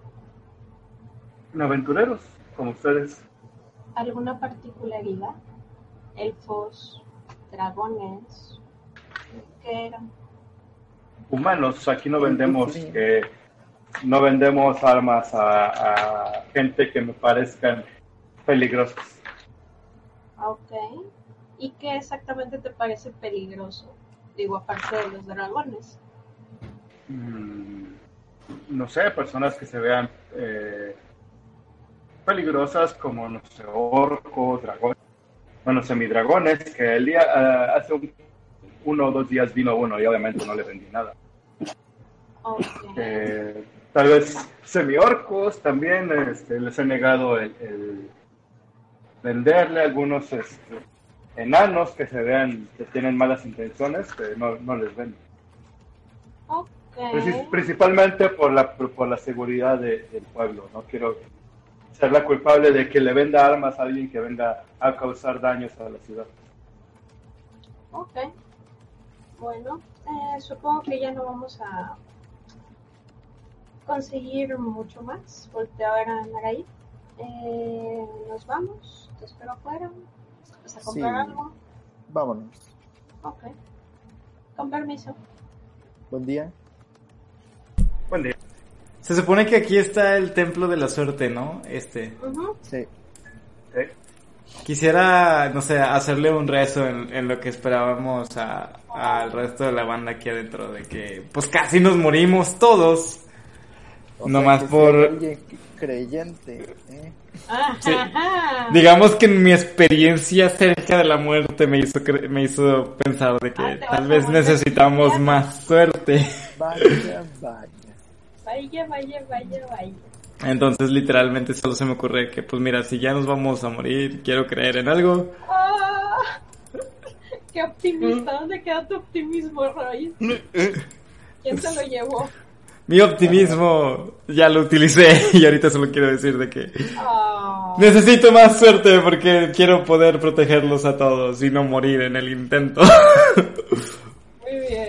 E: aventureros, como ustedes.
B: ¿Alguna particularidad? Elfos, dragones, ¿qué eran?
E: Humanos, aquí no vendemos eh, no vendemos armas a, a gente que me parezcan peligrosas.
B: Ah, Ok. ¿Y qué exactamente te parece peligroso? Digo, aparte de los dragones.
E: Mm, no sé, personas que se vean eh, peligrosas como, no sé, orcos, dragones, bueno, semidragones, que el día, ah, hace un- uno o dos días vino uno y obviamente no le vendí nada.
B: Ok.
E: Eh, tal vez semiorcos también este, les he negado el, el venderle algunos este, enanos que se vean que tienen malas intenciones que no, no les vendo
B: Ok.
E: Princi- principalmente por la por la seguridad de- del pueblo no quiero ser la culpable de que le venda armas a alguien que venga a causar daños a la ciudad
B: Ok. Bueno, eh, supongo que ya no vamos a conseguir mucho más. Volteo a ver a Naraí. Eh, nos vamos. Te espero afuera. ¿Vas a comprar
C: Sí.
B: algo?
C: Vámonos.
B: Ok. Con permiso.
C: Buen día.
E: Buen día.
A: Se supone que aquí está el templo de la suerte, ¿no? Este.
B: Ujú.
C: Sí.
E: Sí.
A: Quisiera, no sé, hacerle un rezo en, en lo que esperábamos a- al resto de la banda aquí adentro, de que pues casi nos morimos todos.
C: O
A: No
C: sea,
A: por-
C: creyente. ¿eh?
B: Ajá,
A: Sí. *laughs* Digamos que mi experiencia cerca de la muerte me hizo, cre- me hizo pensar de que
B: Ah,
A: tal vez necesitamos más suerte.
C: Vaya, vaya.
B: Vaya, vaya, vaya, vaya.
A: Entonces literalmente solo se me ocurre que pues mira, si ya nos vamos a morir, quiero creer en algo.
B: Ah, *laughs* ¡Qué optimista! ¿Dónde queda tu optimismo, Roy? ¿Quién se lo llevó?
A: Mi optimismo ya lo utilicé *laughs* y ahorita solo quiero decir de que
B: Ah,
A: necesito más suerte porque quiero poder protegerlos a todos y no morir en el intento. *laughs*
B: muy bien.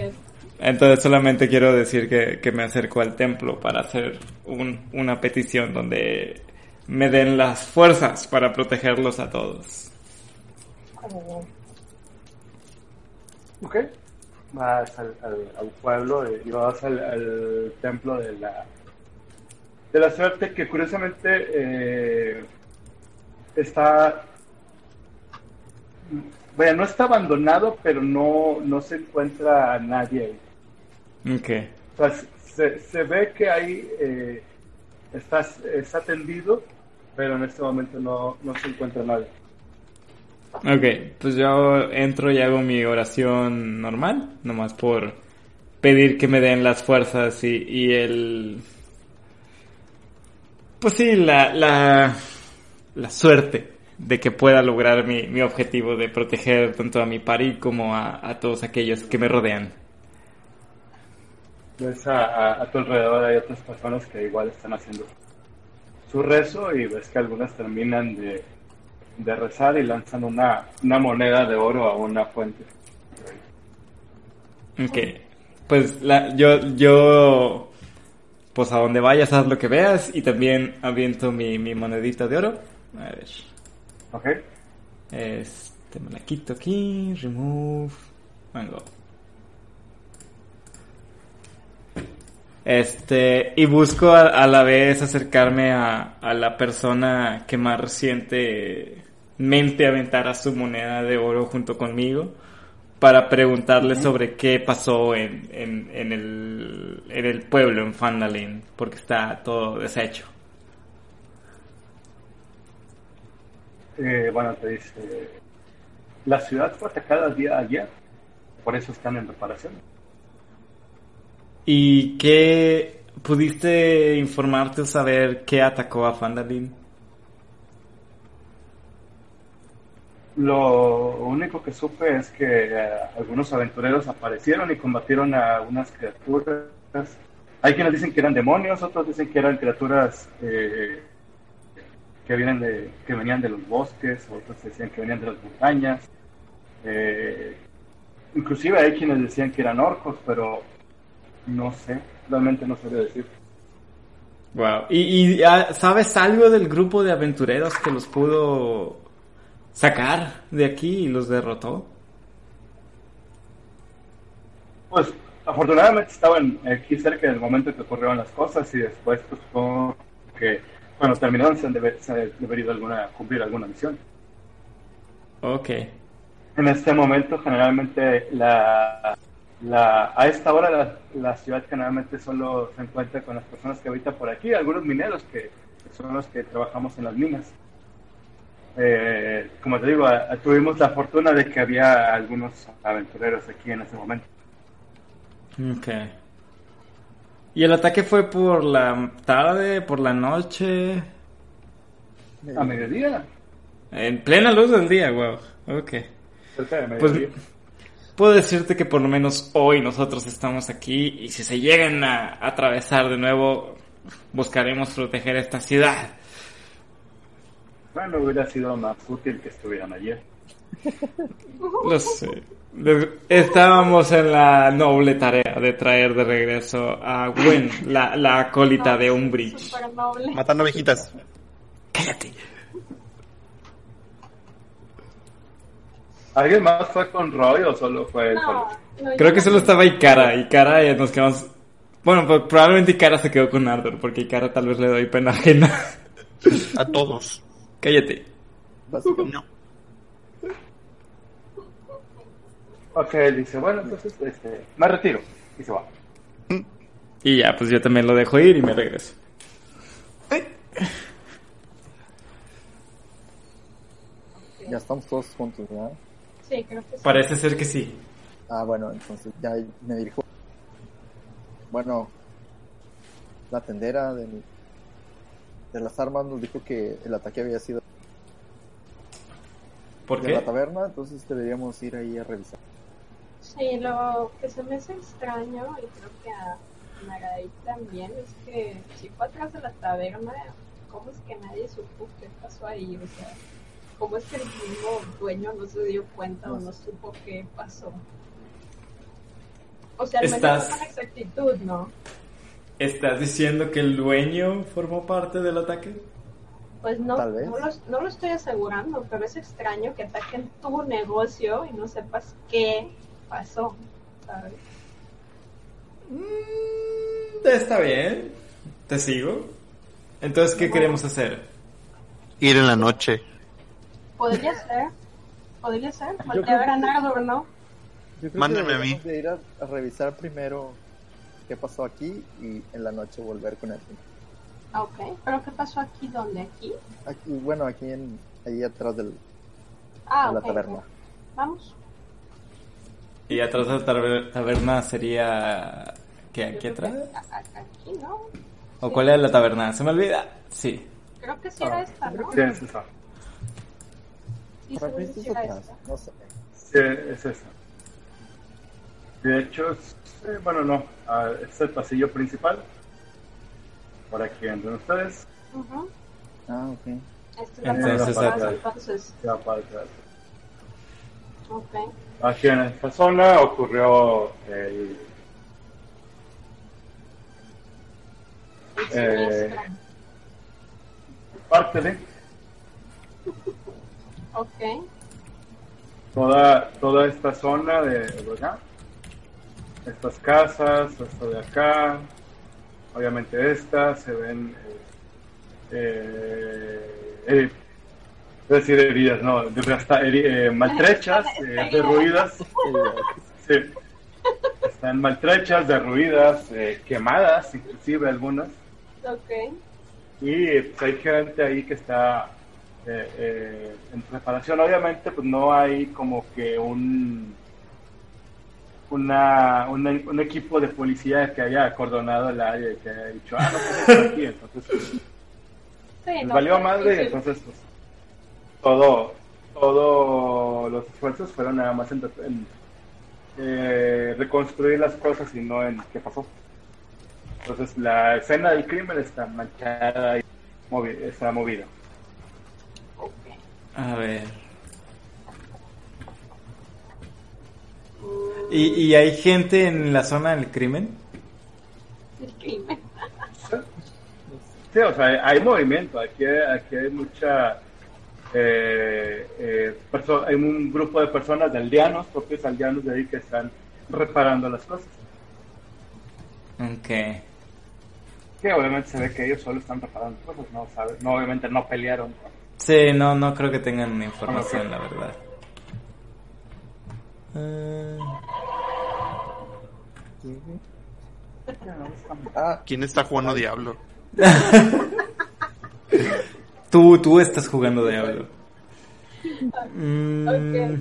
A: Entonces solamente quiero decir que, que me acerco al templo para hacer un- una petición donde me den las fuerzas para protegerlos a todos.
E: Ok. Vas al, al, pueblo eh, y vas al, templo de la de la suerte que curiosamente eh, está vaya no está abandonado pero no no se encuentra a nadie ahí.
A: Ok.
E: O sea, se, se ve que ahí eh, está, está atendido pero en este momento no, no se encuentra nadie.
A: Ok, pues yo entro y hago mi oración normal, nomás por pedir que me den las fuerzas y, y el... Pues sí, la, la, la suerte de que pueda lograr mi, mi objetivo de proteger tanto a mi pari como a, a todos aquellos que me rodean.
E: Ves a, a- a tu alrededor hay otras personas que igual están haciendo su rezo y ves que algunas terminan de, de rezar y lanzan una, una moneda de oro a una fuente.
A: Ok, pues la, yo, yo, pues a donde vayas haz lo que veas y también aviento mi, mi monedita de oro. A ver.
E: ¿Ok?
A: Este, me la quito aquí, remove, mango. Este, y busco a, a la vez acercarme a, a la persona que más recientemente aventara su moneda de oro junto conmigo para preguntarle sobre qué pasó en, en, en, el, en el pueblo, en Fandalin, porque está todo deshecho.
E: Eh, bueno, te dice, la ciudad fue atacada el día de ayer, por eso están en reparación.
A: ¿Y qué pudiste informarte o saber qué atacó a Fandalin?
E: Lo único que supe es que eh, algunos aventureros aparecieron y combatieron a unas criaturas. Hay quienes dicen que eran demonios, otros dicen que eran criaturas eh, que vienen de que venían de los bosques, otros decían que venían de las montañas. Eh, inclusive hay quienes decían que eran orcos, pero no sé, realmente no sabía decir.
A: Wow. ¿Y, y ah, sabes algo del grupo de aventureros que los pudo sacar de aquí y los derrotó?
E: Pues afortunadamente estaban aquí cerca del momento en que ocurrieron las cosas y después pues supongo que cuando terminaron se han de haber, se han de haber ido alguna, cumplir alguna misión.
A: Ok.
E: En este momento generalmente la, la a esta hora la, la ciudad generalmente solo se encuentra con las personas que habitan por aquí, algunos mineros que, que son los que trabajamos en las minas. Eh, como te digo, a- a- tuvimos la fortuna de que había algunos aventureros aquí en ese momento.
A: Ok. ¿Y el ataque fue por la tarde, por la noche?
E: A mediodía,
A: En plena luz del día, wow. Ok.
E: cerca de
A: Pues
E: mediodía.
A: Puedo decirte que por lo menos hoy nosotros estamos aquí y si se llegan a atravesar de nuevo, buscaremos proteger esta ciudad.
E: Bueno, hubiera sido más útil que estuvieran ayer. *laughs*
A: Lo sé. Estábamos en la noble tarea de traer de regreso a Gwen, la, la acólita de un bridge.
B: Súper noble.
D: Matando ovejitas.
A: Cállate.
E: ¿Alguien más fue con Roy o solo fue él?
B: No, no,
A: Creo que solo estaba Ikara. Ikara y nos quedamos... Bueno, pues probablemente Ikara se quedó con Ardor, porque Ikara tal vez le doy pena ajena.
D: A todos.
A: Cállate.
D: No.
E: Ok, él dice, bueno, entonces este, me retiro. Y se va.
A: Y ya, pues yo también lo dejo ir y me regreso.
C: Ya estamos todos juntos, ¿verdad?
B: Sí, creo que sí.
A: Parece ser que sí.
C: Ah, bueno, entonces ya me dirijo. Bueno, la tendera de, mi- de las armas nos dijo que el ataque había sido
A: ¿Por
C: de la taberna, entonces deberíamos ir ahí a revisar.
B: Sí, lo que se me hace extraño, y creo que a Nagai también, es que si fue atrás de la taberna, ¿cómo es que nadie supo qué pasó ahí? O sea, ¿cómo es que el mismo dueño no se dio cuenta o no supo qué pasó? O sea, al menos
A: Estás-
B: con exactitud, ¿no?
A: ¿Estás diciendo que el dueño formó parte del ataque?
B: Pues no,
C: Tal vez.
B: no, lo, no lo estoy asegurando, pero es extraño que ataquen tu negocio y no sepas qué pasó, ¿sabes?
A: Mm, está bien. ¿Te sigo? Entonces, ¿qué queremos hacer?
D: Ir en la noche.
B: Podría ser, podría ser, voltear a ver a
C: que-
B: Nardor, ¿no?
C: Yo creo
D: Mándame
C: que
D: a mí.
C: de ir a, a revisar primero qué pasó aquí y en la noche volver con él.
B: Ah, Ok, pero ¿qué pasó aquí? ¿Dónde? ¿Aquí?
C: Aquí, bueno, aquí en, ahí atrás del,
B: Ah,
C: de la taberna.
B: Vamos.
A: Y atrás de la taber- taberna sería... ¿Qué? ¿Aquí atrás?
B: Aquí, ¿no?
A: ¿O cuál era la taberna? ¿Se me olvida? Sí.
B: Creo que sí era esta, ¿no?
E: Sí, es esa.
C: Atrás,
B: esta.
C: no sé.
E: Sí, es esa. De hecho, es- eh, bueno, no. ah, es el pasillo principal. Por aquí entran ustedes.
B: Ujú.
C: Ah, ok.
B: Esta es la
A: Entonces,
B: parte
E: atrás.
B: atrás, entonces,
E: Se va para atrás.
B: ok.
E: Aquí en esta zona ocurrió el,
B: El
E: Eh, parte de
B: Ok.
E: toda, toda esta zona de ¿verdad? estas casas, esto de acá, obviamente estas se ven eh, eh, decir, heridas, no, hasta heri- eh, maltrechas, *laughs* eh, derruidas, sí, están maltrechas, derruidas, eh, quemadas, inclusive algunas.
B: Ok.
E: Y pues, hay gente ahí que está eh, eh, en preparación. Obviamente, pues no hay como que un una, una- un equipo de policía que haya acordonado el área y que haya dicho, ah, no estar aquí. Entonces, pues,
B: Sí,
E: les
B: no,
E: valió
B: pues,
E: madre
B: sí, sí.
E: entonces, pues, todo, todos los esfuerzos fueron nada más en, en, eh, reconstruir las cosas y no en qué pasó. Entonces, la escena del crimen está manchada y movi- está movida.
A: A ver. ¿Y, y hay gente en la zona del crimen?
B: El crimen.
E: Sí, o sea, hay, movimiento, aquí, aquí hay mucha... eh, eh, hay un grupo de personas de aldeanos, propios aldeanos de ahí que están reparando las cosas.
A: Ok.
E: Que obviamente se ve que ellos solo están reparando cosas, no, sabe- no obviamente no pelearon.
A: Sí, no, no creo que tengan información, la verdad. Ah,
C: Ah,
D: ¿Quién está jugando Diablo? *laughs*
A: tú, tú estás jugando Diablo. Mm,
B: Ok.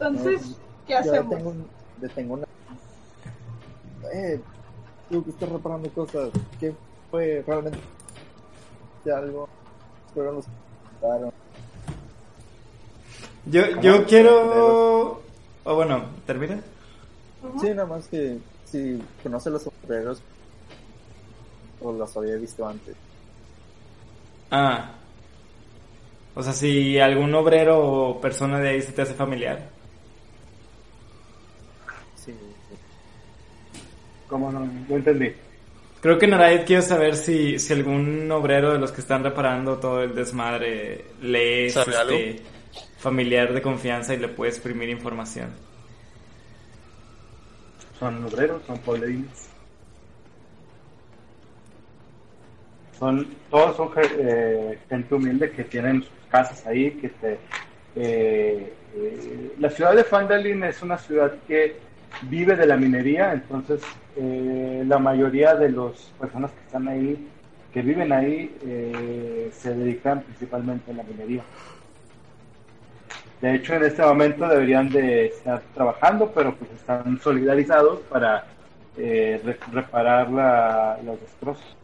B: Entonces, ¿qué
C: yo
B: hacemos?
C: detengo una... Eh, tú que estás reparando cosas, ¿qué fue realmente? ¿De algo? Mataron.
A: Yo, yo quiero... O bueno, ¿termina?
C: Sí, nada más que si conoce los sombreros o los había visto antes.
A: Ah. O sea, si algún obrero o persona de ahí se te hace familiar.
C: Sí, sí.
E: ¿Cómo no? No entendí.
A: Creo que Naraid quiere saber si, si algún obrero de los que están reparando todo el desmadre le es este, familiar de confianza y le puede exprimir información.
E: Son obreros, son poblerines. Son, todos son eh, gente humilde que tienen sus casas ahí, que te... eh, eh, la ciudad de Fandalin es una ciudad que vive de la minería, entonces eh, la mayoría de las personas que están ahí, que viven ahí, eh, se dedican principalmente a la minería. De hecho, en este momento deberían de estar trabajando, pero pues están solidarizados para eh, re- reparar la- los destrozos.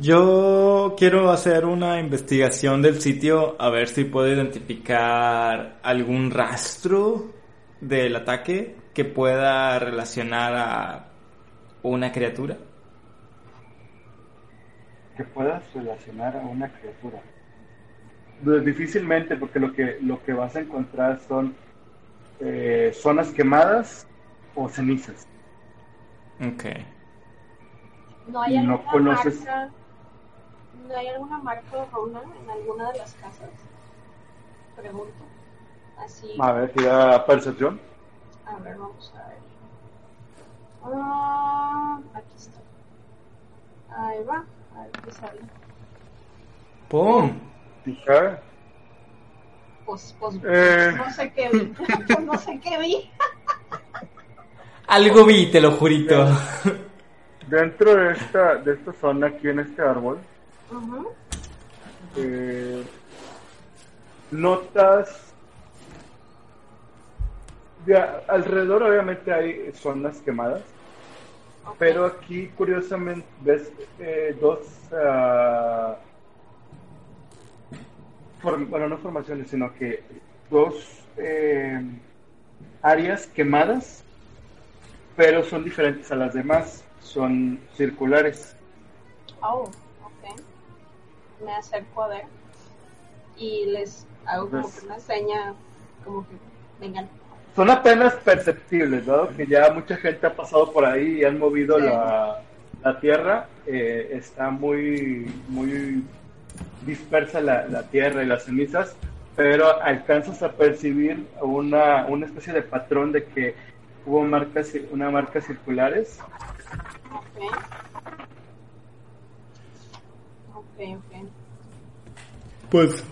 A: Yo quiero hacer una investigación del sitio a ver si puedo identificar algún rastro del ataque que pueda relacionar a una criatura.
E: que puedas relacionar a una criatura. Pues, difícilmente, porque lo que lo que vas a encontrar son eh, zonas quemadas o cenizas.
A: Ok.
B: ¿No hay
E: No
B: alguna
E: conoces-
B: marca? ¿No hay alguna marca de runa en alguna de las casas? Pregunto. Así.
E: A ver, tira percepción.
B: A ver, vamos a ver. Ah, aquí está. Ahí va. A ver qué sale.
A: ¡Pum!
E: Fija.
B: Pues, pues,
E: Eh.
B: no sé qué vi. *laughs* Pues no sé qué vi.
A: Algo vi, te lo jurito.
E: Dentro de esta de esta zona aquí en este árbol eh, notas de a- alrededor obviamente hay zonas quemadas pero aquí curiosamente ves eh, dos form- bueno no formaciones sino que dos eh, áreas quemadas pero son diferentes a las demás son circulares
B: Oh, ok. Me acerco a ver y les hago como que una seña, como que vengan.
E: Son apenas perceptibles, dado que ya mucha gente ha pasado por ahí y han movido
B: Sí.
E: la, la tierra, eh, está muy, muy dispersa la, la tierra y las cenizas, pero alcanzas a percibir una, una especie de patrón de que hubo marcas, una marcas circulares.
B: Ok. Ok, ok.
A: Pues,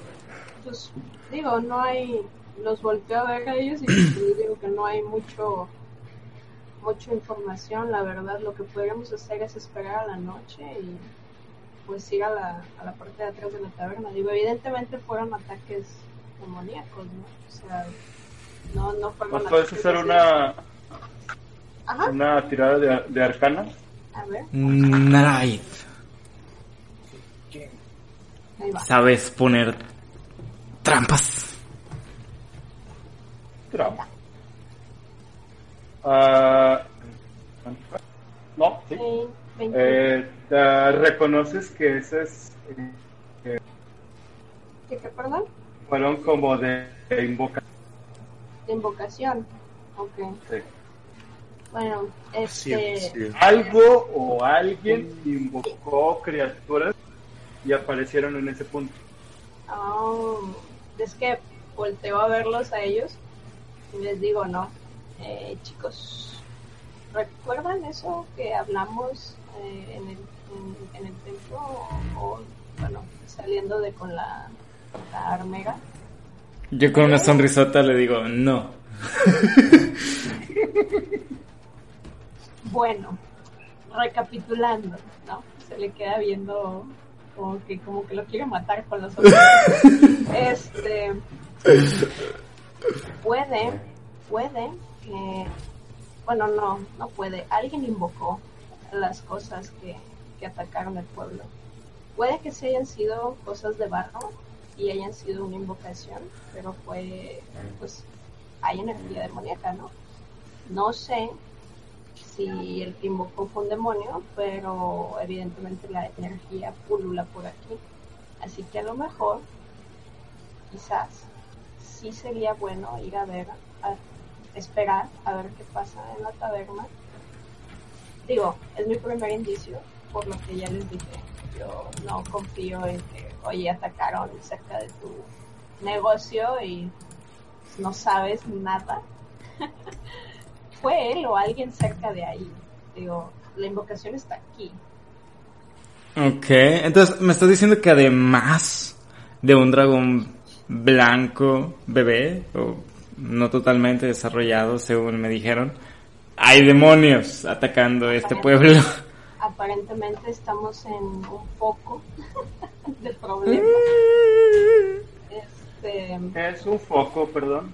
B: Pues digo, no hay. Los volteo a ver a ellos y digo que no hay mucho. Mucha información, la verdad. Lo que podríamos hacer es esperar a la noche y pues ir a la, a la parte de atrás de la taberna. Digo, evidentemente fueron ataques demoníacos, ¿no? O sea, no, no fueron
E: puedes hacer una,
B: Ajá,
E: una tirada de, de arcana.
B: a ver, ahí va.
A: sabes poner trampas.
E: Trama. Ah, no, sí.
B: Sí, 20.
E: Eh, te reconoces que esos
B: ¿Qué, qué, perdón?
E: fueron como de, de invocación.
B: De invocación. Ok. Bueno,
D: Sí,
B: este.
D: sí.
E: Algo o alguien invocó criaturas y aparecieron en ese punto.
B: oh, es que volteo a verlos a ellos les digo, no. Eh, chicos, ¿recuerdan eso que hablamos eh, en, el, en, en el templo? O, o, bueno, saliendo de con la, la armera.
A: Yo con una sonrisota le digo, no. *laughs*
B: Bueno, recapitulando, ¿no? Se le queda viendo como que, como que lo quiere matar con los *laughs* ojos. este puede, puede que bueno no, no puede. Alguien invocó las cosas que, que atacaron el pueblo. Puede que sí hayan sido cosas de barro y hayan sido una invocación, pero fue pues hay energía demoníaca, ¿no? No sé si el que invocó fue un demonio, pero evidentemente la energía pulula por aquí. Así que a lo mejor, quizás, sí sería bueno ir a ver, a esperar a ver qué pasa en la taberna. Digo, es mi primer indicio, por lo que ya les dije. Yo no confío en que, oye, atacaron cerca de tu negocio y no sabes nada. *laughs* Fue él o alguien cerca de ahí. Digo, la invocación está aquí.
A: Ok, entonces me estás diciendo que además de un dragón blanco bebé, o no totalmente desarrollado según me dijeron, hay demonios atacando este pueblo.
B: Aparentemente estamos en un foco *laughs* de problemas. Este...
E: Es un foco, perdón.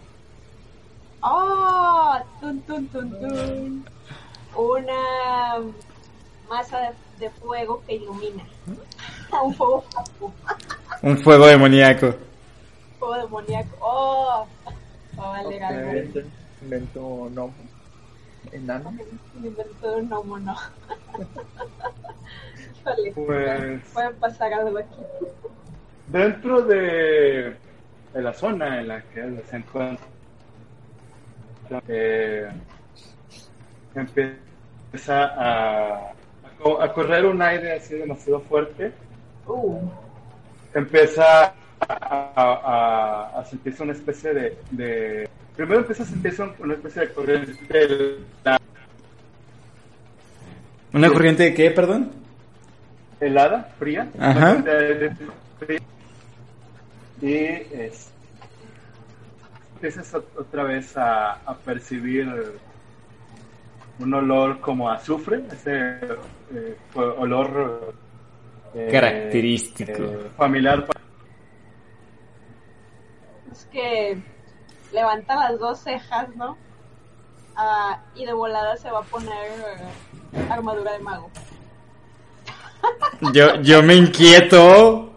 B: ¡Oh! Tun, tun, tun, tun. Una masa de, de fuego que ilumina. *laughs* un fuego
A: Un fuego demoníaco.
B: Fuego demoníaco. ¡Oh! Va a algo.
C: Invento, invento no. Enano.
B: Inventó un gnomo, no. *laughs* Híjole,
E: Pues-
B: puede pasar algo aquí.
E: Dentro de, de la zona en la que se encuentra, eh, empieza a, a correr un aire así demasiado fuerte.
B: Uh,
E: Empieza a, a- a sentirse una especie de, de- Primero empieza a sentirse un- una especie de corriente helada,
A: ¿Una corriente de qué, perdón?
E: helada, fría.
A: Ajá.
E: de fría. Y es, empiezas ot- otra vez a, a percibir un olor como azufre, ese eh, olor eh,
A: Característico.
E: eh, familiar.
B: Es que levanta las dos cejas, ¿no? Ah, y de volada se va a poner eh, armadura de mago.
A: Yo, yo me inquieto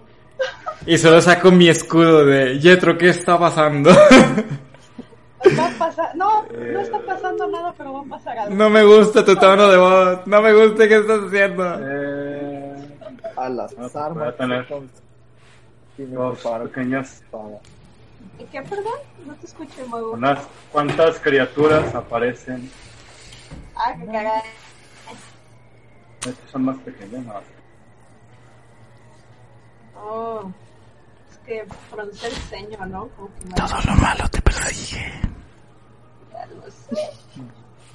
A: y solo saco mi escudo de Yetro, ¿qué está pasando?
B: Va a pasar, no, no está pasando nada, pero va a pasar algo.
A: No me gusta tu tono de voz, no me gusta qué estás haciendo.
E: Eh,
C: A las
E: No,
C: armas.
E: voy a tener dos pequeñas.
B: ¿Y qué, perdón? No te escuché, mago.
E: unas cuantas criaturas aparecen.
B: Ah, qué caray.
E: Estas son más pequeñas, ¿no?
B: Oh, es que frunce el ceño, ¿no? Como que me-
A: Todo lo malo te persigue.
B: ya lo sé.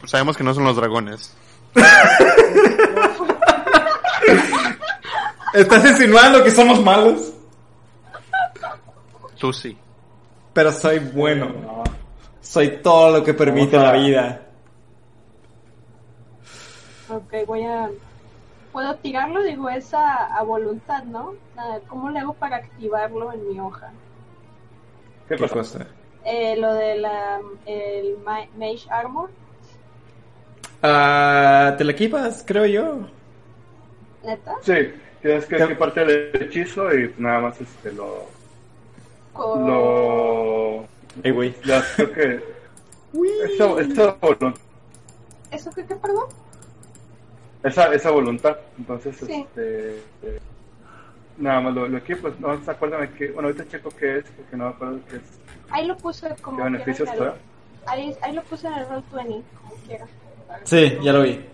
D: Pues sabemos que no son los dragones. *laughs*
A: ¿Estás insinuando que somos malos?
D: Tú sí.
A: Pero soy bueno.
E: No,
A: Soy todo lo que permite la
E: a-
A: vida.
B: Ok, voy a... ¿Puedo tirarlo? Digo, es a, a voluntad, ¿no? Ah, ¿Cómo le hago para activarlo en mi hoja?
E: ¿Qué
A: cosa?
B: Eh, lo de la... el ma- Mage Armor.
A: Ah, ¿Te la equipas, creo yo?
B: ¿Neta?
E: Sí, tienes que
A: ¿Qué?
E: equiparte el hechizo y nada más este lo.
B: Con-
E: lo
A: Ey, güey.
E: ya creo que. Esa, esa, voluntad,
B: ¿Eso qué, qué, perdón?
E: esa, esa voluntad. Entonces,
B: Sí.
E: este. eh, nada más lo, lo equipo. No se acuerdan que. Bueno, ahorita checo qué es, porque no me acuerdo qué es.
B: Ahí lo puse como
E: ¿Qué beneficios da?
B: Ahí, ahí lo puse en el roll 20, como quiera.
A: Sí, ya lo vi.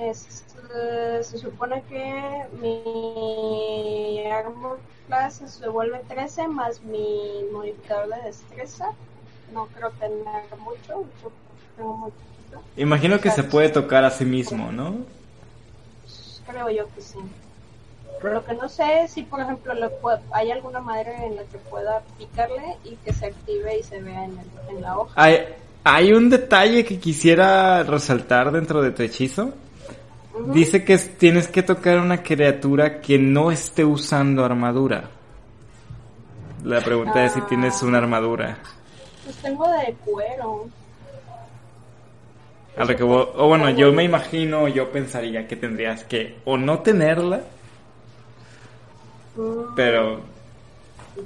B: Es, eh, se supone que mi armor class se vuelve 13 más mi modificador de destreza. No creo tener mucho, yo tengo muy poquito.
A: Imagino que se puede tocar a sí mismo, ¿no?
B: Creo yo que sí. Lo que no sé es si, por ejemplo, le puedo- hay alguna manera en la que pueda picarle y que se active y se vea en, el- en la hoja.
A: Hay, hay un detalle que quisiera resaltar dentro de tu hechizo. Dice que es- tienes que tocar a una criatura que no esté usando armadura. La pregunta es si tienes una armadura.
B: Pues tengo de cuero.
A: Al recabo- o bueno, yo me imagino, yo pensaría que tendrías que o no tenerla,
B: Mm,
A: pero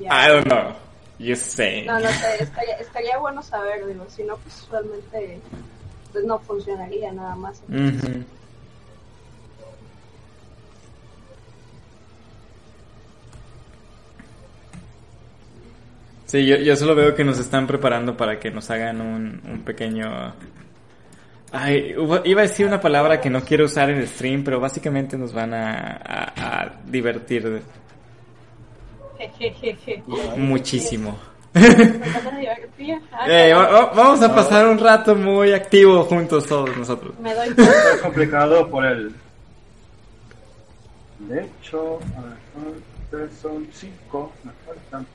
B: ya.
A: I don't know. You say.
B: No, no sé, estaría, estaría bueno saber, digo, si no, pues usualmente pues no funcionaría nada más.
A: Ujú. Sí, yo, yo solo veo que nos están preparando para que nos hagan un, un pequeño... Ay, iba a decir una palabra que no quiero usar en el stream, pero básicamente nos van a, a- a divertir *laughs* muchísimo. *laughs* Eh, vamos a pasar un rato muy activo juntos todos nosotros.
B: Me doy *laughs*
E: complicado por el. De hecho, a ver, son cinco, me faltan.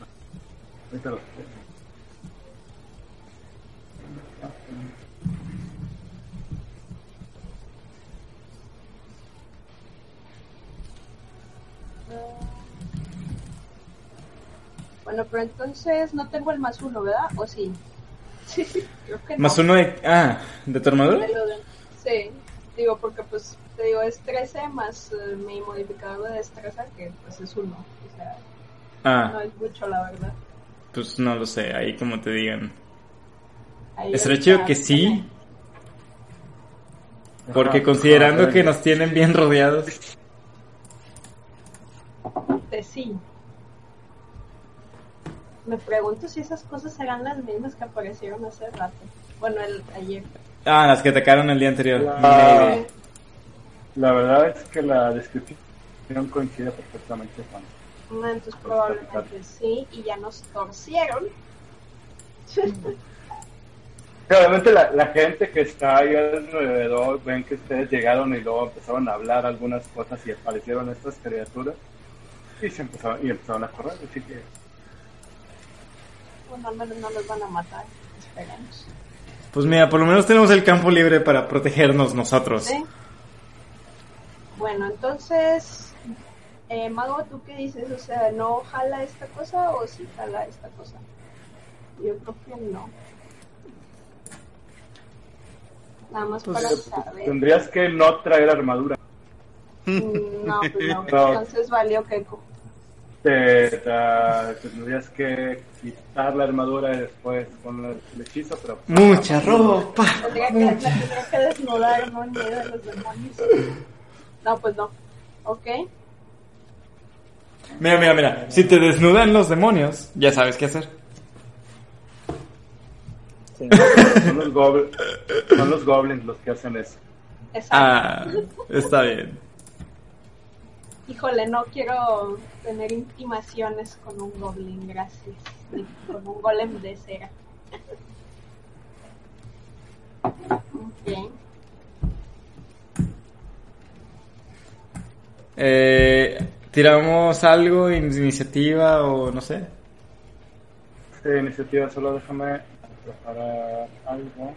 B: Bueno, pero entonces no tengo el más uno, ¿verdad? ¿O sí? *laughs* Sí, creo que no.
A: Más uno de... Ah, ¿de tu armadura?
B: Sí, digo, porque pues, te digo, es 13 más eh, mi modificador de destreza, que pues es uno. O sea, no
A: Ah,
B: es mucho, la verdad.
A: Pues no lo sé, ahí como te digan. Estaría
B: está.
A: chido que sí, porque considerando que nos tienen bien rodeados.
B: De sí. Me pregunto si esas cosas serán las mismas que aparecieron hace rato. Bueno, el ayer.
A: Ah, las que atacaron el día anterior. Maybe.
E: La verdad es que la descripción coincide perfectamente con.
B: Entonces probablemente sí, y ya nos torcieron.
E: Obviamente la, la gente que está ahí alrededor ven que ustedes llegaron y luego empezaron a hablar algunas cosas y aparecieron estas criaturas y se empezaron, y empezaron a correr, así que
B: Bueno, al menos no los van a matar. Esperemos.
A: Pues mira, por lo menos tenemos el campo libre para protegernos nosotros.
B: ¿Sí? Bueno, entonces, eh, Mago, ¿tú qué dices? O sea, ¿no jala esta cosa o sí jala esta cosa? Yo creo que no. Nada más
A: Pues,
B: para saber.
E: tendrías que no traer armadura.
B: Mm, No, pues no. *laughs*
E: No.
B: Entonces valió que
E: Te, te- tendrías que quitar la armadura y después poner el hechizo, pero
A: Mucha ropa.
B: tendría que, la tendría que desnudar, ¿no? En medio de los demonios. No, pues no. ¿Ok?
A: Mira, mira, mira. Si te desnudan los demonios, ya sabes qué hacer.
C: Sí.
E: son los, goblins, son los goblins los que hacen eso.
B: Exacto.
A: Ah, está bien.
B: Híjole, no quiero tener intimaciones con un goblin, gracias. Ni con un golem de cera. Ok.
A: Eh, ¿Tiramos algo, in- iniciativa o no sé?
E: Sí, iniciativa, solo déjame preparar algo.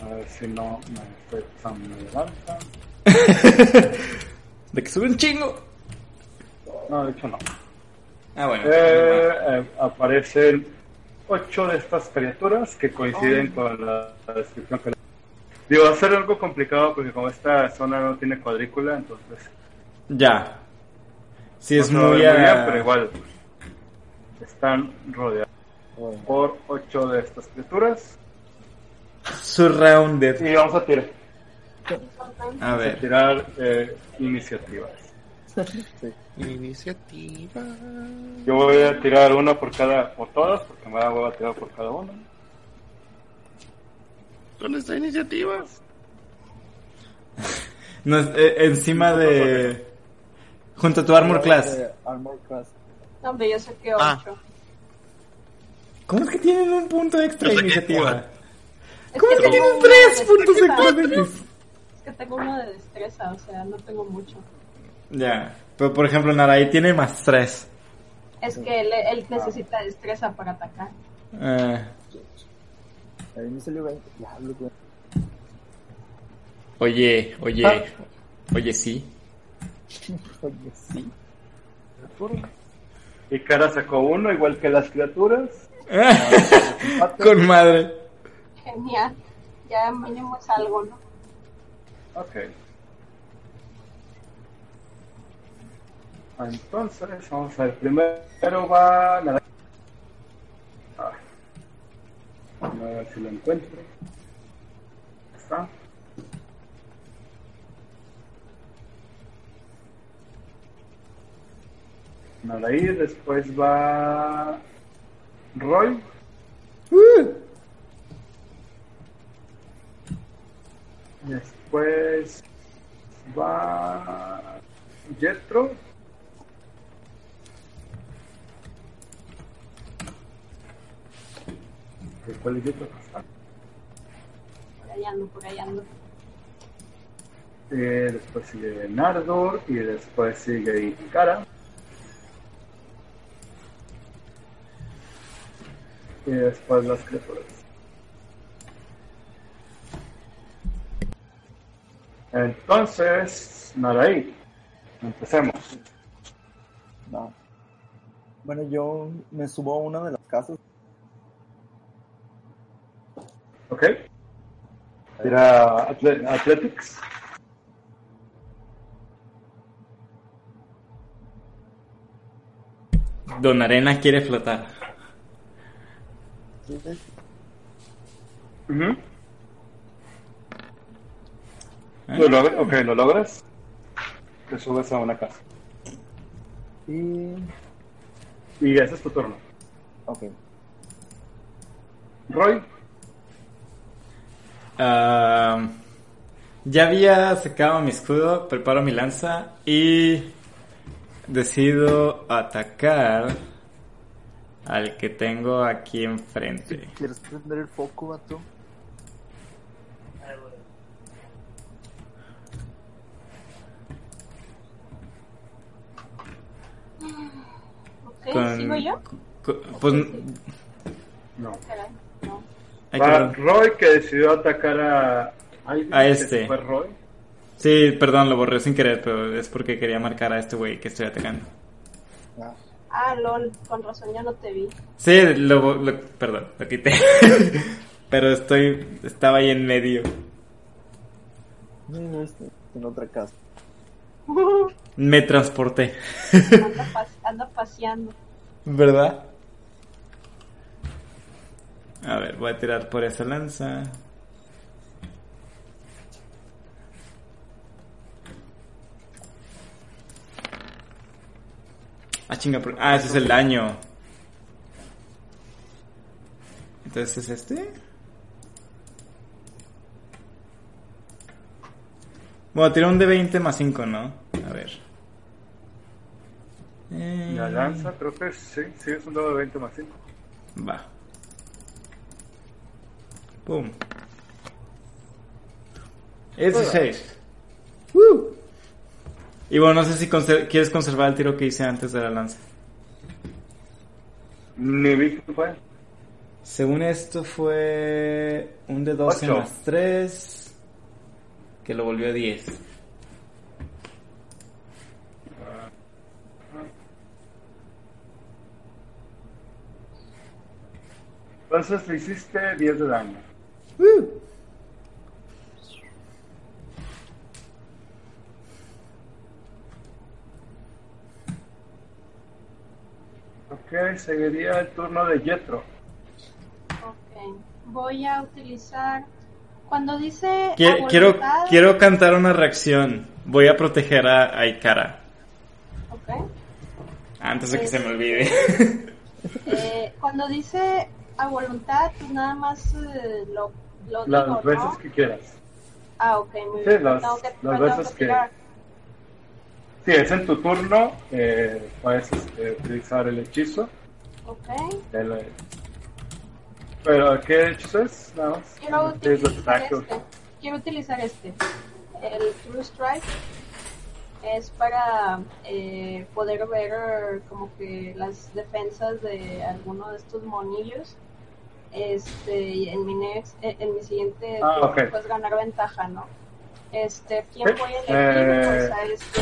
E: A ver si no me estoy pasando de. *laughs*
A: De que sube un chingo.
E: No, de hecho no.
A: Ah, bueno.
E: Eh, eh, aparecen ocho de estas criaturas que coinciden con la, la descripción que Digo, va a ser algo complicado porque como esta zona no tiene cuadrícula, entonces
A: Ya. Sí, es muy...
E: ver bien, pero igual están rodeados
C: Bueno,
E: por ocho de estas criaturas.
A: Surrounded.
E: Y vamos a tirar,
A: A
E: vamos a
A: ver.
E: tirar eh, iniciativas.
C: sí.
D: Iniciativa.
E: Yo voy a tirar una por cada, por todas, porque me da huevo a tirar por cada una.
D: ¿Dónde está iniciativa? *laughs*
A: No, es- eh, encima de... Junto a tu armor class.
C: Eh, Armor class.
B: No, hombre, yo saqué
D: Ah.
B: 8.
A: ¿Cómo es que tienen un punto extra de iniciativa?
B: Es
A: ¿Cómo es que tienen
B: uno
A: tres
B: de
A: puntos
B: destreza.
A: extra de
B: Es que tengo uno de destreza, o sea, no tengo mucho.
A: Ya. Pero por ejemplo, Naraí tiene más tres.
B: Es que él, él necesita destreza para atacar.
A: Ah,
C: A mí me salió 20. Diablo, güey.
A: oye, oye.
E: Ah.
A: Oye, sí. *laughs*
C: Oye, sí.
E: Y Cara sacó uno, igual que las criaturas. *laughs*
A: Con madre.
B: Genial. Ya mínimo es algo, ¿no?
E: Ok. Entonces, vamos a ver. Primero va la. Ah. A ver si lo encuentro. Ahí Está. Naraí, después va Roy. Después va Jetro. ¿Cuál es Jetro?
B: Por ahí ando, por ahí ando.
E: Eh, después sigue Nardor y después sigue Ikara. Y después las criaturas. Entonces, Naraí, empecemos.
C: No. Bueno, yo me subo a una de las casas.
E: ¿Ok? Era Athletics.
A: Don Arena quiere flotar.
E: Ujú.
A: ¿Eh?
E: Lo logras, ok, lo logras. Te subes a una casa.
C: Y.
E: Y ese es tu turno.
C: Ok.
E: Roy,
A: Ah, ya había sacado mi escudo, preparo mi lanza y decido atacar al que tengo aquí enfrente.
C: ¿Quieres prender el foco, vato?
B: Ok,
A: Con-
B: ¿sigo yo?
A: Pues,
E: no.
B: No.
E: Va. Roy que decidió atacar a. Ay,
A: A este.
E: Fue Roy.
A: Sí, perdón, lo borré sin querer, pero es porque quería marcar a este güey que estoy atacando.
C: Ah,
B: Ah, lol, con razón ya no te vi.
A: Sí, lo, lo- perdón, lo quité. *laughs* pero estoy, estaba ahí en medio.
C: no, este, en otra casa. *laughs*
A: Me transporté.
B: anda, pas- anda paseando.
A: ¿Verdad? A ver, voy a tirar por esa lanza. Ah, chinga. por- Ah, ese es el daño. Entonces es este. Bueno, tiro un de 20 más 5, ¿no? A ver. Eh,
E: La lanza, creo que sí, sí, es un dado de 20 más 5.
A: Va. Pum. Es 16. Y bueno, no sé si conser- quieres conservar el tiro que hice antes de la lanza.
E: Ni vi que fue.
A: Según esto fue un de 12
E: Ocho.
A: más 3. Que lo volvió a 10.
E: Entonces le hiciste 10 de daño. Ok, seguiría el turno de Jetro.
B: Ok, voy a utilizar. Cuando dice.
A: Qui-
B: a
A: Quiero,
B: voluntad-
A: quiero cantar una reacción. Voy a proteger a Aikara.
B: Ok.
A: Antes de que se me olvide.
B: Eh, *laughs* cuando dice a voluntad, pues nada más eh, lo, lo
E: Las
B: digo,
E: veces
B: ¿no?
E: que quieras.
B: Ah, ok, muy
E: Sí,
B: bien.
E: las- las veces
B: que.
E: Si es en tu turno, eh, puedes este, utilizar el hechizo.
B: Ok.
E: El- Pero, ¿qué hechizo es? Nada más.
B: Quiero utilizar este. Quiero utilizar este. El True Strike es para eh, poder ver como que las defensas de alguno de estos monillos. Este, y en mi next, eh, en mi siguiente
E: Ah,
B: turno,
E: ok.
B: pues ganar ventaja, ¿no? Este, ¿quién
E: Ok,
B: voy a elegir?
E: eh,
B: Pues a este.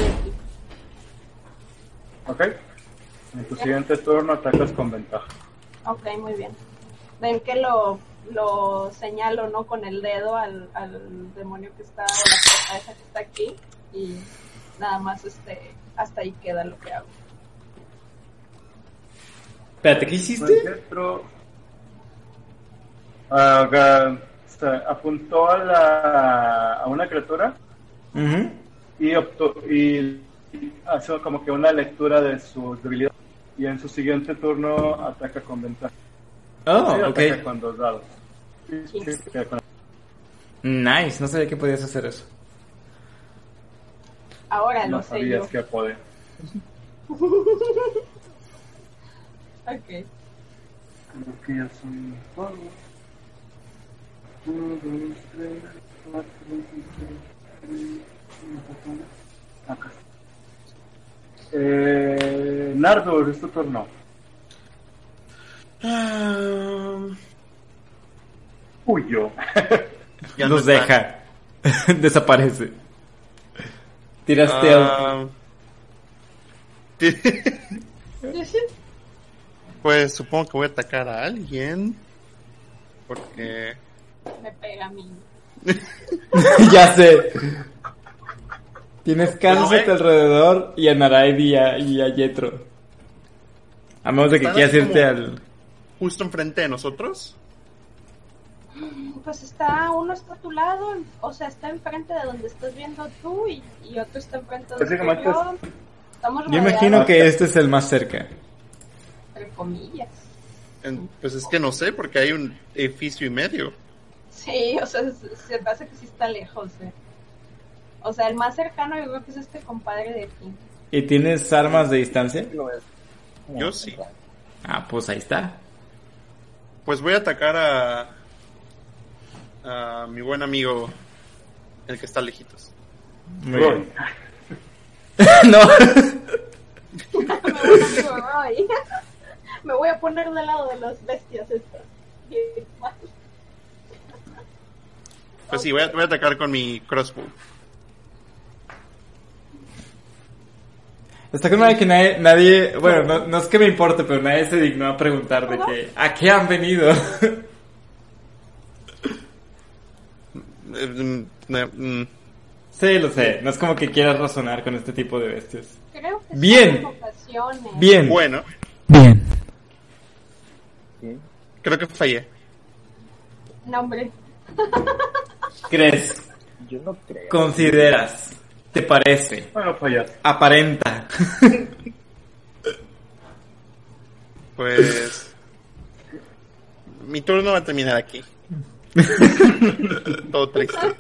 E: Ok. En tu siguiente turno atacas con ventaja.
B: Ok, muy bien. Ven que lo, lo señalo, ¿no? Con el dedo al, al demonio que está, o la esa que está aquí. Y nada más, este, hasta ahí queda lo que hago.
A: Espérate, ¿qué
E: Pues,
A: hiciste?
E: Jetro, se apuntó a, la, a una criatura y, optó, y hizo como que una lectura de sus debilidades. y en su siguiente turno ataca con ventaja.
A: Oh,
E: Sí,
A: ok.
E: ataca con dos dados. Sí, sí, ataca con-
A: Nice, no sabía que podías hacer eso.
B: Ahora
E: No
B: lo sé
E: sabías
B: yo.
E: que podía. *laughs*
B: Ok.
E: Creo que ya son todos. Uno, dos, tres, cuatro, cinco, seis, siete, Acá. Eh, Nardur, es tu turno.
D: Ah,
E: Huyo. *laughs*
D: ya no
A: Los
D: está.
A: deja. *laughs* Desaparece. Tiraste a...
D: Ah, *laughs* pues supongo que voy a atacar a alguien. Porque.
B: Me pega a mí. *laughs*
A: ya sé. Tienes casas
D: No, eh.
A: a tu alrededor y a Naraid y a, y a Yetro. A menos de que quieras irte al...
D: Justo enfrente de nosotros.
B: Pues está, uno está a tu lado, o sea, está enfrente de donde estás viendo tú y, y otro está enfrente de donde
E: Básicamente
B: yo. Estamos
A: Yo imagino que este es el más cerca.
B: Entre comillas.
D: En- pues es que no sé, porque hay un edificio y medio.
B: Sí, o sea, se, hace que sí está lejos, eh. O sea, el más cercano yo creo que es este compadre de aquí.
A: ¿Y tienes armas de distancia?
D: Yo sí.
A: Ah, pues ahí está.
D: Pues voy a atacar a. a mi buen amigo. El que está lejitos.
A: Muy bien. *laughs* no.
B: Me voy a Roy. Me voy a poner del lado de las bestias estas.
D: Pues sí, voy a, voy a atacar con mi crossbow.
A: Está con una que nadie, nadie- bueno, no, no es que me importe, pero nadie se dignó a preguntar de que, ¿a qué han venido? *laughs*
D: Eh, mm, eh, mm,
A: sí, lo sé, no es como que quieras razonar con este tipo de bestias.
B: Creo que
A: Bien. Bien.
D: Bueno,
A: Bien.
D: Creo que fallé.
B: No, hombre. *laughs*
A: ¿Crees?
C: Yo no creo.
A: ¿Consideras? ¿Te parece?
E: Bueno, fallas.
A: Aparenta. *laughs*
D: Pues. mi turno va a terminar aquí. *laughs* Todo triste.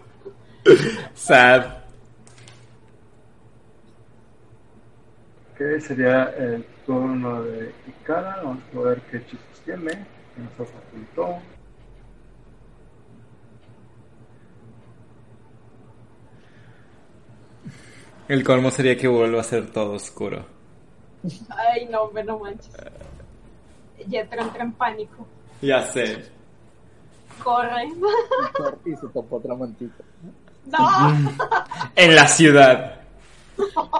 A: Sad.
E: Que sería el turno de Ikara. Vamos a ver qué hechizos tiene. Que nos ocultó.
A: El colmo sería que vuelva a ser todo oscuro.
B: Ay, no, hombre, no manches. Jetro entra en pánico.
A: Ya sé.
B: Corre.
C: Y se topó otra mantita.
B: No, *laughs*
A: En la ciudad.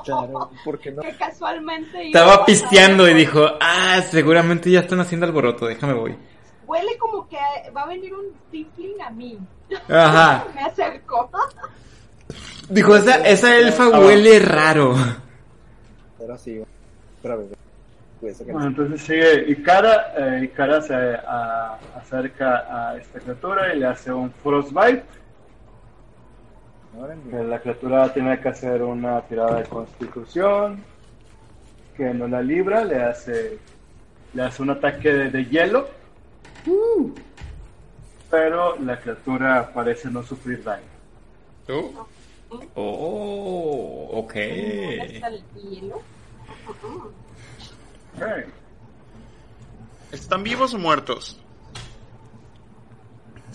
C: Claro, ¿por qué no?
B: que casualmente.
A: Estaba pisteando y dijo, ah, seguramente ya están haciendo alboroto, déjame voy.
B: Huele como que va a venir un tiefling a mí.
A: Ajá. *laughs*
B: Me acerco.
A: Dijo, esa, esa elfa huele raro.
C: Pero sí,
E: Bueno, entonces sigue Ikara. Eh, Ikara se a- acerca a esta criatura y le hace un Frostbite. La criatura tiene que hacer una tirada de constitución. Que no la libra, le hace, le hace un ataque de, de hielo. Pero la criatura parece no sufrir daño.
D: ¿Tú?
A: Oh, ok.
D: ¿Están vivos o muertos?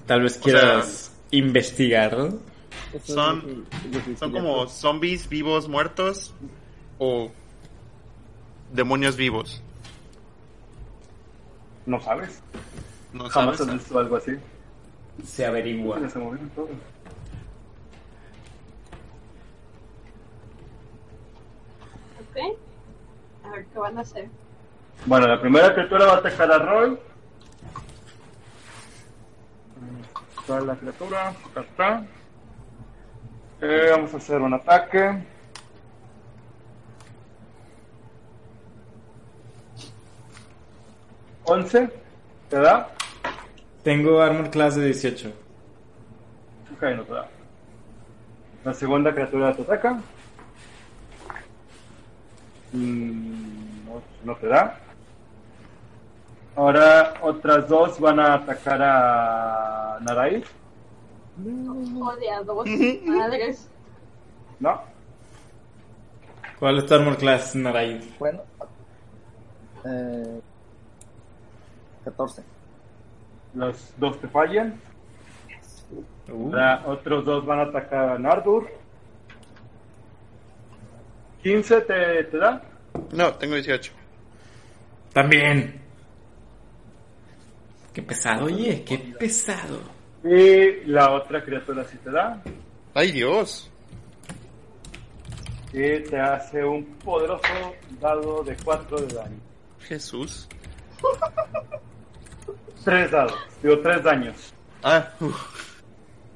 A: Tal vez quieras
C: es
D: Son- ¿Son como zombies vivos muertos? ¿O demonios vivos?
E: ¿No sabes?
D: No
E: Jamás
D: sabes.
E: has visto algo así.
A: Se averigua.
E: Ya se movieron
B: Ok. A ver qué van a hacer.
E: Bueno, la primera criatura va a atacar a Roy. Está la criatura, acá está. Eh, vamos a hacer un ataque. ¿11? ¿Te da?
A: Tengo armor class de 18.
E: Ok, no te da. La segunda criatura te ataca. Mm, no, no te da. Ahora otras dos van a atacar a Narai.
B: Joder, a dos madres.
E: ¿No?
A: ¿Cuál es tu armor class, Naraid?
C: Bueno. Eh, 14.
E: Los dos te fallan.
A: Uh,
E: Ahora otros dos van a atacar a Nardur. 15 te, te da.
D: No, tengo 18.
A: También. Qué pesado, oye, qué pesado.
E: Y la otra criatura sí te da.
D: ¡Ay, Dios!
E: Y te hace un poderoso dado de 4 de daño.
D: Jesús.
E: 3 dados. Digo, 3 daños.
D: Ah.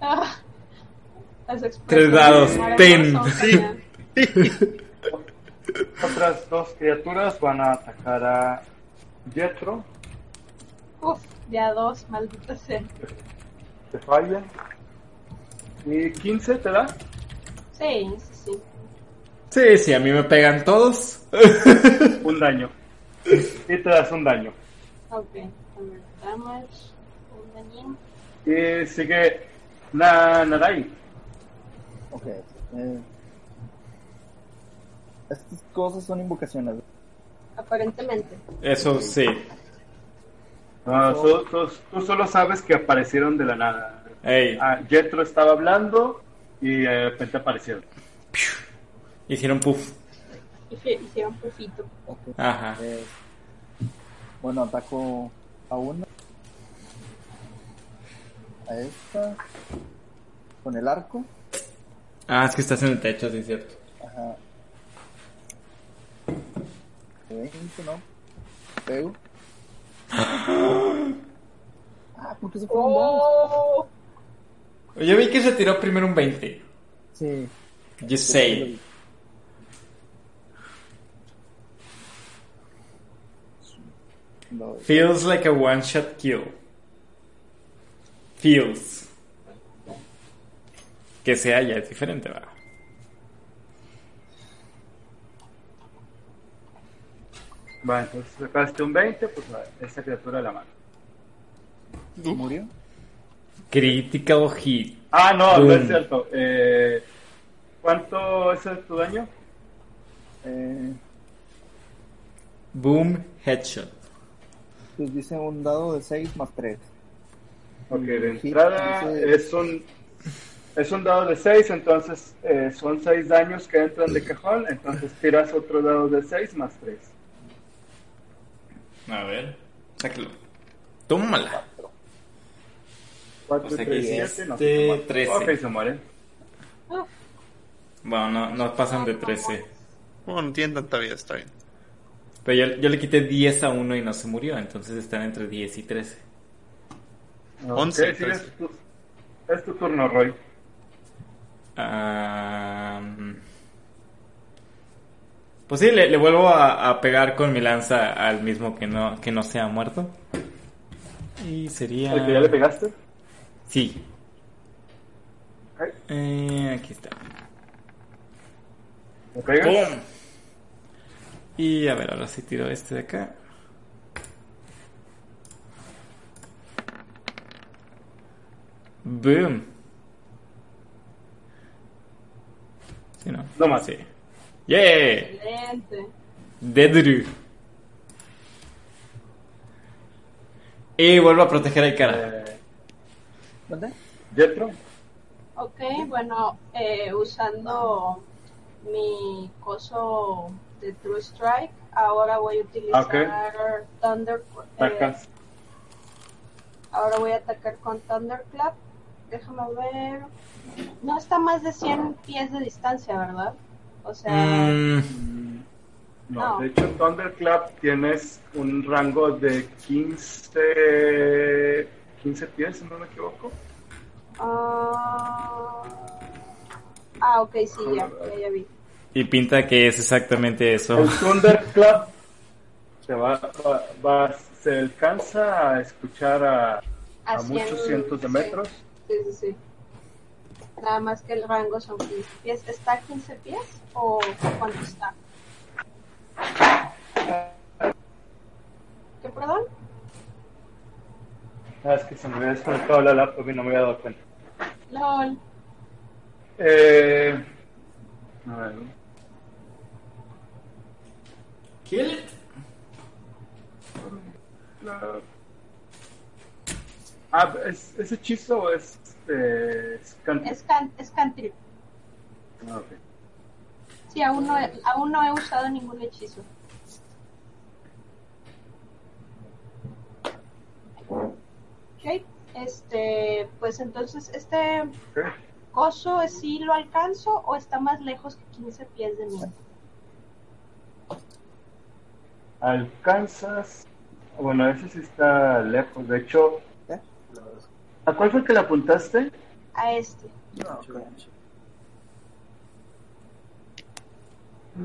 B: Ah,
A: Tres dados, ten.
B: Geniales. *laughs*
E: Otras dos criaturas van a atacar a Jetro.
B: Uf, ya dos, maldita sea.
E: Te falla. Y 15 te da.
B: Sí, sí, sí.
A: Sí, sí, a mí me pegan todos. *laughs*
E: Un daño. Y te das un daño.
B: Ok, damage, un dañín.
E: Y sigue la Narai.
C: Ok. Eh, estas cosas son invocaciones.
B: Aparentemente.
A: Eso sí.
E: No, tú, tú- tú solo sabes que aparecieron de la nada.
A: Ey,
E: Ah, Jetro estaba hablando y de repente aparecieron.
A: hicieron puff.
B: Hicieron pufito.
C: Ok.
A: Ajá.
C: Eh, bueno, ataco a una. A esta. Con el arco.
A: Ah, es que estás en el techo, sí, es cierto.
C: Ajá. 20, ¿no? Pego. *gasps* Ah, ¿por qué se dos?
B: ¡Oh!
A: Yo vi que se tiró primero un 20.
C: Sí.
A: Just say.
C: No,
A: Feels like a one shot kill. Feels. Que sea ya es diferente, va.
E: Va, entonces sacaste un 20, pues esa criatura la mano.
C: ¿Murió?
A: Critical hit.
E: Ah, no, no es cierto. Eh, ¿Cuánto es el- tu daño?
C: Eh,
A: Boom headshot.
C: pues dice un dado de 6 más 3.
E: Ok, de entrada
C: dice-
E: es un es un dado de 6, entonces eh, son 6 daños que entran de cajón, entonces tiras otro dado de 6 más 3.
A: A ver. Sáquelo. Tómala.
E: 4,
A: O sea que
E: 3,
A: este
E: 7, no se muere.
A: 13.
E: Ok, se mueren.
A: Bueno, no, no pasan de 13.
D: Bueno, no tienen tanta vida, está bien.
A: Pero yo, yo le quité 10 a uno y no se murió, entonces están entre 10 y 13.
D: Once,
E: Ok, sí,
D: trece.
E: es, tu, es tu turno, Roy.
A: Ah, pues sí, le, le vuelvo a, a pegar con mi lanza al mismo que no, que no se ha muerto. Y sería...
E: ¿El que ya le pegaste?
A: Sí. Eh, aquí está.
E: ¿Le pegas?
A: ¡Pum! Y a ver, ahora sí tiro este de acá. Boom. Sí, ¿no?
E: No más.
A: Sí. Yeah.
B: Excelente.
A: Dedru. Y vuelvo a proteger a cara.
E: Eh,
C: ¿Dónde?
E: Jetro.
B: Ok, bueno, eh, usando mi coso de True Strike, ahora voy a utilizar. Thunder. eh, ahora voy a atacar con Thunderclap. Déjame ver. No está más de 100 pies de distancia, ¿verdad? O sea,
A: Mm,
E: No,
B: No.
E: de hecho, Thunderclap tienes un rango de 15, 15 pies, si no me equivoco.
B: ah, ah, ok, sí, ya, ya, ya vi.
A: y pinta que es exactamente eso.
E: El Thunderclap se va, va, va- se alcanza a escuchar a, a
B: A
E: muchos
B: 100,
E: cientos de metros.
B: Sí, sí, sí. Nada más que el rango son 15 pies. ¿Está a 15 pies o cuánto está? ¿Qué, perdón?
E: Ah, es que se me había desconectado la laptop y no me había dado cuenta.
B: LOL.
E: Eh, a ver.
A: Kill it.
E: Ah, ¿es, ¿es hechizo o es, es cantrip?
B: Es, can es cantrip.
E: Ah.
B: Sí, aún no, he, aún no he usado ningún hechizo. Ok, este, pues entonces, ¿este
E: Ok.
B: coso sí lo alcanzo o está más lejos que 15 pies de mí?
E: Alcanzas. Bueno, ese sí está lejos. De hecho. ¿A cuál fue el que le apuntaste?
B: A este,
C: No, ok.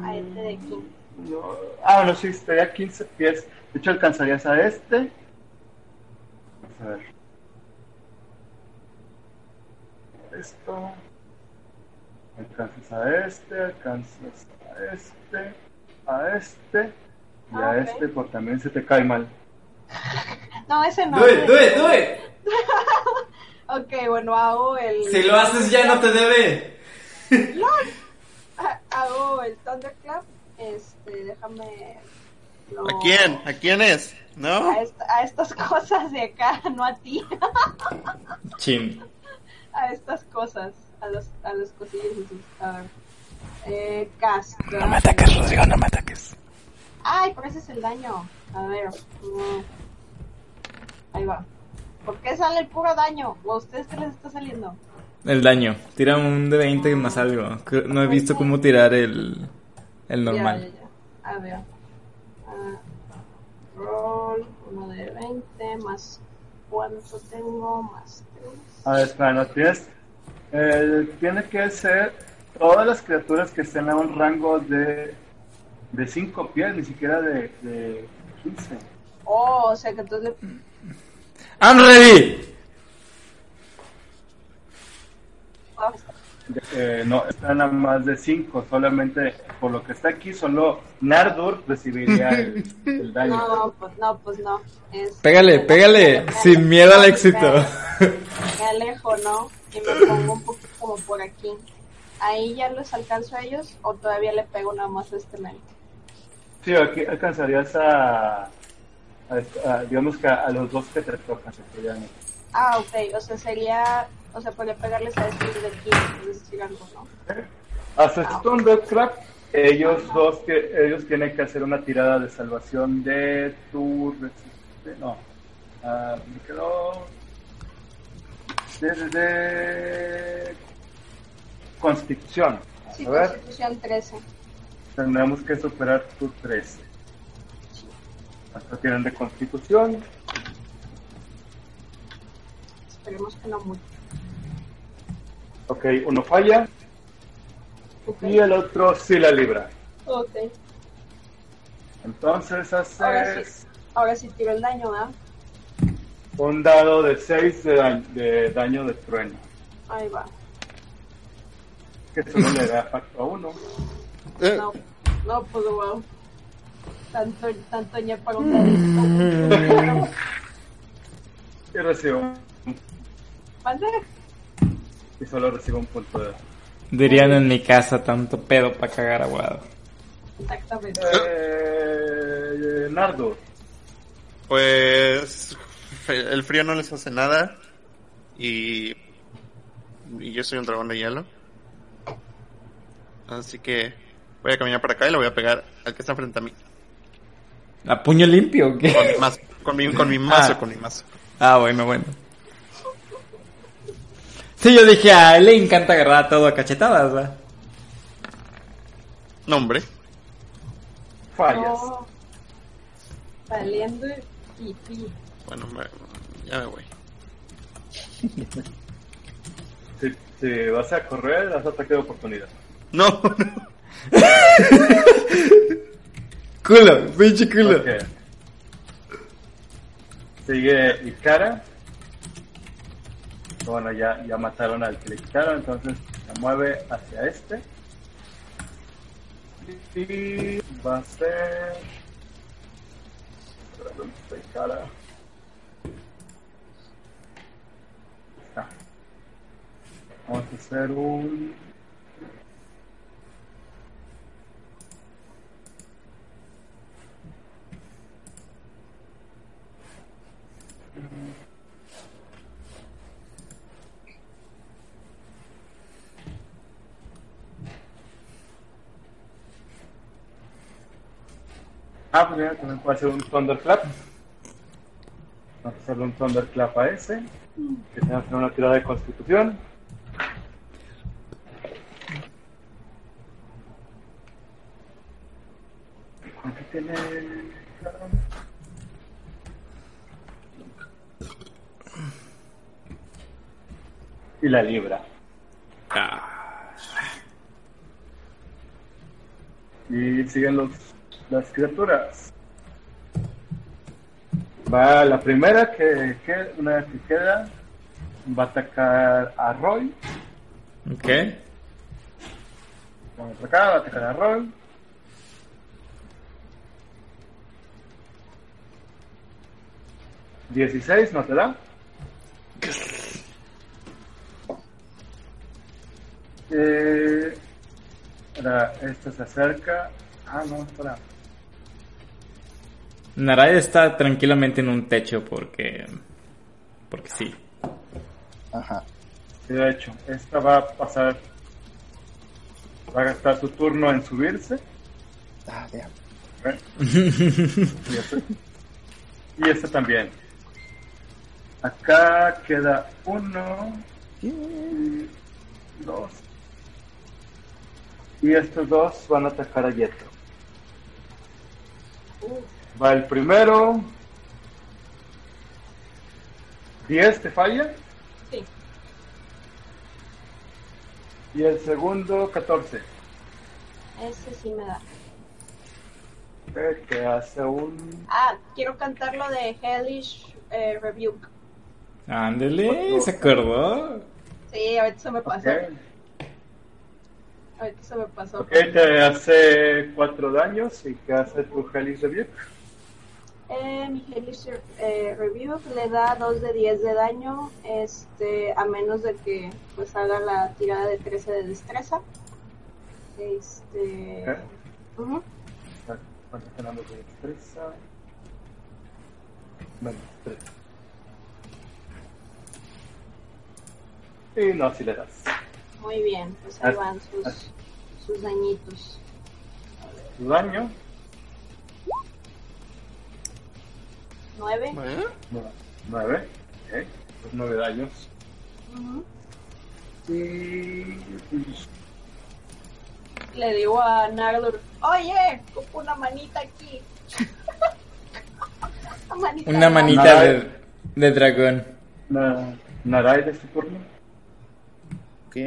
B: a este de aquí.
E: No. Ah, bueno, sí, estaría a 15 pies. De hecho, alcanzarías a este. Vamos a ver. Esto. Alcanzas a este, alcanzas a este, a este. Y
B: Ah,
E: a
B: ok.
E: este, porque también se te cae mal. *laughs*
B: No, ese no.
A: Do it, do it, do it.
B: Ok, bueno, hago el...
A: Si lo haces ya no te debe. *laughs* *laughs*
B: ha- Hago el Thunderclap. Este, déjame... lo-
D: ¿A quién? ¿A quién es? ¿No?
B: A, esta- a estas cosas de acá, no a ti.
A: Chin.
B: a estas cosas, a los, a los cosillos esos. A ver. Eh, casca.
A: No me ataques, Rodrigo, no me ataques.
B: Ay, pero ese es el daño. A ver. mm. Ahí va. ¿Por qué sale el puro daño? ¿O a ustedes qué les está saliendo?
A: El daño. Tira un de 20 más algo. Que No he visto cómo tirar el, el normal.
B: Ya, ya, ya. A ver. Ah, roll, uno de 20, más cuánto tengo, más 3.
E: A ver, espera, no tienes. eh, tiene que ser todas las criaturas que estén a un rango de de 5 pies, ni siquiera de, de 15.
B: Oh, o sea que entonces le...
A: I'm ready.
E: eh, no, están a más de 5. Solamente por lo que está aquí, solo Nardur recibiría el, el *laughs* daño.
B: No, pues no, pues no. Es-
A: Pégale, pégale. Sin miedo al éxito.
B: Me alejo, ¿no? Y me pongo un poquito como por aquí. ¿Ahí ya los alcanzo a ellos o todavía le pego nada más a este men?
E: Sí, aquí alcanzarías a, a est- a- digamos que a, a los dos que te tocan. que serían-
B: Ah, ok, o sea, sería, o sea, podría pegarles a este de aquí, es decir, algo, ¿no?
E: Hasta Thunderclap, ellos dos que ellos tienen que hacer una tirada de salvación de tu no ah, me quedó de, de- de constitución
B: Sí,
E: ver
B: Constitución 13
E: tenemos que superar tu 13. ¿Hasta tienen de constitución?
B: Esperemos que no mucho.
E: Ok, uno falla. Y el otro sí la libra.
B: Ok.
E: Entonces haces.
B: Ahora sí, ahora sí tiro el daño, ¿verdad?
E: Un dado de 6 de, daño de trueno.
B: Ahí va.
E: Que solo le da facto a uno.
B: No, no, pues wow. Tanto, tanto ñe para un. *laughs*
E: Y recibo
B: ¿Mande?
E: y solo recibo un punto de
A: Dirían en mi casa tanto pedo para cagar aguado.
B: Exactamente.
E: eh, Nardo.
D: Pues el frío no les hace nada y, y yo soy un dragón de hielo. Así que voy a caminar para acá y le voy a pegar al que está frente a mí.
A: ¿A puño limpio o
D: Con
A: qué?
D: mi mazo, con mi, con mi mazo,
A: Ah.
D: con mi mazo.
A: Ah, bueno, bueno. Sí, yo dije, a él le encanta agarrar todo a cachetadas, ¿verdad?
D: No, hombre.
E: Fallas.
B: No. Saliendo y-
D: Bueno, me- ya me voy.
E: Si, si vas a correr, das ataque de oportunidad.
D: No, *laughs* no. *laughs*
A: Culo, pinche culo.
E: Ok. Sigue Ikara. Bueno, ya, ya mataron al que le quitaron, entonces se mueve hacia este. Y va a ser. ¿Dónde está Ikara? está. Vamos a hacer un. Ah, pues mira, también puedo hacer un Thunderclap. Vamos a hacerle un Thunderclap a ese. Que tenga que hacer una tirada de constitución. ¿Cuánto tiene? Y la libra. Y siguen los, las criaturas. Va la primera que, que una vez que queda va a atacar a Roy.
A: Ok.
E: Vamos acá, va a atacar a Roy. Dieciséis, no te da. Eh, esta se acerca. Ah, no, espera.
A: Narai está tranquilamente en un techo porque. Porque sí.
C: Ajá.
E: Sí, de hecho, esta va a pasar. Va a gastar su turno en subirse.
C: Ah, damn.
E: ¿eh? Y este, y este también. Acá queda uno, y dos. Y estos dos van a atacar a Yeto. Va el primero. 10 te falla.
B: Sí.
E: Y el segundo, 14.
B: Ese sí me da.
E: Ok, Que hace un.
B: Ah, quiero cantar lo de Hellish eh, Rebuke.
A: Ándele, se acordó.
B: Sí, ahorita se me pasó.
E: Ok.
B: Ahorita se me pasó.
E: Ok, te hace 4 daños. ¿Y qué hace tu Hellish Rebuke?
B: Eh, mi Hellish eh, Rebuke le da 2 de 10 de daño, este, a menos de que pues haga la tirada de 13 de destreza. Este.
E: Ok.
B: ujú.
E: ¿Cuánto están dando de destreza? Menos 3. Y no, si le das.
B: Muy bien, pues ahí
E: Ah,
B: van sus, sus dañitos.
E: Tu daño.
B: 9.
E: 9. Ok. Pues 9 daños. Y.
B: Le digo a Nardur, oye, ocupo una manita aquí. *laughs* una manita.
A: Una
B: de-
A: manita de, de dragón.
E: Na, Narai de su turno.
C: Ok.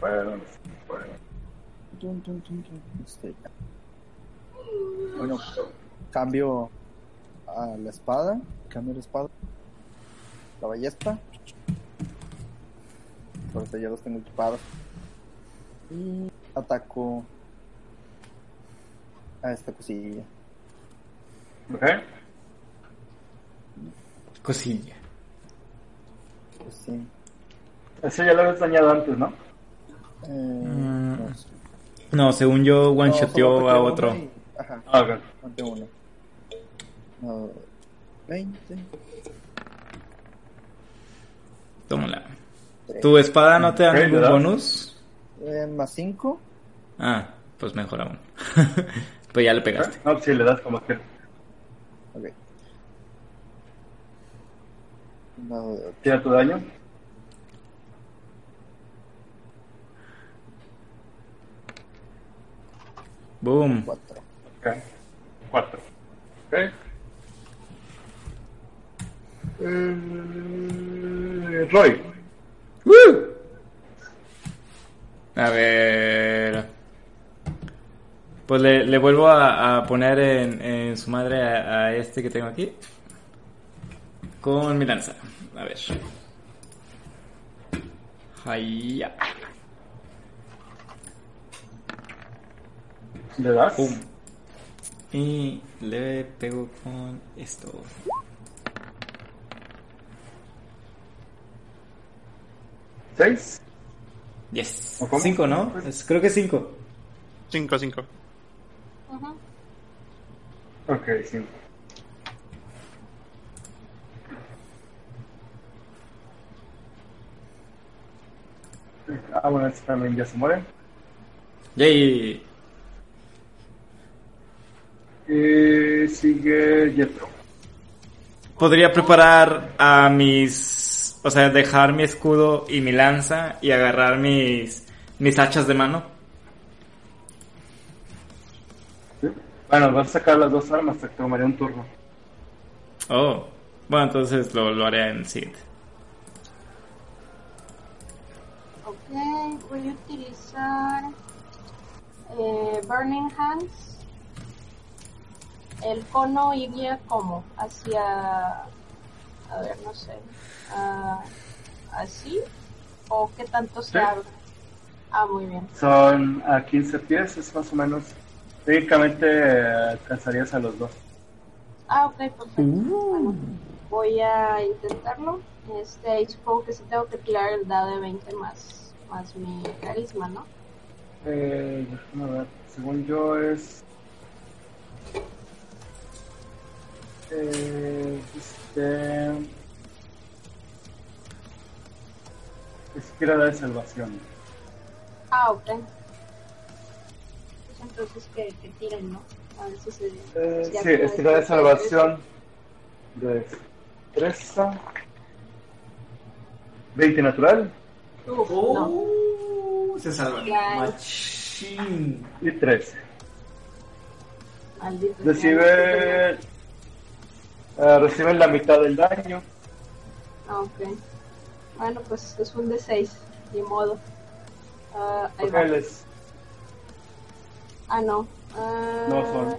E: Bueno, bueno.
C: Este, Bueno, cambio a la espada. Cambio la espada. La ballesta. Ahorita ya los tengo equipados. Y ataco a esta cosilla.
E: Ok.
A: Cosilla.
C: Pues sí.
E: Ese ya lo habías dañado antes, ¿no?
C: Eh,
A: Mm.
C: no sé.
A: No, según yo, one
C: No,
A: a otro.
C: y- Ajá,
E: Ah, ok.
C: ante uno. No, 20.
A: Tómala. ¿Tu espada no te da ningún
E: ¿verdad?
A: bonus?
C: Eh, más 5.
A: Ah, pues mejor aún. *laughs* pues ya le pegaste.
E: No, si le das como que.
C: Ok. De
E: Tira tu daño.
A: Boom.
C: 4.
E: Ok. 4. Ok. Eh, Roy.
A: ¡Woo! A ver. Pues le, le vuelvo a, a poner en, en su madre a, a este que tengo aquí con mi lanza. A ver. Haya.
E: ¿Le das?
A: Y le pego con esto.
E: ¿Seis?
A: Yes. Cinco, ¿no? Es, creo que cinco.
D: Cinco, cinco.
B: Uh
E: -huh. Cinco. Ah, bueno, este también ya se muere.
A: Yay.
E: Y sigue Jetro.
A: Podría preparar a mis... O sea, dejar mi escudo y mi lanza y agarrar mis, mis hachas de mano.
E: ¿Sí? Bueno, vas a sacar las dos armas, te tomaría un turno.
A: Oh. Bueno, entonces lo, lo haré en Sid.
B: Voy a utilizar eh, Burning Hands. El cono iría como hacia, a ver, no sé, ah, así o qué tanto se
E: Sí.
B: abre. Ah, muy bien.
E: Son a 15 pies, es más o menos. Técnicamente alcanzarías a los dos.
B: Ah, ok, perfecto. Bueno, voy a intentarlo. Este, supongo que sí tengo que tirar el dado de 20 más, más mi carisma, ¿no?
E: Eh, déjame ver, según yo es. Eh, este. Es tirada de salvación.
B: Ah, ok. Pues entonces que, que tiren, ¿no? A ver si se...
E: Eh,
B: si
E: sí,
B: alguna
E: es tirada de salvación de destreza. 20 natural
B: Uf, no.
A: Uh, se salvan. Machín.
E: y 13.
B: Maldito sea,
E: Recibe. eh, reciben la mitad del daño.
B: Ah, ok. Bueno, pues es un D6, ni modo. Ah, ahí va.
E: Cógeles.
B: Ah, no. Ah,
E: No son.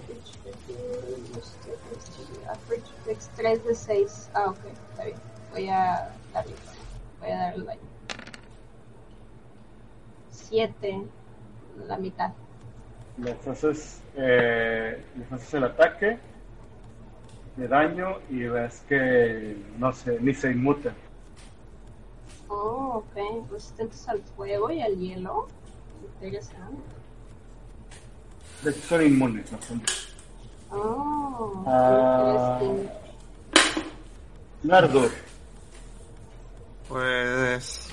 B: Average Dex 3 de 6. Ah, ok, está bien. Voy a darle, voy a darle daño. 7, la mitad.
E: Les haces, eh, les haces el ataque de daño y ves que no sé, ni se inmutan.
B: Oh, ok. Resistentes al fuego y al hielo. Interesante.
E: De hecho, son inmunes. ¿no? Son-
B: Oh,
E: Ah. Nardur,
D: Pues.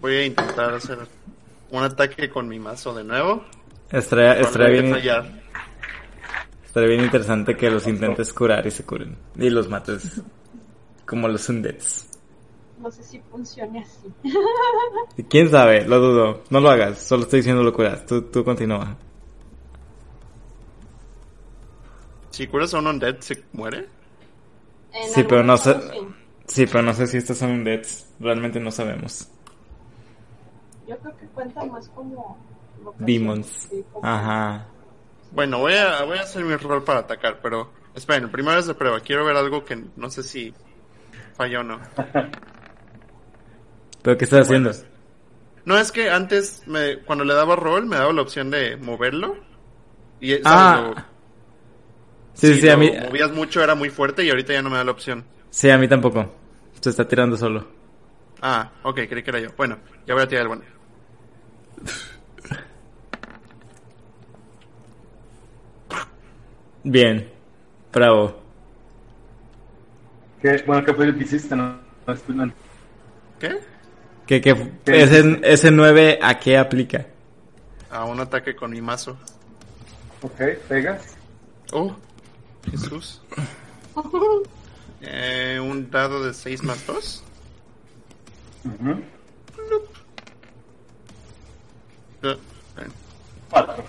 D: Voy a intentar hacer un ataque con mi mazo de nuevo.
A: Estaría, bien, estaría bien interesante que los intentes curar y se curen. Y los mates. Como los undeads.
B: No sé si funcione así.
A: ¿Quién sabe? Lo dudo. No lo hagas. Solo estoy diciendo lo curas. Tú, tú continúa.
D: Si curas a un undead, ¿se muere?
A: Sí, pero no sé.
B: Sí.
A: Pero no sé si estos son undeads. Realmente no sabemos.
B: Yo creo que cuentan más como.
A: Demons. Ajá.
D: Bueno, voy a, voy a hacer mi rol para atacar, pero... Esperen, primero es de prueba. Quiero ver algo que no sé si falló o no. *laughs*
A: ¿Pero qué estás haciendo?
D: No, es que antes, me, cuando le daba rol, me daba la opción de moverlo. Y.
A: Ah.
D: Lo-
A: Sí,
D: si
A: sí, a mí.
D: movías mucho, era muy fuerte y ahorita ya no me da la opción.
A: Sí, a mí tampoco. Se está tirando solo.
D: Ah, ok, creí que era yo. Bueno, ya voy a tirar el bueno.
A: Bien. Bravo.
E: que, bueno, ¿qué fue lo que hiciste? No, no,
D: ¿Qué?
A: ¿Qué, qué,
E: ¿Qué
A: ese, ese 9 a qué aplica?
D: A un ataque con mi mazo.
E: Ok, pegas.
D: Oh, Jesús. *laughs* Eh, un dado de 6 más 2.
E: Ujú.
D: Eh,
E: Cuatro.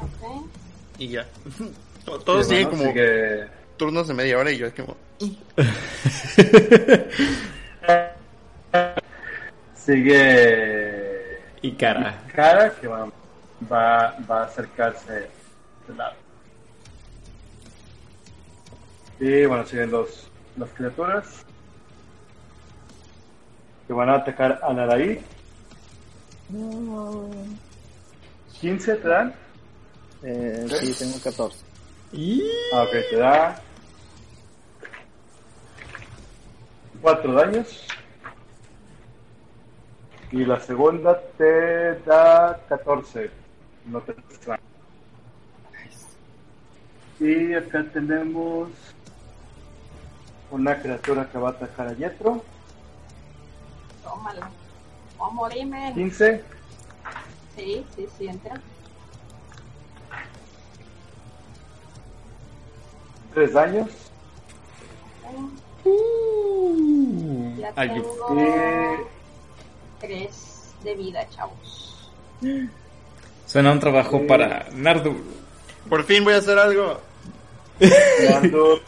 B: Ok.
D: Y ya. *laughs* To- Todos siguen
E: bueno,
D: como
E: sigue-
D: turnos de media hora y yo es como... *laughs*
E: Sigue
A: y cara.
E: cara que va, va, va a acercarse Y bueno, siguen los, las criaturas que van a atacar a Naraí. 15 te dan.
C: Eh, sí, tengo 14.
A: Y...
E: Ah, ok, te da 4 daños. Y la segunda te da 14. No te extraña. Y acá tenemos una criatura que va a atacar a Yetro.
B: Tómala. Voy a morirme.
E: 15.
B: Sí, sí, sí, entra.
E: 3 daños.
B: Ya
A: Ay,
B: tengo 3 de vida, chavos.
A: Suena un trabajo
E: Sí.
A: para Nardu.
D: Por fin voy a hacer algo.
E: Cuando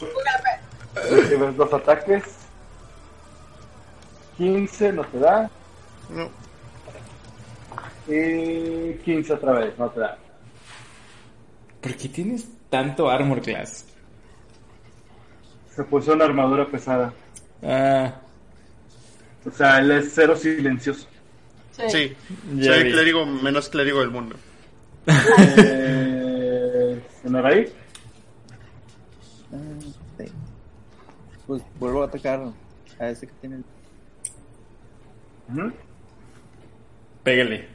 E: *laughs* recibes dos ataques. 15 no te da.
D: No.
E: Y 15 otra vez, no te da.
A: ¿Por qué tienes tanto armor class?
E: Se puso una armadura pesada.
A: Ah,
E: O sea, él es cero silencioso.
D: Sí,
A: Ya
D: soy
A: vi.
D: el clérigo menos clérigo del mundo.
E: Eh, ¿Sonoraí?
C: Ah, sí. Pues vuelvo a atacar a ese que tiene el...
A: Pégale.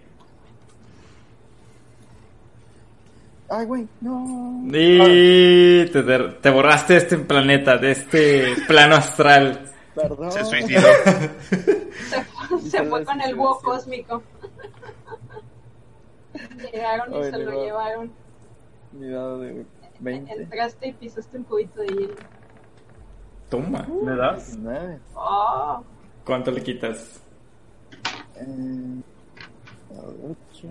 C: Ay, güey, no.
A: Y te, te borraste de este planeta, de este *laughs* plano astral.
C: Perdón.
D: Se suicidó.
B: Se *laughs* fue, se fue con el búho cósmico. *laughs* Llegaron y se lo
C: va.
B: llevaron.
C: Mi dado de 20.
B: Entraste y pisaste un cubito de hielo.
A: Toma.
E: ¿Le das?
C: 19.
B: Oh,
A: ¿Cuánto le quitas?
C: Eh, 8.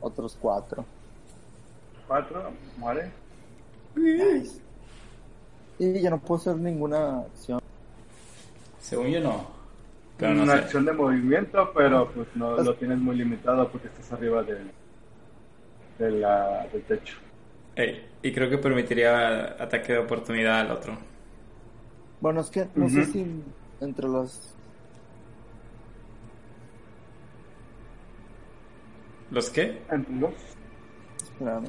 C: Otros 4.
E: 4, muere.
C: Y ya no puedo hacer ninguna acción.
A: Según yo no. Pero no
E: una
A: sé.
E: acción de movimiento, pero pues no lo tienes muy limitado porque estás arriba del, de la, del techo.
A: Ey, y creo que permitiría ataque de oportunidad al otro.
C: Bueno, es que no sé si entre los.
A: ¿Los qué?
E: Entre los.
C: Espérame.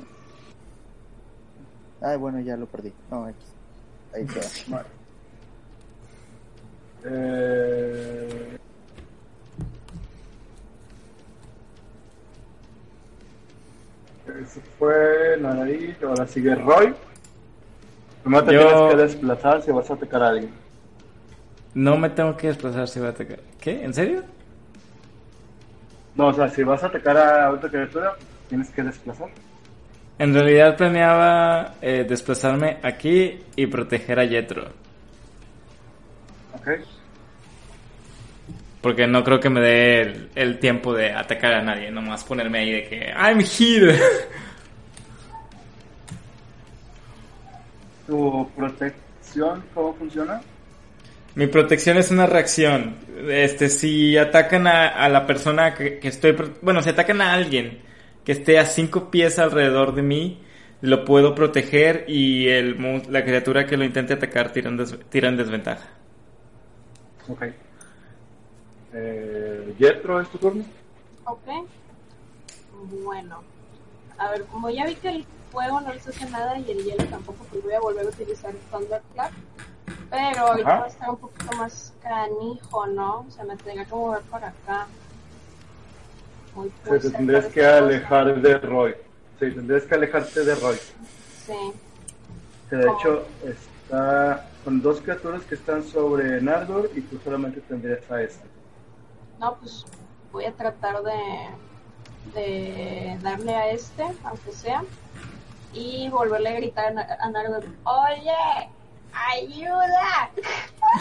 C: Ay, bueno, ya lo perdí. No, X. Ahí queda. *laughs*
E: Eh, Eso fue nariz, ahora sigue Roy. Primero te
A: Yo-
E: tienes que desplazar si vas a atacar a alguien.
A: No me tengo que desplazar si voy a atacar. ¿Qué? ¿En serio?
E: No, o sea, si vas a atacar a otra criatura, tienes que desplazar.
A: En realidad planeaba eh, desplazarme aquí y proteger a Jetro. Porque no creo que me dé el, el tiempo de atacar a nadie. Nomás ponerme ahí de que I'm here. *laughs*
E: ¿Tu protección cómo funciona?
A: Mi protección es una reacción. Este, si atacan a, a la persona que, que estoy, bueno, si atacan a alguien que esté a cinco pies alrededor de mí, lo puedo proteger y el, la criatura que lo intente atacar tira en, des- tira en desventaja.
E: Ok. Eh, Jetro, ¿es tu turno?
B: ok. Bueno. A ver, como ya vi que el fuego no les hace nada y el hielo tampoco, pues voy a volver a utilizar Thunderclap. Pero ahorita va a estar un poquito más canijo, ¿no? O sea, me tendría que mover para acá. Muy,
E: Sí, te tendrías que
B: cosa.
E: alejar de Roy. Sí, tendrías que alejarte de Roy.
B: Sí.
E: Que de hecho está con dos criaturas que están sobre Nardor y tú solamente tendrías a esta.
B: No, pues voy a tratar de, de darle a este, aunque sea, y volverle a gritar a, Na- a Nardo, oye, ayuda,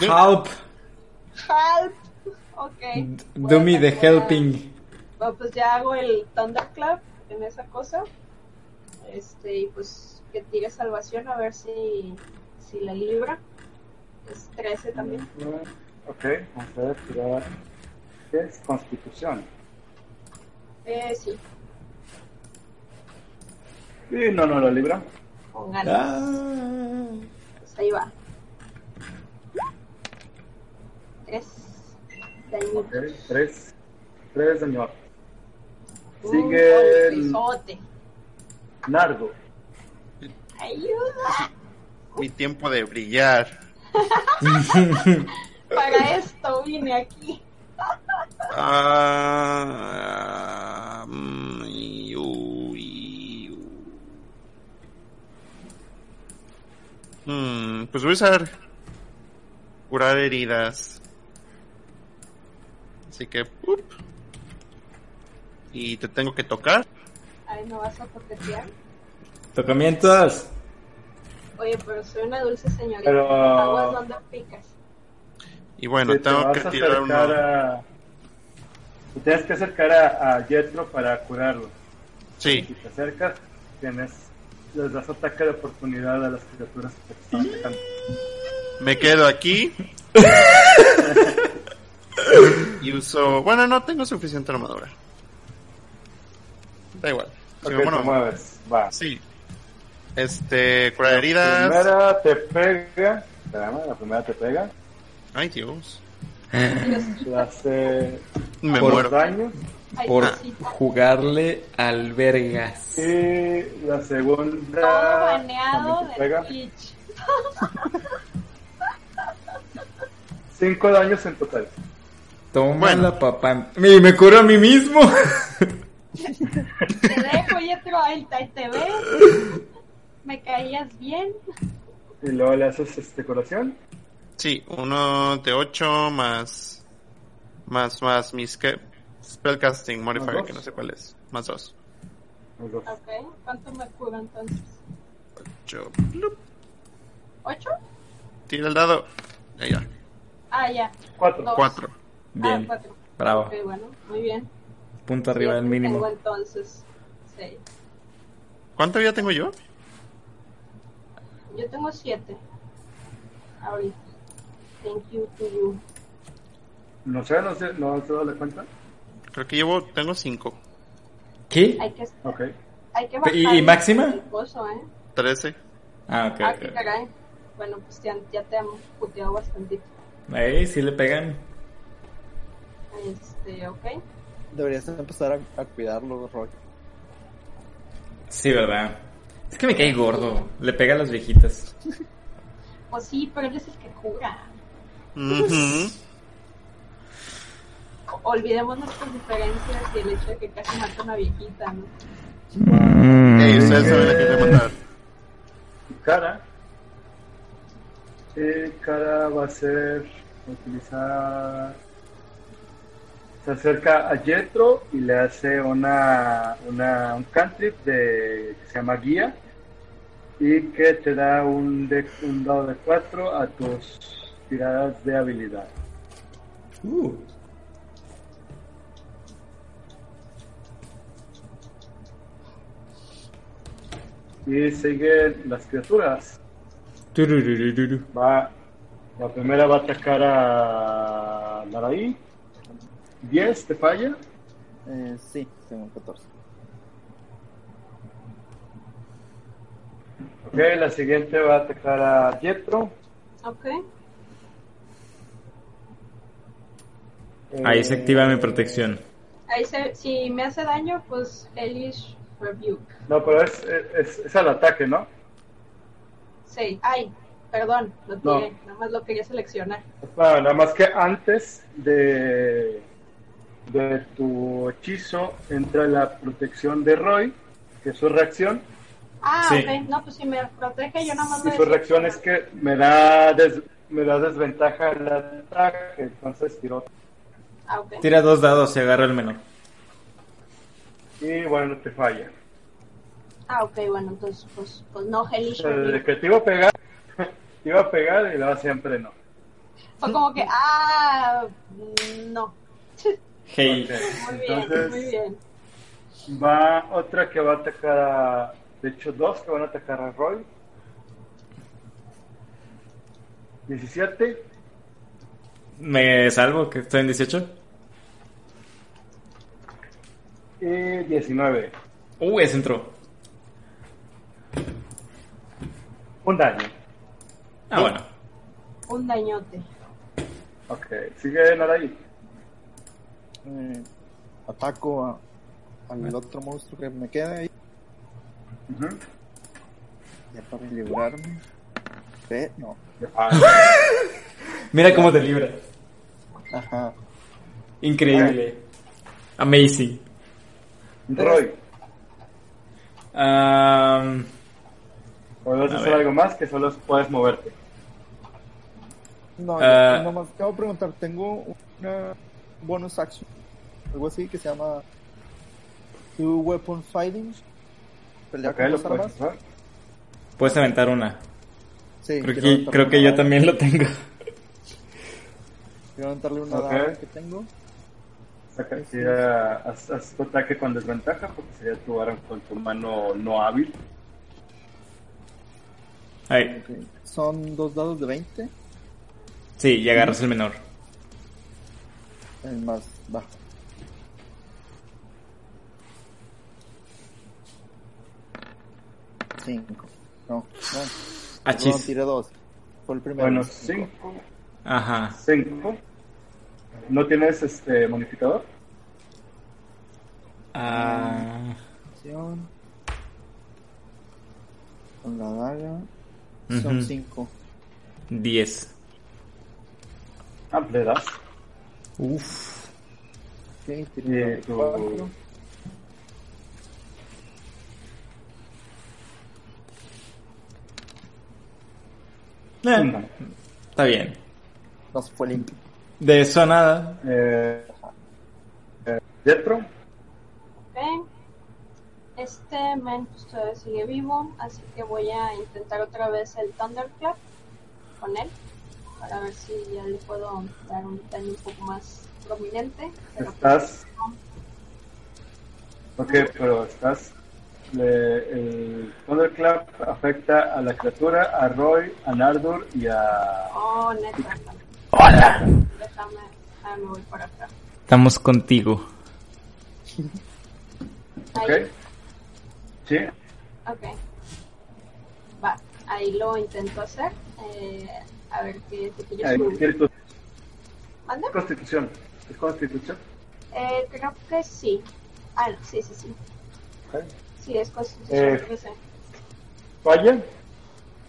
A: Help!
B: help. Ok.
A: Do me the helping.
B: Bueno, pues ya hago el Thunderclap en esa cosa. Este, y pues que tire salvación a ver si, si la libra. Es 13 también.
E: Ok, vamos a ver, tirar. ¿Qué es? Constitución.
B: Eh, sí,
E: Y no, no lo libra.
B: con ganas.
A: Ah.
B: Pues ahí va. Tres. Dañitos.
E: Ok, tres. Tres.
B: Un
E: Sigue el. Nardo.
B: Ayuda.
D: Mi tiempo de brillar. *laughs*
B: Para esto vine aquí.
D: Ah, mm, y- pues voy a usar curar heridas. Así que, up. Y te tengo que tocar.
B: Ay, ¿me vas a toquetear?
A: Tocamientos.
B: Oye, pero soy una dulce señorita.
E: Pero-
B: Aguas donde picas.
D: Y bueno, tengo que tirar uno.
E: a- te tienes que acercar a, a Jetro para curarlo. Si
D: Sí,
E: te acercas, tienes, les das ataque de oportunidad a las criaturas que te están atacando.
D: me quedo aquí. *laughs* y uso. Bueno, no tengo suficiente armadura. Da igual. Si
E: Ok,
D: me
E: te
D: muero,
E: mueves, va.
D: Sí. Este, curar heridas.
E: La primera te pega. Espérame, la primera te pega.
D: Ay, Dios.
E: Te hace
D: Me
A: Por-
D: muero.
E: daños.
A: Por jugarle al vergas.
E: Y la segunda.
B: Todo baneado
E: también te
B: de
E: pega.
B: Twitch. *laughs*
E: Cinco daños en total.
A: Toma
D: Bueno.
A: la papá. Y me curo a mí mismo. *laughs*
B: Te dejo, ahí, ahí te ves. *laughs* Me caías bien.
E: Y luego le haces este curación.
D: Sí, uno de 8 más. Más, más mis que. Spellcasting modifier, que no sé cuál es. Más 2.
E: Los dos.
B: Ok, ¿cuánto me cura entonces? ¿Ocho?
D: Tira el dado. Ya, ya.
B: Ah, ya.
E: Cuatro.
B: Dos.
D: 4.
A: Bien.
B: Ah, cuatro.
A: Bravo.
B: Ok, bueno, muy bien.
A: Punto arriba del
B: Siete Tengo
A: mínimo.
B: entonces seis.
D: ¿Cuánta vida tengo yo?
B: Yo tengo siete. Ahorita. Thank you to you.
E: No sé, no sé, no se da cuenta.
D: Creo que llevo. Tengo 5.
A: ¿Qué?
B: Hay que,
E: Ok.
B: hay que
A: ¿Y-
B: bajar
A: y máxima?
B: coso, ¿eh?
D: 13.
A: Ah, ok.
B: Ah, qué caray. Bueno, pues ya, ya te han puteado bastantito.
A: Ey, sí le pegan.
B: Este, ok.
C: Deberías empezar a, a cuidarlo, Roy.
A: Sí, ¿verdad? Es que me cae gordo. Le pega a las viejitas.
B: Pues sí, pero él es el que jura.
D: Ujú.
B: Olvidemos nuestras diferencias y el hecho de que casi mata a una viejita, ¿no?
D: Ey, ustedes saben a quién le
E: cara. Y cara va a ser utilizar. Se acerca a Jetro y le hace una, una un cantrip de que se llama guía y que te da un, de, un dado de 4 a tus tiradas de habilidad.
A: Uh.
E: Y siguen las criaturas. Va, la primera va a atacar a Naraí. 10, te falla.
C: Eh, sí, tengo 14.
E: Ok, la siguiente va a atacar a Jetro.
B: Ok.
A: Ahí se activa mi protección.
B: Ahí se, si me hace daño, pues Hellish Rebuke.
E: No, pero es, es, es al ataque, ¿no?
B: Sí. Ay, perdón, lo
E: No.
B: tiré. Nada más lo quería seleccionar.
E: Bueno, nada más que antes de, de tu hechizo entra la protección de Roy, que es su reacción.
B: Ah,
A: Sí.
B: ok. No, pues si me protege, yo nada más
E: Y su reacción es que me da, des- me da desventaja el ataque, entonces tiró.
B: Ah.
A: Tira dos dados y agarra el menor.
E: Y bueno, te falla.
B: Ah, ok, bueno, entonces, pues, pues no, Rebuke.
E: que te iba a pegar, *laughs* te iba a pegar y luego siempre no.
B: Fue como que, ah, no. *laughs*
A: Hey.
E: Ok,
B: Muy bien,
E: Entonces
B: muy bien.
E: va otra que va a atacar a... De hecho, dos que van a atacar a Roy. 17
A: Me salvo, que estoy en 18.
E: y 19.
A: Uh, ese entró.
E: Un daño.
A: Ah, bueno.
B: Un dañote.
E: Ok, sigue Naraí.
C: Eh, ataco a- al otro monstruo que me queda ahí. Ya para librarme. Ve, no.
E: Ah, *laughs*
A: Mira cómo te libra.
C: Ajá.
A: Increíble. Amazing.
E: Roy,
A: Am,
E: ¿puedes
A: A
E: hacer
A: ver.
E: algo más que solo puedes moverte?
C: No, yo nomás acabo de preguntar. Tengo una bonus action. Algo así que se llama Two Weapon Fighting. Pelear
E: Ok,
C: con
E: puedes
C: armas.
A: puedes aventar una.
C: Sí,
A: Creo que, creo que yo también lo tengo.
C: Quiero aventarle una
E: Ok.
C: daga que tengo.
E: Saca, tira- haz, haz tu ataque con desventaja porque sería tu arma con tu mano no hábil.
A: Ahí.
C: Son dos dados de 20.
A: Sí, y agarras el menor.
C: El más bajo. Cinco. No, no. No,
A: Achis.
C: tiré dos. Fue el primero.
E: Bueno,
C: Cinco.
E: 5.
A: Ajá.
E: 5. ¿No tienes este modificador?
A: Ah,
C: Acción. Con la daga. Son cinco.
A: 10.
E: Ah, le das.
A: Uf.
C: Ok,
E: Y
C: tiré
E: tu-
C: cuatro.
A: Eh,
E: Una.
A: está bien.
C: No se fue limpio.
A: De eso nada.
E: Eh, eh.
B: Este men pues, todavía sigue vivo, así que voy a intentar otra vez el Thunderclap con él para ver si ya le puedo dar un daño un poco más prominente. Pero,
E: Estás. Ok, pero estás. le- el Thunderclap afecta a la criatura, a Roy, a Nardur y a.
B: Oh, neta.
A: Hola.
B: Déjame, ah, me voy para acá.
A: Estamos contigo.
E: Ok. Sí.
B: ok. Va, ahí lo intento hacer. Eh, a ver qué qué yo.
E: ¿quieres tu
B: ¿Mande?
E: constitución? ¿Es constitución?
B: Eh, creo que sí. Ah, no, sí, sí, sí.
E: Ok.
B: Sí, es constitución.
E: Eh.
B: 13.
E: Falla.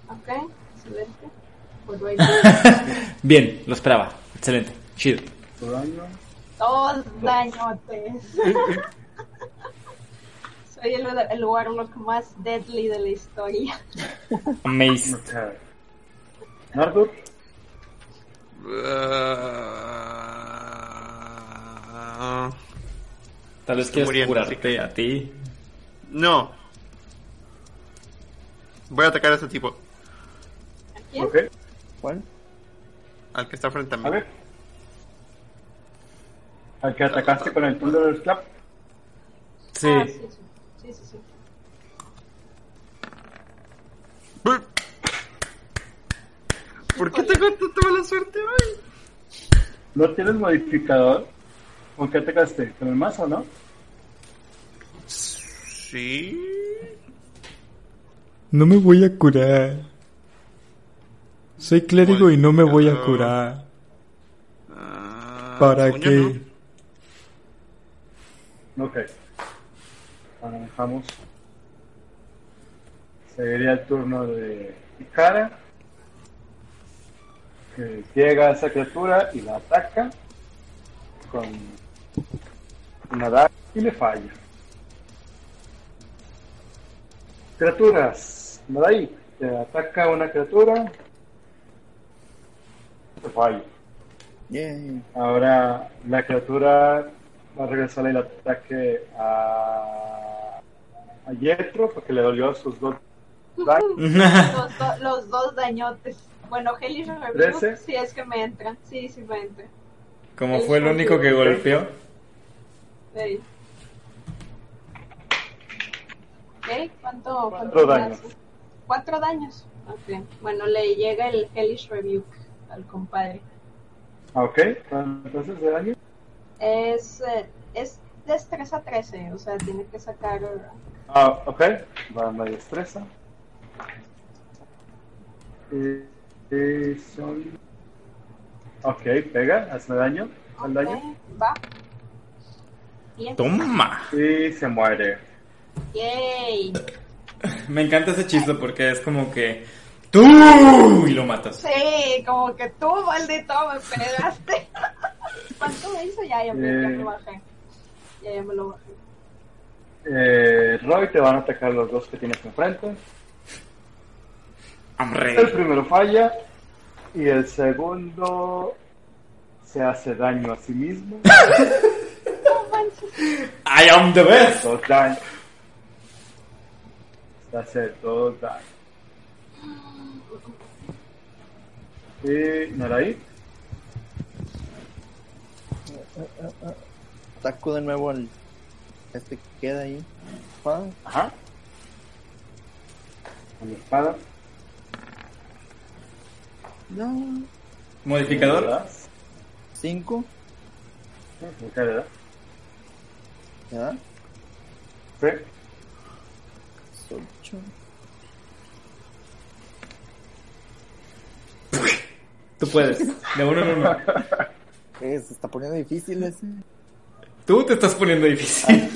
B: Ok, excelente. Pues *laughs* a
A: Bien, lo esperaba. Excelente. Chido.
E: Tu daño.
B: Dos dañotes. Soy el, el Warlock más deadly de la historia.
A: Amazing.
E: Nardur.
D: Ah,
A: Tal vez
D: Estoy
A: quieras
D: muriendo,
A: curarte a ti.
D: no. Voy a atacar a este tipo,
B: ¿A quién?
C: ¿Cuál?
D: al que está frente a mí.
E: A ver. Al que atacaste con el Thunderclap.
A: Sí.
B: Ah, sí, sí, sí, sí, sí.
D: ¿Por qué tengo tanta mala suerte hoy?
E: ¿No tienes modificador? ¿Con qué atacaste? ¿Con el mazo, no?
D: Sí.
A: No me voy a curar. Soy clérigo y no me voy a curar.
D: Ah,
A: ¿Para qué?
E: Ok. Manejamos. Seguiría el turno de Ikara. Que llega a esa criatura y la ataca con una daga y le falla. Criaturas. Madai, te ataca una criatura. Te falla.
C: Yay.
E: Ahora la criatura va a regresar el ataque a, a Yetro porque le dolió sus dos *laughs* daños.
B: Los, do- los dos dañotes. Bueno, Hellish Rebuke,
E: ¿Trece?
B: si es que me entra. Sí, sí me entra.
A: Como fue el único que golpeó.
B: Sí. Ok, ¿cuánto? cuánto
E: daños.
B: Cuatro daños. Ok, bueno, le llega el Hellish Rebuke al compadre.
E: Ok, entonces de daño.
B: Es, eh, es destreza 13, o sea, tiene que sacar.
E: Ah, ok, va a la destreza. Eh, eh, son Ok, pega, hazme daño. Haz daño.
B: Va. Bien.
A: Toma.
E: Y se muere.
B: Yay.
A: Me encanta ese chiste porque es como que tú y lo matas.
B: Sí, como que tú, maldito, me pegaste. *laughs* ¿Cuánto me hizo? Ya, ya me, ya me bajé. Ya, ya me lo bajé.
E: Eh, Roy, te van a atacar los dos que tienes enfrente. El primero falla y el segundo se hace daño a sí mismo.
A: I am the best.
E: Dos daños. Se hace dos daños. Y Naraí,
C: Saco de nuevo al. Este que queda ahí. Ah,
E: ajá. Con la espada.
C: No.
A: Modificador.
E: ¿Verdad?
C: Cinco.
E: Sí, ¿qué le da?
C: ¿Ya?
E: Sí.
C: Ocho.
A: Tú puedes. De uno en uno.
C: Eh, se está poniendo difícil ese.
A: Tú te estás poniendo difícil.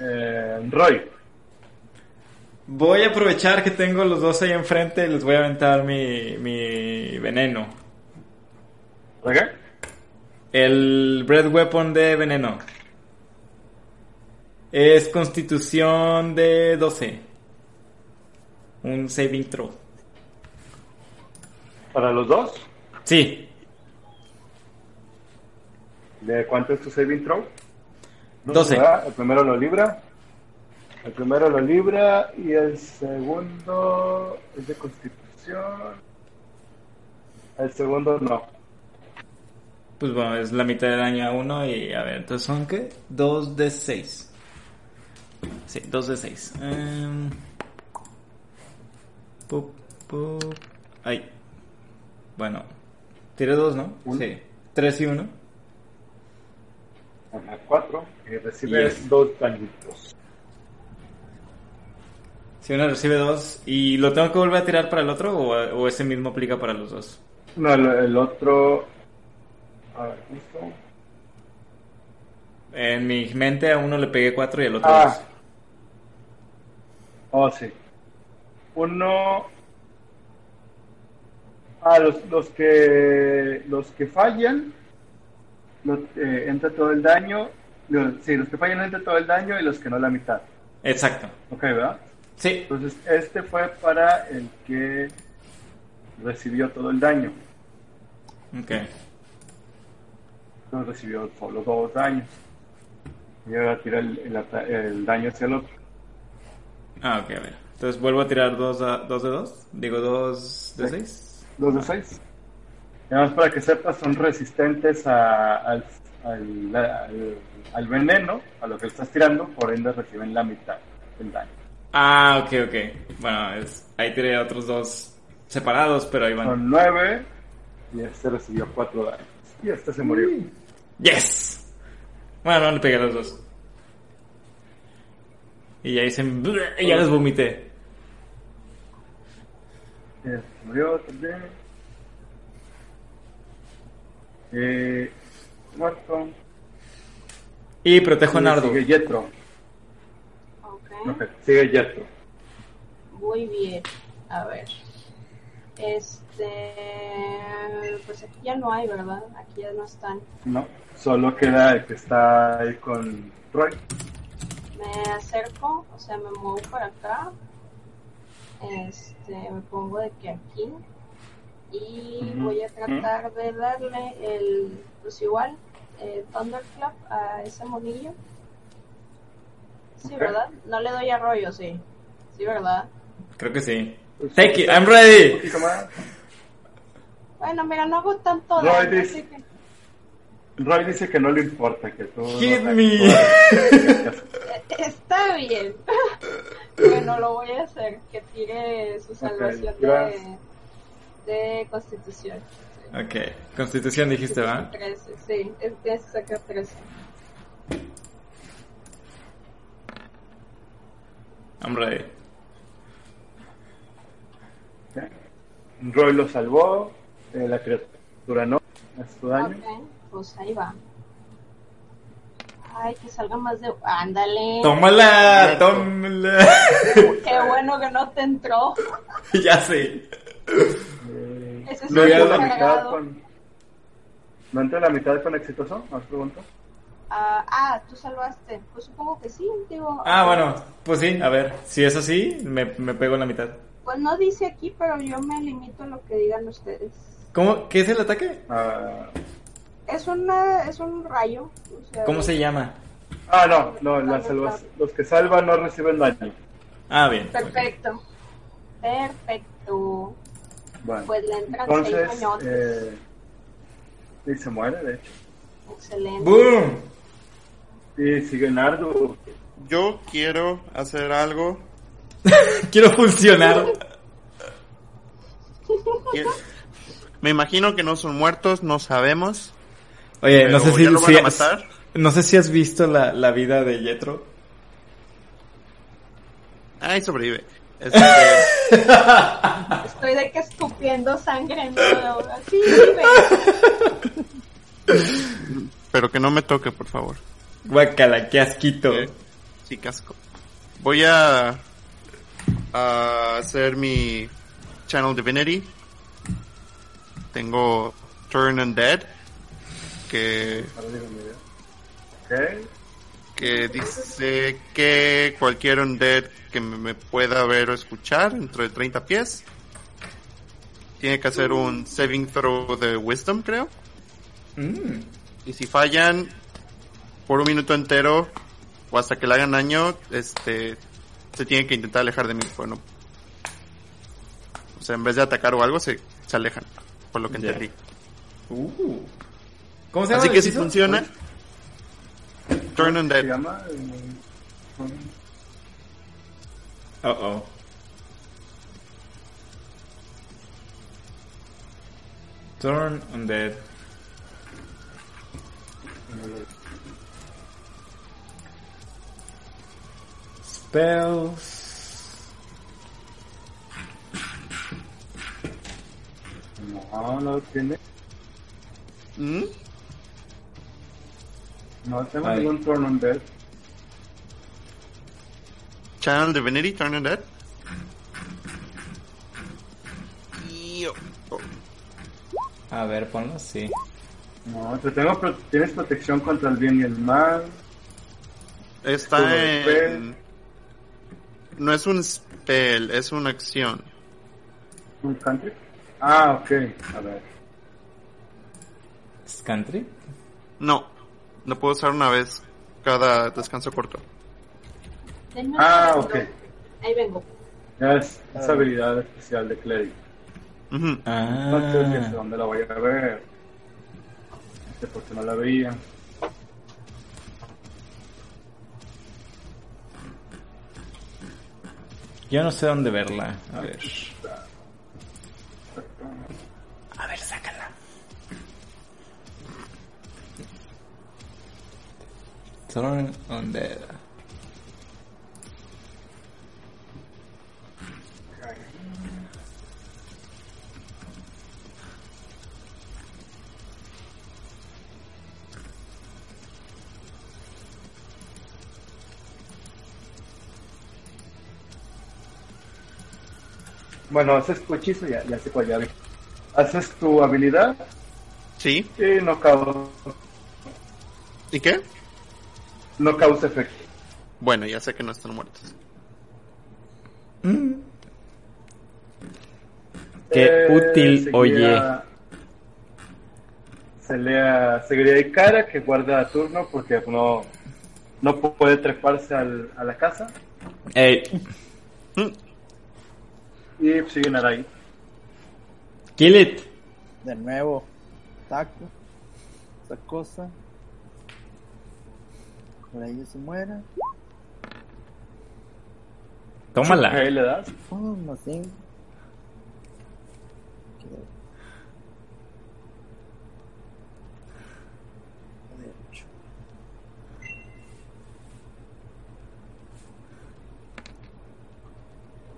E: Eh, Roy,
A: Voy a aprovechar que tengo los dos ahí enfrente y les voy a aventar mi, mi veneno.
E: ¿ok?
A: El Bread Weapon de veneno. Es constitución de 12. Un saving throw.
E: Para los dos,
A: Sí,
E: ¿de cuánto es tu saving throw?
A: Doce.
E: ¿verdad? El primero lo libra. El primero lo libra y el segundo es de constitución. El segundo no.
A: pues bueno, es la mitad del daño a uno y a ver, entonces son qué? 2 de 6. Sí, 2 de 6. Pup, pup. Ay. Bueno, tiré 2, ¿no?
E: Uno.
A: Sí. 3 y 1.
E: Ajá, cuatro. Y recibe
A: Yes.
E: dos dañitos.
A: Si uno recibe 2. ¿Y lo tengo que volver a tirar para el otro o, o ese mismo aplica para los dos?
E: No, el, el otro. A ver, justo.
A: En mi mente a uno le pegué 4 y al otro
E: Ah.
A: 2.
E: Oh, sí. Uno. Ah, los, los que los que fallan los, eh, entra todo el daño. Los- sí, los que fallan entra todo el daño y los que no la mitad.
A: Exacto.
E: Ok, ¿verdad?
A: Sí.
E: Entonces este fue para el que recibió todo el daño.
A: Ok.
E: Entonces recibió solo dos daños. Y ahora tira el, el el daño hacia el otro.
A: Ah, ok, a ver. Entonces vuelvo a tirar 2 dos de 2. Digo 2 de
E: Sí.
A: 6.
E: Dos de seis. Y además para que sepas, son resistentes a- al, al, al- al veneno, a lo que estás tirando, por ende reciben la mitad del daño.
A: Ah, ok, ok. Bueno, es, ahí tiré otros dos separados, pero ahí van.
E: Son nueve y este recibió cuatro daños. Y este se murió.
A: ¡Yes! Bueno, no le pegué a los dos. Y ya dicen... Y ya les vomité.
E: Y este se murió también. Eh, muerto.
A: Y protejo a Nardo.
E: Sigue Yetro.
B: Ok.
E: Sigue Yetro.
B: Muy bien. A ver. Este. Pues aquí ya no hay, ¿verdad? Aquí ya no están.
E: No, solo queda el que está ahí con Roy.
B: Me acerco, o sea, me muevo para acá. Este, me pongo de que aquí. Y voy a tratar de darle el. Pues igual, eh, Thunderclap a ese monillo. Sí. ¿verdad? No le doy arroyo, sí. Sí, ¿verdad?
A: Creo que sí.
E: Pues,
A: Take it, I'm ready.
B: Bueno, mira, no hago tanto
E: No,
B: daño, así que-
E: Roy dice que no le importa que tú.
A: Hit
E: no-
A: me. *laughs* *laughs*
B: Está bien. *laughs* bueno, lo voy a hacer. Que tire su salvación de,
E: gracias.
B: de constitución.
A: Ok. Constitución dijiste, ¿va?
B: 13, sí. Es, es sacar 13.
A: I'm ready.
E: Roy lo salvó eh, la criatura no. Es tu daño.
B: Pues ahí va. Ay, que salga más de. Ándale.
A: Tómala, tómala. *laughs*
B: Qué bueno que no te entró. *laughs*
A: ya sé.
E: Eh,
B: Ese es
E: no entra la mitad con. ¿No entra la mitad con exitoso? ¿Más preguntas?
B: Ah, ah, tú salvaste. Pues supongo que sí, digo.
A: Ah, bueno, pues sí, a ver, si es así, me, me pego en la mitad.
B: Pues no dice aquí, pero yo me limito a lo que digan ustedes.
A: ¿Cómo? ¿Qué es el ataque?
E: Ah,
B: Es una, es un rayo. o sea,
A: ¿Cómo se llama?
E: ah, no, no, las salvas- los que salvan no reciben daño.
A: Ah, bien.
B: Perfecto. Perfecto.
E: Bueno,
B: Pues le entran seis
E: entonces,
B: cañones.
E: eh, y se muere, de hecho.
B: Excelente.
A: ¡Boom!
E: Y sigue Nardu.
D: Yo quiero hacer algo. *laughs*
A: Quiero funcionar.
D: Quiero- *laughs* Me imagino que no son muertos, no sabemos.
A: Oye, no sé si,
D: lo matar.
A: no sé si has visto la, la vida de Jetro.
D: Ay, sobrevive. Este, *laughs*
B: Estoy de que escupiendo sangre. Así vive.
D: pero que no me toque, por favor.
A: Guacala, qué asquito.
D: Eh, Sí, casco. Voy a, a hacer mi Channel Divinity. Tengo Turn Undead, que, que dice que cualquier Undead que me, me pueda ver o escuchar dentro de 30 pies tiene que hacer un saving throw de Wisdom, creo.
A: Mm.
D: Y si fallan por un minuto entero o hasta que le hagan daño, este se tienen que intentar alejar de mí. Bueno, o sea, en vez de atacar o algo, se, se alejan, por lo que entendí.
A: Uh. ¿Cómo se llama?
D: Así que si funciona, Turn
E: Se
D: Undead.
E: llama.
A: Oh, oh. Turn undead. Spells.
E: No, no tiene.
D: ¿Mm?
E: No tengo
A: Ay.
E: ningún turn on dead.
D: Channel Divinity, Turn Undead. Y- oh,
A: A ver, ponlo así.
E: No, te tengo pro- tienes protección contra el bien y el mal.
D: Está en... No es un spell, es una acción.
E: ¿Un country? Ah, ok. A ver.
A: ¿Es country?
D: No, lo puedo usar una vez cada descanso corto.
E: Ah, ok.
B: Ahí vengo.
E: Es, es habilidad especial de Cleric.
D: Ujú.
E: No sé
A: Ah.
E: dónde la voy a ver. No sé por qué no la veía.
A: Yo no sé dónde verla. A ver. A ver, sácala. Turn undead.
E: Bueno, haces tu hechizo, ya, ya sé cuál ya vi. Haces tu habilidad
D: Sí,
E: y no causa,
D: ¿y qué?
E: no causa efecto.
D: Bueno, ya sé que no están muertos.
A: Mm. Qué útil,
E: seguiría-
A: oye.
E: Se lea, seguiría de cara que guarda turno porque no, no puede treparse al, a la casa.
A: Ey,
D: Mm,
E: Y sigue Narai.
A: kill it.
C: De nuevo, taco, esa cosa. Por ahí se muera.
A: Tómala.
E: Ahí le das.
C: Así. Derecho.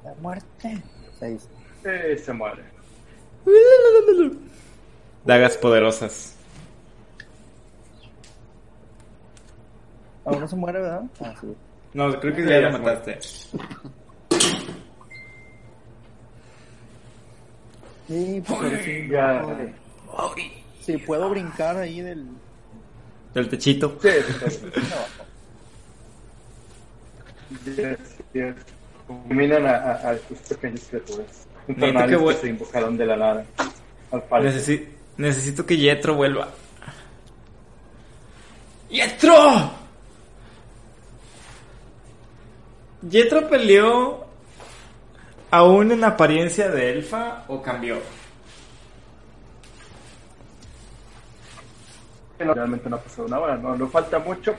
C: La muerte. Seis.
E: Y se muere.
A: dagas poderosas.
C: Aún no se muere, ¿verdad? Ah, sí.
A: No, creo que
E: Sí,
A: ya
E: ya
A: lo mataste.
C: Sí, pero sí.
E: Ya.
C: Sí, puedo brincar ahí del.
A: Del techito.
E: Sí, sí, sí. *laughs* Yes, yes. Combinan a, a, a estos pequeños criaturas infernales
A: que
E: que, se invocaron de la nada. Al.
A: Necesi- necesito que Yetro vuelva. ¡Yetro! ¿Yetro peleó aún en apariencia de elfa o cambió?
E: Realmente no ha pasado una hora, no, no falta mucho,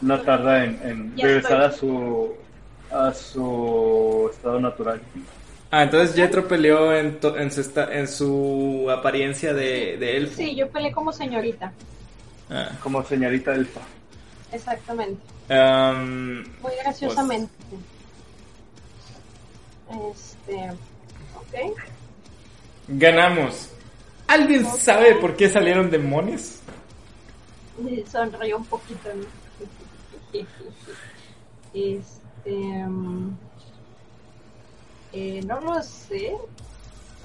E: no tarda en, regresar
B: estoy.
E: a su a su estado natural.
A: Ah, entonces Yetro peleó en, to- en, su, esta- en su apariencia de, de elfo.
B: Sí, yo peleé como señorita.
A: Ah.
E: Como señorita elfa.
B: Exactamente.
A: Am,
B: Muy graciosamente. Este. Ok.
A: ganamos. ¿Alguien sabe por qué salieron demonios?
B: Sonrió un poquito. ¿no? *laughs* Este. mm, eh, no lo sé.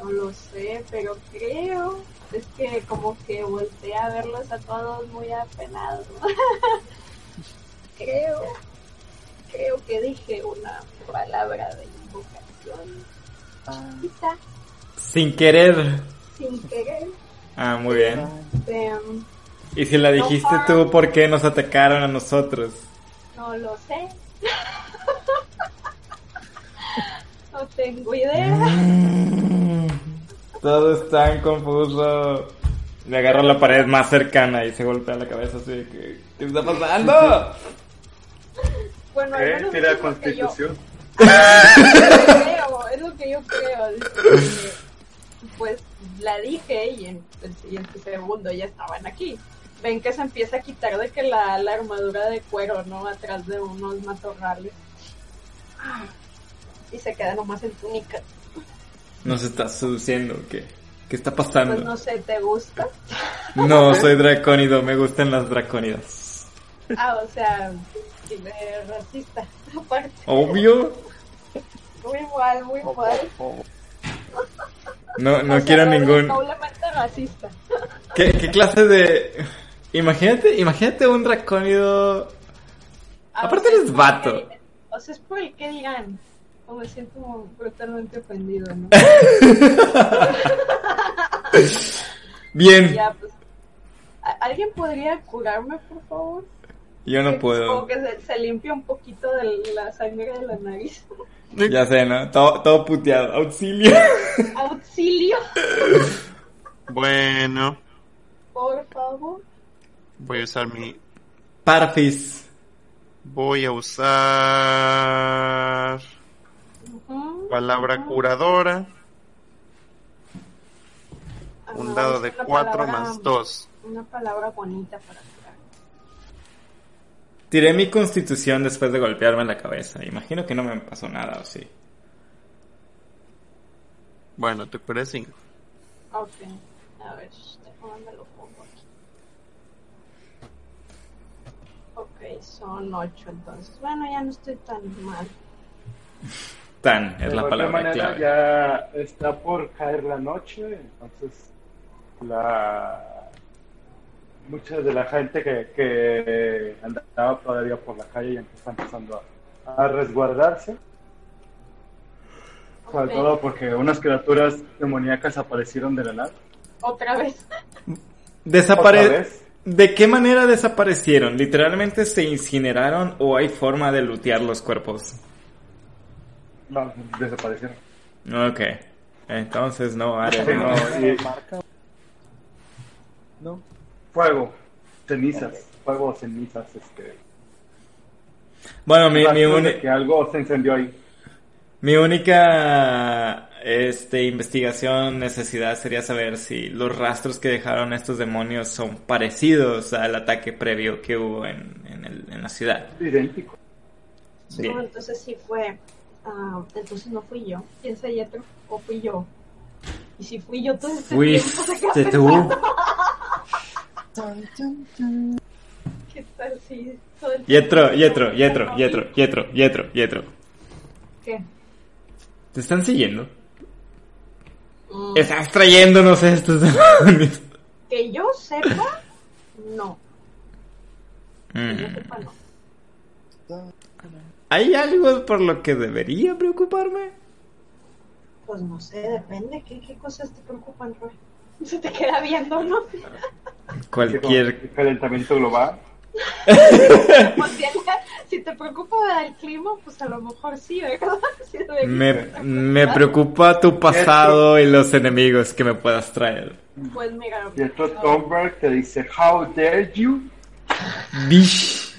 B: No lo sé, pero creo. Es que como que volteé a verlos a todos muy apenados. *laughs* creo. Creo que dije una palabra de invocación. Quizá,
A: Sin querer.
B: sin querer.
A: Ah, muy bien.
B: Este,
A: Y si la dijiste tú, ¿por qué nos atacaron a nosotros?
B: No lo sé. *laughs* no tengo idea.
A: Mm. Todo es tan confuso. Le agarra la pared más cercana y se golpea la cabeza así de que... ¿Qué está pasando?
B: Bueno, al
E: ¿Eh?
B: menos es lo yo
E: constitución.
B: creo, es lo que yo creo. que, Pues la dije y en el siguiente segundo ya estaban aquí. Ven que se empieza a quitar de que la, la armadura de cuero, ¿no? Atrás de unos matorrales. Y se queda nomás en túnica.
A: Nos está seduciendo, ¿qué? ¿Qué está
B: Pues
A: pasando?
B: no sé, ¿te gusta?
A: No, soy dracónido, me gustan las dracónidas.
B: Ah, o sea, racista. *laughs* Aparte,
A: Obvio.
B: muy igual, muy igual.
A: No, no
B: O sea,
A: quiero ningún...
B: Doblemente racista.
A: ¿Qué, ¿Qué clase de...? Imagínate, imagínate un dracónido... Aparte
B: sea,
A: eres
B: es
A: vato.
B: O sea, es por el que dirán. O me siento brutalmente ofendido, ¿no? *laughs*
A: Bien,
B: ya, pues. ¿a- ¿Alguien podría curarme, por favor?
A: yo no
B: Que-
A: puedo.
B: Como que se, se limpia un poquito de la sangre de la nariz.
A: Ya *laughs* sé, ¿no? Todo, todo puteado. Auxilio.
B: Auxilio, *laughs*
D: Bueno,
B: por favor.
D: Voy a usar mi.
A: Parfis.
D: Voy a usar. Palabra curadora. Un
B: no,
D: dado de
B: una
D: 4
B: palabra-
D: más 2.
B: Una palabra bonita para curar.
A: Tiré mi constitución después de golpearme en la cabeza. Imagino que no me pasó nada, ¿o sí?
D: Bueno, te curé 5.
B: Ok. A ver, déjame me lo pongo aquí. Ok, son ocho entonces. Bueno, ya no estoy tan mal.
A: Tan, es
E: De
A: la palabra
E: manera,
A: clave.
E: ya está por caer la noche, entonces la mucha de la gente que, que andaba todavía por la calle ya está empezando a, a resguardarse. Sobre todo porque unas criaturas demoníacas aparecieron de la nada.
B: Otra vez.
A: Desapare...
E: Otra vez.
A: ¿De qué manera desaparecieron? ¿Literalmente se incineraron o hay forma de lutear los cuerpos?
E: No, desaparecieron.
A: Ok. Entonces no, Are,
E: Sí,
A: no.
E: no, y
C: Marca. No.
E: fuego, cenizas, fuego o cenizas, este.
A: Bueno, mi, mi,
E: de que algo se encendió ahí.
A: mi única este, investigación, necesidad sería saber si los rastros que dejaron estos demonios son parecidos al ataque previo que hubo en, en, el- en la ciudad.
E: Idéntico.
B: No, entonces sí fue. ah, entonces no fui yo. ¿Quién se Yetro? ¿O fui yo? Y si fui yo todo este tiempo, ¿de qué
A: Fuiste
B: te
A: tú. *laughs*
B: ¿Qué tal si todo el
A: Yetro, Yetro, Yetro, Yetro, Yetro, Yetro, Yetro.
B: ¿Qué?
A: ¿Te están siguiendo?
B: Mm,
A: Estás trayéndonos estos *laughs* demonios.
B: Que yo sepa, no. Que yo
A: Mm.
B: sepa, no.
A: ¿Hay algo por lo que debería preocuparme?
B: Pues no sé, depende. ¿Qué, qué cosas te preocupan, Roy? *laughs* Se te queda viendo, ¿no?
A: Cualquier...
E: Calentamiento global.
B: Pues si, si te preocupa el clima, pues a lo mejor sí, ¿verdad? *laughs* Sí
A: Me, me preocupa tu pasado y los enemigos que me puedas traer.
B: Pues mira,
E: Y otro Thornberg te dice, How dare you?
A: Bish.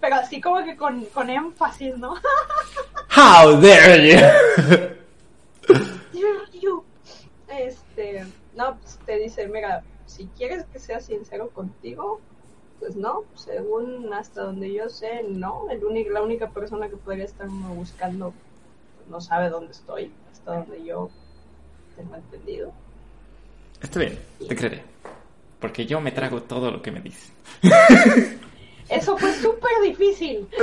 B: pero así como que con, con énfasis, ¿no? *laughs*
A: How dare you?
B: Dare you. Este, no, pues te dice, mira, si quieres que sea sincero contigo, pues no, según hasta donde yo sé, no, el único, la única persona que podría estarme buscando pues, no sabe dónde estoy, hasta donde yo tengo entendido.
A: Está bien, te creeré. Porque yo me trago todo lo que me dices.
B: Eso fue súper difícil. *laughs*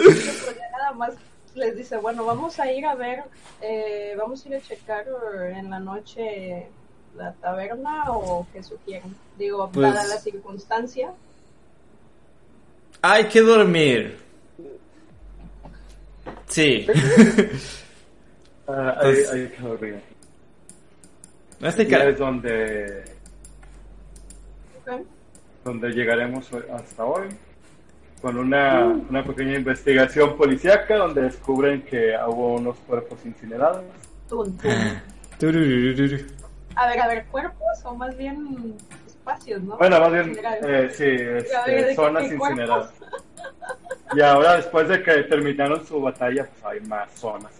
B: Ya nada más les dice, bueno, vamos a ir a ver, eh, vamos a ir a checar en la noche la taberna o qué sugieren. Digo,
A: Pues-
B: dada la circunstancia.
A: Hay que dormir. Sí. *laughs*
E: Ah, hay,
A: Pues-
E: hay que dormir.
A: No estoy
E: Y es donde, donde llegaremos hoy- hasta hoy. Con una, una pequeña investigación policíaca donde descubren que hubo unos cuerpos incinerados.
B: Tun. A ver, a ver, cuerpos o más bien espacios, ¿no?
E: Bueno, más bien, eh, sí, este,
B: ¿de qué-
E: zonas incineradas. Y ahora, después de que terminaron su batalla, pues hay más zonas.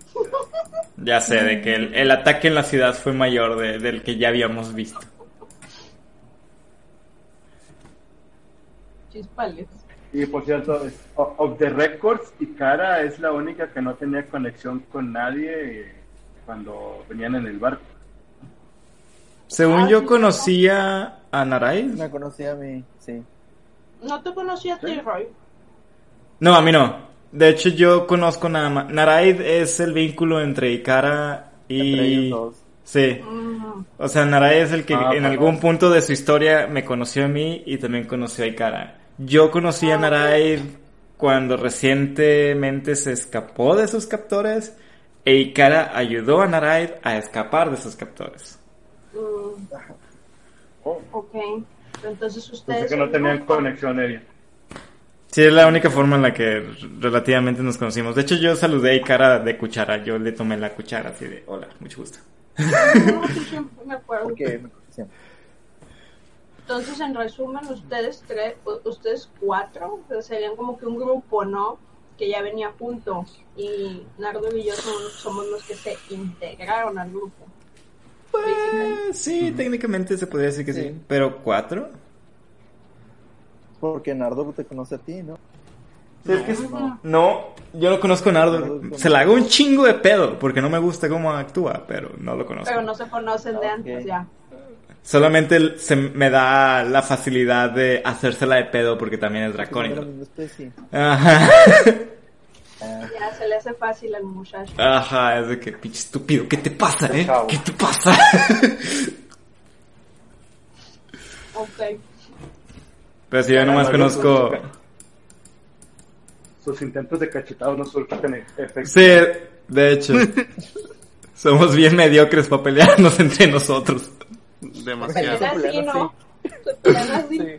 A: Ya sé, de que el, el ataque en la ciudad fue mayor de- del que ya habíamos visto.
B: Chispales.
E: Y por cierto, es- Of the Records y Cara es la única que no tenía conexión con nadie eh, cuando venían en el barco.
A: Según
B: Ah,
A: yo
B: sí,
A: conocía a Narai.
C: Me conocía a mí, sí.
B: No te conocí a ti, Roy.
A: No, a mí no. De hecho, yo conozco nada más. Naraid es el vínculo entre Ikara y.
C: Entre ellos dos.
A: Sí.
B: Mm,
A: O sea, Naraid es el que
E: Ah,
A: en algún punto de su historia me conoció a mí y también conoció a Ikara. Yo conocí a
B: Ah.
A: Naraid cuando recientemente se escapó de sus captores e Ikara ayudó a Naraid a escapar de sus captores.
B: Mm,
E: Oh,
B: ok. Entonces
E: pensé
B: ustedes.
E: que no tenían conexión ella.
A: Sí, es la única forma en la que relativamente nos conocimos. De hecho, yo saludé a Ikara de cuchara. Yo le tomé la cuchara así de, hola, mucho gusto.
B: No, sí, siempre me acuerdo. Entonces, en resumen, ustedes tres, ustedes cuatro, serían como que un grupo, ¿no? Que ya venía junto. Y Nardo y yo somos, somos los que se integraron al grupo.
A: Pues, sí, técnicamente se podría decir que sí.
C: Sí.
A: Pero cuatro.
C: Porque Nardo te conoce a ti, ¿no?
A: Sí, es que es-
C: no.
A: No, yo no conozco a Nardo. Se la hago un chingo de pedo porque no me gusta cómo actúa, pero no lo conozco.
B: Pero no se conocen de antes ya.
A: Solamente se me da la facilidad de hacérsela de pedo porque también es
C: la
A: dracónico. Ajá. *laughs*
B: Ya *laughs* se le hace fácil al muchacho.
A: Ajá, es de que pinche estúpido, ¿qué te pasa, eh?
E: Chavo.
A: ¿Qué te pasa? *laughs*
B: Ok.
A: Pero si yo nomás
E: Además,
A: conozco.
E: Sus intentos de cachetados no surten efecto.
A: Sí, de hecho. *laughs* Somos bien mediocres para pelearnos entre nosotros.
D: Demasiado.
B: Así, ¿no?
C: Sí.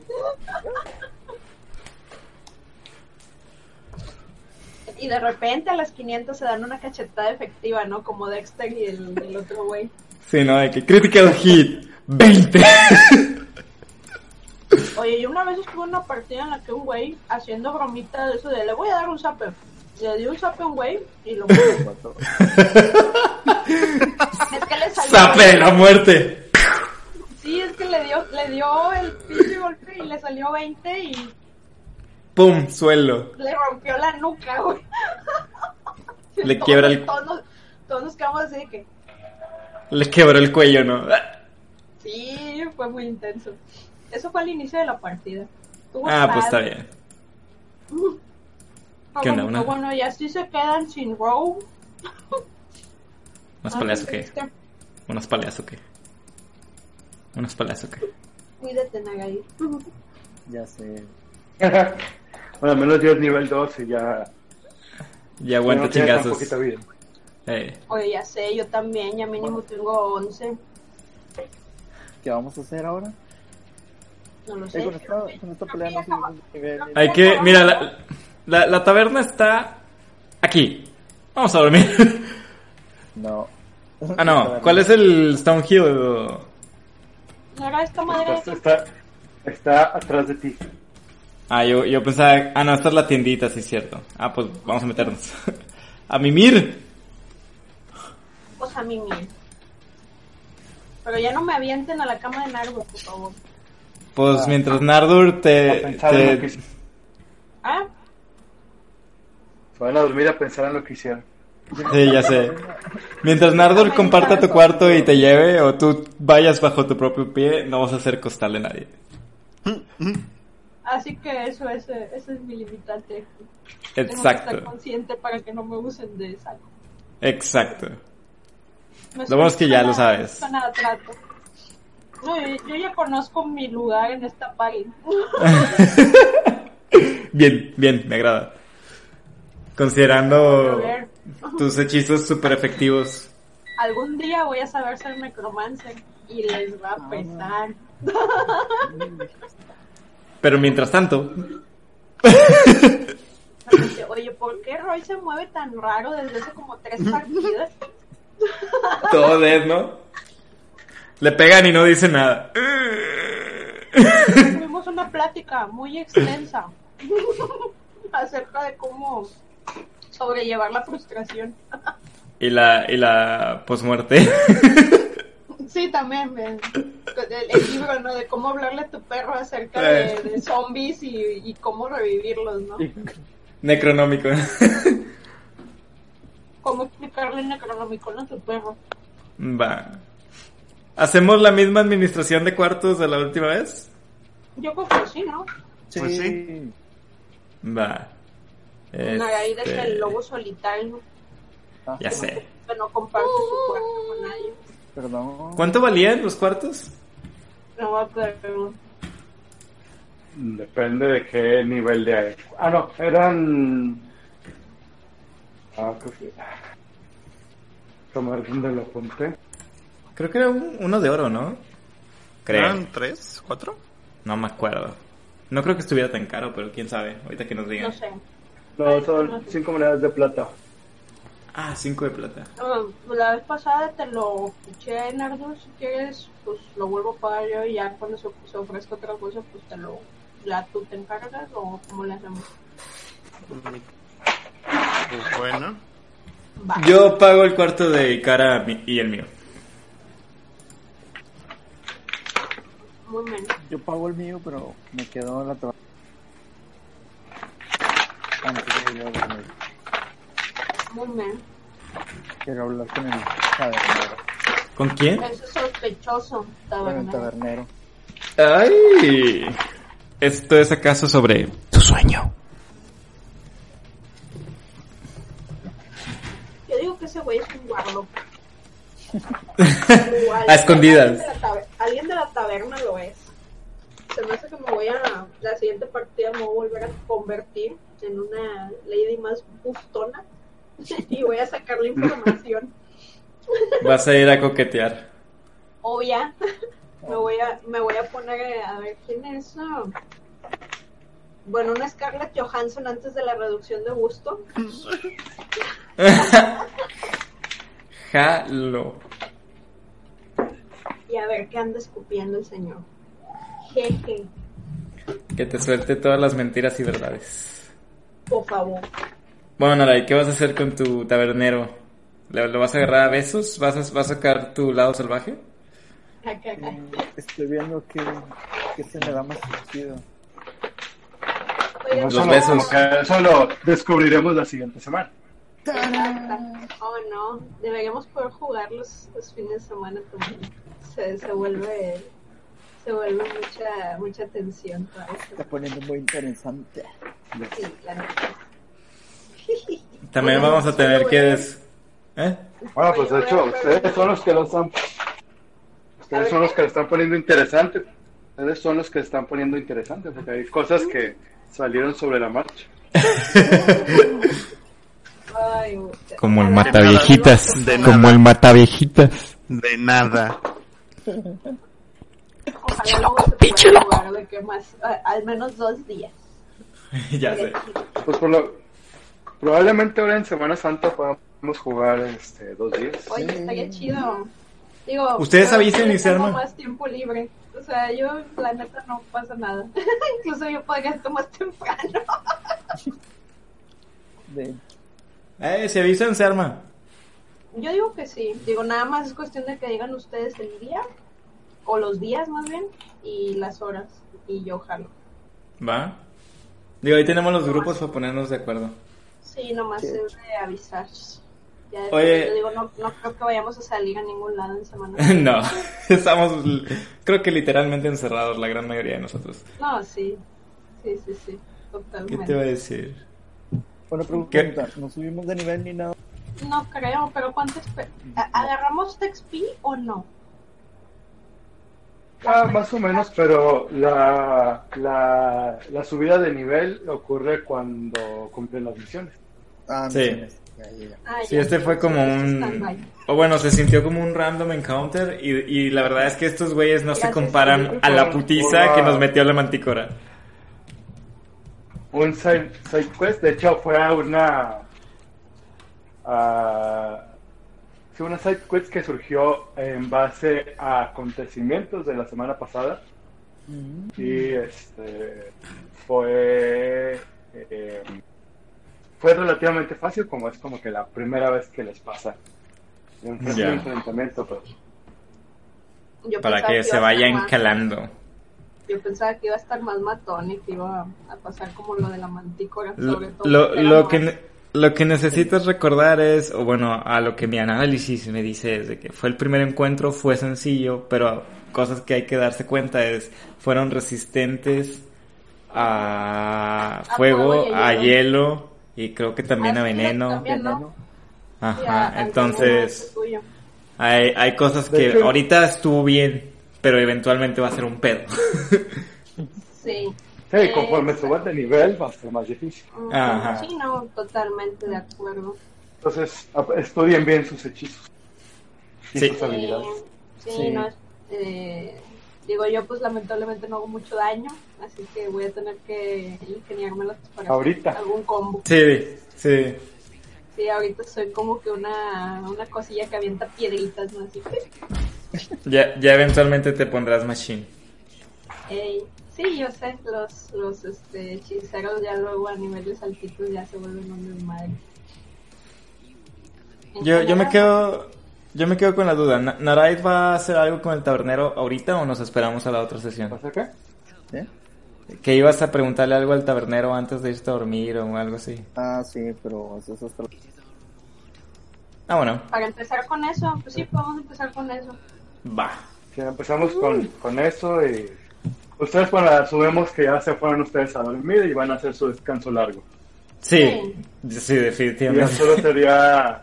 B: Y de repente a las 500 se dan una cachetada efectiva, ¿no? Como Dexter y el, el otro güey.
A: Sí, no, de que critical hit 20.
B: Oye, yo una vez estuve en una partida en la que un güey haciendo bromita de eso de le voy a dar un zape. Le dio un zape a un güey y lo mató. *laughs* Es que le salió.
A: ¡Sape de la muerte!
B: Sí, es que le dio, le dio el pinche golpe y le salió 20 y
A: ¡Pum! Suelo.
B: le rompió la nuca, güey.
A: Le
B: Todos-
A: quiebra el-
B: Todos, nos- todos nos quedamos así de que.
A: Le quebró el cuello, ¿no?
B: Sí, fue muy intenso. Eso fue al inicio de la partida. Estuvo
A: Ah, pues está bien.
B: Ah,
A: ¿Qué onda,
B: bueno,
A: una?
B: Bueno, y así se quedan sin row.
A: ¿Unas
B: Ah,
A: peleas o
B: qué.
A: ¿Unas peleas o qué? ¿Unas peleas o qué?
B: Cuídate, Nagai.
C: Ya sé. *laughs*
E: bueno, al menos yo nivel 2 y ya.
A: Ya
E: tan
A: chingazos. Eh,
B: Oye, ya sé, yo también, ya mínimo tengo 11.
C: ¿Qué vamos a hacer ahora?
B: No lo
C: Eh,
B: sé.
C: con, esta, con esta pelea no subimos de nivel.
A: hay que... Mira, la, la, la taberna está aquí. Vamos a dormir. *laughs*
C: No.
A: ah, no. *laughs* ¿Cuál es el Stonehill?
B: ¿No era esta madre?
E: Está, está, está atrás de ti.
A: Ah, yo, yo pensaba... Ah, no, esta es la tiendita, sí es cierto. Ah, pues vamos a meternos. *laughs* a mimir.
B: Pues a mismo. Pero ya no me avienten a la cama de Nargo, por favor.
A: Pues mientras Nardur te...
E: pensar en lo que
A: te...
E: hicieron.
B: Ah,
E: Se van a dormir a pensar en lo que hicieron.
A: Sí, ya sé. Mientras Nardur comparta tu cuarto y te lleve o tú vayas bajo tu propio pie, no vas a hacer costal de nadie. *laughs*
B: así que eso, ese, ese es mi limitante. Tengo que estar
A: Exacto,
B: consciente para que no me usen de saco.
A: exacto.
B: No
A: Lo bueno es que ya lo sabes.
B: trato. No, yo, yo ya conozco mi lugar en esta party. *laughs*
A: Bien, bien, me agrada. Considerando tus hechizos super efectivos.
B: algún día voy a saber ser necromancer y les va
A: Ah,
B: a pesar. *laughs*
A: Pero mientras tanto,
B: Oye, ¿por qué Roy se mueve tan raro desde hace como tres partidas?
A: todo dead, ¿no? Le pegan y no dice nada.
B: Tuvimos una plática muy extensa *laughs* acerca de cómo sobrellevar la frustración.
A: Y la, y la posmuerte. *laughs*
B: Sí, también. El, el libro, ¿no? De cómo hablarle a tu perro acerca de, de zombies y, y cómo revivirlos, ¿no?
A: Necronómico.
B: Cómo explicarle necronómico a tu perro.
A: Va. ¿Hacemos la misma administración de cuartos de la última vez?
B: Yo creo que sí, ¿no?
D: Pues sí.
A: Va.
B: Nagaid es
A: Este,
B: el lobo solitario
A: Ya sé.
B: que no comparte su cuarto con nadie.
C: Perdón.
A: ¿Cuánto valían los cuartos?
B: No va a perder.
E: Depende de qué nivel de. Ah, no, eran. Ah, creo que. Tomar dónde lo apunté.
A: Creo que era un- uno de oro, ¿no? Creo.
D: ¿Eran tres? ¿Cuatro?
A: No me acuerdo. No creo que estuviera tan caro, pero quién sabe. Ahorita que nos
B: No
A: digan.
B: sé.
E: No, son cinco monedas de plata.
A: Ah, cinco de plata.
B: Ah, la vez pasada te lo escuché, Nardo. Si quieres, pues lo vuelvo a pagar yo y ya cuando se, se ofrezca otra cosa, pues te lo. Ya tú te encargas o cómo le hacemos.
D: Pues bueno.
B: Va.
A: Yo pago el cuarto de Ikara y el mío.
B: Muy bien.
C: Yo pago el mío, pero me quedo en la. Antes de ir a dormir.
B: Muy bien.
C: Quiero hablar con el tabernero.
A: ¿Con quién?
B: Eso es sospechoso,
C: Con el
B: tabernero.
C: tabernero.
A: ¡Ay! ¿Esto es acaso sobre tu sueño?
B: Yo digo que ese güey es un guardo. *laughs*
A: A escondidas.
B: Alguien de, la taber- alguien de la taberna lo es. Se me hace que me voy a. La siguiente partida me voy a volver a convertir en una lady más bustona. *laughs* y voy a sacar la información. *laughs*
A: Vas a ir a coquetear.
B: Obvia. *laughs* me, voy a, me voy a poner eh, a ver quién es. Bueno, una Scarlett Johansson antes de la reducción de gusto.
A: Jalo.
B: Y a ver qué anda escupiendo el señor. Jeje,
A: Que te suelte todas las mentiras y verdades.
B: por favor.
A: Bueno, Naray, ¿qué vas a hacer con tu tabernero? ¿Lo, lo vas a agarrar a besos? ¿Vas a, vas a sacar tu lado salvaje?
B: Acá, acá.
C: Estoy viendo que, que se me da más.
B: Oigan,
A: Los
E: Eso lo-
A: besos.
E: Eso lo descubriremos la siguiente semana.
B: Oh no, deberíamos poder jugar los, los fines de semana también. Se, se vuelve se vuelve mucha mucha tensión eso.
C: está poniendo muy interesante.
B: Sí, la neta.
A: También vamos a tener que... des- ¿Eh?
E: Bueno, pues de hecho, ustedes son los que lo están. Ustedes son los que lo están poniendo interesante. Ustedes son los que lo están poniendo interesante, porque hay cosas que salieron sobre la marcha.
A: Como el mataviejitas.
D: De
A: Como el mataviejitas.
D: De nada.
B: Que más, a- al menos dos días. *laughs*
A: ya sé.
E: Pues por lo, probablemente ahora en Semana Santa podamos jugar este, dos días.
B: Oye, estaría chido. Digo,
A: Ustedes avisen y se
B: más tiempo libre. O sea, yo, la neta, no pasa nada. *laughs* Incluso yo podría estar más temprano. *laughs*
C: De,
A: Eh, se avisan, se arma.
B: Yo digo que sí. Digo, nada más es cuestión de que digan ustedes el día, o los días más bien, y las horas. Y yo jalo.
A: ¿Va? Digo, ahí tenemos los grupos para ponernos de acuerdo.
B: Sí, nomás
C: Sí.
B: es de avisar. Ya
A: Oye.
B: yo digo, no, no creo que vayamos a salir a ningún lado en semana. *laughs*
A: no, *laughs* estamos, creo que literalmente encerrados la gran mayoría de nosotros.
B: No, sí. Sí, sí, sí.
A: ¿Qué
B: Totalmente.
A: te voy a decir?
C: Bueno, pregunta, ¿no subimos de nivel ni nada?
B: No creo, pero ¿cuánto ¿Agarramos TXP o no?
E: Ah, más o menos, pero la, la, la subida de nivel ocurre cuando cumplen las misiones.
C: Ah,
A: Sí.
C: ya.
B: Ah,
A: Sí,
B: ya,
A: este fue como un... O bueno, se sintió como un random encounter y, y la verdad es que estos güeyes no se comparan
E: sí.
A: a la putiza que nos metió la manticora.
E: Un side, side quest, de hecho, fue una. ah, sí, una side quest que surgió en base a acontecimientos de la semana pasada. Y este. Fue. eh, fue relativamente fácil, como es como que la primera vez que les pasa. Un enfrentamiento, pues.
B: Yo
A: Para
B: pensaba
A: que
B: iba
A: se
B: a
A: vayan
B: estar más-
A: calando.
B: Yo pensaba que iba a estar más matón y que iba a pasar como lo de la mantícora,
A: Lo,
B: sobre todo.
A: lo,
B: porque
A: lo que,
B: más-
A: lo que necesitas recordar es, o bueno, a lo que mi análisis me dice es de que fue el primer encuentro, fue sencillo, pero cosas que hay que darse cuenta es, fueron resistentes a
B: A
A: fuego,
B: a
A: a
B: hielo.
A: hielo y creo que también a
B: Ah,
A: veneno.
B: también, ¿no? A-
A: Ajá,
B: al
A: entonces hay, hay cosas que
E: hecho-
A: ahorita estuvo bien, pero eventualmente va a ser un pedo.
B: Sí. *laughs*
E: Sí,
B: Eh,
E: conforme subas de nivel va a ser más difícil.
A: Ajá.
B: Sí, no, totalmente de acuerdo.
E: Entonces, estudien bien sus hechizos y
A: Sí.
E: sus
B: Sí,
E: habilidades.
B: sí,
C: Sí.
B: no es- eh, digo yo pues lamentablemente no hago mucho daño, así que voy a tener que ingeniármelas para hacer algún combo.
A: Sí, sí.
B: Sí, ahorita soy como que una, una cosilla que avienta piedritas, ¿no? Así
A: Ya, ya eventualmente te pondrás machine.
B: Ey, sí, yo sé, los, los este, hechiceros ya luego a niveles altitos ya se vuelven un desmadre.
A: Yo, yo me quedo yo me quedo con la duda. Na- ¿Naraid va a hacer algo con el tabernero ahorita o nos esperamos a la otra sesión?
E: ¿Pasa qué?
C: ¿Eh?
A: Que ibas a preguntarle algo al tabernero antes de irte a dormir o algo así.
C: Ah, sí, pero eso es hasta...
A: Ah, bueno,
B: Para empezar con eso, pues sí, podemos empezar con eso.
A: va.
E: Sí, empezamos con, con eso y ustedes, bueno, asumimos que ya se fueron ustedes a dormir y van a hacer su descanso largo.
A: Sí, sí,
E: Y ya
A: definitivamente.
E: solo sería,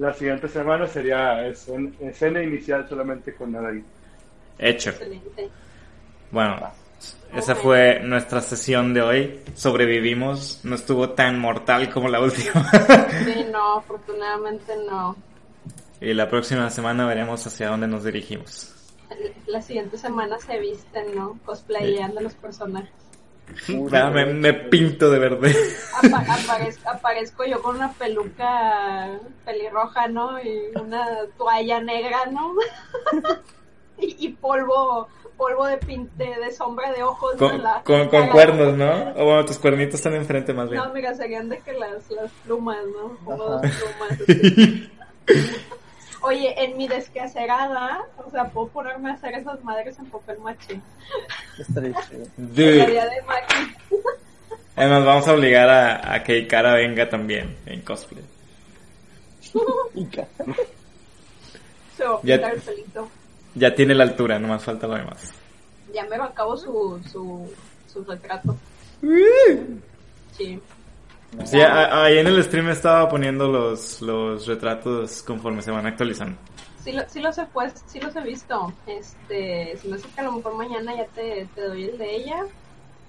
E: la siguiente semana sería escena, escena inicial solamente con Nadaí.
A: Hecho.
B: Excelente.
A: Bueno, esa fue nuestra sesión de hoy. Sobrevivimos. No estuvo tan mortal como la última.
B: Sí, no, afortunadamente no.
A: y la próxima semana veremos hacia dónde nos dirigimos.
B: La siguiente semana se visten, ¿no? Cosplayando los personajes.
A: Me, me pinto de verde.
B: Apa- *laughs* aparez- aparezco yo con una peluca pelirroja, ¿no? Y una toalla negra, ¿no? *laughs* y, y polvo polvo de pinte de sombra de ojos
A: Con,
B: en la-
A: con, con
B: la-
A: cuernos, ¿no? O bueno, tus cuernitos están enfrente más bien.
B: No, mira, serían de que las, las plumas, ¿no? Como dos plumas. *laughs* Oye, en mi descacerada, o sea, puedo ponerme a hacer esas madres en papel maché.
C: Estaría chido.
A: Dude,
B: de.
A: Además, vamos a obligar a, a que Ikara venga también en cosplay. Ya-
B: pintar el pelito.
A: Ya tiene la altura, no más falta lo demás.
B: Ya me acabo su, su, su retrato. Sí.
A: Sí, ahí en el stream estaba poniendo los, los retratos conforme se van actualizando.
B: Sí, lo- sí los he puesto, sí los he visto. Este, si me hace que a lo mejor mañana ya te, te doy el de ella.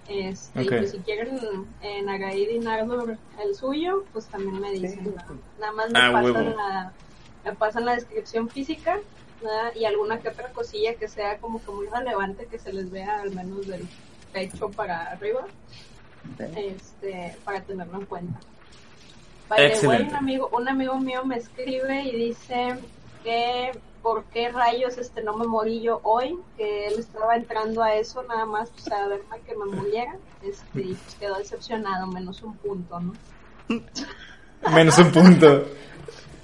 B: Este,
A: Ok.
B: y pues si quieren en Agaid y Nardur el suyo, pues también me dicen. ¿no? Nada más me
A: Ah,
B: pasan la, me pasan la descripción física ¿verdad? y alguna que otra cosilla que sea como que muy relevante que se les vea al menos del pecho para arriba, este, para tenerlo en cuenta.
A: Excelente.
B: un amigo, un amigo mío me escribe y dice que por qué rayos este no me morí yo hoy, que él estaba entrando a eso nada más pues, a verme que me muriera, este, y pues quedó decepcionado, menos un punto, ¿no? *laughs*
A: Menos un punto.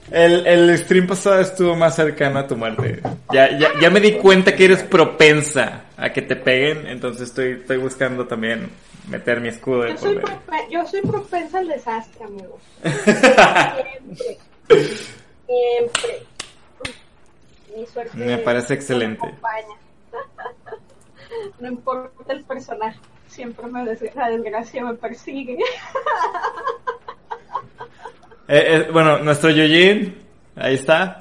A: El, el stream pasado estuvo más cercano a tu muerte. Ya, ya, ya me di cuenta que eres propensa a que te peguen, entonces estoy, estoy buscando también meter mi escudo de
B: Yo soy, yo soy propensa al desastre, amigo. *laughs* Siempre. Siempre. Mi suerte
A: Me parece excelente.
B: me. *laughs* No importa el personaje, siempre me des- la desgracia me persigue. *laughs*
A: Eh, eh, bueno, nuestro Yojin, ahí está.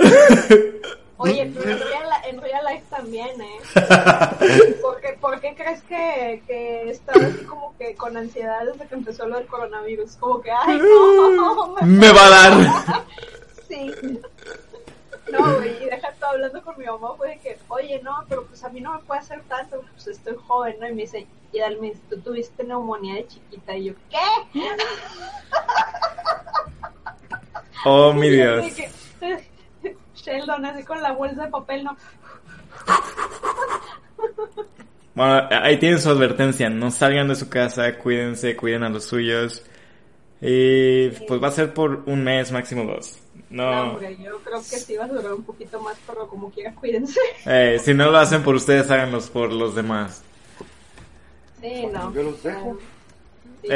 B: Oye, *laughs* pero en Real, en Real Life también, ¿eh? *laughs* ¿Por qué, por qué crees que, que estaba así como que con ansiedad desde que empezó lo del coronavirus? Como que, ay, no, *laughs* me
A: Me va a dar.
B: Sí. No, güey, y deja todo hablando con mi mamá, fue de que, oye, no, pero pues a mí no me puede hacer tanto, pues estoy joven, ¿no? Y me dice, y Dalmi, tú tuviste neumonía de chiquita, y yo, ¿qué?
A: Oh, mi Dios.
B: Sheldon, así con la bolsa de papel, ¿no?
A: Bueno, ahí tienen su advertencia. No salgan de su casa, cuídense, cuiden a los suyos. Y pues va a ser por un mes, máximo dos.
B: No,
A: No,
B: hombre, yo creo que sí va a durar un poquito más, pero como quiera, cuídense.
A: eh, si no lo hacen por ustedes, háganlos por los demás.
B: Sí, no.
E: Yo los dejo.
B: Sí,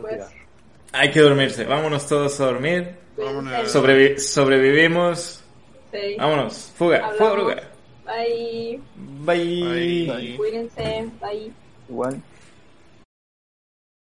B: pues,
A: Hay que dormirse. Vámonos todos a dormir. Sobrevi- sobrevivimos.
B: Sí.
A: Vámonos. Fuga, fuga,
B: Hablamos.
A: fuga.
B: Bye.
A: Bye.
D: Bye.
B: Cuídense. Bye.
C: Igual.